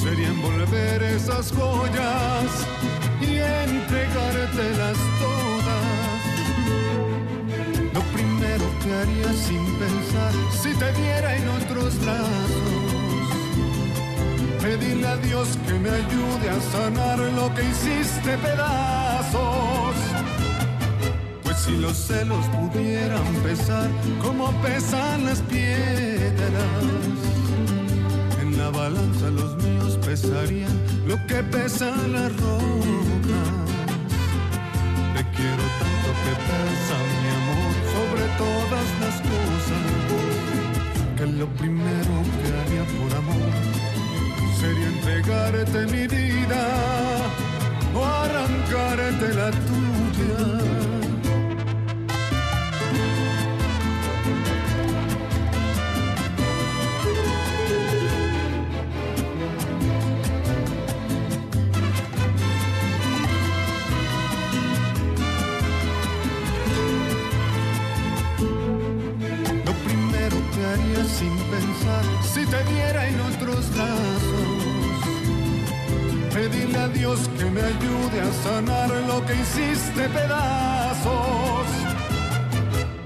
[SPEAKER 70] sería envolver esas joyas y entregártelas todas. Sin pensar si te diera en otros brazos. Pedirle a Dios que me ayude a sanar lo que hiciste pedazos. Pues si los celos pudieran pesar como pesan las piedras, en la balanza los míos pesarían lo que pesan las rocas. Te quiero tanto que pesa mi amor todas las cosas. Que lo primero que haría por amor sería entregarte mi vida o arrancarte la tuya. Te diera en otros brazos. Pedirle a Dios que me ayude a sanar lo que hiciste pedazos.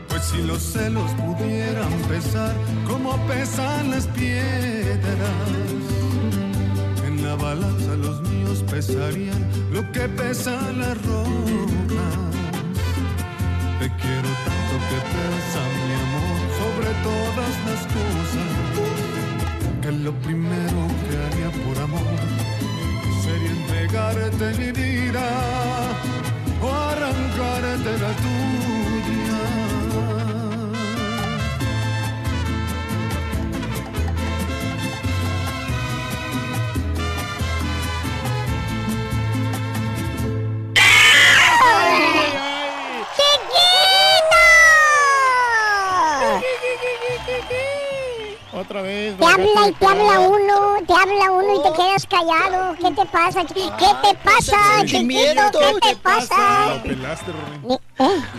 [SPEAKER 70] Pues si los celos pudieran pesar como pesan las piedras, en la balanza los míos pesarían lo que pesan las rocas. Te quiero tanto que pesa mi amor sobre todas las cosas. Que lo primero que haría por amor sería entregarte mi vida o arrancarte la tuya.
[SPEAKER 4] Otra vez.
[SPEAKER 2] Te habla y te habla uno, te habla uno y te quedas callado. ¿Qué te pasa? ¿Qué te pasa, chiquito? ¿Qué te pasa?
[SPEAKER 3] Rory.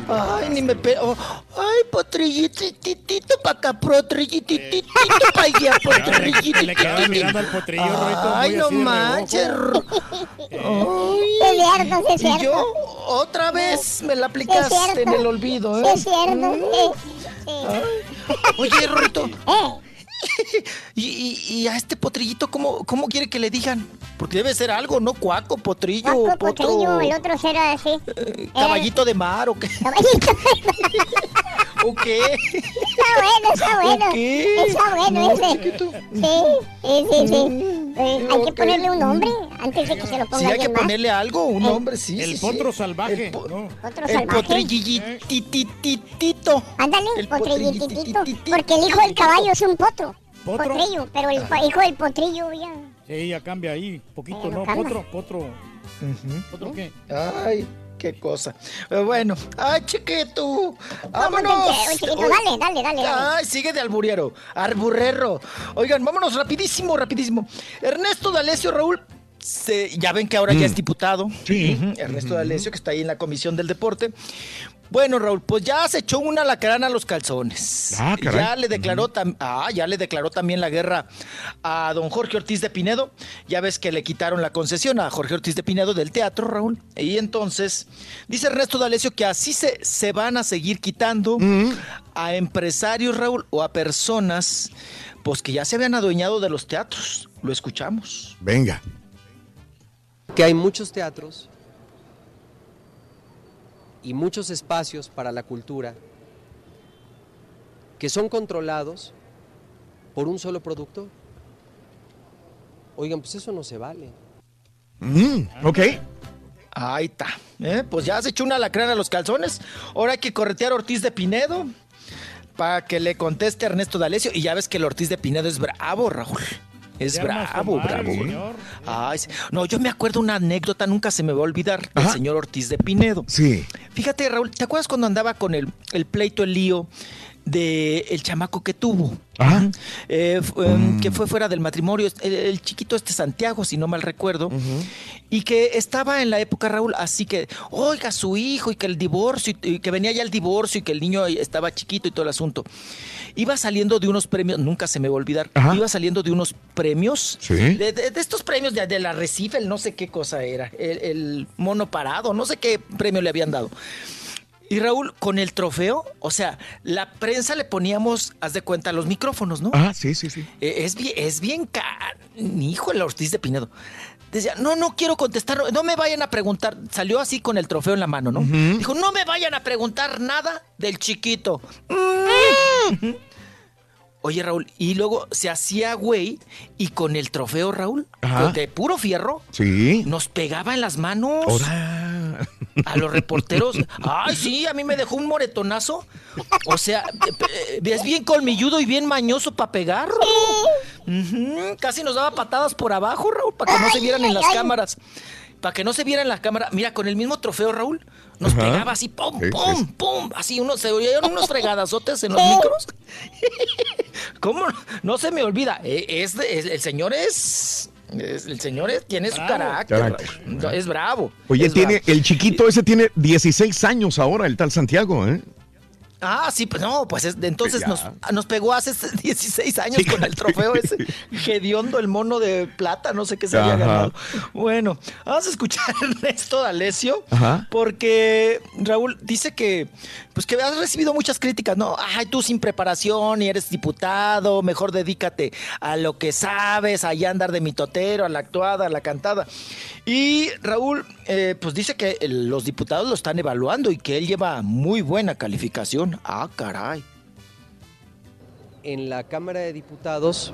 [SPEAKER 54] Ay, ni me pego. Ay, potrillititito pa' acá, potrillititito pa' allá, *laughs* potrillititito.
[SPEAKER 4] Le quedaba mirando al potrillo, Rorito,
[SPEAKER 54] Ay, no manches.
[SPEAKER 2] Es cierto, sí es
[SPEAKER 54] Y
[SPEAKER 2] cierto.
[SPEAKER 54] yo otra vez me la aplicaste en el olvido,
[SPEAKER 2] Sí,
[SPEAKER 54] ¿eh?
[SPEAKER 2] es cierto, sí. sí.
[SPEAKER 54] Oye, Rorito. *laughs*
[SPEAKER 2] Eh,
[SPEAKER 54] ¿Y, y, y a este potrillito cómo, cómo quiere que le digan? Porque debe ser algo, ¿no? Cuaco, potrillo,
[SPEAKER 2] Guapo,
[SPEAKER 54] potro,
[SPEAKER 2] potrillo, el otro será así.
[SPEAKER 54] eh, caballito de mar, ¿o qué? *laughs*
[SPEAKER 2] Caballito.
[SPEAKER 54] ¿O qué?
[SPEAKER 2] Está bueno, está bueno. Está bueno
[SPEAKER 54] No,
[SPEAKER 2] ese. Sí, sí, sí, sí. Eh, hay que ponerle un nombre antes de que se lo ponga
[SPEAKER 54] Sí, hay que
[SPEAKER 2] más.
[SPEAKER 54] ponerle algo, un nombre, sí.
[SPEAKER 4] El
[SPEAKER 54] sí,
[SPEAKER 4] potro
[SPEAKER 54] sí.
[SPEAKER 4] salvaje.
[SPEAKER 54] El, po-
[SPEAKER 4] ¿no?
[SPEAKER 2] Otro
[SPEAKER 54] el
[SPEAKER 2] salvaje.
[SPEAKER 54] potrillitititito.
[SPEAKER 2] Ándale,
[SPEAKER 54] El
[SPEAKER 2] potrillititito. Porque el hijo del caballo es un potro.
[SPEAKER 4] ¿Potro?
[SPEAKER 2] Potrillo, pero el pa- hijo del potrillo ya.
[SPEAKER 4] Sí, ya cambia ahí. Poquito,
[SPEAKER 2] Eh, no.
[SPEAKER 4] Potro, potro. ¿Potro qué?
[SPEAKER 54] Ay, qué cosa. Pero bueno, ay, chiquito.
[SPEAKER 2] ¿Cómo
[SPEAKER 54] Vámonos.
[SPEAKER 2] chiquito? Dale, dale, dale, dale.
[SPEAKER 54] Ay, sigue de alburero. Arburrero. Oigan, vámonos rapidísimo, rapidísimo. Ernesto D'Alessio, Raúl. se- ya ven que ahora ya es diputado.
[SPEAKER 1] Sí.
[SPEAKER 54] Ernesto D'Alessio, que está ahí en la Comisión del Deporte. Bueno, Raúl, pues ya se echó una lacrana a los calzones.
[SPEAKER 1] Ah, caray.
[SPEAKER 54] Ya le declaró tam- ah, ya le declaró también la guerra a don Jorge Ortiz de Pinedo. Ya ves que le quitaron la concesión a Jorge Ortiz de Pinedo del teatro, Raúl. Y entonces dice Ernesto D'Alessio que así se, se van a seguir quitando a empresarios, Raúl, o a personas pues que ya se habían adueñado de los teatros. Lo escuchamos.
[SPEAKER 1] Venga.
[SPEAKER 71] que hay muchos teatros y muchos espacios para la cultura que son controlados por un solo productor. Oigan, pues eso no se vale.
[SPEAKER 1] Mm, ok.
[SPEAKER 54] Ahí está. ¿eh? Pues ya se echó una lacrana a los calzones. Ahora hay que corretear a Ortiz de Pinedo para que le conteste a Ernesto D'Alessio. Y ya ves que el Ortiz de Pinedo es bravo, Raúl. Es bravo, bravo.
[SPEAKER 4] el
[SPEAKER 54] ¿eh?
[SPEAKER 4] señor.
[SPEAKER 54] Ay, no, yo me acuerdo una anécdota, nunca se me va a olvidar, del señor Ortiz de Pinedo.
[SPEAKER 1] Sí.
[SPEAKER 54] Fíjate, Raúl, ¿te acuerdas cuando andaba con el, el pleito, el lío de el chamaco que tuvo? Eh, em, que fue fuera del matrimonio, el, el chiquito este Santiago, si no mal recuerdo, y que estaba en la época, Raúl, así que, oiga, su hijo, y que el divorcio, y, que venía ya el divorcio, y que el niño estaba chiquito y todo el asunto. Iba saliendo de unos premios, nunca se me va a olvidar, iba saliendo de unos premios,
[SPEAKER 1] Sí.
[SPEAKER 54] de, de- de estos premios de, de la Recife, el no sé qué cosa era, el, el mono parado, no sé qué premio le habían dado. Y Raúl, con el trofeo, o sea, la prensa le poníamos, haz de cuenta, los micrófonos, ¿no?
[SPEAKER 1] Ah, sí, sí, sí.
[SPEAKER 54] Eh, Es bien, es bien hijo el Ortiz de Pinedo. Decía, no, no quiero contestar, no me vayan a preguntar. Salió así con el trofeo en la mano, ¿no? Dijo, no me vayan a preguntar nada del chiquito. Mm. Oye, Raúl, y luego se hacía güey y con el trofeo, Raúl,
[SPEAKER 1] Ajá.
[SPEAKER 54] de puro fierro,
[SPEAKER 1] Sí.
[SPEAKER 54] nos pegaba en las manos a los reporteros. Ay, sí, a mí me dejó un moretonazo. O sea, es bien colmilludo y bien mañoso para pegar. Raúl. Ujú, Casi nos daba patadas por abajo, Raúl, para que no se vieran en las cámaras. Para que no se vieran en las cámaras. Mira, con el mismo trofeo, Raúl, nos
[SPEAKER 1] Ajá.
[SPEAKER 54] pegaba así, pum,
[SPEAKER 1] Sí,
[SPEAKER 54] pum,
[SPEAKER 1] sí.
[SPEAKER 54] pum. Así, uno, se oían unos fregadazotes en los *laughs* micros. *laughs* ¿Cómo? No se me olvida. eh, Es, el señor es... es- el señor es- tiene su carácter. Es bravo.
[SPEAKER 1] Oye,
[SPEAKER 54] es
[SPEAKER 1] tiene,
[SPEAKER 54] bravo.
[SPEAKER 1] el chiquito ese tiene 16 años ahora, el tal Santiago, ¿eh?
[SPEAKER 54] Ah, sí, pues no, pues es- entonces
[SPEAKER 1] Ya.
[SPEAKER 54] nos, nos pegó hace *laughs* 16 años con el trofeo ese hediondo, el mono de plata, no sé qué se había ganado. Bueno, vamos a escuchar *laughs* a Ernesto D'Alessio,
[SPEAKER 1] Ajá.
[SPEAKER 54] porque Raúl dice que, pues que has recibido muchas críticas, ¿no? Ay, tú sin preparación y eres diputado, mejor dedícate a lo que sabes, allá andar de mitotero, a la actuada, a la cantada. Y Raúl, eh, pues dice que los diputados lo están evaluando y que él lleva muy buena calificación. Ah, caray.
[SPEAKER 71] En la Cámara de Diputados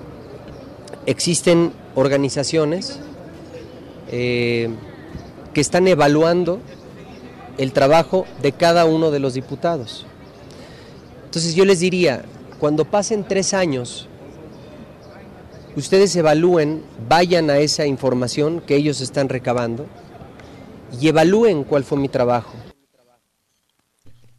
[SPEAKER 71] existen organizaciones eh, que están evaluando el trabajo de cada uno de los diputados. Entonces yo les diría, cuando pasen tres años, ustedes evalúen, vayan a esa información que ellos están recabando y evalúen cuál fue mi trabajo.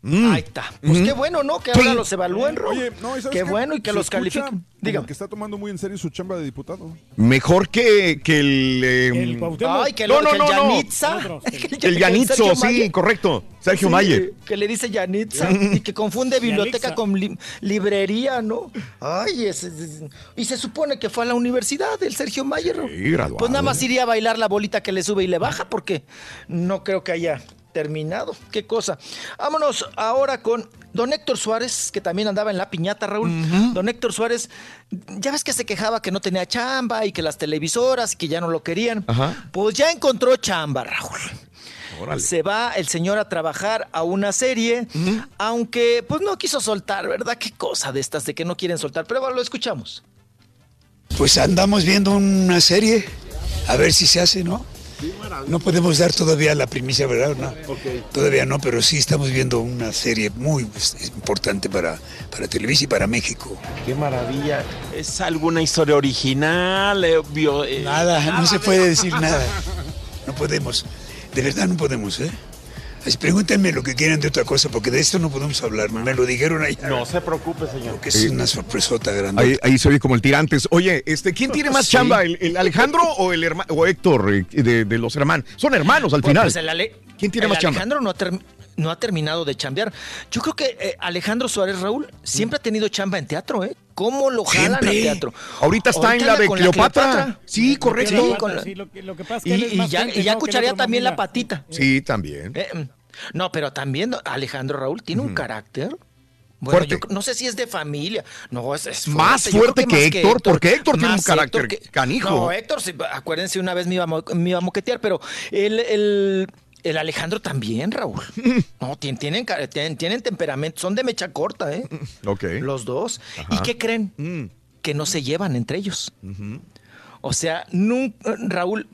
[SPEAKER 54] Ahí está. Pues qué bueno, ¿no? Que ahora los evalúen.
[SPEAKER 3] Oye, no, ¿y sabes
[SPEAKER 54] Qué
[SPEAKER 3] qué?
[SPEAKER 54] bueno y que
[SPEAKER 3] Se
[SPEAKER 54] los califiquen. Dígame.
[SPEAKER 3] que está tomando muy en serio su chamba de diputado.
[SPEAKER 1] Mejor que, que el. eh,
[SPEAKER 3] El.
[SPEAKER 54] Ay, que,
[SPEAKER 1] no,
[SPEAKER 54] lo,
[SPEAKER 1] no,
[SPEAKER 54] que
[SPEAKER 1] no,
[SPEAKER 54] el
[SPEAKER 1] no.
[SPEAKER 54] Yanitza. *laughs*
[SPEAKER 1] El Yanitzo, sí,
[SPEAKER 54] Mayer.
[SPEAKER 1] correcto. Sergio
[SPEAKER 54] Sí,
[SPEAKER 1] Mayer.
[SPEAKER 54] Que le dice Yanitza y que confunde biblioteca con li- librería, ¿no? Ay, es- es- y se supone que fue a la universidad el Sergio Mayer.
[SPEAKER 1] Sí, graduado.
[SPEAKER 54] Pues nada más iría a bailar la bolita que le sube y le baja porque no creo que haya terminado. Qué cosa. Vámonos ahora con don Héctor Suárez, que también andaba en la piñata, Raúl. Don Héctor Suárez, ya ves que se quejaba que no tenía chamba y que las televisoras y que ya no lo querían.
[SPEAKER 1] Ajá.
[SPEAKER 54] Pues ya encontró chamba, Raúl. Se va el señor a trabajar a una serie, aunque pues no quiso soltar, ¿verdad? Qué cosa de estas de que no quieren soltar, pero bueno, lo escuchamos.
[SPEAKER 72] Pues andamos viendo una serie, a ver si se hace, ¿no? No podemos dar todavía la primicia, ¿verdad? No, Todavía no, pero sí estamos viendo una serie muy pues, importante para, para Televisa y para México.
[SPEAKER 73] Qué maravilla. ¿Es alguna historia original? eh, bio- eh,
[SPEAKER 72] Nada, no se puede decir nada. *laughs* No podemos. De verdad no podemos, ¿eh? Así, pregúntenme lo que quieran de otra cosa, porque de esto no podemos hablar. Me lo dijeron allá.
[SPEAKER 73] No se preocupe, señor.
[SPEAKER 72] Que es una sorpresota grande.
[SPEAKER 1] Ahí, ahí se oye como el tirantes. Oye, este, ¿quién tiene más
[SPEAKER 72] Sí.
[SPEAKER 1] chamba? ¿El, el Alejandro o el herma- o Héctor eh, de, de los hermanos? Son hermanos al
[SPEAKER 54] Pues,
[SPEAKER 1] final.
[SPEAKER 54] pues, el Ale-
[SPEAKER 1] ¿Quién tiene
[SPEAKER 54] el
[SPEAKER 1] más chamba?
[SPEAKER 54] Alejandro no ha, term- no ha terminado de chambear. Yo creo que eh, Alejandro Suárez Raúl siempre ha tenido chamba en teatro, ¿eh? ¿Cómo lo jalan
[SPEAKER 1] Siempre.
[SPEAKER 54] al teatro?
[SPEAKER 1] Ahorita está en la de Cleopatra. Sí, correcto.
[SPEAKER 54] Sí, con la-
[SPEAKER 4] Sí, lo, que, lo que pasa es
[SPEAKER 54] y,
[SPEAKER 4] que él es
[SPEAKER 54] y
[SPEAKER 4] más
[SPEAKER 54] ya,
[SPEAKER 4] gente,
[SPEAKER 54] y ya
[SPEAKER 4] ¿no? que el
[SPEAKER 54] escucharía también la patita.
[SPEAKER 1] Sí, también.
[SPEAKER 54] Eh, mm. no, pero también Alejandro Raúl tiene un carácter. Bueno,
[SPEAKER 1] Fuerte.
[SPEAKER 54] yo no sé si es de familia. No, es, es
[SPEAKER 1] Más fuerte que Héctor, porque Héctor tiene un carácter
[SPEAKER 54] que-
[SPEAKER 1] canijo.
[SPEAKER 54] No, Héctor, sí, acuérdense, una vez me iba, a mo- me iba a moquetear, pero el, el, el Alejandro también, Raúl. *laughs* No, tien- tienen, tienen, tienen temperamento, son de mecha corta, ¿eh?
[SPEAKER 1] Ok.
[SPEAKER 54] Los dos.
[SPEAKER 1] Ajá.
[SPEAKER 54] ¿Y qué creen? Que no se llevan entre ellos. O sea, nunca, Raúl,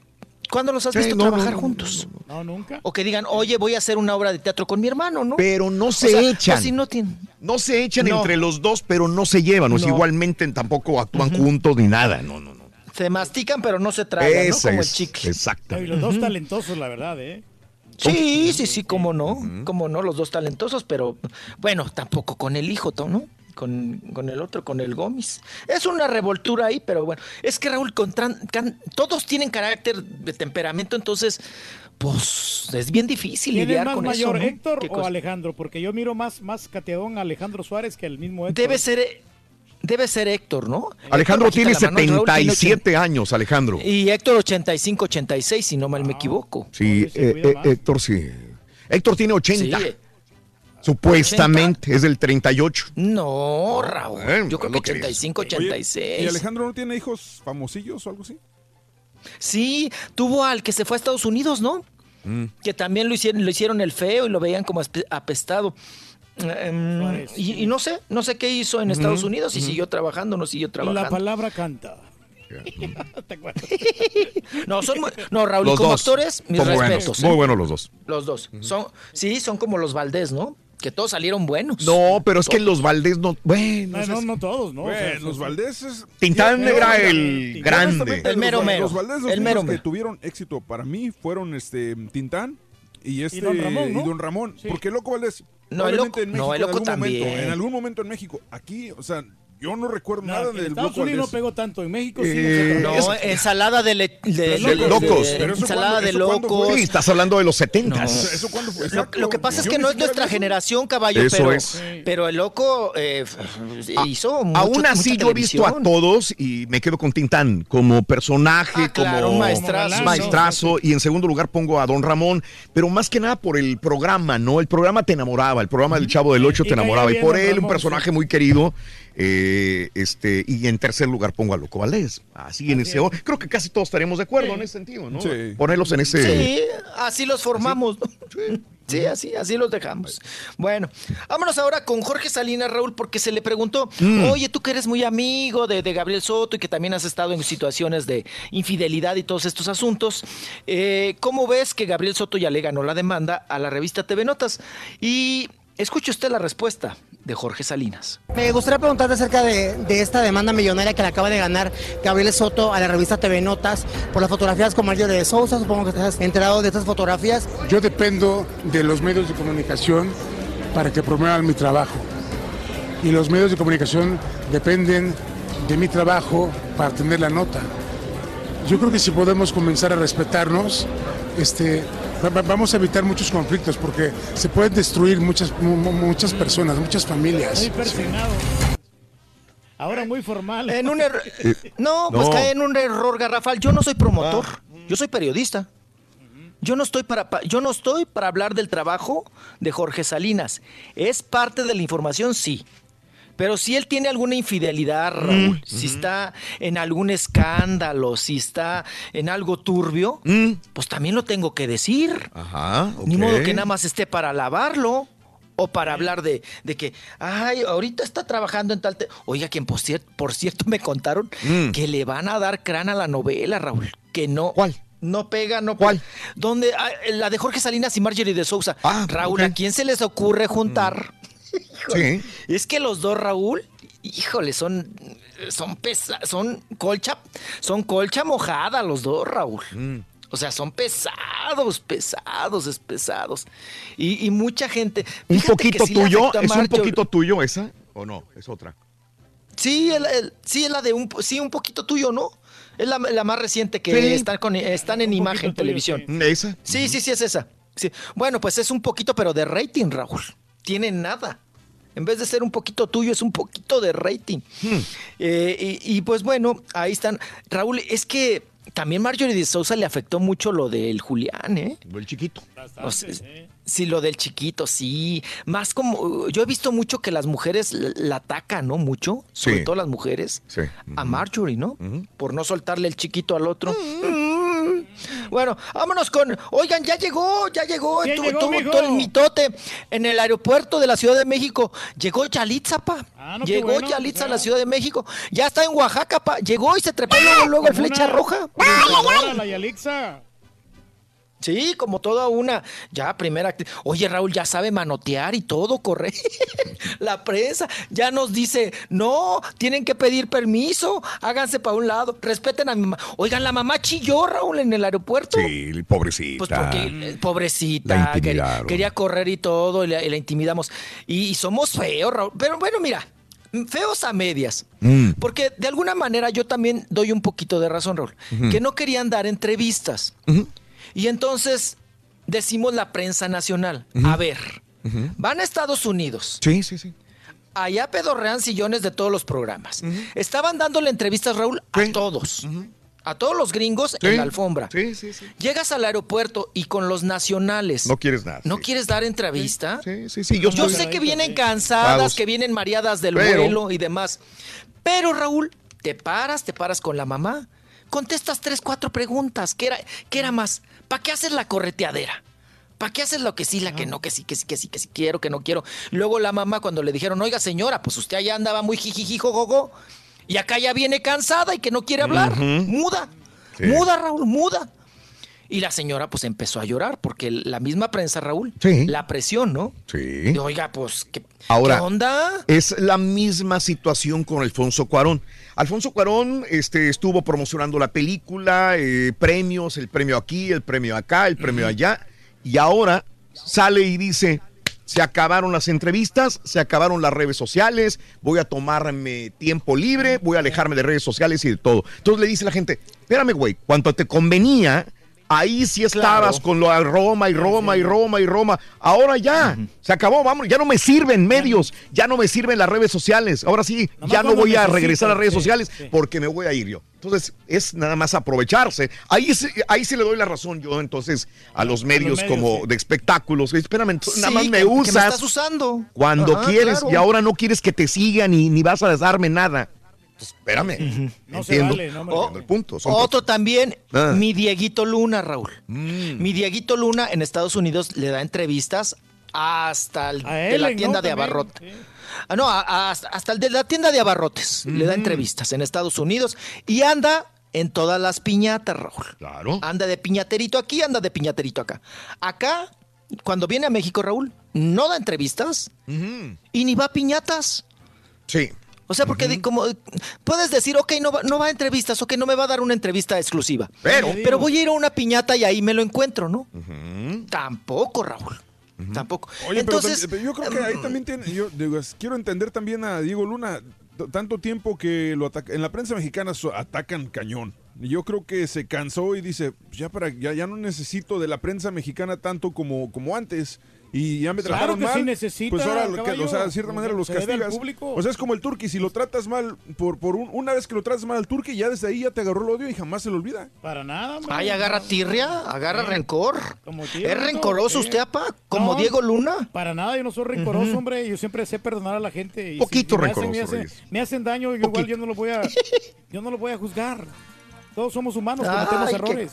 [SPEAKER 54] ¿cuándo los has
[SPEAKER 1] Sí,
[SPEAKER 54] visto
[SPEAKER 1] no,
[SPEAKER 54] trabajar
[SPEAKER 1] no,
[SPEAKER 54] juntos?
[SPEAKER 4] No, nunca.
[SPEAKER 54] O que digan, oye, voy a hacer una obra de teatro con mi hermano, ¿no?
[SPEAKER 1] Pero no
[SPEAKER 54] O
[SPEAKER 1] se
[SPEAKER 54] sea,
[SPEAKER 1] echan.
[SPEAKER 54] si no tienen-
[SPEAKER 1] No se echan
[SPEAKER 54] No.
[SPEAKER 1] entre los dos, pero no se llevan. O sea, igualmente tampoco actúan juntos ni nada. No, no, no.
[SPEAKER 54] Se mastican, pero no se tragan, ¿no? Como el chicle.
[SPEAKER 1] Exacto.
[SPEAKER 4] Y los dos talentosos, la verdad, ¿eh?
[SPEAKER 54] Sí, sí, sí, cómo no, cómo no, los dos talentosos, pero bueno, tampoco con el hijo, ¿no? Con, con el otro, con el Gómez. Es una revoltura ahí, pero bueno, es que Raúl, con tran- can- todos tienen carácter de temperamento, entonces, pues es bien difícil
[SPEAKER 4] ¿Quién es
[SPEAKER 54] lidiar
[SPEAKER 4] más
[SPEAKER 54] con
[SPEAKER 4] mayor,
[SPEAKER 54] eso. ¿no?
[SPEAKER 4] Héctor o. Alejandro? Porque yo miro más, más cateadón a Alejandro Suárez que el mismo Héctor.
[SPEAKER 54] Debe ser, debe ser Héctor, ¿no?
[SPEAKER 1] Alejandro
[SPEAKER 54] Héctor,
[SPEAKER 1] tiene
[SPEAKER 54] bajita la mano, y Raúl tiene
[SPEAKER 1] 77 años, Alejandro.
[SPEAKER 54] Y Héctor 85, 86, si no mal me equivoco.
[SPEAKER 1] Sí, eh, eh, Héctor sí. Héctor tiene 80.
[SPEAKER 54] Sí.
[SPEAKER 1] Supuestamente, es del 38.
[SPEAKER 54] No, Raúl.
[SPEAKER 1] Bueno,
[SPEAKER 54] yo creo que
[SPEAKER 1] lo que
[SPEAKER 54] 85,
[SPEAKER 3] Oye,
[SPEAKER 54] 86.
[SPEAKER 3] ¿Y Alejandro no tiene hijos famosillos o algo así?
[SPEAKER 54] Sí, tuvo al que se fue a Estados Unidos, ¿no?
[SPEAKER 1] Mm.
[SPEAKER 54] Que también lo hicieron, lo hicieron el feo y lo veían como apestado. Em, y, y no sé, no sé qué hizo en Estados Unidos, si
[SPEAKER 4] ujú.
[SPEAKER 54] siguió trabajando o no siguió trabajando.
[SPEAKER 4] La palabra canta. *laughs* *laughs*
[SPEAKER 54] No, son muy- no, Raúl, y
[SPEAKER 1] Los
[SPEAKER 54] como
[SPEAKER 1] dos
[SPEAKER 54] actores, mis
[SPEAKER 1] son buenos,
[SPEAKER 54] respetos.
[SPEAKER 1] muy
[SPEAKER 54] ¿eh?
[SPEAKER 1] buenos los dos.
[SPEAKER 54] Los dos. Son, sí, son como los Valdés, ¿no? Que todos salieron buenos.
[SPEAKER 1] No, pero es que los Valdés no. Bueno,
[SPEAKER 4] Ah, no, no todos, ¿no? O sea,
[SPEAKER 3] Bueno, los Valdés es...
[SPEAKER 1] Tintán
[SPEAKER 3] yo-
[SPEAKER 1] el grande.
[SPEAKER 54] El mero
[SPEAKER 3] los,
[SPEAKER 54] mero.
[SPEAKER 3] Los Valdés, los
[SPEAKER 54] El mero
[SPEAKER 3] únicos que
[SPEAKER 54] mero.
[SPEAKER 3] tuvieron éxito para mí fueron este Tintán y este
[SPEAKER 4] Don Ramón, ¿no?
[SPEAKER 3] y Don Ramón. Porque Loco Valdés...
[SPEAKER 54] No, el
[SPEAKER 3] probablemente
[SPEAKER 54] Loco-
[SPEAKER 3] en México, en algún momento-
[SPEAKER 54] también.
[SPEAKER 3] en algún momento en México. Aquí, o sea, yo no recuerdo
[SPEAKER 4] No,
[SPEAKER 3] nada
[SPEAKER 4] en
[SPEAKER 3] del
[SPEAKER 4] Estados Unidos no pegó tanto, en México sí.
[SPEAKER 1] Eh,
[SPEAKER 4] no,
[SPEAKER 54] No, ensalada de, le- de-
[SPEAKER 1] De
[SPEAKER 54] de-
[SPEAKER 1] locos.
[SPEAKER 54] de-
[SPEAKER 3] Pero eso
[SPEAKER 54] ensalada de locos.
[SPEAKER 1] Sí, estás hablando de los 70.
[SPEAKER 54] No.
[SPEAKER 3] ¿Eso cuándo fue?
[SPEAKER 54] Lo, lo que pasa es que no es nuestra
[SPEAKER 3] eso.
[SPEAKER 54] generación, caballo,
[SPEAKER 1] Eso
[SPEAKER 54] pero,
[SPEAKER 1] es.
[SPEAKER 54] pero el loco eh, hizo mucho,
[SPEAKER 1] Aún así,
[SPEAKER 54] mucha
[SPEAKER 1] yo he visto a todos y me quedo con Tintán como personaje,
[SPEAKER 54] Ah, claro,
[SPEAKER 1] como
[SPEAKER 54] maestrazo.
[SPEAKER 1] maestrazo, y en segundo lugar pongo a Don Ramón, pero más que nada por el programa, ¿no? El programa te enamoraba, el programa del Chavo del Ocho te enamoraba, y por él, un personaje muy querido, eh, este, y en tercer lugar pongo a Loco Valdés. Así en ese, creo que casi todos estaremos de acuerdo en ese sentido, ¿no?
[SPEAKER 3] Sí.
[SPEAKER 1] Ponerlos en ese...
[SPEAKER 54] Sí, así los formamos. ¿no? *laughs* Sí, así, así los dejamos. Bueno, vámonos ahora con Jorge Salinas, Raúl, porque se le preguntó,
[SPEAKER 1] Mm.
[SPEAKER 54] oye, tú que eres muy amigo de, de Gabriel Soto y que también has estado en situaciones de infidelidad y todos estos asuntos, eh, ¿cómo ves que Gabriel Soto ya le ganó la demanda a la revista TV Notas? Y escuche usted la respuesta de Jorge Salinas.
[SPEAKER 74] Me gustaría preguntarte acerca de, de esta demanda millonaria que le acaba de ganar Gabriel Soto a la revista TV Notas por las fotografías con Mario de Sousa. Supongo que estás enterado de estas fotografías.
[SPEAKER 75] Yo dependo de los medios de comunicación
[SPEAKER 76] para que promuevan mi trabajo. Y los medios de comunicación dependen de mi trabajo para tener la nota. Yo creo que si podemos comenzar a respetarnos, este, vamos a evitar muchos conflictos porque se pueden destruir muchas, mu- mu- muchas personas, muchas familias.
[SPEAKER 4] Muy persinado. Ahora muy formal.
[SPEAKER 54] En un error- No, pues
[SPEAKER 76] No.
[SPEAKER 54] cae en un error garrafal. Yo no soy promotor, yo soy periodista. Yo no estoy para pa- yo no estoy para hablar del trabajo de Jorge Salinas. Es parte de la información, sí. Pero si él tiene alguna infidelidad, Raúl,
[SPEAKER 1] Mm,
[SPEAKER 54] si está en algún escándalo, si está en algo turbio, pues también lo tengo que decir.
[SPEAKER 1] Ajá.
[SPEAKER 54] Ni modo que nada más esté para lavarlo. O para hablar de, de que, ay, ahorita está trabajando en tal... te-". Oiga, quien por, cier- por cierto me contaron
[SPEAKER 1] Mm.
[SPEAKER 54] que le van a dar crán a la novela, Raúl. Que no...
[SPEAKER 1] ¿Cuál?
[SPEAKER 54] No pega, no ¿Cuál? Donde, ah, la de Jorge Salinas y Marjorie de Sousa. Raúl,
[SPEAKER 1] ok.
[SPEAKER 54] ¿a quién se les ocurre juntar? *laughs*
[SPEAKER 1] Sí.
[SPEAKER 54] Es que los dos, Raúl, híjole, son, son pesa, son colcha, son colcha mojada los dos, Raúl.
[SPEAKER 1] Mm.
[SPEAKER 54] O sea, son pesados, pesados, es pesados. Y, y mucha gente.
[SPEAKER 1] ¿Un poquito
[SPEAKER 54] sí
[SPEAKER 1] tuyo? ¿Es un poquito tuyo esa? ¿O no? Es otra.
[SPEAKER 54] Sí, el- el- sí, es la de un, sí, un poquito tuyo, ¿no? Es la, la más reciente que
[SPEAKER 1] Sí.
[SPEAKER 54] están, con, están en imagen, televisión.
[SPEAKER 1] ¿Esa?
[SPEAKER 54] Sí, sí, sí, es esa. Sí. Bueno, pues es un poquito, pero de rating, Raúl. Tiene nada. En vez de ser un poquito tuyo, es un poquito de rating. Eh, y, y, pues bueno, ahí están. Raúl, es que también Marjorie de Sousa le afectó mucho lo del Julián, ¿eh?
[SPEAKER 1] El chiquito.
[SPEAKER 54] O sea, sí, lo del chiquito, sí. Más como, yo he visto mucho que las mujeres la, atacan, ¿no? Mucho, sobre
[SPEAKER 1] Sí.
[SPEAKER 54] todo las mujeres,
[SPEAKER 1] Sí.
[SPEAKER 54] a Marjorie, ¿no? Por no soltarle el chiquito al otro. Mm. Bueno, vámonos con. Oigan, ya llegó, ya llegó.
[SPEAKER 4] ¿Quién
[SPEAKER 54] tu-
[SPEAKER 4] llegó,
[SPEAKER 54] tu-
[SPEAKER 4] mijo?
[SPEAKER 54] todo el mitote en el aeropuerto de la Ciudad de México. Llegó Yalitza, pa.
[SPEAKER 4] Ah, no,
[SPEAKER 54] llegó
[SPEAKER 4] bueno,
[SPEAKER 54] Yalitza a
[SPEAKER 4] ya.
[SPEAKER 54] la Ciudad de México. Ya está en Oaxaca, pa. Llegó y se trepó luego, luego el flecha roja.
[SPEAKER 4] La Yalixa.
[SPEAKER 54] Sí, como toda una. Ya, primera actriz. Oye, Raúl, ya sabe manotear y todo, corre. *laughs* la prensa ya nos dice, no, tienen que pedir permiso, háganse para un lado, respeten a mi mamá. Oigan, la mamá chilló, Raúl, en el aeropuerto.
[SPEAKER 1] Sí, pobrecita.
[SPEAKER 54] Pues porque, eh, pobrecita, quería, quería correr y todo, y la, y la intimidamos. Y, y somos feos, Raúl. Pero bueno, mira, feos a medias.
[SPEAKER 1] Mm.
[SPEAKER 54] Porque de alguna manera yo también doy un poquito de razón, Raúl. Que no querían dar entrevistas. Y entonces decimos la prensa nacional. A ver, van a Estados Unidos.
[SPEAKER 1] Sí, sí, sí.
[SPEAKER 54] Allá pedorrean sillones de todos los programas. Estaban dándole entrevistas, Raúl, a todos. A todos los gringos
[SPEAKER 1] Sí.
[SPEAKER 54] en la alfombra.
[SPEAKER 1] Sí, sí, sí.
[SPEAKER 54] Llegas al aeropuerto y con los nacionales.
[SPEAKER 1] No quieres nada.
[SPEAKER 54] ¿No quieres dar entrevista?
[SPEAKER 1] Sí, sí, sí. Yo,
[SPEAKER 54] sé que vienen cansadas,
[SPEAKER 1] Vamos.
[SPEAKER 54] que vienen mareadas del
[SPEAKER 1] Pero-
[SPEAKER 54] vuelo y demás. Pero, Raúl, te paras, te paras con la mamá, contestas tres, cuatro preguntas. ¿Qué era, qué era más? ¿Para qué haces la correteadera? ¿Para qué haces lo que sí, la que no, que sí, que sí, que sí, que sí quiero, que no quiero? Luego la mamá cuando le dijeron, oiga señora, pues usted allá andaba muy jijijijojojo y acá ya viene cansada y que no quiere hablar, muda,
[SPEAKER 1] Sí.
[SPEAKER 54] muda Raúl, muda. Y la señora pues empezó a llorar porque la misma prensa, Raúl,
[SPEAKER 1] Sí.
[SPEAKER 54] la presión, ¿no?
[SPEAKER 1] Sí.
[SPEAKER 54] Oiga, pues, ¿qué,
[SPEAKER 1] Ahora,
[SPEAKER 54] ¿qué onda?
[SPEAKER 1] Es la misma situación con Alfonso Cuarón. Alfonso Cuarón este, estuvo promocionando la película, eh, premios, el premio aquí, el premio acá, el premio allá, y ahora sale y dice, se acabaron las entrevistas, se acabaron las redes sociales, voy a tomarme tiempo libre, voy a alejarme de redes sociales y de todo. Entonces le dice la gente, espérame, güey, cuando te convenía, ahí sí estabas
[SPEAKER 54] Claro.
[SPEAKER 1] con lo de Roma y Roma y Roma y Roma. Ahora ya, se acabó, vamos, ya no me sirven medios, ya no me sirven las redes sociales. Ahora sí,
[SPEAKER 4] Nomás
[SPEAKER 1] ya no voy a regresar a las redes
[SPEAKER 4] sí,
[SPEAKER 1] sociales
[SPEAKER 4] sí.
[SPEAKER 1] porque me voy a ir yo. Entonces, es nada más aprovecharse. Ahí sí, ahí sí le doy la razón yo entonces a los medios,
[SPEAKER 54] medios,
[SPEAKER 1] como
[SPEAKER 54] sí.
[SPEAKER 1] de espectáculos. Espérame, entonces, nada más me
[SPEAKER 54] que- que me
[SPEAKER 1] usas
[SPEAKER 54] estás usando.
[SPEAKER 1] cuando
[SPEAKER 54] Ajá,
[SPEAKER 1] quieres
[SPEAKER 54] claro.
[SPEAKER 1] y ahora no quieres que te sigan ni, ni vas a darme nada. Pues, espérame,
[SPEAKER 4] No se
[SPEAKER 1] entiendo,
[SPEAKER 4] vale, no,
[SPEAKER 1] el punto. son
[SPEAKER 54] Otro también,
[SPEAKER 1] Ah.
[SPEAKER 54] mi Dieguito Luna, Raúl.
[SPEAKER 1] Mm.
[SPEAKER 54] Mi Dieguito Luna en Estados Unidos le da entrevistas hasta el de la tienda
[SPEAKER 4] ¿no?
[SPEAKER 54] de abarrotes. Ah, no, a- a- hasta, el de la tienda de abarrotes le da entrevistas en Estados Unidos y anda en todas las piñatas, Raúl.
[SPEAKER 1] Claro.
[SPEAKER 54] Anda de piñaterito aquí, anda de piñaterito acá. Acá, cuando viene a México, Raúl, no da entrevistas y ni va a piñatas.
[SPEAKER 1] Sí.
[SPEAKER 54] O sea, porque de- como puedes decir, ok, no va, no va a entrevistas, ok, no me va a dar una entrevista exclusiva.
[SPEAKER 1] Pero-
[SPEAKER 54] pero voy a ir a una piñata y ahí me lo encuentro, ¿no? Tampoco, Raúl. tampoco.
[SPEAKER 3] Oye,
[SPEAKER 54] Entonces,
[SPEAKER 3] pero, yo creo que ahí también tiene, yo digo, quiero entender también a Diego Luna, tanto tiempo que lo ataca, en la prensa mexicana so- atacan cañón. Y Yo creo que se cansó y dice, ya para ya, ya no necesito de la prensa mexicana tanto como, como antes. Y ya me
[SPEAKER 4] Claro
[SPEAKER 3] trataron
[SPEAKER 4] que
[SPEAKER 3] mal.
[SPEAKER 4] sí necesita,
[SPEAKER 3] pues ahora, lo que-
[SPEAKER 4] caballo.
[SPEAKER 3] o sea, de cierta manera los castigas.
[SPEAKER 4] público.
[SPEAKER 3] O sea, es como el turqui, si lo tratas mal, por, por un- una vez que lo tratas mal al turqui, ya desde ahí ya te agarró el odio y jamás se lo olvida.
[SPEAKER 4] Para nada, hombre.
[SPEAKER 54] ay, agarra tirria, agarra rencor.
[SPEAKER 4] Como
[SPEAKER 54] ¿Es rencoroso usted, apa? Como
[SPEAKER 4] No,
[SPEAKER 54] Diego Luna.
[SPEAKER 4] Para nada, yo no soy rencoroso, hombre. Yo siempre sé perdonar a la gente. Y
[SPEAKER 54] Poquito
[SPEAKER 4] me hacen-
[SPEAKER 54] rencoroso,
[SPEAKER 4] me hacen,
[SPEAKER 54] Reyes.
[SPEAKER 4] me hacen daño, yo igual yo no lo voy a, yo no lo voy a juzgar. Todos somos humanos, cometemos errores.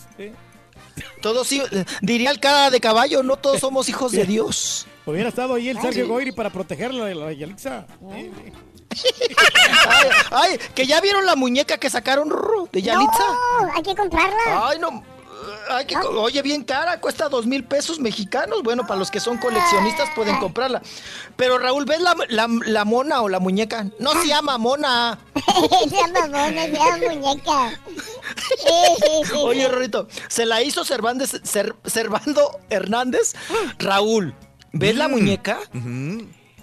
[SPEAKER 54] Todos, sí, diría el cara de caballo, no todos somos hijos de Dios.
[SPEAKER 4] Hubiera estado ahí el Sergio. Goyri para protegerla de la Yalixa.
[SPEAKER 54] Ay, ay, que ya vieron la muñeca que sacaron de Yalitza.
[SPEAKER 2] No, hay que comprarla.
[SPEAKER 54] Ay, no. Ay, que, oye, bien cara, cuesta dos mil pesos mexicanos. Bueno, para los que son coleccionistas pueden comprarla. Pero Raúl, ¿ves la, la- la mona o la muñeca? No se llama mona. *laughs*
[SPEAKER 2] se llama mona, se llama muñeca. Sí, sí, sí.
[SPEAKER 54] Oye, Rorito, se la hizo Cervantes, Cer- Servando Hernández. Raúl, ¿ves la muñeca?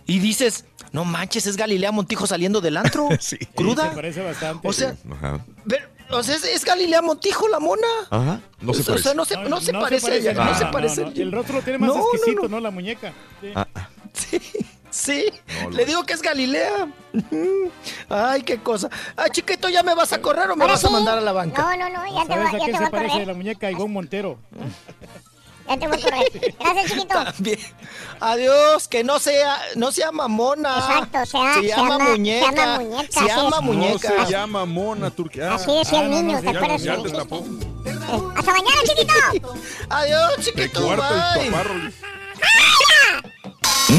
[SPEAKER 54] Y dices, no manches, es Galilea Montijo saliendo del antro. *laughs* Cruda.
[SPEAKER 4] Se parece bastante.
[SPEAKER 54] O sea,
[SPEAKER 1] Ajá.
[SPEAKER 54] ver- o sea, es, es Galilea Montijo la mona.
[SPEAKER 1] Ajá. No se
[SPEAKER 54] O sea,
[SPEAKER 1] parece.
[SPEAKER 54] no se, no se parece, a ella, no, se parece.
[SPEAKER 4] no, no. El rostro lo tiene más
[SPEAKER 54] No, no,
[SPEAKER 4] exquisito, no, La muñeca. Sí.
[SPEAKER 1] Ah,
[SPEAKER 54] Sí, le digo que es Galilea. Ay, qué cosa. Ay, chiquito, ¿ya me vas a correr o me vas a mandar a la banca?
[SPEAKER 2] No, no, no, ya te
[SPEAKER 4] ¿Sabes
[SPEAKER 2] voy,
[SPEAKER 4] a
[SPEAKER 2] ya
[SPEAKER 4] quién
[SPEAKER 2] te
[SPEAKER 4] se
[SPEAKER 2] voy a
[SPEAKER 4] parece
[SPEAKER 2] correr.
[SPEAKER 4] la muñeca? Ivonne Montero. *laughs*
[SPEAKER 2] Ya te voy a correr. Gracias, chiquito.
[SPEAKER 54] Bien. Adiós, que no sea, no sea mamona.
[SPEAKER 2] Exacto, sea-
[SPEAKER 54] se
[SPEAKER 2] se
[SPEAKER 54] llama
[SPEAKER 2] llama-
[SPEAKER 54] muñeca.
[SPEAKER 2] se llama muñeca,
[SPEAKER 54] Se llama muñeca.
[SPEAKER 3] No se llama Mona Turquía.
[SPEAKER 2] Así decía el niño, ¿te acuerdas?
[SPEAKER 3] ya te tapó.
[SPEAKER 2] Hasta mañana, chiquito.
[SPEAKER 54] Adiós,
[SPEAKER 3] De
[SPEAKER 54] chiquito.
[SPEAKER 3] y
[SPEAKER 54] bye.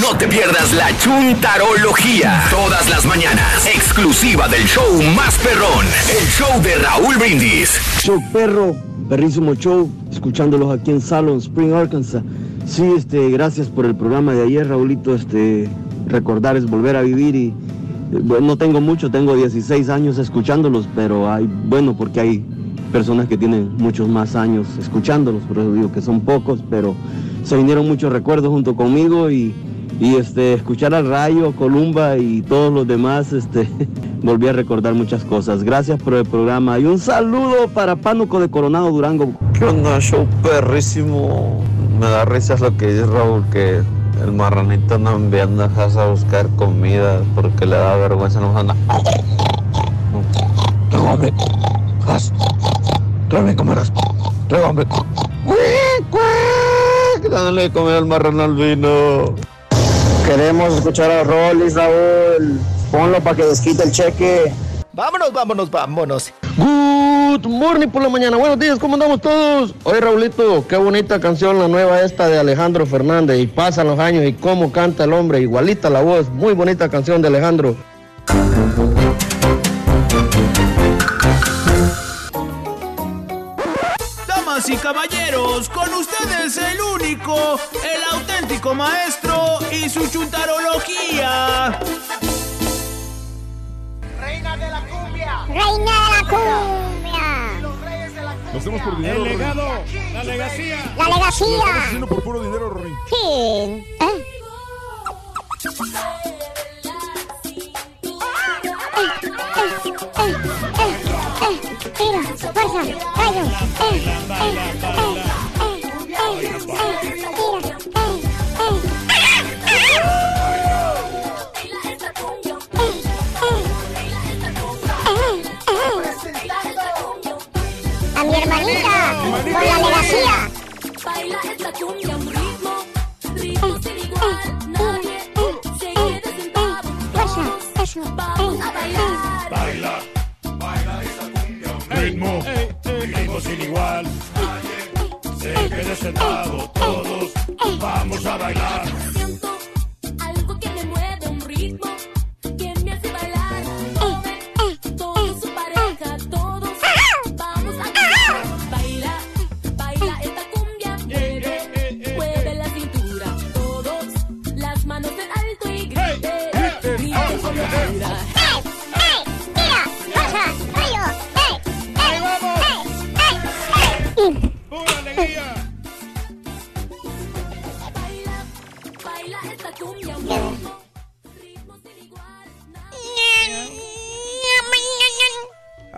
[SPEAKER 10] No te pierdas la chuntarología. Todas las mañanas. Exclusiva del show más perrón. El show de Raúl Brindis.
[SPEAKER 55] Show perro, perrísimo show, escuchándolos aquí en Salon Spring, Arkansas. Sí, este, gracias por el programa de ayer, Raulito. Este, recordar es volver a vivir y eh, bueno, no tengo mucho, tengo 16 años escuchándolos, pero hay, bueno, porque hay personas que tienen muchos más años escuchándolos, por eso digo que son pocos, pero se vinieron muchos recuerdos junto conmigo y, y este, escuchar al Rayo, Columba y todos los demás, este, *laughs* volví a recordar muchas cosas. Gracias por el programa y un saludo para Pánuco de Coronado Durango.
[SPEAKER 77] ¿Qué onda? Show perrísimo. Me da risas lo que dice Raúl, que el marranito anda enviando a casa a buscar comida porque le da vergüenza, no anda.
[SPEAKER 55] Traigo hambre. Haz. Tráeme comerás. Traigo hambre.
[SPEAKER 77] Dándole de comer al marrano al vino.
[SPEAKER 68] Queremos escuchar a Rollis, Raúl. Ponlo para que desquite el cheque.
[SPEAKER 54] Vámonos, vámonos, vámonos.
[SPEAKER 55] Good morning por la mañana. Buenos días, ¿cómo andamos todos? Oye, Raulito, qué bonita canción la nueva esta de Alejandro Fernández. Y pasan los años y cómo canta el hombre. Igualita la voz. Muy bonita canción de Alejandro.
[SPEAKER 78] Damas y caballeros, con ustedes el único, el auténtico maestro y su chuntarología.
[SPEAKER 2] Reina de la cumbia.
[SPEAKER 3] Lo hacemos por dinero.
[SPEAKER 4] El
[SPEAKER 3] Rory.
[SPEAKER 4] legado, la legacía.
[SPEAKER 2] La
[SPEAKER 3] Lo estamos
[SPEAKER 2] legacía.
[SPEAKER 3] haciendo por puro dinero, Rory.
[SPEAKER 2] Sí. ¿Eh? Mira, fuerza, rayo. Eh, eh, eh, eh, eh, eh, mira, A mi hermanita, con la legacía.
[SPEAKER 78] Baila esta cumbia un ritmo, ritmo sin igual, nadie se quede
[SPEAKER 2] eso.
[SPEAKER 78] Vamos a bailar.
[SPEAKER 4] Baila, baila esa cumbia. Ritmo, ritmo sin igual. Se quede sentado todos. Vamos a bailar.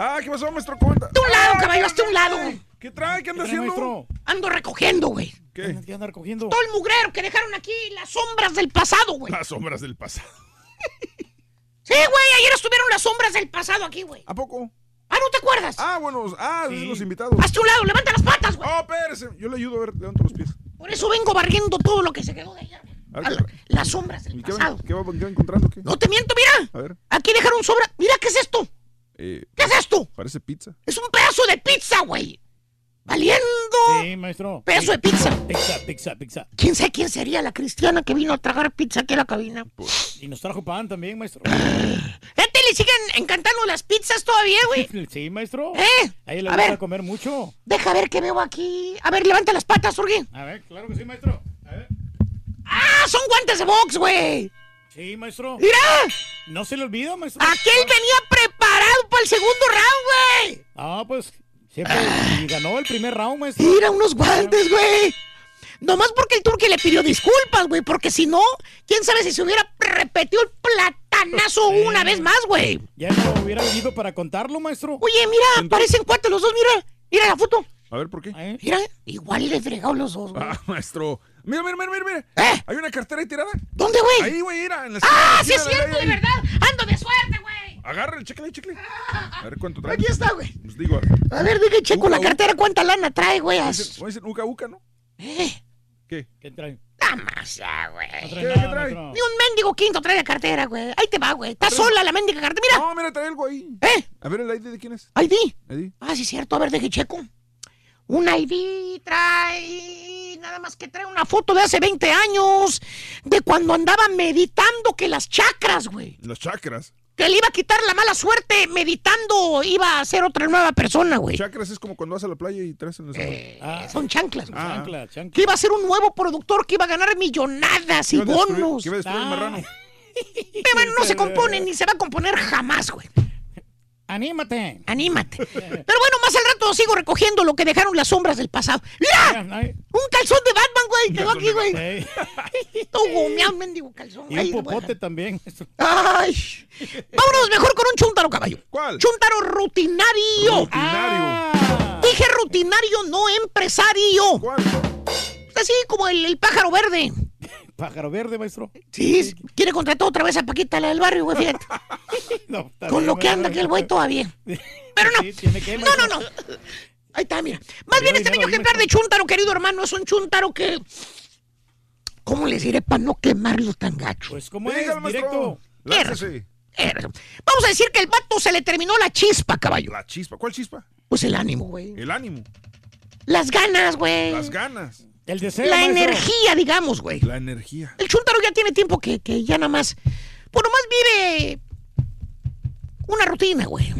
[SPEAKER 3] Ah, ¿qué pasó, maestro? ¿Cómo anda?
[SPEAKER 28] De un lado, caballo, hasta un lado.
[SPEAKER 3] ¿Qué trae? ¿Qué anda
[SPEAKER 4] ¿Qué trae,
[SPEAKER 3] haciendo?
[SPEAKER 4] maestro?
[SPEAKER 28] Ando recogiendo, güey.
[SPEAKER 3] ¿Qué?
[SPEAKER 4] ¿Qué anda recogiendo?
[SPEAKER 28] Todo el mugrero que dejaron aquí, las sombras del pasado, güey.
[SPEAKER 3] Las sombras del pasado. *laughs*
[SPEAKER 28] Sí, güey, ayer estuvieron las sombras del pasado aquí, güey.
[SPEAKER 3] ¿A poco?
[SPEAKER 28] Ah, ¿no te acuerdas?
[SPEAKER 3] Ah, bueno, ah,
[SPEAKER 4] Sí.
[SPEAKER 3] los invitados.
[SPEAKER 28] Hasta un lado, levanta las patas, güey.
[SPEAKER 3] Oh, espérese. Yo le ayudo a ver, levanto los pies.
[SPEAKER 28] Por eso vengo barriendo todo lo que se quedó de ayer. güey. La- las sombras del
[SPEAKER 3] ¿Y qué, va,
[SPEAKER 28] pasado.
[SPEAKER 3] qué, va, qué va encontrando? ¿Qué?
[SPEAKER 28] No te miento, mira.
[SPEAKER 3] A ver,
[SPEAKER 28] Aquí dejaron sobra. Mira, ¿qué es esto?
[SPEAKER 3] Eh,
[SPEAKER 28] ¿Qué es esto?
[SPEAKER 3] parece pizza.
[SPEAKER 28] Es un pedazo de pizza, güey. Valiendo.
[SPEAKER 4] Sí, maestro.
[SPEAKER 28] Pedazo de pizza.
[SPEAKER 4] Pizza, pizza, pizza.
[SPEAKER 28] ¿Quién sabe quién sería la cristiana que vino a tragar pizza aquí a la cabina?
[SPEAKER 4] Y nos trajo pan también, maestro. *gasps*
[SPEAKER 28] Fíjate, le siguen encantando las pizzas todavía, güey. *laughs*
[SPEAKER 4] Sí, maestro.
[SPEAKER 28] ¿Eh?
[SPEAKER 4] A ella le
[SPEAKER 28] A
[SPEAKER 4] gusta
[SPEAKER 28] ver.
[SPEAKER 4] comer mucho.
[SPEAKER 28] Deja ver qué veo aquí. A ver, levanta las patas, Urgi.
[SPEAKER 4] A ver, claro que sí, maestro. A ver.
[SPEAKER 28] ¡Ah! Son guantes de box, güey.
[SPEAKER 4] Sí, maestro.
[SPEAKER 28] ¡Mira!
[SPEAKER 4] No se le olvida, maestro.
[SPEAKER 28] Aquel venía preparado para el segundo round, güey.
[SPEAKER 4] Ah, pues siempre y ganó el primer round, maestro.
[SPEAKER 28] Mira unos guantes, güey. Nomás porque el turque le pidió disculpas, güey. Porque si no, quién sabe si se hubiera repetido el platanazo una vez más, güey.
[SPEAKER 4] Ya no hubiera vivido para contarlo, maestro.
[SPEAKER 28] Oye, mira, parecen cuates los dos, mira. Mira la foto.
[SPEAKER 3] A ver, ¿por qué?
[SPEAKER 28] Mira, igual le fregado los dos, güey.
[SPEAKER 3] Ah, maestro. Mira, mira, mira, mira. mira.
[SPEAKER 28] ¿Eh?
[SPEAKER 3] Hay una cartera ahí tirada.
[SPEAKER 28] ¿Dónde, güey?
[SPEAKER 3] Ahí, güey, mira. En la
[SPEAKER 28] ¡Ah,
[SPEAKER 3] esquina,
[SPEAKER 28] sí es cierto, de verdad! ¡Ando de suerte, güey!
[SPEAKER 3] Agarra, chécale, chécale. A ver cuánto trae.
[SPEAKER 28] Aquí está, güey.
[SPEAKER 3] Pues digo,
[SPEAKER 28] A ver, dije, checo la cartera, ¿cuánta lana trae, güey?
[SPEAKER 3] Voy a decir- uca uca, ¿no?
[SPEAKER 28] ¿Eh?
[SPEAKER 3] ¿Qué?
[SPEAKER 4] ¿Qué trae?
[SPEAKER 28] Nada más, ya, güey.
[SPEAKER 4] No
[SPEAKER 3] ¿Qué,
[SPEAKER 4] trae
[SPEAKER 3] qué trae?
[SPEAKER 4] maestro.
[SPEAKER 28] Ni un mendigo quinto trae la cartera, güey. Ahí te va, güey. Está sola la mendiga cartera. Mira.
[SPEAKER 3] No, mira, trae algo ahí.
[SPEAKER 28] ¿Eh?
[SPEAKER 3] A ver, el ID de quién es.
[SPEAKER 28] ID.
[SPEAKER 3] ID.
[SPEAKER 28] Ah, sí, cierto. A ver, deje checo. Un ID trae. Nada más que trae una foto de hace 20 años. De cuando andaba meditando que las chakras, güey.
[SPEAKER 3] Los chakras.
[SPEAKER 28] Que le iba a quitar la mala suerte meditando. Iba a ser otra nueva persona, güey.
[SPEAKER 3] Chakras es como cuando vas a la playa y traes en los
[SPEAKER 28] Eh, son chanclas. güey.
[SPEAKER 3] Ah.
[SPEAKER 4] Chancla, chancla.
[SPEAKER 28] Que iba a ser un nuevo productor que iba a ganar millonadas y bonos.
[SPEAKER 3] que iba a destruir el
[SPEAKER 4] Ah.
[SPEAKER 3] marrano.
[SPEAKER 28] Pero no se compone ni se va a componer jamás, güey.
[SPEAKER 4] Anímate.
[SPEAKER 28] Anímate. Pero bueno, más al rato sigo recogiendo lo que dejaron las sombras del pasado. ¡Mira! Un calzón de Batman, güey. Quedó aquí, güey. Todo gomeado, mendigo calzón.
[SPEAKER 4] Y un popote también.
[SPEAKER 28] Ay. Vámonos mejor con un chúntaro, caballo.
[SPEAKER 3] ¿Cuál?
[SPEAKER 28] Chúntaro rutinario.
[SPEAKER 3] Rutinario.
[SPEAKER 4] Ah.
[SPEAKER 28] Dije rutinario, no empresario.
[SPEAKER 3] ¿Cuál?
[SPEAKER 28] Así como el, el pájaro verde.
[SPEAKER 4] Pájaro verde, maestro.
[SPEAKER 28] Sí, quiere contratar otra vez a Paquita, la del barrio, güey, fíjate. *laughs*
[SPEAKER 4] No,
[SPEAKER 28] Con
[SPEAKER 4] bien,
[SPEAKER 28] lo que anda aquí el güey todavía. Pero no.
[SPEAKER 4] Sí, tiene que,
[SPEAKER 28] No, no, no. Ahí está, mira. Más bien este niño ejemplar de chúntaro, querido hermano, es un chúntaro que... ¿Cómo les diré para no quemarlo tan gacho?
[SPEAKER 4] Pues, ¿cómo
[SPEAKER 3] Dígale,
[SPEAKER 4] es?
[SPEAKER 3] maestro.
[SPEAKER 4] Directo.
[SPEAKER 3] Láncese.
[SPEAKER 28] Eh, Vamos a decir que el vato se le terminó la chispa, caballo.
[SPEAKER 3] La chispa. ¿Cuál chispa?
[SPEAKER 28] Pues el ánimo, güey.
[SPEAKER 3] El ánimo.
[SPEAKER 28] Las ganas, güey.
[SPEAKER 3] Las ganas.
[SPEAKER 4] El deseo,
[SPEAKER 28] La
[SPEAKER 4] maestro.
[SPEAKER 28] energía, digamos, güey.
[SPEAKER 3] La energía.
[SPEAKER 28] El chúntaro ya tiene tiempo que, que ya nada más... Pues nomás vive... Una rutina, güey.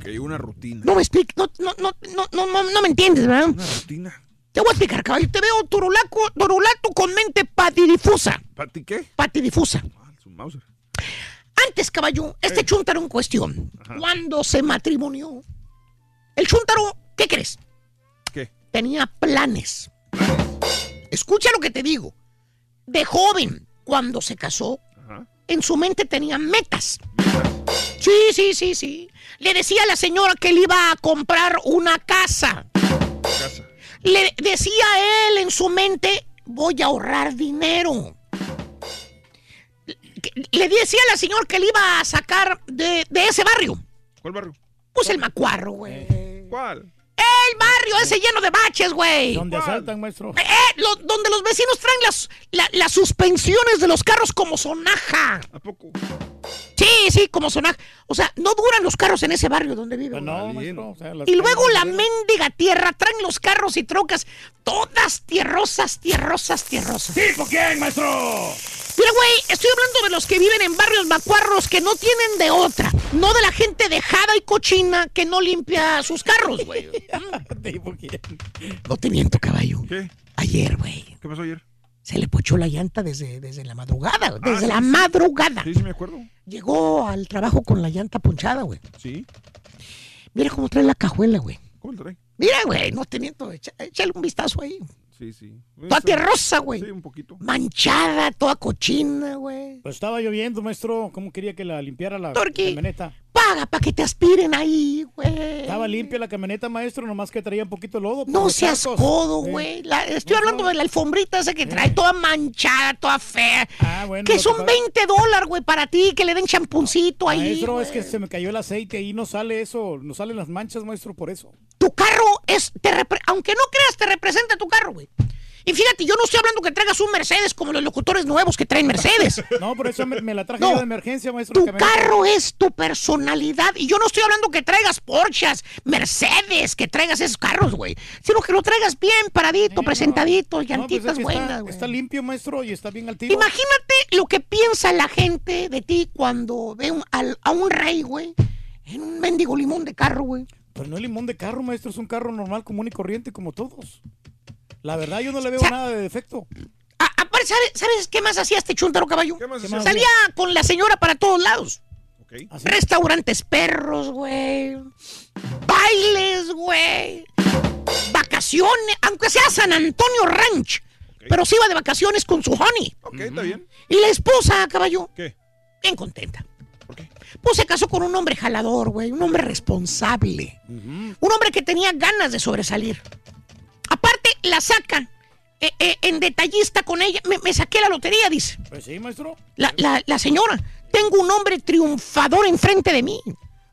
[SPEAKER 3] Que hay una rutina.
[SPEAKER 28] No me expliques, no, no, no, no, no, no, me entiendes, ¿verdad?
[SPEAKER 3] Una rutina.
[SPEAKER 28] Te voy a explicar, caballo. Te veo turulaco, turulato con mente patidifusa.
[SPEAKER 3] ¿Pati qué?
[SPEAKER 28] Patidifusa.
[SPEAKER 3] Ah, es un Mauser.
[SPEAKER 28] Antes, caballo, este chúntaro en cuestión,
[SPEAKER 3] Ajá.
[SPEAKER 28] cuando se matrimonió, el chúntaro, ¿qué crees?
[SPEAKER 3] ¿Qué?
[SPEAKER 28] Tenía planes. Escucha lo que te digo. De joven, cuando se casó,
[SPEAKER 3] Ajá.
[SPEAKER 28] en su mente tenía metas. Sí, sí, sí, sí. Le decía a la señora que le iba a comprar una casa.
[SPEAKER 3] Casa.
[SPEAKER 28] Le decía a él en su mente, voy a ahorrar dinero. Le decía a la señora que le iba a sacar de, de ese barrio.
[SPEAKER 3] ¿Cuál barrio?
[SPEAKER 28] Pues el macuarro, güey.
[SPEAKER 3] ¿Cuál?
[SPEAKER 28] El barrio ese lleno de baches, güey.
[SPEAKER 4] Donde asaltan, maestro.
[SPEAKER 28] Eh, eh, lo- donde los vecinos traen las, la- las suspensiones de los carros como sonaja.
[SPEAKER 3] ¿A poco?
[SPEAKER 28] Sí, sí, como sonaja. O sea, no duran los carros en ese barrio donde vive. Güey.
[SPEAKER 4] no, maestro. o sea, las
[SPEAKER 28] Y luego la mendiga tierra, traen los carros y trocas, todas tierrosas, tierrosas, tierrosas.
[SPEAKER 4] ¿Tipo quién, maestro?
[SPEAKER 28] Mira, güey, estoy hablando de los que viven en barrios macuarros que no tienen de otra. No de la gente dejada y cochina que no limpia sus carros, güey. *laughs*
[SPEAKER 4] ¿Tipo quién?
[SPEAKER 28] No te miento, caballo.
[SPEAKER 3] ¿Qué?
[SPEAKER 28] Ayer, güey,
[SPEAKER 3] ¿Qué pasó ayer?
[SPEAKER 28] Se le pochó la llanta desde, desde la madrugada, güey,
[SPEAKER 3] Ah,
[SPEAKER 28] desde la
[SPEAKER 3] sí.
[SPEAKER 28] madrugada.
[SPEAKER 3] Sí, sí me acuerdo.
[SPEAKER 28] Llegó al trabajo con la llanta ponchada, güey.
[SPEAKER 3] Sí.
[SPEAKER 28] Mira cómo trae la cajuela, güey.
[SPEAKER 3] ¿Cómo trae?
[SPEAKER 28] Mira, güey, no te miento, echa- échale un vistazo ahí.
[SPEAKER 3] Sí, sí.
[SPEAKER 28] Toda tierrosa, güey.
[SPEAKER 3] Sí, un poquito.
[SPEAKER 28] Manchada, toda cochina, güey.
[SPEAKER 4] Pues estaba lloviendo, maestro. ¿Cómo quería que la limpiara la
[SPEAKER 28] Turqui.
[SPEAKER 4] camioneta?
[SPEAKER 28] Paga para que te aspiren ahí, güey.
[SPEAKER 4] Estaba limpia la camioneta, maestro, nomás que traía un poquito de lodo.
[SPEAKER 28] No seas
[SPEAKER 4] charcos.
[SPEAKER 28] codo, güey. Estoy hablando de la alfombrita esa que trae toda manchada, toda fea.
[SPEAKER 4] Ah, bueno,
[SPEAKER 28] que
[SPEAKER 4] que
[SPEAKER 28] son
[SPEAKER 4] pasa-
[SPEAKER 28] 20 dólares, güey, para ti, que le den champuncito ahí.
[SPEAKER 4] Maestro, es que se me cayó el aceite y no sale eso, no salen las manchas, maestro, por eso.
[SPEAKER 28] Tu carro es, te repre- aunque no creas, te representa tu carro, güey. Y fíjate, yo no estoy hablando que traigas un Mercedes como los locutores nuevos que traen Mercedes. *laughs*
[SPEAKER 4] No, por eso me, me la traje
[SPEAKER 28] No.
[SPEAKER 4] yo de emergencia, maestro.
[SPEAKER 28] Tu carro es tu personalidad. Y yo no estoy hablando que traigas Porsches, Mercedes, que traigas esos carros, güey. Sino que lo traigas bien paradito, presentadito,
[SPEAKER 4] No, pues es
[SPEAKER 28] llantitas
[SPEAKER 4] que
[SPEAKER 28] buenas, güey.
[SPEAKER 4] está limpio, maestro, y está bien al tiro.
[SPEAKER 28] Imagínate lo que piensa la gente de ti cuando ve un- al- a un rey, güey, en un mendigo limón de carro, güey.
[SPEAKER 4] Pero no es limón de carro, maestro, es un carro normal, común y corriente, como todos. La verdad, yo no le veo
[SPEAKER 28] Sa-
[SPEAKER 4] nada de defecto.
[SPEAKER 28] Aparte, ¿sabes, ¿sabes qué más hacía este chúntaro caballo?
[SPEAKER 4] más hacía?
[SPEAKER 28] Salía con la señora para todos lados.
[SPEAKER 4] ¿Ah,
[SPEAKER 28] Restaurantes perros, güey. Bailes, güey. Vacaciones, aunque sea San Antonio Ranch. Pero se iba de vacaciones con su honey.
[SPEAKER 3] Ok, está bien.
[SPEAKER 28] Y la esposa, caballo.
[SPEAKER 3] ¿Qué?
[SPEAKER 28] Bien contenta. Pues se casó con un hombre jalador, güey. Un hombre responsable. Un hombre que tenía ganas de sobresalir. Aparte, la sacan eh, eh, en detallista con ella. Me, me saqué la lotería, dice.
[SPEAKER 4] Pues sí, maestro.
[SPEAKER 28] La, la- la señora. Tengo un hombre triunfador enfrente de mí.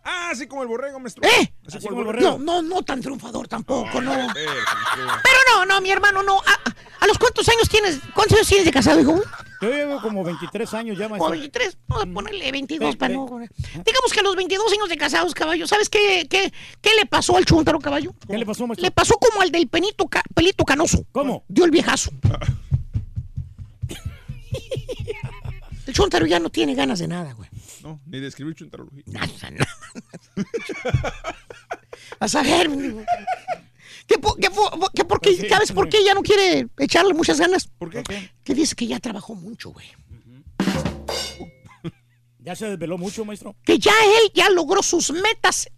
[SPEAKER 3] Ah, así como el borrego, maestro.
[SPEAKER 28] ¿Eh?
[SPEAKER 3] Así
[SPEAKER 4] Así
[SPEAKER 3] como el
[SPEAKER 4] como el
[SPEAKER 3] borrego.
[SPEAKER 28] No, no, no tan triunfador tampoco, no.
[SPEAKER 3] Eh, maestro.
[SPEAKER 28] Pero no, no, mi hermano, no. ¿A, a los cuántos años tienes? ¿Cuántos años tienes de casado, hijo?
[SPEAKER 4] Yo llevo como 23 años ya,
[SPEAKER 28] O
[SPEAKER 4] maestro.
[SPEAKER 28] 23, vamos a ponerle 22
[SPEAKER 4] Sí,
[SPEAKER 28] para
[SPEAKER 4] sí.
[SPEAKER 28] no. Digamos que a los 22 años de casados, caballo, ¿sabes qué, qué, qué le pasó al chúntaro, caballo?
[SPEAKER 4] ¿Qué le pasó, maestro?
[SPEAKER 28] Le pasó como al del penito ca- pelito canoso.
[SPEAKER 4] ¿Cómo?
[SPEAKER 28] Dio el viejazo. El chúntaro ya no tiene ganas de nada, güey.
[SPEAKER 3] No, ni de escribir chuntarología.
[SPEAKER 28] Nada, nada. Vas a ver. ¿Qué, po- qué po- qué por qué-
[SPEAKER 4] Sí,
[SPEAKER 28] ¿Sabes por qué ya no quiere echarle muchas ganas?
[SPEAKER 3] ¿Por qué?
[SPEAKER 28] Que dice que ya trabajó mucho, güey.
[SPEAKER 4] Ya se desveló mucho, maestro.
[SPEAKER 28] Que ya él ya logró sus metas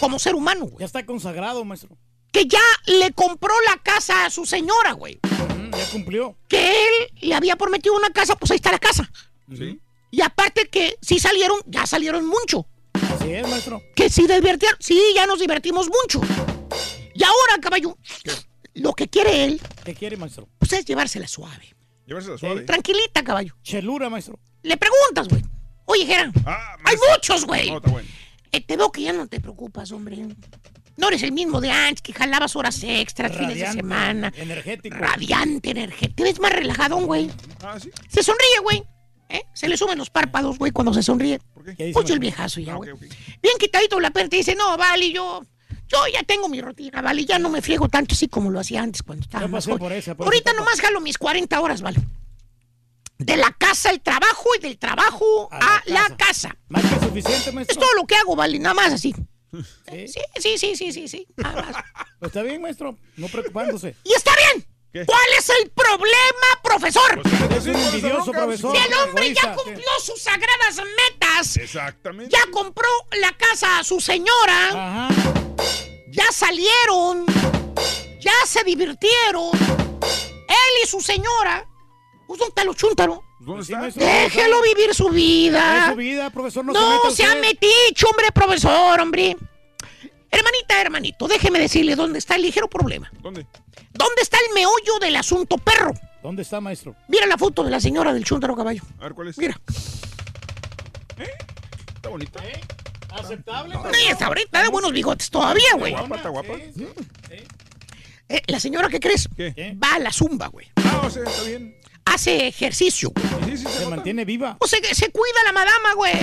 [SPEAKER 28] como ser humano, güey.
[SPEAKER 4] Ya está consagrado, maestro.
[SPEAKER 28] Que ya le compró la casa a su señora, güey.
[SPEAKER 4] Ya cumplió.
[SPEAKER 28] Que él le había prometido una casa, pues ahí está la casa.
[SPEAKER 3] Sí.
[SPEAKER 28] Y aparte que sí salieron, ya salieron mucho.
[SPEAKER 4] Así es, maestro.
[SPEAKER 28] Que sí divirtieron, sí, ya nos divertimos mucho. Y ahora, caballo, lo que quiere él,
[SPEAKER 4] ¿Qué quiere, maestro?
[SPEAKER 28] pues es llevársela suave.
[SPEAKER 3] Llevársela suave.
[SPEAKER 28] Tranquilita, caballo.
[SPEAKER 4] Chelura, maestro.
[SPEAKER 28] Le preguntas, güey. Oye, Gerán,
[SPEAKER 3] Ah,
[SPEAKER 28] hay muchos, güey.
[SPEAKER 3] No, está bueno.
[SPEAKER 28] Eh, te veo que ya no te preocupas, hombre. No eres el mismo de antes, que jalabas horas extras, fines de semana.
[SPEAKER 4] Energético.
[SPEAKER 28] Radiante, energético. Te ves más relajadón, güey.
[SPEAKER 3] Ah, sí.
[SPEAKER 28] Se sonríe, güey. ¿Eh? Se le suben los párpados, güey, cuando se sonríe.
[SPEAKER 4] ¿Qué dice,
[SPEAKER 28] Oye,
[SPEAKER 4] maestro?
[SPEAKER 28] el viejazo ya,
[SPEAKER 3] Ah,
[SPEAKER 28] güey. Bien quitadito la perte dice, no, vale, yo... Yo ya tengo mi rutina, vale, ya no me friego tanto así como lo hacía antes cuando estaba más
[SPEAKER 4] por esa, por
[SPEAKER 28] Ahorita nomás jalo mis 40 horas, vale. De la casa al trabajo y del trabajo a, la, casa.
[SPEAKER 4] Más que suficiente,
[SPEAKER 28] Es
[SPEAKER 4] maestro.
[SPEAKER 28] todo lo que hago, vale, nada más así. *laughs*
[SPEAKER 4] ¿Sí?
[SPEAKER 28] Sí, sí, sí, sí, sí, sí. nada más. *laughs*
[SPEAKER 4] Pues está bien, maestro. No preocupándose.
[SPEAKER 28] Y está bien.
[SPEAKER 3] ¿Qué?
[SPEAKER 28] ¿Cuál es el problema, profesor?
[SPEAKER 4] Es un envidioso, profesor.
[SPEAKER 28] Si el hombre ya cumplió sus sagradas metas,
[SPEAKER 3] Exactamente.
[SPEAKER 28] ya compró la casa a su señora,
[SPEAKER 4] Ajá.
[SPEAKER 28] ya salieron, ya se divirtieron, él y su señora, pues ¿dónde está lo chúntaro?
[SPEAKER 3] ¿Dónde
[SPEAKER 4] Sí,
[SPEAKER 3] está?
[SPEAKER 4] maestro.
[SPEAKER 28] Déjelo vivir su
[SPEAKER 4] Es
[SPEAKER 28] vida.
[SPEAKER 4] su vida, profesor. No,
[SPEAKER 28] No,
[SPEAKER 4] se meta
[SPEAKER 28] sea
[SPEAKER 4] usted.
[SPEAKER 28] meticho, hombre, profesor, hombre. Hermanita, hermanito, déjeme decirle dónde está el ligero problema.
[SPEAKER 3] ¿Dónde?
[SPEAKER 28] ¿Dónde está el meollo del asunto perro?
[SPEAKER 4] ¿Dónde está, maestro?
[SPEAKER 28] Mira la foto de la señora del chúntaro caballo.
[SPEAKER 3] A ver, ¿cuál es?
[SPEAKER 28] Mira.
[SPEAKER 3] Está bonita.
[SPEAKER 4] ¿Aceptable?
[SPEAKER 28] Sí, está ahorita de buenos bigotes todavía, güey.
[SPEAKER 3] Guapa, está guapa.
[SPEAKER 28] Eh, la señora, ¿qué crees?
[SPEAKER 3] ¿Qué?
[SPEAKER 28] Va a la zumba, güey.
[SPEAKER 3] Ah, o sea, está bien.
[SPEAKER 28] Hace ejercicio, güey.
[SPEAKER 3] Sí, sí, se,
[SPEAKER 4] mantiene viva.
[SPEAKER 28] O sea, que se cuida la madama, güey.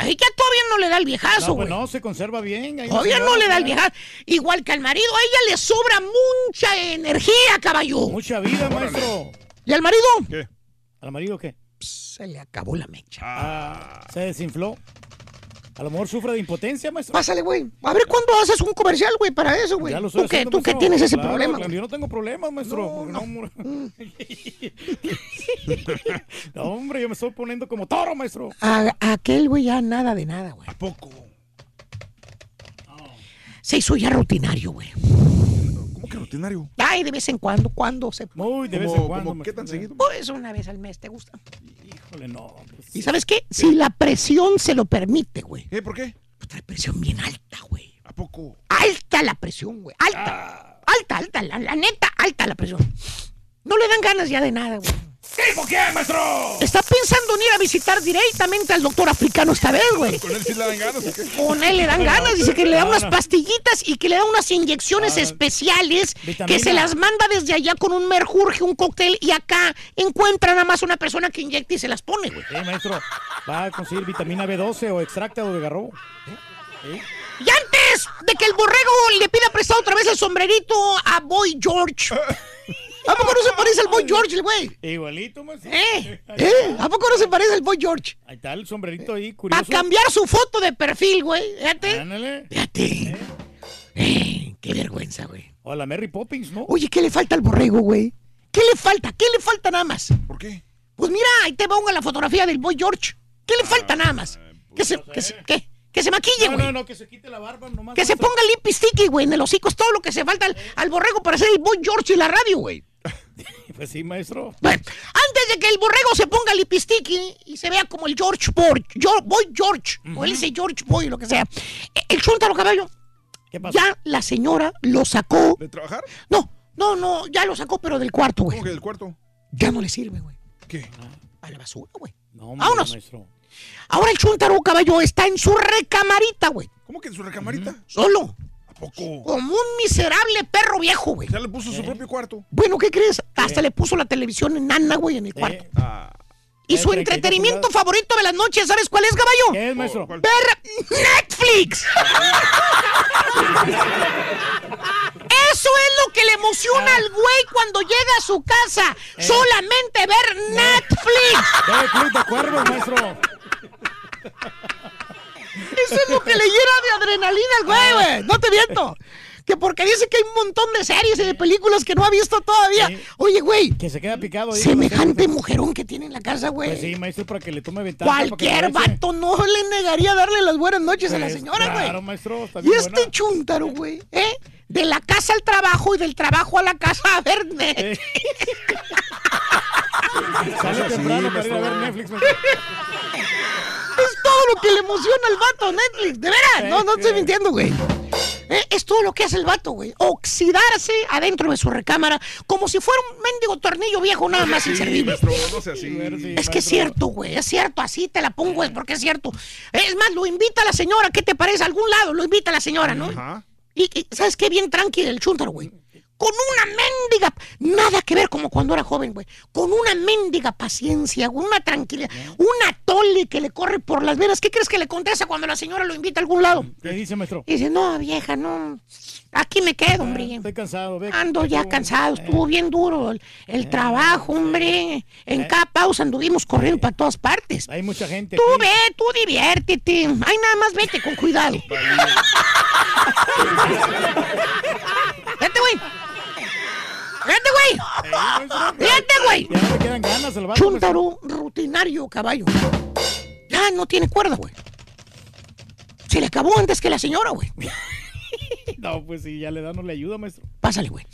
[SPEAKER 28] Ahí ya todavía no le da el viejazo,
[SPEAKER 4] No, pues no, se conserva bien. Ahí
[SPEAKER 28] Todavía no le da el viejazo. Igual que al marido, a ella le sobra mucha energía, caballo.
[SPEAKER 4] Mucha vida, maestro.
[SPEAKER 28] ¿Y al marido?
[SPEAKER 3] ¿Qué?
[SPEAKER 4] ¿Al marido qué?
[SPEAKER 28] Se le acabó la mecha.
[SPEAKER 4] Ah, se desinfló. A lo mejor sufre de impotencia, maestro.
[SPEAKER 28] Pásale, güey. A ver cuándo haces un comercial, güey, para eso, güey.
[SPEAKER 4] Ya lo estoy
[SPEAKER 28] ¿Tú qué, tú tienes ese
[SPEAKER 4] Claro,
[SPEAKER 28] problema?
[SPEAKER 4] claro? Yo no tengo problemas, maestro.
[SPEAKER 28] No,
[SPEAKER 4] No, *laughs* *laughs* No, hombre, yo me estoy poniendo como toro, maestro.
[SPEAKER 28] A, aquel, güey, ya nada de nada, güey.
[SPEAKER 3] ¿A poco?
[SPEAKER 28] Se hizo ya rutinario, güey.
[SPEAKER 3] ¿Cómo que rutinario?
[SPEAKER 28] Ay, de vez en cuando, cuando se
[SPEAKER 4] Muy de vez
[SPEAKER 3] ¿Cómo-
[SPEAKER 4] en cuando.
[SPEAKER 3] qué tan seguido?
[SPEAKER 28] Pues una vez al mes, ¿te gusta?
[SPEAKER 4] Híjole, no. pues,
[SPEAKER 28] ¿Y sabes qué? Si la presión se lo permite, güey.
[SPEAKER 3] ¿Eh? ¿Por qué?
[SPEAKER 28] Pues trae presión bien alta, güey.
[SPEAKER 3] ¿A poco?
[SPEAKER 28] Alta la presión, güey. Alta. Alta, alta, la, la neta, alta la presión. No le dan ganas ya de nada, güey.
[SPEAKER 20] ¿Tipo qué, maestro?
[SPEAKER 28] Está pensando en ir a visitar directamente al doctor africano esta vez, güey.
[SPEAKER 3] ¿Con él sí le dan ganas o qué?
[SPEAKER 28] Con él le dan ganas, dice que le da unas pastillitas y que le da unas inyecciones
[SPEAKER 4] Ah,
[SPEAKER 28] especiales que se las manda desde allá con un merjurje, un cóctel y acá encuentra nada más una persona que inyecta y se las pone, güey.
[SPEAKER 4] Sí, maestro. Va a conseguir vitamina B12 o extracto de garrobo. ¿Eh?
[SPEAKER 28] Y antes de que el borrego le pida prestado otra vez el sombrerito a Boy George. *laughs* ¿A poco no se parece al Boy George, el güey?
[SPEAKER 4] Igualito, maestro.
[SPEAKER 28] ¿Eh? ¿Eh? ¿A poco no se parece al Boy George?
[SPEAKER 4] Ahí está el sombrerito ahí,
[SPEAKER 28] Para
[SPEAKER 4] curioso.
[SPEAKER 28] cambiar su foto de perfil, güey. Fíjate.
[SPEAKER 4] Ándale.
[SPEAKER 28] Fíjate. Eh, qué vergüenza, güey.
[SPEAKER 4] O la Mary Poppins, ¿no?
[SPEAKER 28] Oye, ¿qué le falta al borrego, güey? ¿Qué le falta? ¿Qué le falta nada más?
[SPEAKER 3] ¿Por qué?
[SPEAKER 28] Pues mira, ahí te pongo la fotografía del Boy George. ¿Qué le falta nada más? Que se, que se, que, que se maquille,
[SPEAKER 4] No,
[SPEAKER 28] güey.
[SPEAKER 4] no, no, que se quite la barba nomás.
[SPEAKER 28] Que se ponga lip sticky, güey, en el hocico. Es todo lo que se falta al, al borrego para hacer el Boy George y la radio, güey. *laughs*
[SPEAKER 4] Pues sí, maestro.
[SPEAKER 28] Bueno, antes de que el borrego se ponga lip sticky y se vea como el George Boy, Yo- Boy George, o él dice George Boy, lo que sea. eh, El chúntaro caballo,
[SPEAKER 4] ¿Qué pasó?
[SPEAKER 28] ya la señora lo sacó.
[SPEAKER 3] ¿De trabajar?
[SPEAKER 28] No, no, no, ya lo sacó, pero del cuarto, güey.
[SPEAKER 3] ¿Cómo que del cuarto?
[SPEAKER 28] Ya no le sirve, güey.
[SPEAKER 3] ¿Qué?
[SPEAKER 28] A la basura, güey.
[SPEAKER 4] No,
[SPEAKER 28] Vámonos.
[SPEAKER 4] maestro.
[SPEAKER 28] Ahora el chúntaro caballo está en su recamarita, güey.
[SPEAKER 3] ¿Cómo que en su recamarita?
[SPEAKER 28] Solo. Como un miserable perro viejo, güey.
[SPEAKER 3] Ya le puso su propio cuarto.
[SPEAKER 28] Bueno, ¿qué crees? Hasta le puso la televisión enana, güey, en el cuarto.
[SPEAKER 3] Ah.
[SPEAKER 28] Y su
[SPEAKER 4] Eh,
[SPEAKER 28] entretenimiento
[SPEAKER 4] 32
[SPEAKER 28] favorito de las noches, ¿sabes cuál es, caballo?
[SPEAKER 4] ¿Qué es, maestro?
[SPEAKER 3] ¿Cuál?
[SPEAKER 28] Ver Netflix. Eso es lo que le emociona al güey cuando llega a su casa. Solamente ver Netflix.
[SPEAKER 4] Debe club de cuervos, maestro.
[SPEAKER 28] Eso es lo que le llena de adrenalina al güey, güey. No te miento. Que porque dice que hay un montón de series y de películas que no ha visto todavía.
[SPEAKER 4] Sí.
[SPEAKER 28] Oye, güey,
[SPEAKER 4] Que se queda picado ahí.
[SPEAKER 28] semejante mujerón que tiene en la casa, güey.
[SPEAKER 4] Pues sí, maestro, para que le tome ventaja.
[SPEAKER 28] Cualquier vato no le negaría darle las buenas noches a la
[SPEAKER 4] Pues,
[SPEAKER 28] señora, güey.
[SPEAKER 4] Claro, maestro. Está
[SPEAKER 28] Y este
[SPEAKER 4] buena.
[SPEAKER 28] chúntaro, güey, ¿eh? De la casa al trabajo y del trabajo a la casa a ver.
[SPEAKER 4] Eh. *laughs* Sale
[SPEAKER 3] Eso sí,
[SPEAKER 4] temprano para ir a ver Netflix,
[SPEAKER 28] todo lo que le emociona al vato Netflix. De veras, no, no estoy mintiendo, güey. Eh, Es todo lo que hace el vato, güey. Oxidarse adentro de su recámara como si fuera un mendigo tornillo viejo nada más
[SPEAKER 3] Sí,
[SPEAKER 28] inservible.
[SPEAKER 3] maestro, no sea así.
[SPEAKER 4] Sí,
[SPEAKER 28] Es que es cierto, güey, es cierto, así te la pongo, es porque es cierto. Es más, lo invita a la señora, ¿qué te parece? A algún lado lo invita a la señora, ¿no?
[SPEAKER 3] Ajá.
[SPEAKER 28] Y, y, ¿sabes qué? Bien tranquilo el chúntaro, güey. Con una mendiga, nada que ver como cuando era joven, güey. Con una mendiga paciencia, una tranquilidad, una tole que le corre por las venas. ¿Qué crees que le contesta cuando la señora lo invita a algún lado?
[SPEAKER 4] ¿Qué dice, maestro?
[SPEAKER 28] Y dice, no, vieja, no. Aquí me quedo, hombre.
[SPEAKER 4] Estoy cansado, ve.
[SPEAKER 28] Ando ya cansado, estuvo bien duro el, el trabajo, hombre. En cada pausa anduvimos corriendo para todas partes.
[SPEAKER 4] Hay mucha gente.
[SPEAKER 28] Tú
[SPEAKER 4] aquí.
[SPEAKER 28] ve, tú diviértete. Ay, nada más vete con cuidado. Vete, güey. Vete, güey. Vete, güey.
[SPEAKER 4] Ya no quedan ganas al vato.
[SPEAKER 28] Chúntaro rutinario, caballo. Ya no tiene cuerda, güey. Se le acabó antes que la señora, güey. *laughs*
[SPEAKER 4] No, pues sí, ya le da, no le ayuda, maestro.
[SPEAKER 28] Pásale, güey.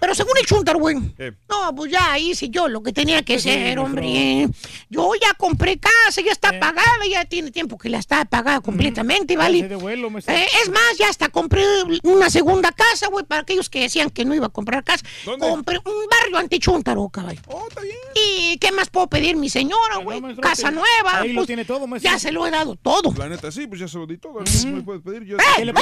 [SPEAKER 28] Pero según el chúntaro, güey.
[SPEAKER 3] Eh.
[SPEAKER 28] No, pues ya hice yo lo que tenía que
[SPEAKER 4] sí,
[SPEAKER 28] hacer, hombre. Yo ya compré casa, ya está
[SPEAKER 4] Eh.
[SPEAKER 28] pagada, ya tiene tiempo que la está pagada completamente,
[SPEAKER 4] Pase
[SPEAKER 28] ¿vale?
[SPEAKER 4] de vuelo, maestro.
[SPEAKER 28] Eh, es más, ya hasta compré una segunda casa, güey, para aquellos que decían que no iba a comprar casa.
[SPEAKER 3] ¿Dónde?
[SPEAKER 28] Compré un barrio antichúntaro, caballo.
[SPEAKER 3] Oh, está bien.
[SPEAKER 28] ¿Y qué más puedo pedir, mi señora,
[SPEAKER 4] No,
[SPEAKER 28] güey? casa nueva.
[SPEAKER 4] Ahí lo
[SPEAKER 28] pues,
[SPEAKER 4] tiene todo, maestro.
[SPEAKER 28] ya se lo he dado todo.
[SPEAKER 3] La neta, sí, pues ya se lo di todo. ¿Qué me puedes pedir? Yo
[SPEAKER 28] ¡Ey,
[SPEAKER 4] ¿Qué le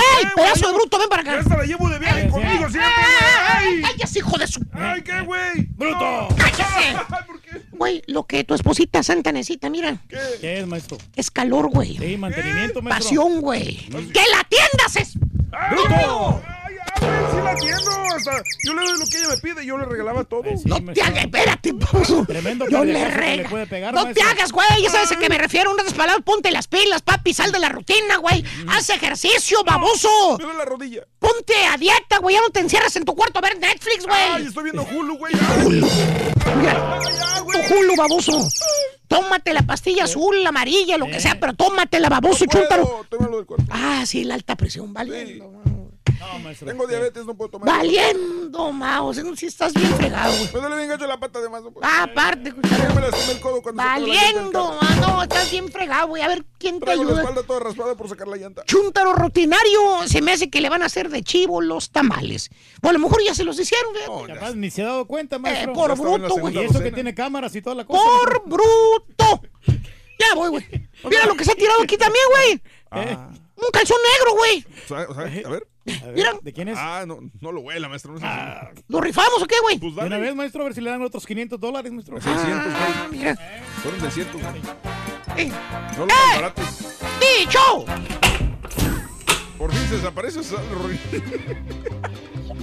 [SPEAKER 28] ey, ¡Pedazo de bruto, ven para acá!
[SPEAKER 3] Ya hasta la llevo de viaje conmigo, sí.
[SPEAKER 28] ¡Ay! ¡Ay, es hijo de su...
[SPEAKER 3] ¡Ay, qué güey!
[SPEAKER 4] ¡Bruto!
[SPEAKER 28] ¡Cállese! *laughs*
[SPEAKER 3] Ay, ¿por qué?
[SPEAKER 28] Güey, lo que tu esposita santa necesita, mira,
[SPEAKER 3] ¿Qué?
[SPEAKER 4] ¿Qué es, maestro?
[SPEAKER 28] es calor, güey.
[SPEAKER 4] Sí, mantenimiento, maestro.
[SPEAKER 28] Pasión, güey. ¡Que la atiendas! Es...
[SPEAKER 4] ¡Bruto!
[SPEAKER 3] ¡Ay, güey, sí la atiendo! Hasta yo le doy lo que ella me pide y yo le regalaba todo.
[SPEAKER 4] Eh, sí,
[SPEAKER 28] No te hagas, espérate, baboso.
[SPEAKER 4] Tremendo
[SPEAKER 28] Yo le
[SPEAKER 4] cardiacazo que le
[SPEAKER 28] rega.
[SPEAKER 4] puede pegar,
[SPEAKER 28] No te hagas, güey. Ya sabes a qué me refiero. Unas palabras, ponte las pilas, papi. Sal de la rutina, güey. Haz ejercicio, baboso.
[SPEAKER 3] Duele la rodilla.
[SPEAKER 28] Ponte a dieta, güey. Ya no te encierras en tu cuarto a ver Netflix,
[SPEAKER 3] Ay,
[SPEAKER 28] güey.
[SPEAKER 3] estoy viendo Hulu, güey. Ay,
[SPEAKER 28] Mira,
[SPEAKER 3] ya,
[SPEAKER 28] tu. Hulu, baboso. Tómate la pastilla azul, la amarilla, lo que sea, pero tómatela, baboso.
[SPEAKER 3] Puedo, del cuerpo.
[SPEAKER 28] Ah, sí, la alta presión, vale. *laughs*
[SPEAKER 3] Tengo diabetes, no puedo tomar.
[SPEAKER 28] Valiendo, Mao. Si estás bien fregado, güey.
[SPEAKER 3] Me duele bien gacho la pata de más. no puedo.
[SPEAKER 28] Ah, aparte,
[SPEAKER 3] Ya me lastimé el codo cuando la
[SPEAKER 28] Valiendo, mano. Estás bien fregado, güey. A ver quién te
[SPEAKER 3] Traigo la
[SPEAKER 28] ayuda.
[SPEAKER 3] espalda toda raspada por sacar la llanta.
[SPEAKER 28] Chuntaro rutinario, se me hace que le van a hacer de chivo los tamales. O a lo mejor ya se los hicieron, ¿eh?
[SPEAKER 4] Capaz ni se ha dado cuenta, maestro.
[SPEAKER 28] Eh, por
[SPEAKER 4] en la
[SPEAKER 28] bruto, güey.
[SPEAKER 4] Y eso que tiene cámaras y toda la cosa.
[SPEAKER 28] ¡Por bruto! Ya voy, güey. Mira lo que se ha tirado aquí también, güey.
[SPEAKER 3] Ah.
[SPEAKER 28] Un calzón negro, güey.
[SPEAKER 3] O sea, o sea, a ver.
[SPEAKER 28] Mira.
[SPEAKER 4] ¿De quién es?
[SPEAKER 3] Ah, no, no lo huela, maestro. No sé si-
[SPEAKER 28] ¿Lo rifamos o qué, güey?
[SPEAKER 3] Pues
[SPEAKER 4] De una
[SPEAKER 3] dale.
[SPEAKER 4] vez, maestro, a ver si le dan otros 500 dólares, maestro.
[SPEAKER 3] 600,
[SPEAKER 28] Ah,
[SPEAKER 3] güey.
[SPEAKER 28] mira.
[SPEAKER 3] Fueron 600, güey.
[SPEAKER 28] Eh.
[SPEAKER 3] No los más baratos.
[SPEAKER 28] ¡Dicho!
[SPEAKER 3] Por fin se desaparece. esa-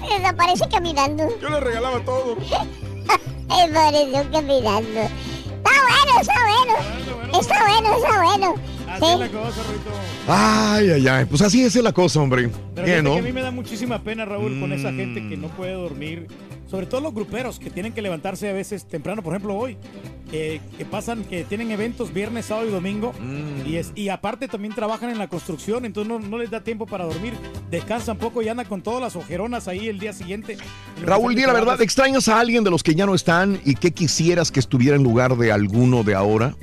[SPEAKER 2] Desaparece caminando.
[SPEAKER 3] Yo le regalaba todo.
[SPEAKER 2] Desapareció caminando. Está bueno, está bueno. Está bueno, está bueno.
[SPEAKER 4] Así es la cosa, Rito.
[SPEAKER 1] Ay, ay, ay. Pues así es la cosa, hombre.
[SPEAKER 4] Pero
[SPEAKER 1] Bien, ¿no?
[SPEAKER 4] que a mí me da muchísima pena, Raúl, con esa gente que no puede dormir. Sobre todo los gruperos que tienen que levantarse a veces temprano, por ejemplo hoy, eh, que pasan, que tienen eventos viernes, sábado y domingo,
[SPEAKER 1] Mm.
[SPEAKER 4] y, es, y aparte también trabajan en la construcción, entonces no, no les da tiempo para dormir, descansan poco y andan con todas las ojeronas ahí el día siguiente.
[SPEAKER 1] Raúl, di la verdad. ¿extrañas a alguien de los que ya no están y qué quisieras que estuviera en lugar de alguno de ahora?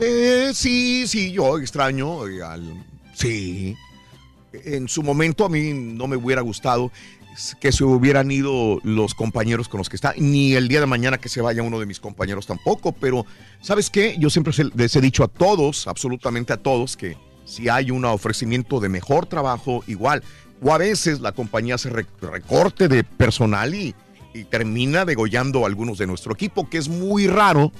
[SPEAKER 1] Eh, sí, sí, yo extraño eh, al... Sí. En su momento a mí no me hubiera gustado que se hubieran ido los compañeros con los que está, ni el día de mañana que se vaya uno de mis compañeros tampoco, pero ¿sabes qué? Yo siempre se- les he dicho a todos, absolutamente a todos, que si hay un ofrecimiento de mejor trabajo, igual, o a veces la compañía re- recorte de personal y, y termina degollando a algunos de nuestro equipo, que es muy raro,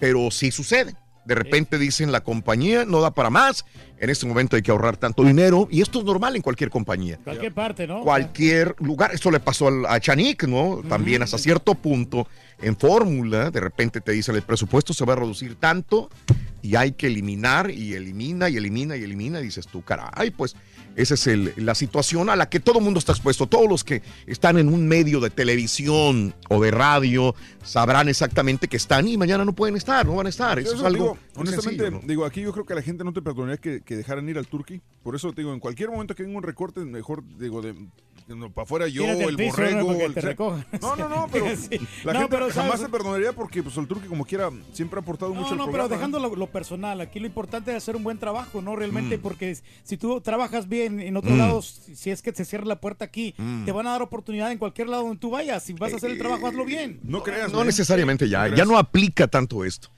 [SPEAKER 1] pero sí sucede. De repente dicen la compañía no da para más, en este momento hay que ahorrar tanto dinero y esto es normal en cualquier compañía
[SPEAKER 4] Cualquier parte, ¿no?
[SPEAKER 1] cualquier lugar. Esto le pasó a Chanik, ¿no? También hasta cierto punto, en fórmula, de repente te dicen el presupuesto se va a reducir tanto y hay que eliminar y elimina y elimina y elimina. Y dices tú, caray, pues esa es el- la situación a la que todo el mundo está expuesto. Todos los que están en un medio de televisión o de radio sabrán exactamente que están y mañana no pueden estar, no van a estar. Eso, es algo
[SPEAKER 3] digo, honestamente,
[SPEAKER 1] sencillo, ¿no?
[SPEAKER 3] digo, aquí yo creo que a la gente no te perdonaría que, que dejaran ir al Turqui. Por eso te digo, en cualquier momento que venga un recorte, mejor, digo, de, para afuera yo, el
[SPEAKER 4] piso, ¿no?
[SPEAKER 3] borrego.
[SPEAKER 4] Que
[SPEAKER 3] el-. No, no, no, *laughs* pero
[SPEAKER 4] Sí.
[SPEAKER 3] la
[SPEAKER 4] No,
[SPEAKER 3] gente
[SPEAKER 4] pero,
[SPEAKER 3] jamás te perdonaría porque pues, el Turqui, como quiera, siempre ha aportado mucho
[SPEAKER 4] No,
[SPEAKER 3] al
[SPEAKER 4] no, pero
[SPEAKER 3] programa.
[SPEAKER 4] dejando lo, lo personal, aquí lo importante es hacer un buen trabajo, ¿no? Realmente,
[SPEAKER 3] Mm.
[SPEAKER 4] porque si tú trabajas bien en otros
[SPEAKER 1] Mm.
[SPEAKER 4] lados, si es que se cierra la puerta aquí,
[SPEAKER 1] Mm.
[SPEAKER 4] te van a dar oportunidad en cualquier lado donde tú vayas. Si vas a hacer el trabajo, hazlo bien.
[SPEAKER 3] No creas,
[SPEAKER 1] No
[SPEAKER 3] ¿eh?
[SPEAKER 1] necesariamente ya,
[SPEAKER 3] No
[SPEAKER 1] ya no aplica tanto esto.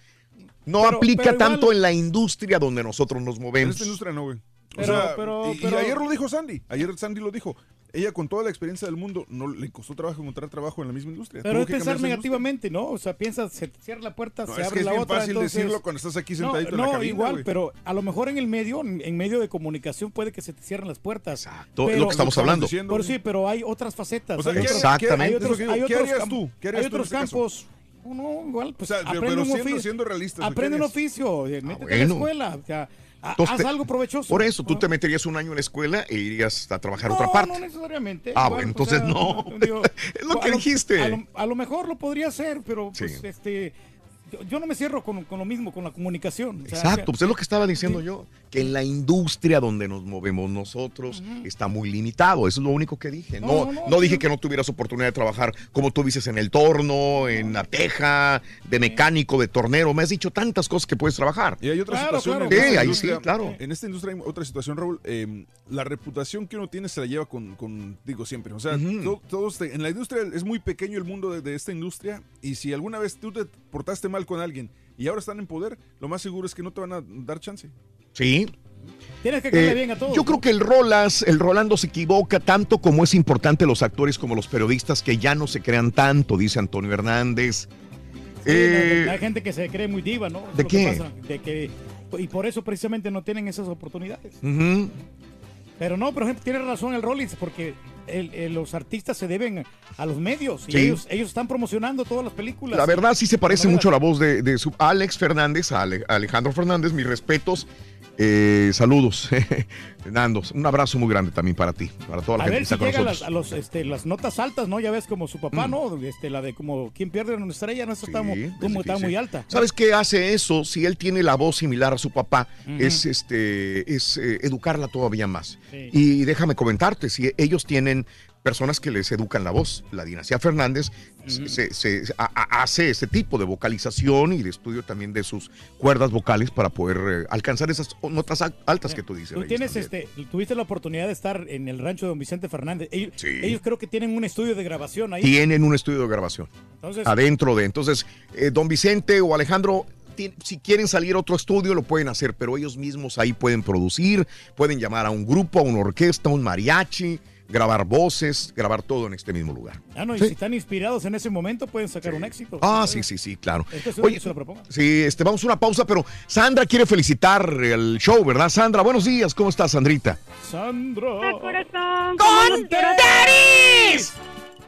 [SPEAKER 1] No
[SPEAKER 4] Pero-
[SPEAKER 1] aplica
[SPEAKER 4] pero igual-
[SPEAKER 1] tanto en la industria donde nosotros nos
[SPEAKER 3] En
[SPEAKER 1] movemos.
[SPEAKER 3] esta industria no, güey. O
[SPEAKER 4] Pero-
[SPEAKER 3] sea,
[SPEAKER 4] pero-
[SPEAKER 3] y, ayer lo dijo Sandy. Ayer Sandy lo dijo. Ella con toda la experiencia del mundo no le costó trabajo encontrar trabajo en la misma industria.
[SPEAKER 4] Pero es pensar negativamente, ¿no? O sea, piensas, se te cierra la puerta,
[SPEAKER 3] No,
[SPEAKER 4] se
[SPEAKER 3] es
[SPEAKER 4] abre
[SPEAKER 3] que es
[SPEAKER 4] la
[SPEAKER 3] bien
[SPEAKER 4] otra.
[SPEAKER 3] fácil
[SPEAKER 4] entonces-
[SPEAKER 3] decirlo cuando estás aquí
[SPEAKER 4] No,
[SPEAKER 3] sentadito en la
[SPEAKER 4] no,
[SPEAKER 3] cabina,
[SPEAKER 4] igual,
[SPEAKER 3] güey.
[SPEAKER 4] pero a lo mejor en el medio, en medio de comunicación, puede que se te cierren las puertas.
[SPEAKER 1] Exacto, es lo que estamos hablando.
[SPEAKER 4] Pero sí, pero hay otras facetas.
[SPEAKER 3] O sea,
[SPEAKER 4] hay
[SPEAKER 3] ¿qué-
[SPEAKER 4] otros-
[SPEAKER 1] Exactamente.
[SPEAKER 4] Hay
[SPEAKER 3] Es
[SPEAKER 4] otros,
[SPEAKER 3] ¿qué
[SPEAKER 4] otros
[SPEAKER 3] harías tú? ¿Qué harías
[SPEAKER 4] hay
[SPEAKER 3] tú en
[SPEAKER 4] otros
[SPEAKER 3] caso?
[SPEAKER 4] campos. Uno, igual, pues
[SPEAKER 3] O sea, pero-
[SPEAKER 4] aprende
[SPEAKER 3] pero
[SPEAKER 4] un
[SPEAKER 3] siendo-
[SPEAKER 4] oficio.
[SPEAKER 3] siendo realistas, ¿qué
[SPEAKER 4] Aprende un oficio, eh, métete a la
[SPEAKER 1] bueno.
[SPEAKER 4] escuela. o sea,
[SPEAKER 1] Entonces
[SPEAKER 4] haz algo provechoso.
[SPEAKER 1] Por eso, tú te meterías un año en la escuela e irías a trabajar
[SPEAKER 4] no,
[SPEAKER 1] otra parte.
[SPEAKER 4] No necesariamente.
[SPEAKER 1] Ah, bueno,
[SPEAKER 4] o
[SPEAKER 1] entonces
[SPEAKER 4] sea,
[SPEAKER 1] no.
[SPEAKER 4] digo, *laughs*
[SPEAKER 1] Es lo
[SPEAKER 4] a
[SPEAKER 1] que dijiste.
[SPEAKER 4] A lo, a lo mejor lo podría hacer, pero pues
[SPEAKER 1] Sí.
[SPEAKER 4] este. Yo, yo no me cierro con, con lo mismo, con la comunicación. o sea,
[SPEAKER 1] Exacto, pues es lo que estaba diciendo yo, que en la industria donde nos movemos nosotros está muy limitado, eso es lo único que dije. No,
[SPEAKER 4] No,
[SPEAKER 1] no,
[SPEAKER 4] no, no,
[SPEAKER 1] dije que no tuvieras oportunidad de trabajar, como tú dices, en el torno, en la teja, de mecánico, de tornero, me has dicho tantas cosas que puedes trabajar.
[SPEAKER 3] Y hay otra
[SPEAKER 4] Claro,
[SPEAKER 3] situación.
[SPEAKER 4] claro,
[SPEAKER 3] en
[SPEAKER 1] Sí,
[SPEAKER 3] esta
[SPEAKER 1] ahí
[SPEAKER 3] industria-
[SPEAKER 1] sí, claro.
[SPEAKER 3] En esta industria hay otra situación, Raúl. eh, la reputación que uno tiene se la lleva con, con, digo, siempre. O sea, todos te- en la industria es muy pequeño el mundo de, de esta industria. Y si alguna vez tú te portaste mal con alguien y ahora están en poder, lo más seguro es que no te van a dar chance.
[SPEAKER 1] Sí.
[SPEAKER 4] Tienes que caerle
[SPEAKER 1] Eh,
[SPEAKER 4] bien a todos.
[SPEAKER 1] yo creo que el Rolas, el Rolando se equivoca tanto como es importante los actores como los periodistas que ya no se crean tanto, dice Antonio Hernández.
[SPEAKER 4] Sí,
[SPEAKER 1] Eh,
[SPEAKER 4] hay, hay gente que se cree muy diva, ¿no?
[SPEAKER 1] ¿de
[SPEAKER 4] que
[SPEAKER 1] qué?
[SPEAKER 4] pasa, de que, y por eso precisamente no tienen esas oportunidades. Pero no, por ejemplo, tiene razón el Rollins, porque el- el- los artistas se deben a los medios y
[SPEAKER 1] Sí.
[SPEAKER 4] ellos, ellos están promocionando todas las películas.
[SPEAKER 1] La verdad sí se parece mucho a la voz de, de su Alex Fernández, a Ale- Alejandro Fernández, mis respetos. Eh, saludos, *laughs* Fernando. Un abrazo muy grande también para ti, para toda la
[SPEAKER 4] A
[SPEAKER 1] gente que
[SPEAKER 4] ver si
[SPEAKER 1] está con nosotros.
[SPEAKER 4] las, a los, este, las notas altas, ¿no? Ya ves como su
[SPEAKER 1] Mm.
[SPEAKER 4] papá, ¿no? Este, la de como ¿Quién pierde una estrella? No, Esa está, mu- como, está muy alta.
[SPEAKER 1] ¿Sabes qué hace eso? Si él tiene la voz similar a su papá, es este es eh, educarla todavía más.
[SPEAKER 4] Sí.
[SPEAKER 1] Y déjame comentarte, si ellos tienen personas que les educan la voz, la dinastía Fernández se, se- a- hace ese tipo de vocalización y de estudio también de sus cuerdas vocales para poder eh, alcanzar esas notas al- altas que tú dices.
[SPEAKER 4] Tú tienes, este, tuviste la oportunidad de estar en el rancho de don Vicente Fernández. Ellos, ellos creo que tienen un estudio de grabación ahí.
[SPEAKER 1] Tienen un estudio de grabación.
[SPEAKER 4] Entonces-
[SPEAKER 1] adentro de. Entonces, eh, don Vicente o Alejandro, si quieren salir a otro estudio, lo pueden hacer, pero ellos mismos ahí pueden producir, pueden llamar a un grupo, a una orquesta, a un mariachi, grabar voces, grabar todo en este mismo lugar.
[SPEAKER 4] Ah, no, y
[SPEAKER 1] Sí.
[SPEAKER 4] si están inspirados en ese momento pueden sacar un éxito.
[SPEAKER 1] Ah, sí, sí, sí, claro.
[SPEAKER 4] Esto es
[SPEAKER 1] Oye,
[SPEAKER 4] que se lo
[SPEAKER 1] sí, este, vamos a una pausa, pero Sandra quiere felicitar el show, ¿verdad? Sandra, buenos días, ¿cómo estás, Sandrita?
[SPEAKER 4] Sandra.
[SPEAKER 79] corazón.
[SPEAKER 28] ¡Con Daris!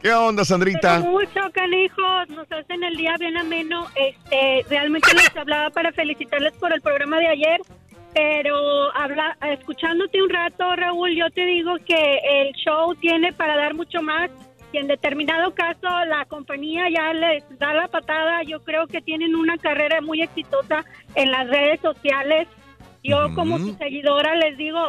[SPEAKER 1] ¿Qué onda, Sandrita?
[SPEAKER 79] Pero mucho, canijos. Nos hacen el día bien ameno. Este, realmente *laughs* les hablaba para felicitarles por el programa de ayer. Pero habla, escuchándote un rato, Raúl, yo te digo que el show tiene para dar mucho más. Y en determinado caso, la compañía ya les da la patada. Yo creo que tienen una carrera muy exitosa en las redes sociales. Yo, como su seguidora, les digo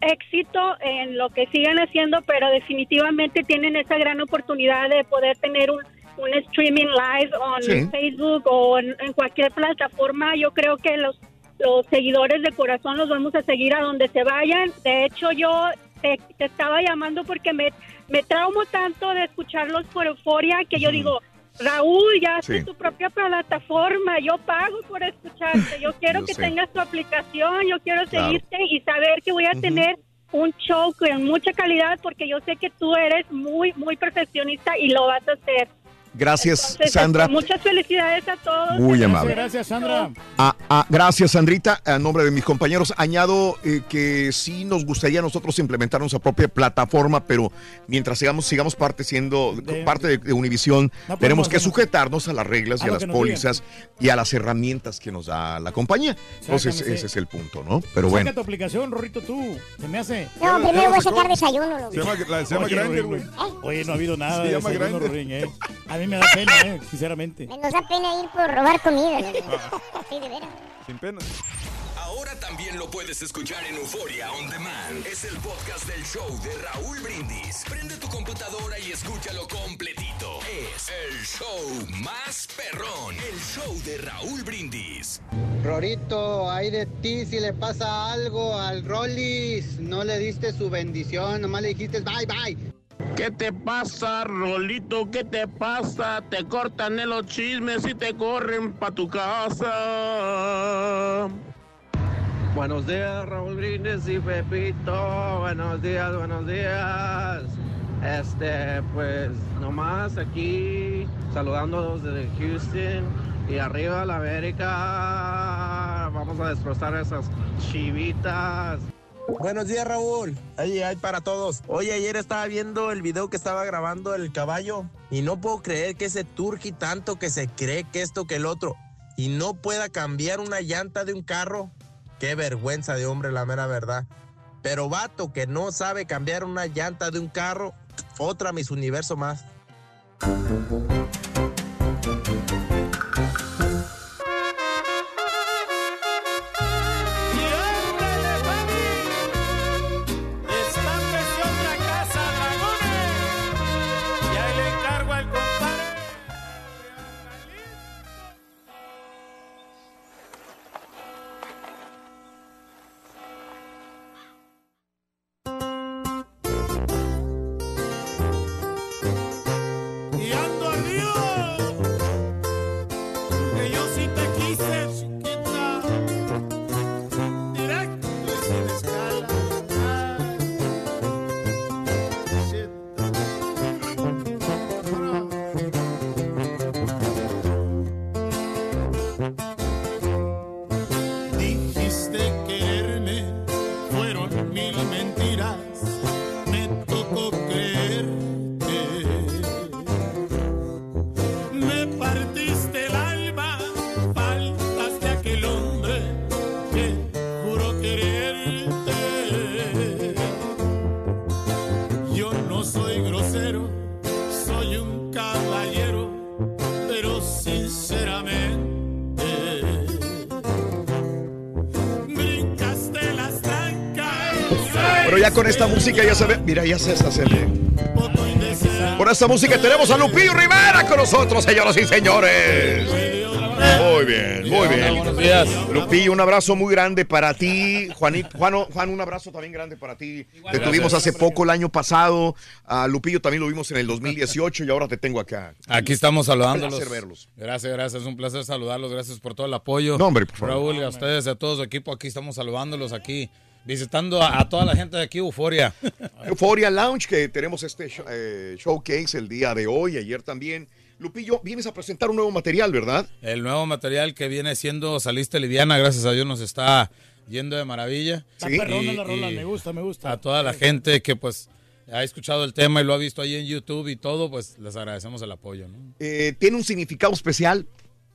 [SPEAKER 79] éxito en lo que sigan haciendo, pero definitivamente tienen esa gran oportunidad de poder tener un, un streaming live en
[SPEAKER 80] Sí.
[SPEAKER 79] Facebook o en, en cualquier plataforma. Yo creo que los, los seguidores de corazón los vamos a seguir a donde se vayan. De hecho, yo te, te estaba llamando porque me, me traumo tanto de escucharlos por euforia que yo digo, Raúl, ya haces
[SPEAKER 80] Sí.
[SPEAKER 79] tu propia plataforma, yo pago por escucharte, yo *laughs* quiero
[SPEAKER 80] Yo
[SPEAKER 79] que
[SPEAKER 80] sé.
[SPEAKER 79] tengas tu aplicación, yo quiero
[SPEAKER 80] Claro.
[SPEAKER 79] seguirte y saber que voy a tener un show con mucha calidad porque yo sé que tú eres muy, muy perfeccionista y lo vas a hacer.
[SPEAKER 1] Gracias,
[SPEAKER 79] Entonces,
[SPEAKER 1] Sandra.
[SPEAKER 79] este, muchas felicidades a todos.
[SPEAKER 1] Muy amable.
[SPEAKER 4] Gracias, Sandra.
[SPEAKER 1] Ah, ah, gracias, Sandrita. A nombre de mis compañeros, añado eh, que sí nos gustaría a nosotros implementar nuestra propia plataforma, pero mientras sigamos, sigamos parte siendo parte de, de Univisión,
[SPEAKER 4] podemos
[SPEAKER 1] tenemos que sujetarnos a las reglas
[SPEAKER 4] A
[SPEAKER 1] y a las pólizas y a las herramientas que nos da la compañía. Entonces,
[SPEAKER 4] Sácame, sí.
[SPEAKER 1] ese es el punto, ¿no? Pero bueno.
[SPEAKER 4] Tu aplicación, Rorrito, tú. Se me hace.
[SPEAKER 2] No, primero voy a sacar desayuno.
[SPEAKER 3] Se llama, la- se llama
[SPEAKER 4] Oye,
[SPEAKER 3] Grindr, güey.
[SPEAKER 4] Oye, no ha habido nada
[SPEAKER 3] Se
[SPEAKER 4] de
[SPEAKER 3] llama
[SPEAKER 4] desayuno. Rorín, eh. A mí me da pena, eh, sinceramente.
[SPEAKER 2] Me nos da pena ir por robar comida. *laughs* Sí, de veras.
[SPEAKER 3] Sin pena.
[SPEAKER 50] Ahora también lo puedes escuchar en Euforia On Demand. Es el podcast del show de Raúl Brindis. Prende tu computadora y escúchalo completito. Es el show más perrón. El show de Raúl Brindis.
[SPEAKER 81] Rorito, hay de ti si le pasa algo al Rollis. No le diste su bendición, nomás le dijiste bye bye.
[SPEAKER 75] ¿Qué te pasa, Rolito? ¿Qué te pasa? Te cortan en los chismes y te corren pa' tu casa.
[SPEAKER 68] Buenos días, Raúl Brindis y Pepito. Buenos días, buenos días. Este, pues nomás aquí saludándolos desde Houston y arriba la América. Vamos a destrozar esas chivitas.
[SPEAKER 75] Buenos días, Raúl. Ahí hay para todos. Oye, ayer estaba viendo el video que estaba grabando el caballo y no puedo creer que ese turqui tanto que se cree que esto que el otro y no pueda cambiar una llanta de un carro. Qué vergüenza de hombre, la mera verdad. Pero vato que no sabe cambiar una llanta de un carro, otra mis universo más.
[SPEAKER 1] Con esta música ya se ve. Mira, ya se está. Con esta música tenemos a Lupillo Rivera con nosotros, señoras y señores. Muy bien, muy bien.
[SPEAKER 80] Buenos días.
[SPEAKER 1] Lupillo, un abrazo muy grande para ti. Juanito, Juano, Juan, un abrazo también grande para ti. Te tuvimos hace poco el año pasado. A Lupillo también lo vimos en el 2018 y ahora te tengo acá.
[SPEAKER 80] Aquí estamos saludándolos.
[SPEAKER 1] Un placer verlos.
[SPEAKER 80] Gracias, gracias. Un placer saludarlos. Gracias por todo el apoyo.
[SPEAKER 1] No, hombre, por favor.
[SPEAKER 80] Raúl, a ustedes, a todo su equipo. Aquí estamos saludándolos aquí. Visitando a, a toda la gente de aquí, Euforia. *laughs*
[SPEAKER 1] Euphoria Lounge, que tenemos este show- eh, showcase el día de hoy, ayer también. Lupillo, vienes a presentar un nuevo material, ¿verdad?
[SPEAKER 80] El nuevo material que viene siendo Saliste Liviana, gracias a Dios nos está yendo de maravilla.
[SPEAKER 4] La rola, me gusta, me gusta.
[SPEAKER 80] A toda la gente que pues ha escuchado el tema y lo ha visto ahí en YouTube y todo, pues les agradecemos el apoyo. ¿no?
[SPEAKER 1] Eh, ¿Tiene un significado especial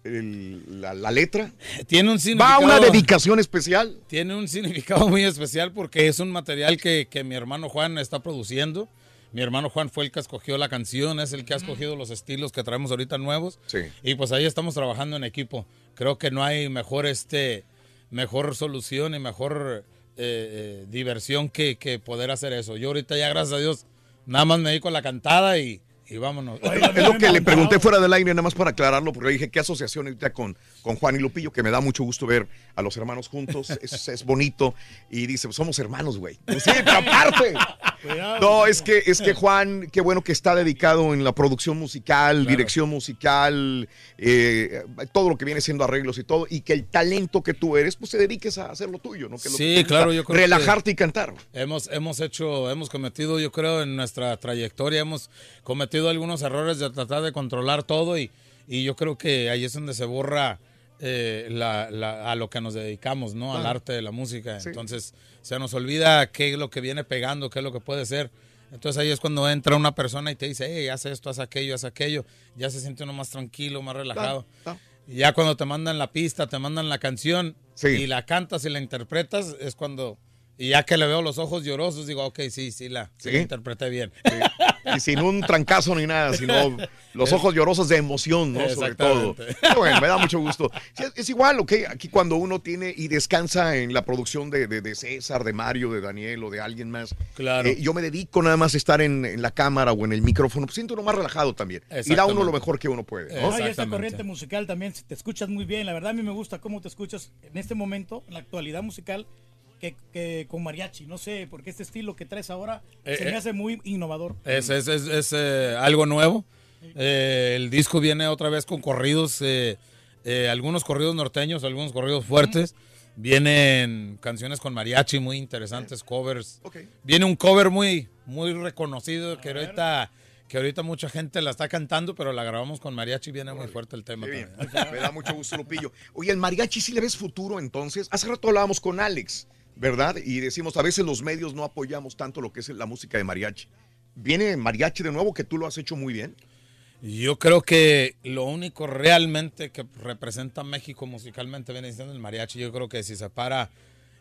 [SPEAKER 1] el- la, la letra? *laughs*
[SPEAKER 80] Tiene un
[SPEAKER 1] ¿Va a
[SPEAKER 80] significado.
[SPEAKER 1] una dedicación especial?
[SPEAKER 80] Tiene un significado muy especial porque es un material que, que mi hermano Juan está produciendo. Mi hermano Juan fue el que escogió la canción, es el que ha escogido los estilos que traemos ahorita nuevos.
[SPEAKER 1] Sí.
[SPEAKER 80] Y pues ahí estamos trabajando en equipo. Creo que no hay mejor este mejor solución y mejor eh, eh, diversión que, que poder hacer eso. Yo ahorita ya, gracias a Dios, nada más me dedico a la cantada y, y vámonos.
[SPEAKER 1] Es lo que le pregunté fuera del aire, nada más para aclararlo, porque dije qué asociación ahorita con, con Juan y Lupillo, que me da mucho gusto ver a los hermanos juntos, *laughs* es, es bonito, y dice, pues somos hermanos, güey. Pues sí, aparte. No, es que, es que Juan, qué bueno que está dedicado en la producción musical, dirección musical, eh, todo lo que viene siendo arreglos y todo, y que el talento que tú eres, pues te dediques a hacer lo tuyo, ¿no? Que lo que
[SPEAKER 80] Sí,
[SPEAKER 1] gusta,
[SPEAKER 80] claro, yo creo que
[SPEAKER 1] Relajarte y cantar.
[SPEAKER 80] Hemos, hemos hecho, hemos cometido, yo creo, en nuestra trayectoria, hemos cometido algunos errores de tratar de controlar todo y, y yo creo que ahí es donde se borra eh, la- la- a lo que nos dedicamos, ¿no? Al
[SPEAKER 1] Claro.
[SPEAKER 80] arte de la música. Entonces, se nos olvida qué es lo que viene pegando, qué es lo que puede ser. Entonces ahí es cuando entra una persona y te dice, hey, haz esto, haz aquello, haz aquello. Ya se siente uno más tranquilo, más relajado. Y ya cuando te mandan la pista, te mandan la canción y la cantas y la interpretas, es cuando... Y ya que le veo los ojos llorosos, digo, ok, sí, sí la, sí la
[SPEAKER 1] ¿Sí?
[SPEAKER 80] interpreté bien. *laughs*
[SPEAKER 1] Y sin un trancazo ni nada, sino los ojos llorosos de emoción, ¿no? Sobre todo. Qué Bueno, me da mucho gusto. Sí, es, es igual, ¿ok? Aquí cuando uno tiene y descansa en la producción de, de- de César, de Mario, de Daniel o de alguien más.
[SPEAKER 80] Claro.
[SPEAKER 1] eh, yo me dedico nada más a estar en, en la cámara o en el micrófono. Pues siento uno más relajado también. Y da uno lo mejor que uno puede. ¿no?
[SPEAKER 4] No, y esta corriente musical también, te escuchas muy bien. La verdad, a mí me gusta cómo te escuchas en este momento, en la actualidad musical, que, que con mariachi. No sé, porque este estilo que traes ahora
[SPEAKER 80] Eh,
[SPEAKER 4] se me
[SPEAKER 80] eh.
[SPEAKER 4] hace muy innovador.
[SPEAKER 80] Es, es, es- es, eh, algo nuevo. Eh, el disco viene otra vez con corridos, algunos corridos norteños, algunos corridos fuertes. Vienen canciones con mariachi muy interesantes, covers. Viene un cover muy, muy reconocido que ahorita, que ahorita mucha gente la está cantando, pero la grabamos con mariachi y viene muy fuerte el tema.
[SPEAKER 1] Bien.
[SPEAKER 80] también.
[SPEAKER 1] Me da mucho gusto, Lupillo. Oye, el mariachi sí le ves futuro entonces. Hace rato hablábamos con Alex, ¿verdad? Y decimos, a veces los medios no apoyamos tanto lo que es la música de mariachi. ¿Viene mariachi de nuevo que tú lo has hecho muy bien?
[SPEAKER 80] Yo creo que lo único realmente que representa a México musicalmente viene siendo el mariachi. Yo creo que si se para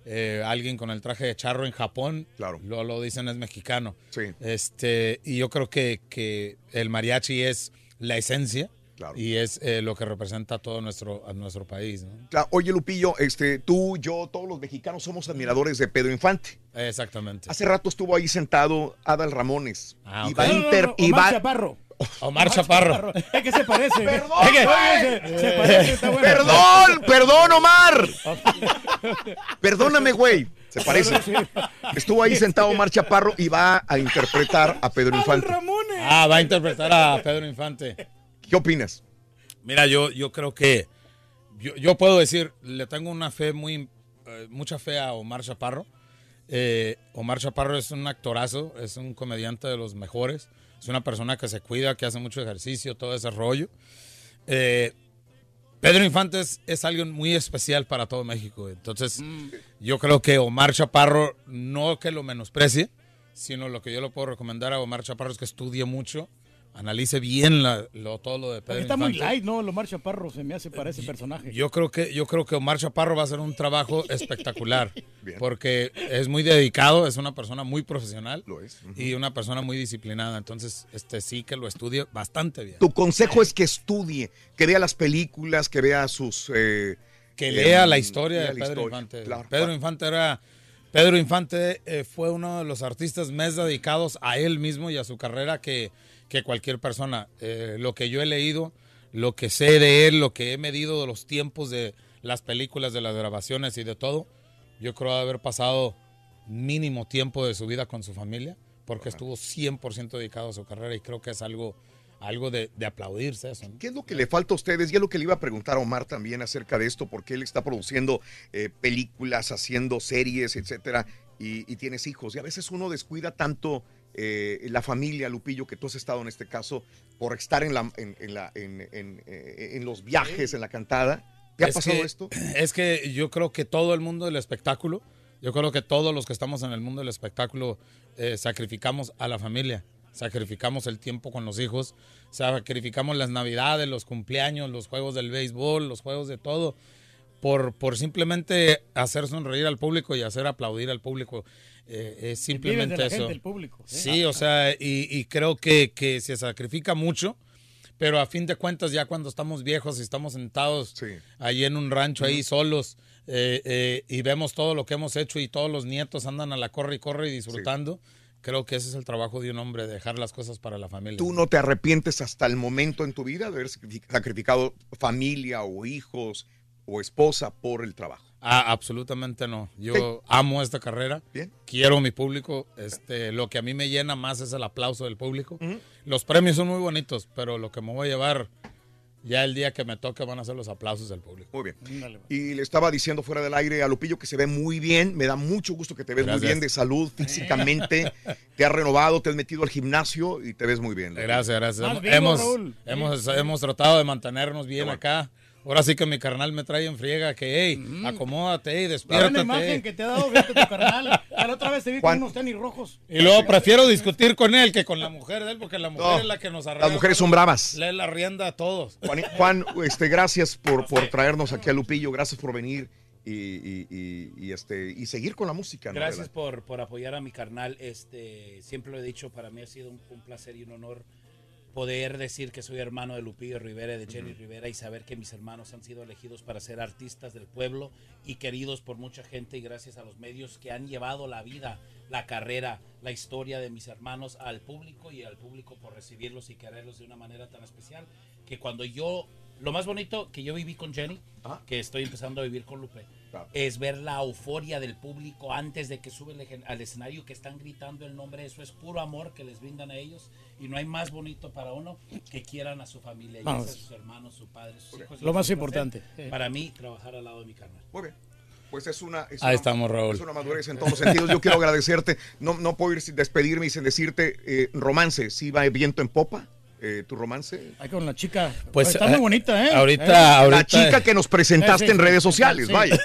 [SPEAKER 80] eh, alguien con el traje de charro en Japón, lo, lo dicen es mexicano. Este, y yo creo que, que el mariachi es la esencia y es eh, lo que representa a todo nuestro, a nuestro país. ¿no?
[SPEAKER 1] Claro, oye, Lupillo, este, tú, yo, todos los mexicanos somos admiradores de Pedro Infante.
[SPEAKER 80] Exactamente.
[SPEAKER 1] Hace rato estuvo ahí sentado Adal Ramones.
[SPEAKER 80] Ah,
[SPEAKER 1] y va a
[SPEAKER 80] No, no,
[SPEAKER 1] inter-
[SPEAKER 80] no,
[SPEAKER 1] y
[SPEAKER 4] Omar
[SPEAKER 1] va-
[SPEAKER 4] Chaparro.
[SPEAKER 80] Omar Chaparro.
[SPEAKER 4] Es que se parece. *laughs*
[SPEAKER 1] Perdón,
[SPEAKER 4] Es que-
[SPEAKER 1] güey.
[SPEAKER 4] se, se parece, está bueno.
[SPEAKER 1] Perdón, perdón, Omar. Perdóname, güey. Se parece. Estuvo ahí sentado Omar Chaparro y va a interpretar a Pedro Infante.
[SPEAKER 80] Ah, va a interpretar a Pedro Infante.
[SPEAKER 1] ¿Qué opinas?
[SPEAKER 80] Mira, yo, yo creo que yo, yo puedo decir, le tengo una fe muy, eh, mucha fe a Omar Chaparro. Eh, Omar Chaparro es un actorazo, es un comediante de los mejores, es una persona que se cuida, que hace mucho ejercicio, todo ese rollo. Eh, Pedro Infante es, es alguien muy especial para todo México. Entonces, yo creo que Omar Chaparro, no que lo menosprecie, sino lo que yo le puedo recomendar a Omar Chaparro es que estudie mucho, analice bien la- lo, todo lo de Pedro
[SPEAKER 4] Está muy
[SPEAKER 80] Infante.
[SPEAKER 4] light, ¿no? Lo Omar Chaparro se me hace para ese personaje.
[SPEAKER 80] Yo creo que yo creo que Omar Chaparro va a hacer un trabajo *laughs* espectacular porque es muy dedicado, es una persona muy profesional y una persona muy disciplinada, entonces este sí que lo estudie bastante bien.
[SPEAKER 1] Tu consejo es que estudie, que vea las películas, que vea sus... eh,
[SPEAKER 80] Que
[SPEAKER 1] eh,
[SPEAKER 80] lea la historia
[SPEAKER 1] lea
[SPEAKER 80] de Pedro
[SPEAKER 1] historia,
[SPEAKER 80] Infante.
[SPEAKER 1] claro.
[SPEAKER 80] Pedro Infante era Pedro Infante eh, fue uno de los artistas más dedicados a él mismo y a su carrera que, que cualquier persona. Eh, lo que yo he leído, lo que sé de él, lo que he medido de los tiempos de las películas, de las grabaciones y de todo, yo creo haber pasado mínimo tiempo de su vida con su familia, porque estuvo 100% dedicado a su carrera y creo que es algo, algo de, de aplaudirse eso. ¿no?
[SPEAKER 1] ¿Qué es lo que le falta a ustedes? Y es lo que le iba a preguntar a Omar también acerca de esto, porque él está produciendo eh, películas, haciendo series, etcétera, y, y tienes hijos. Y a veces uno descuida tanto eh, la familia, Lupillo, que tú has estado en este caso, por estar en, la, en, en la- en- eh, los viajes, en la cantada. ¿Te ha
[SPEAKER 80] Es
[SPEAKER 1] pasado
[SPEAKER 80] que-
[SPEAKER 1] esto? *clears throat*
[SPEAKER 80] Es que yo creo que todo el mundo del espectáculo, yo creo que todos los que estamos en el mundo del espectáculo eh, sacrificamos a la familia, sacrificamos el tiempo con los hijos, sacrificamos las navidades, los cumpleaños, los juegos del béisbol, los juegos de todo, por, por simplemente hacer sonreír al público y hacer aplaudir al público. Eh, es simplemente
[SPEAKER 4] de la
[SPEAKER 80] eso.
[SPEAKER 4] gente, el público, ¿sí?
[SPEAKER 80] Sí, o sea, y, y creo que, que se sacrifica mucho, pero a fin de cuentas ya cuando estamos viejos y estamos sentados ahí en un rancho, ahí solos, eh, eh, y vemos todo lo que hemos hecho y todos los nietos andan a la corre y corre y disfrutando, creo que ese es el trabajo de un hombre, dejar las cosas para la familia.
[SPEAKER 1] ¿Tú no te arrepientes hasta el momento en tu vida de haber sacrific- sacrificado familia o hijos o esposa por el trabajo?
[SPEAKER 80] Ah, absolutamente no. Yo
[SPEAKER 1] Sí.
[SPEAKER 80] amo esta carrera.
[SPEAKER 1] Bien.
[SPEAKER 80] Quiero mi público. Este, lo que a mí me llena más es el aplauso del público. Los premios son muy bonitos, pero lo que me voy a llevar ya el día que me toque van a ser los aplausos del público.
[SPEAKER 1] Muy bien. Y le estaba diciendo fuera del aire a Lupillo que se ve muy bien. Me da mucho gusto que te ves muy
[SPEAKER 80] Gracias.
[SPEAKER 1] bien de salud físicamente. te has renovado, te has metido al gimnasio y te ves muy bien. Lupillo.
[SPEAKER 80] Gracias, gracias. Hemos,
[SPEAKER 1] vivo,
[SPEAKER 80] hemos,
[SPEAKER 1] Raúl.
[SPEAKER 80] hemos, hemos tratado de mantenernos bien acá. Ahora sí que mi carnal me trae en friega que, hey, acomódate, hey,
[SPEAKER 4] Buena
[SPEAKER 80] despiértate.
[SPEAKER 4] imagen que te ha dado fíjate, tu carnal. La otra vez te vi con unos tenis rojos.
[SPEAKER 80] Y luego prefiero discutir con él que con la mujer de él, porque la mujer
[SPEAKER 1] No,
[SPEAKER 80] es la que nos arregla.
[SPEAKER 1] las mujeres son bravas.
[SPEAKER 80] Le la rienda a todos.
[SPEAKER 1] Juan, Juan, este, gracias por, por traernos aquí a Lupillo, gracias por venir y, y- y- y, este, y seguir con la música. ¿no?
[SPEAKER 82] Gracias por, por apoyar a mi carnal. Este, siempre lo he dicho, para mí ha sido un, un placer y un honor poder decir que soy hermano de Lupillo Rivera de Jenny Rivera y saber que mis hermanos han sido elegidos para ser artistas del pueblo y queridos por mucha gente y gracias a los medios que han llevado la vida, la carrera, la historia de mis hermanos al público y al público por recibirlos y quererlos de una manera tan especial que cuando yo, lo más bonito que yo viví con Jenny, que estoy empezando a vivir con Lupe, es ver la euforia del público antes de que suben al escenario, que están gritando el nombre. Eso es puro amor que les brindan a ellos. Y no hay más bonito para uno que quieran a su familia,
[SPEAKER 4] Vamos.
[SPEAKER 82] sea sus hermanos, su padre, sus hijos.
[SPEAKER 4] Lo más importante.
[SPEAKER 82] Para mí, trabajar al lado de mi carnal.
[SPEAKER 1] Muy bien. Pues es una, es
[SPEAKER 80] Ahí
[SPEAKER 1] una-
[SPEAKER 80] estamos, Raúl.
[SPEAKER 1] Es una madurez en todos los sentidos. Yo quiero agradecerte. No, no puedo ir sin despedirme y sin decirte, eh, romance, ¿sí va viento en popa? Eh, ¿Tu romance?
[SPEAKER 4] Ahí con la chica.
[SPEAKER 80] Pues,
[SPEAKER 4] está
[SPEAKER 80] eh,
[SPEAKER 4] muy bonita, ¿eh?
[SPEAKER 80] ahorita-
[SPEAKER 4] ¿Eh?
[SPEAKER 80] ahorita-
[SPEAKER 1] La chica que nos presentaste
[SPEAKER 4] Sí, sí,
[SPEAKER 1] en redes sociales,
[SPEAKER 4] Sí.
[SPEAKER 1] vaya.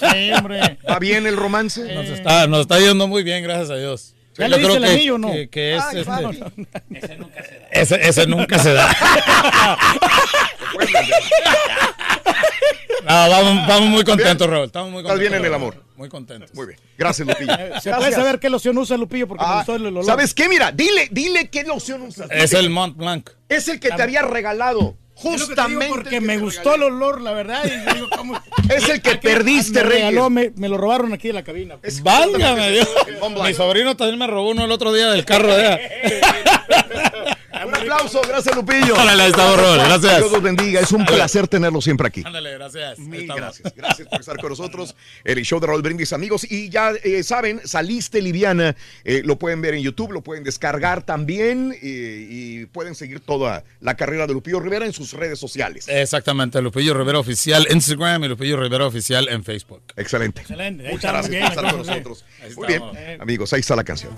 [SPEAKER 4] Sí, hombre.
[SPEAKER 1] ¿Va bien el romance?
[SPEAKER 80] Nos está, nos está yendo muy bien, gracias a Dios.
[SPEAKER 4] ¿Ya
[SPEAKER 80] Yo
[SPEAKER 4] le
[SPEAKER 80] creo
[SPEAKER 4] diste el
[SPEAKER 80] que-
[SPEAKER 4] anillo o no?
[SPEAKER 80] que- que es,
[SPEAKER 4] Ay,
[SPEAKER 80] este,
[SPEAKER 4] papi.
[SPEAKER 82] Ese nunca se da.
[SPEAKER 80] ese, ese nunca se da. *laughs* No, vamos, vamos muy contentos, Raúl. Estamos muy
[SPEAKER 1] Estás
[SPEAKER 80] contentos.
[SPEAKER 1] bien en el amor.
[SPEAKER 80] Muy contentos.
[SPEAKER 1] Muy bien. Gracias, Lupillo. *laughs*
[SPEAKER 4] ¿Se puede saber qué loción usa Lupillo? Porque me
[SPEAKER 1] Ah,
[SPEAKER 4] gustó el olor.
[SPEAKER 1] ¿Sabes qué? Mira, dile, dile qué loción usas.
[SPEAKER 80] Es el Mont Blanc.
[SPEAKER 1] Es el que te había regalado. Justamente.
[SPEAKER 4] porque me gustó el olor, la verdad. y yo digo, ¿cómo? *laughs*
[SPEAKER 1] Es el que perdiste,
[SPEAKER 4] me regaló, me, me lo robaron aquí en la cabina.
[SPEAKER 80] Válgame Dios. Mi sobrino también me robó uno el otro día del carro. ¿eh? *laughs*
[SPEAKER 1] Aplauso, gracias Lupillo.
[SPEAKER 80] Órale, estamos, Raúl, gracias.
[SPEAKER 1] Dios los bendiga, es un placer tenerlo siempre aquí.
[SPEAKER 80] Ándale, gracias.
[SPEAKER 1] Mil gracias, gracias por estar con nosotros. El show de Raúl Brindis, amigos. Y ya eh, saben, saliste liviana. eh, lo pueden ver en YouTube, lo pueden descargar también. eh, y pueden seguir toda la carrera de Lupillo Rivera en sus redes sociales.
[SPEAKER 80] Exactamente, Lupillo Rivera Oficial Instagram y Lupillo Rivera Oficial en Facebook.
[SPEAKER 1] Excelente.
[SPEAKER 4] Excelente. Ahí
[SPEAKER 1] Muchas gracias
[SPEAKER 4] bien,
[SPEAKER 1] por estar con nosotros.
[SPEAKER 80] Ahí
[SPEAKER 1] Muy bien, amigos, ahí está la canción.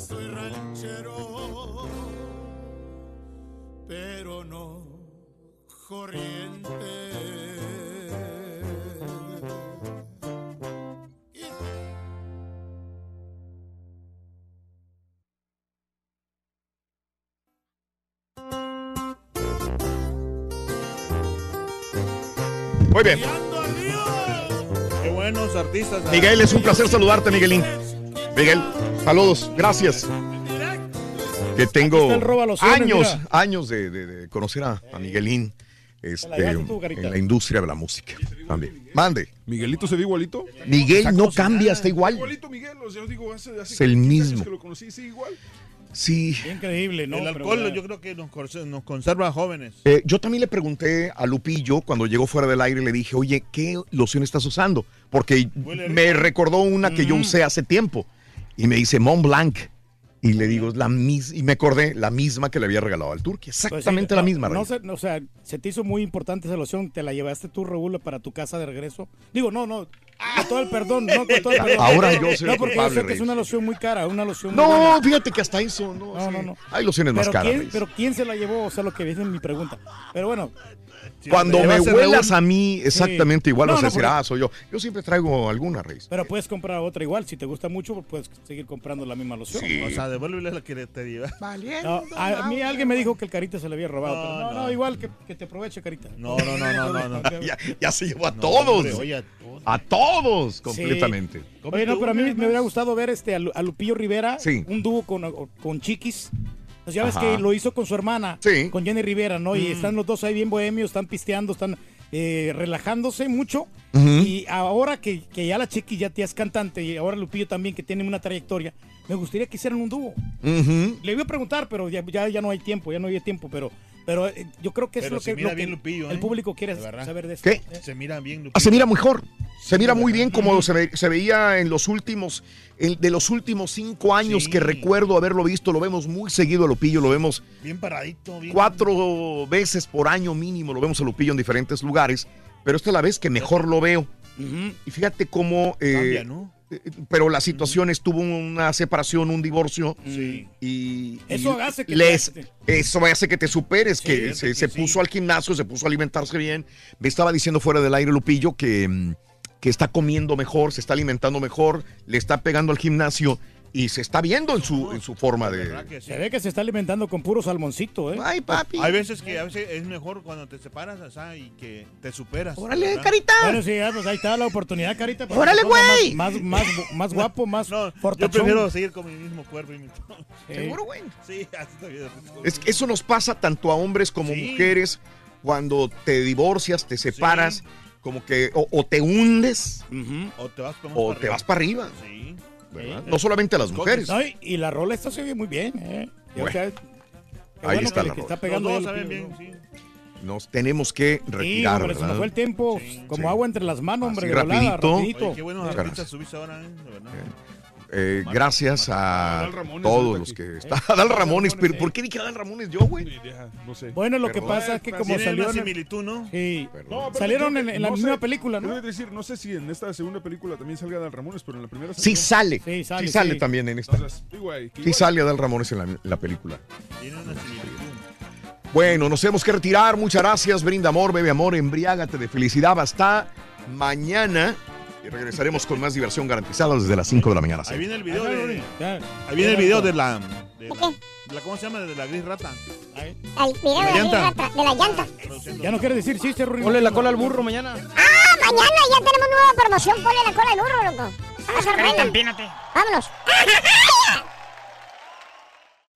[SPEAKER 67] Soy ranchero, pero no corriente.
[SPEAKER 1] Muy bien.
[SPEAKER 3] Qué buenos artistas.
[SPEAKER 1] Miguel, es un placer saludarte, Miguelín. Miguel, saludos, gracias. que tengo años, años de, de- de conocer a, a Miguelín este,
[SPEAKER 4] tú,
[SPEAKER 1] en la industria de la música. También. Mande.
[SPEAKER 3] ¿Miguelito se ve igualito?
[SPEAKER 1] Miguel no cambia, está igual.
[SPEAKER 3] Igualito Miguel, o sea, digo, hace, hace
[SPEAKER 1] Es el
[SPEAKER 3] 15 años
[SPEAKER 1] mismo.
[SPEAKER 3] que lo conocí, sí, igual.
[SPEAKER 1] Sí.
[SPEAKER 4] Increíble, ¿no?
[SPEAKER 83] El alcohol yo creo que nos, nos conserva jóvenes.
[SPEAKER 1] Eh, yo también le pregunté a Lupillo cuando llegó fuera del aire, le dije, oye, ¿qué loción estás usando? Porque me recordó una que yo usé hace tiempo. Y me dice Mont Blanc. Y le digo, la misma, y me acordé, la misma que le había regalado al Turquía.
[SPEAKER 4] Pues sí,
[SPEAKER 1] Exactamente la
[SPEAKER 4] no-
[SPEAKER 1] misma.
[SPEAKER 4] No, sé, no, o sea, se te hizo muy importante esa loción. ¿Te la llevaste tú, Raúl, para tu casa de regreso? Digo, no, no. Con todo el perdón, no, con todo el perdón.
[SPEAKER 1] Ahora yo soy
[SPEAKER 4] No, porque
[SPEAKER 1] culpable,
[SPEAKER 4] yo sé que es una loción muy cara, una loción
[SPEAKER 1] No, fíjate que hasta eso, no.
[SPEAKER 4] No,
[SPEAKER 1] sí.
[SPEAKER 4] no, no.
[SPEAKER 1] Hay lociones más caras.
[SPEAKER 4] ¿quién,
[SPEAKER 1] Rey.
[SPEAKER 4] pero ¿quién se la llevó? O sea, lo que viene en mi pregunta. Pero bueno.
[SPEAKER 1] Cuando me huelas a mí, exactamente
[SPEAKER 4] sí.
[SPEAKER 1] igual
[SPEAKER 4] No,
[SPEAKER 1] vas a
[SPEAKER 4] no, porque-
[SPEAKER 1] ah, soy yo. Yo siempre traigo alguna, Rey.
[SPEAKER 4] Pero puedes comprar otra igual. Si te gusta mucho, puedes seguir comprando la misma loción.
[SPEAKER 83] O sea, devuélvele la que te lleva.
[SPEAKER 4] No, a, mí alguien me dijo que el Carita se le había robado.
[SPEAKER 83] No,
[SPEAKER 4] pero no, no,
[SPEAKER 83] no.
[SPEAKER 4] igual que, que te aproveche, Carita.
[SPEAKER 83] No, no, no, no, no, no. *laughs*
[SPEAKER 1] ya, ya se llevó a
[SPEAKER 83] No,
[SPEAKER 1] todos.
[SPEAKER 83] hombre, oye, a todos.
[SPEAKER 1] a todos,
[SPEAKER 4] Sí.
[SPEAKER 1] completamente.
[SPEAKER 4] Oye, no, pero a mí me hubiera gustado ver este, a, Lu- a Lupillo Rivera,
[SPEAKER 1] Sí.
[SPEAKER 4] un dúo con, con Chiquis. Pues ya ves
[SPEAKER 1] Ajá.
[SPEAKER 4] que lo hizo con su hermana,
[SPEAKER 1] Sí.
[SPEAKER 4] con Jenny Rivera, ¿no? Y
[SPEAKER 1] Mm.
[SPEAKER 4] están los dos ahí bien bohemios, están pisteando, están eh, relajándose mucho. Y ahora que, que ya la Chiquis ya es cantante y ahora Lupillo también, que tiene una trayectoria, me gustaría que hicieran un dúo. Le iba a preguntar, pero ya, ya, ya no hay tiempo, ya no hay tiempo, pero, pero eh, yo creo que es
[SPEAKER 83] Pero
[SPEAKER 4] lo
[SPEAKER 83] se
[SPEAKER 4] que,
[SPEAKER 83] mira
[SPEAKER 4] lo que
[SPEAKER 83] bien Lupillo,
[SPEAKER 4] el
[SPEAKER 83] ¿eh?
[SPEAKER 4] público quiere
[SPEAKER 83] De verdad.
[SPEAKER 4] saber de esto.
[SPEAKER 1] ¿Qué?
[SPEAKER 83] Se mira bien, Lupillo.
[SPEAKER 1] Ah, se mira mejor. Se mira muy bien como se, ve- se veía en los últimos, en- de los últimos cinco años
[SPEAKER 83] Sí.
[SPEAKER 1] que recuerdo haberlo visto. Lo vemos muy seguido a Lupillo, lo vemos
[SPEAKER 83] Bien paradito, bien.
[SPEAKER 1] cuatro veces por año mínimo, lo vemos a Lupillo en diferentes lugares. Pero esta es la vez que mejor lo veo. Y fíjate cómo... eh,
[SPEAKER 83] Cambia, ¿no?
[SPEAKER 1] Pero la situación estuvo una separación, un divorcio.
[SPEAKER 83] Sí.
[SPEAKER 1] Y,
[SPEAKER 4] Eso
[SPEAKER 1] y
[SPEAKER 4] hace que
[SPEAKER 1] les-
[SPEAKER 4] te-
[SPEAKER 1] eso hace que te superes, que se,
[SPEAKER 83] que
[SPEAKER 1] se
[SPEAKER 83] sí.
[SPEAKER 1] puso al gimnasio, se puso a alimentarse bien. Me estaba diciendo fuera del aire Lupillo que, mm, que está comiendo mejor, se está alimentando mejor, le está pegando al gimnasio y se está viendo en su, en su forma de...
[SPEAKER 4] Se ve que se está alimentando con puro salmoncito, ¿eh?
[SPEAKER 1] Ay, papi.
[SPEAKER 83] Hay veces que a veces es mejor cuando te separas y que te superas.
[SPEAKER 1] Órale,
[SPEAKER 83] ¿verdad?
[SPEAKER 1] carita.
[SPEAKER 4] Bueno, sí, ya, pues ahí está la oportunidad, Carita. para
[SPEAKER 1] ¡Órale, güey!
[SPEAKER 4] Más, más, más, más *laughs* guapo, más
[SPEAKER 83] No, yo prefiero seguir con mi mismo cuerpo y mi...
[SPEAKER 4] Sí. *laughs*
[SPEAKER 1] Seguro, güey.
[SPEAKER 83] Sí, así está bien.
[SPEAKER 1] Es que eso nos pasa tanto a hombres como
[SPEAKER 83] Sí.
[SPEAKER 1] mujeres cuando te divorcias, te separas, como que o, o te hundes
[SPEAKER 83] O te vas,
[SPEAKER 1] o te vas para arriba.
[SPEAKER 83] Sí.
[SPEAKER 1] ¿Verdad? No solamente a las mujeres.
[SPEAKER 4] No, y, y la rola esta se muy bien, ¿eh?
[SPEAKER 1] Bueno. Ahí
[SPEAKER 4] bueno
[SPEAKER 1] está
[SPEAKER 4] que,
[SPEAKER 1] la
[SPEAKER 4] que
[SPEAKER 1] rola.
[SPEAKER 4] está pegando
[SPEAKER 83] Los dos saben bien, sí.
[SPEAKER 1] Nos tenemos que
[SPEAKER 4] Sí,
[SPEAKER 1] retirar,
[SPEAKER 4] hombre, se nos
[SPEAKER 1] ¿verdad?
[SPEAKER 4] fue el tiempo como agua entre las manos, hombre,
[SPEAKER 1] Así, rapidito.
[SPEAKER 4] rapidito.
[SPEAKER 83] Oye, qué buenos artistas subiste ahora, ¿eh? De verdad.
[SPEAKER 1] Eh, gracias a
[SPEAKER 3] Ramones
[SPEAKER 1] todos los que están. Adal Ramones, pero ¿por qué dije Adal Ramones yo, güey?
[SPEAKER 3] No sé.
[SPEAKER 4] Bueno, lo que pasa es que como el-
[SPEAKER 83] similitud, ¿no?
[SPEAKER 4] Sí.
[SPEAKER 3] No,
[SPEAKER 4] Salieron en, en la
[SPEAKER 3] no
[SPEAKER 4] misma
[SPEAKER 3] sé,
[SPEAKER 4] película, ¿no?
[SPEAKER 3] Decir, no sé si en esta segunda película también salga Adal Ramones, pero en la primera
[SPEAKER 1] Sí sale.
[SPEAKER 4] Sí, sale,
[SPEAKER 1] Sí sale
[SPEAKER 4] sí.
[SPEAKER 1] también en esta.
[SPEAKER 3] Entonces,
[SPEAKER 1] Sí sale Adal Ramones en la, en la película.
[SPEAKER 83] Tiene una similitud.
[SPEAKER 1] Bueno, nos tenemos que retirar. Muchas gracias. Brinda amor, bebe amor, embriágate de felicidad. Hasta mañana. Regresaremos con más diversión garantizada desde las 5 de la mañana.
[SPEAKER 83] Ahí viene el video de... Ahí viene el video de la... De
[SPEAKER 2] ¿De
[SPEAKER 83] la,
[SPEAKER 2] qué?
[SPEAKER 83] de la- ¿Cómo se llama? De la gris rata.
[SPEAKER 4] Ay,
[SPEAKER 2] El video de la,
[SPEAKER 83] llanta.
[SPEAKER 2] rata, de la llanta.
[SPEAKER 4] Ya no quiere decir chiste, Rui.
[SPEAKER 84] Ponle la cola al burro mañana.
[SPEAKER 2] Ah, mañana ya tenemos nueva promoción. Ponle la cola al burro, loco. Vamos a. Vámonos. *laughs*